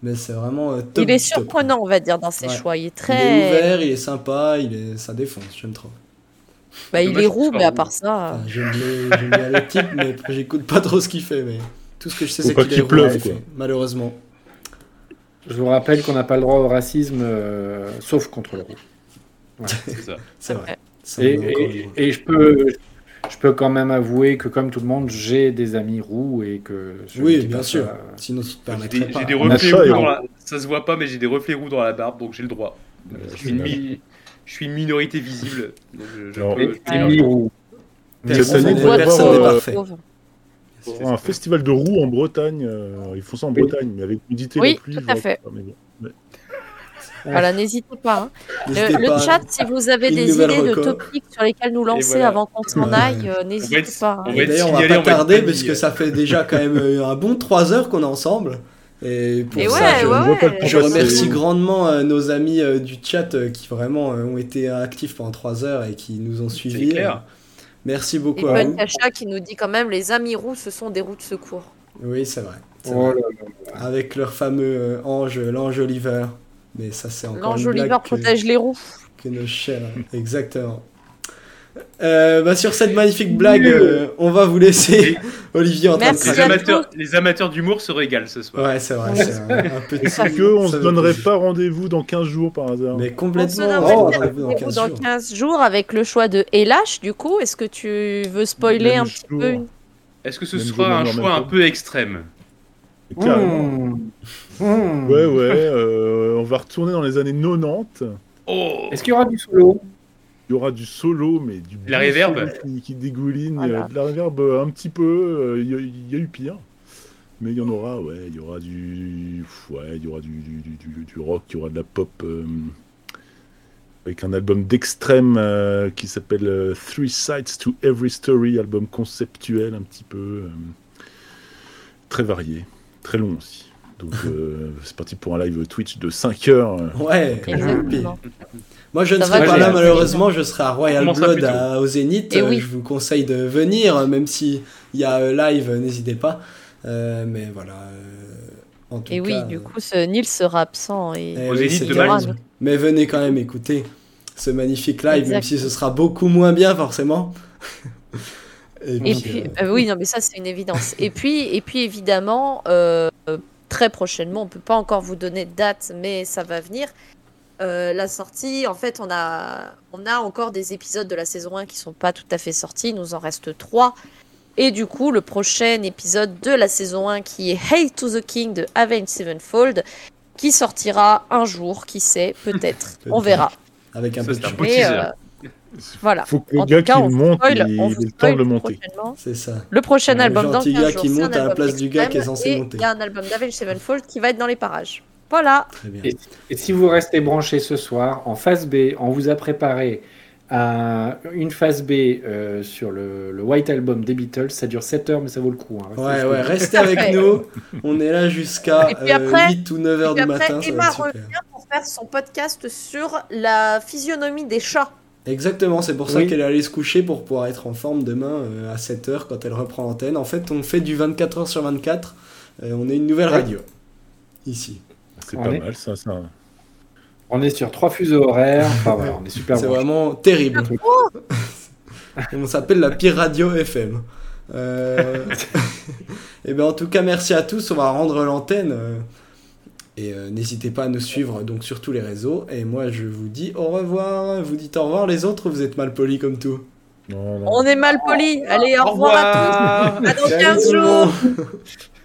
Speaker 2: mais c'est vraiment euh, top.
Speaker 3: il est
Speaker 2: top.
Speaker 3: surprenant, on va dire, dans ses
Speaker 2: Ouais.
Speaker 3: choix. Il est
Speaker 2: Il est
Speaker 3: très.
Speaker 2: ouvert, il est sympa, il est... ça défonce, j'aime trop.
Speaker 3: Bah, il est roux, mais à part ça.
Speaker 2: Enfin, j'aime bien le type, mais j'écoute pas trop ce qu'il fait. Mais tout ce que je sais, c'est qu'il est roux,
Speaker 7: pleuve, quoi.
Speaker 2: malheureusement.
Speaker 6: Je vous rappelle qu'on n'a pas le droit au racisme, euh, sauf contre le roux.
Speaker 4: C'est ça.
Speaker 2: C'est vrai. Ça
Speaker 6: Et, et- je peux, je peux quand même avouer que comme tout le monde, j'ai des amis roux et que. je
Speaker 2: Oui, bien sûr.
Speaker 6: ça-
Speaker 2: Sinon, tu te
Speaker 4: J'ai des,
Speaker 2: pas.
Speaker 4: j'ai des reflets
Speaker 7: ça,
Speaker 4: roux dans
Speaker 7: on-
Speaker 4: la... Ça se voit pas, mais j'ai des reflets roux dans la barbe, donc j'ai le droit. Je suis une, mi- je suis une minorité visible. donc je- peux-
Speaker 6: roux.
Speaker 2: Personne n'est-
Speaker 7: euh,
Speaker 2: parfait.
Speaker 7: Un festival de roues en Bretagne. euh, ils font ça en
Speaker 6: Oui.
Speaker 7: Bretagne, mais avec nudité
Speaker 3: Oui,
Speaker 7: la pluie.
Speaker 3: tout à
Speaker 7: vois
Speaker 3: fait.
Speaker 7: pas, mais bon.
Speaker 3: Voilà, n'hésitez pas. hein. Le, le
Speaker 2: pas.
Speaker 3: chat, si vous avez des idées de topics sur lesquels nous lancer
Speaker 4: voilà.
Speaker 3: avant qu'on s'en
Speaker 2: Ouais.
Speaker 3: aille, euh, n'hésitez pas. hein.
Speaker 2: Et D'ailleurs, on va pas tarder parce que ça fait déjà quand même euh, un bon 3 heures qu'on est ensemble. Et pour
Speaker 3: Et
Speaker 2: ça,
Speaker 3: ouais,
Speaker 2: je,
Speaker 3: ouais,
Speaker 2: remercie grandement euh, nos amis euh, du chat euh, qui vraiment euh, ont été actifs pendant 3 heures et qui nous ont suivis.
Speaker 4: clair.
Speaker 2: Merci
Speaker 3: Et
Speaker 2: beaucoup à vous.
Speaker 3: Kacha qui nous dit quand même les amis roux, ce sont des roues de secours.
Speaker 2: Oui, c'est vrai.
Speaker 6: Oh
Speaker 2: vrai. Avec leur fameux euh, ange, l'ange Oliver. Mais ça, c'est encore
Speaker 3: L'ange
Speaker 2: que-
Speaker 3: protège les roues.
Speaker 2: que nos chers. Exactement. Euh, bah, sur cette magnifique blague, euh, on va vous laisser. Olivier en train
Speaker 3: Merci
Speaker 2: de
Speaker 4: Les amateurs, les amateurs d'humour se régalent ce soir.
Speaker 2: Ouais, c'est vrai. C'est un, un petit.
Speaker 7: Est-ce qu'on se donnerait pas rendez-vous dans 15 jours par hasard
Speaker 2: Mais
Speaker 3: On se
Speaker 2: complètement.
Speaker 3: donnerait
Speaker 2: Oh, rendez-vous dans
Speaker 3: rendez-vous
Speaker 2: 15
Speaker 3: dans
Speaker 2: jours.
Speaker 3: 15 jours avec le choix de LH. Du coup, est-ce que tu veux spoiler
Speaker 7: Même
Speaker 3: un petit
Speaker 7: jour.
Speaker 3: peu
Speaker 4: Est-ce que ce
Speaker 7: Même
Speaker 4: sera
Speaker 7: jour,
Speaker 4: un choix un peu extrême?
Speaker 7: Carrément.
Speaker 6: Mmh.
Speaker 7: Ouais, ouais, euh, on va retourner dans les années 90.
Speaker 4: Oh
Speaker 6: Est-ce qu'il y aura du solo?
Speaker 7: Il y aura du solo, mais du
Speaker 4: La
Speaker 7: solo qui, qui dégouline.
Speaker 3: Voilà.
Speaker 7: euh, De la reverb un petit peu. euh, Il y, a- il y a eu pire. Mais il y en aura, ouais. Il y aura du. Ouais, il y aura du, du, du, du- du rock, il y aura de la pop. euh, avec un album d'extrême euh, qui s'appelle euh, Three Sides to Every Story, album conceptuel un petit peu. euh, très varié, très long aussi. Donc euh, c'est parti pour un live Twitch de 5 heures. euh,
Speaker 2: Ouais. Moi, je ne serai pas là, malheureusement. Je serai à Royal Blood à- au Zénith.
Speaker 3: Et
Speaker 2: Euh,
Speaker 3: oui.
Speaker 2: Je vous conseille de venir, même si il y a euh, live, n'hésitez pas. Euh, mais voilà. euh, en tout
Speaker 3: Et
Speaker 2: cas,
Speaker 3: oui, du coup, ce Nils sera absent. Et...
Speaker 2: eh
Speaker 4: Au
Speaker 2: oui,
Speaker 4: Zénith de. Malte.
Speaker 2: Mais venez quand même écouter ce magnifique live, même si ce sera beaucoup moins bien, forcément. Et
Speaker 3: Et
Speaker 2: puis,
Speaker 3: puis,
Speaker 2: euh,
Speaker 3: euh, oui, non, mais ça, c'est une évidence. Et puis, et puis évidemment, euh, très prochainement, on peut pas encore vous donner de date, mais ça va venir. Euh, la sortie, en fait, on a, on a encore des épisodes de la saison 1 qui sont pas tout à fait sortis. Il nous en reste trois. Et du coup, le prochain épisode de la saison 1 qui est Hate to the King de Avenged Sevenfold, qui sortira un jour, qui sait, peut-être. on verra.
Speaker 2: Avec un peu de
Speaker 3: voilà.
Speaker 7: Faut que le
Speaker 3: En
Speaker 7: gars qui monte,
Speaker 3: spoil-
Speaker 7: il
Speaker 3: vous
Speaker 7: le temps de le monter.
Speaker 2: C'est ça.
Speaker 3: Le prochain album 15
Speaker 2: gars qui monte à la place du gars qui est censé
Speaker 3: et
Speaker 2: monter.
Speaker 3: Il y a un album d'Avenged Sevenfold qui va être dans les parages. Voilà.
Speaker 2: Très bien.
Speaker 6: Et, et si vous restez branchés ce soir, en phase B, on vous a préparé un- une phase B euh, sur le, le White Album des Beatles. Ça dure 7 heures, mais ça vaut le coup. hein. Restez
Speaker 2: Ouais, ouais, restez avec nous. On est là jusqu'à
Speaker 3: Et après-
Speaker 2: 8 ou 9 heures
Speaker 3: et
Speaker 2: du
Speaker 3: puis après,
Speaker 2: matin. Va
Speaker 3: Emma revient pour faire son podcast sur la physionomie des chats.
Speaker 2: Exactement, c'est pour ça
Speaker 6: Oui.
Speaker 2: qu'elle est allée se coucher pour pouvoir être en forme demain euh, à 7h quand elle reprend l'antenne. En fait, on fait du 24h sur 24. Euh, on est une nouvelle
Speaker 6: Ouais.
Speaker 2: radio. Ici.
Speaker 7: C'est
Speaker 6: On
Speaker 7: pas
Speaker 6: est-
Speaker 7: mal, ça. ça.
Speaker 6: On est sur trois fuseaux horaires. Enfin voilà, on est super
Speaker 2: C'est vraiment terrible. on s'appelle la pire radio FM. Euh... et ben en tout cas, merci à tous. On va rendre l'antenne. Et euh, n'hésitez pas à nous suivre donc sur tous les réseaux. Et moi, je vous dis au revoir. Vous dites au revoir. Les autres, vous êtes mal polis comme tout.
Speaker 3: On est mal poli. Allez, au,
Speaker 4: Au
Speaker 3: revoir à tous. À dans
Speaker 2: Salut
Speaker 3: 15
Speaker 2: tout le
Speaker 3: jours.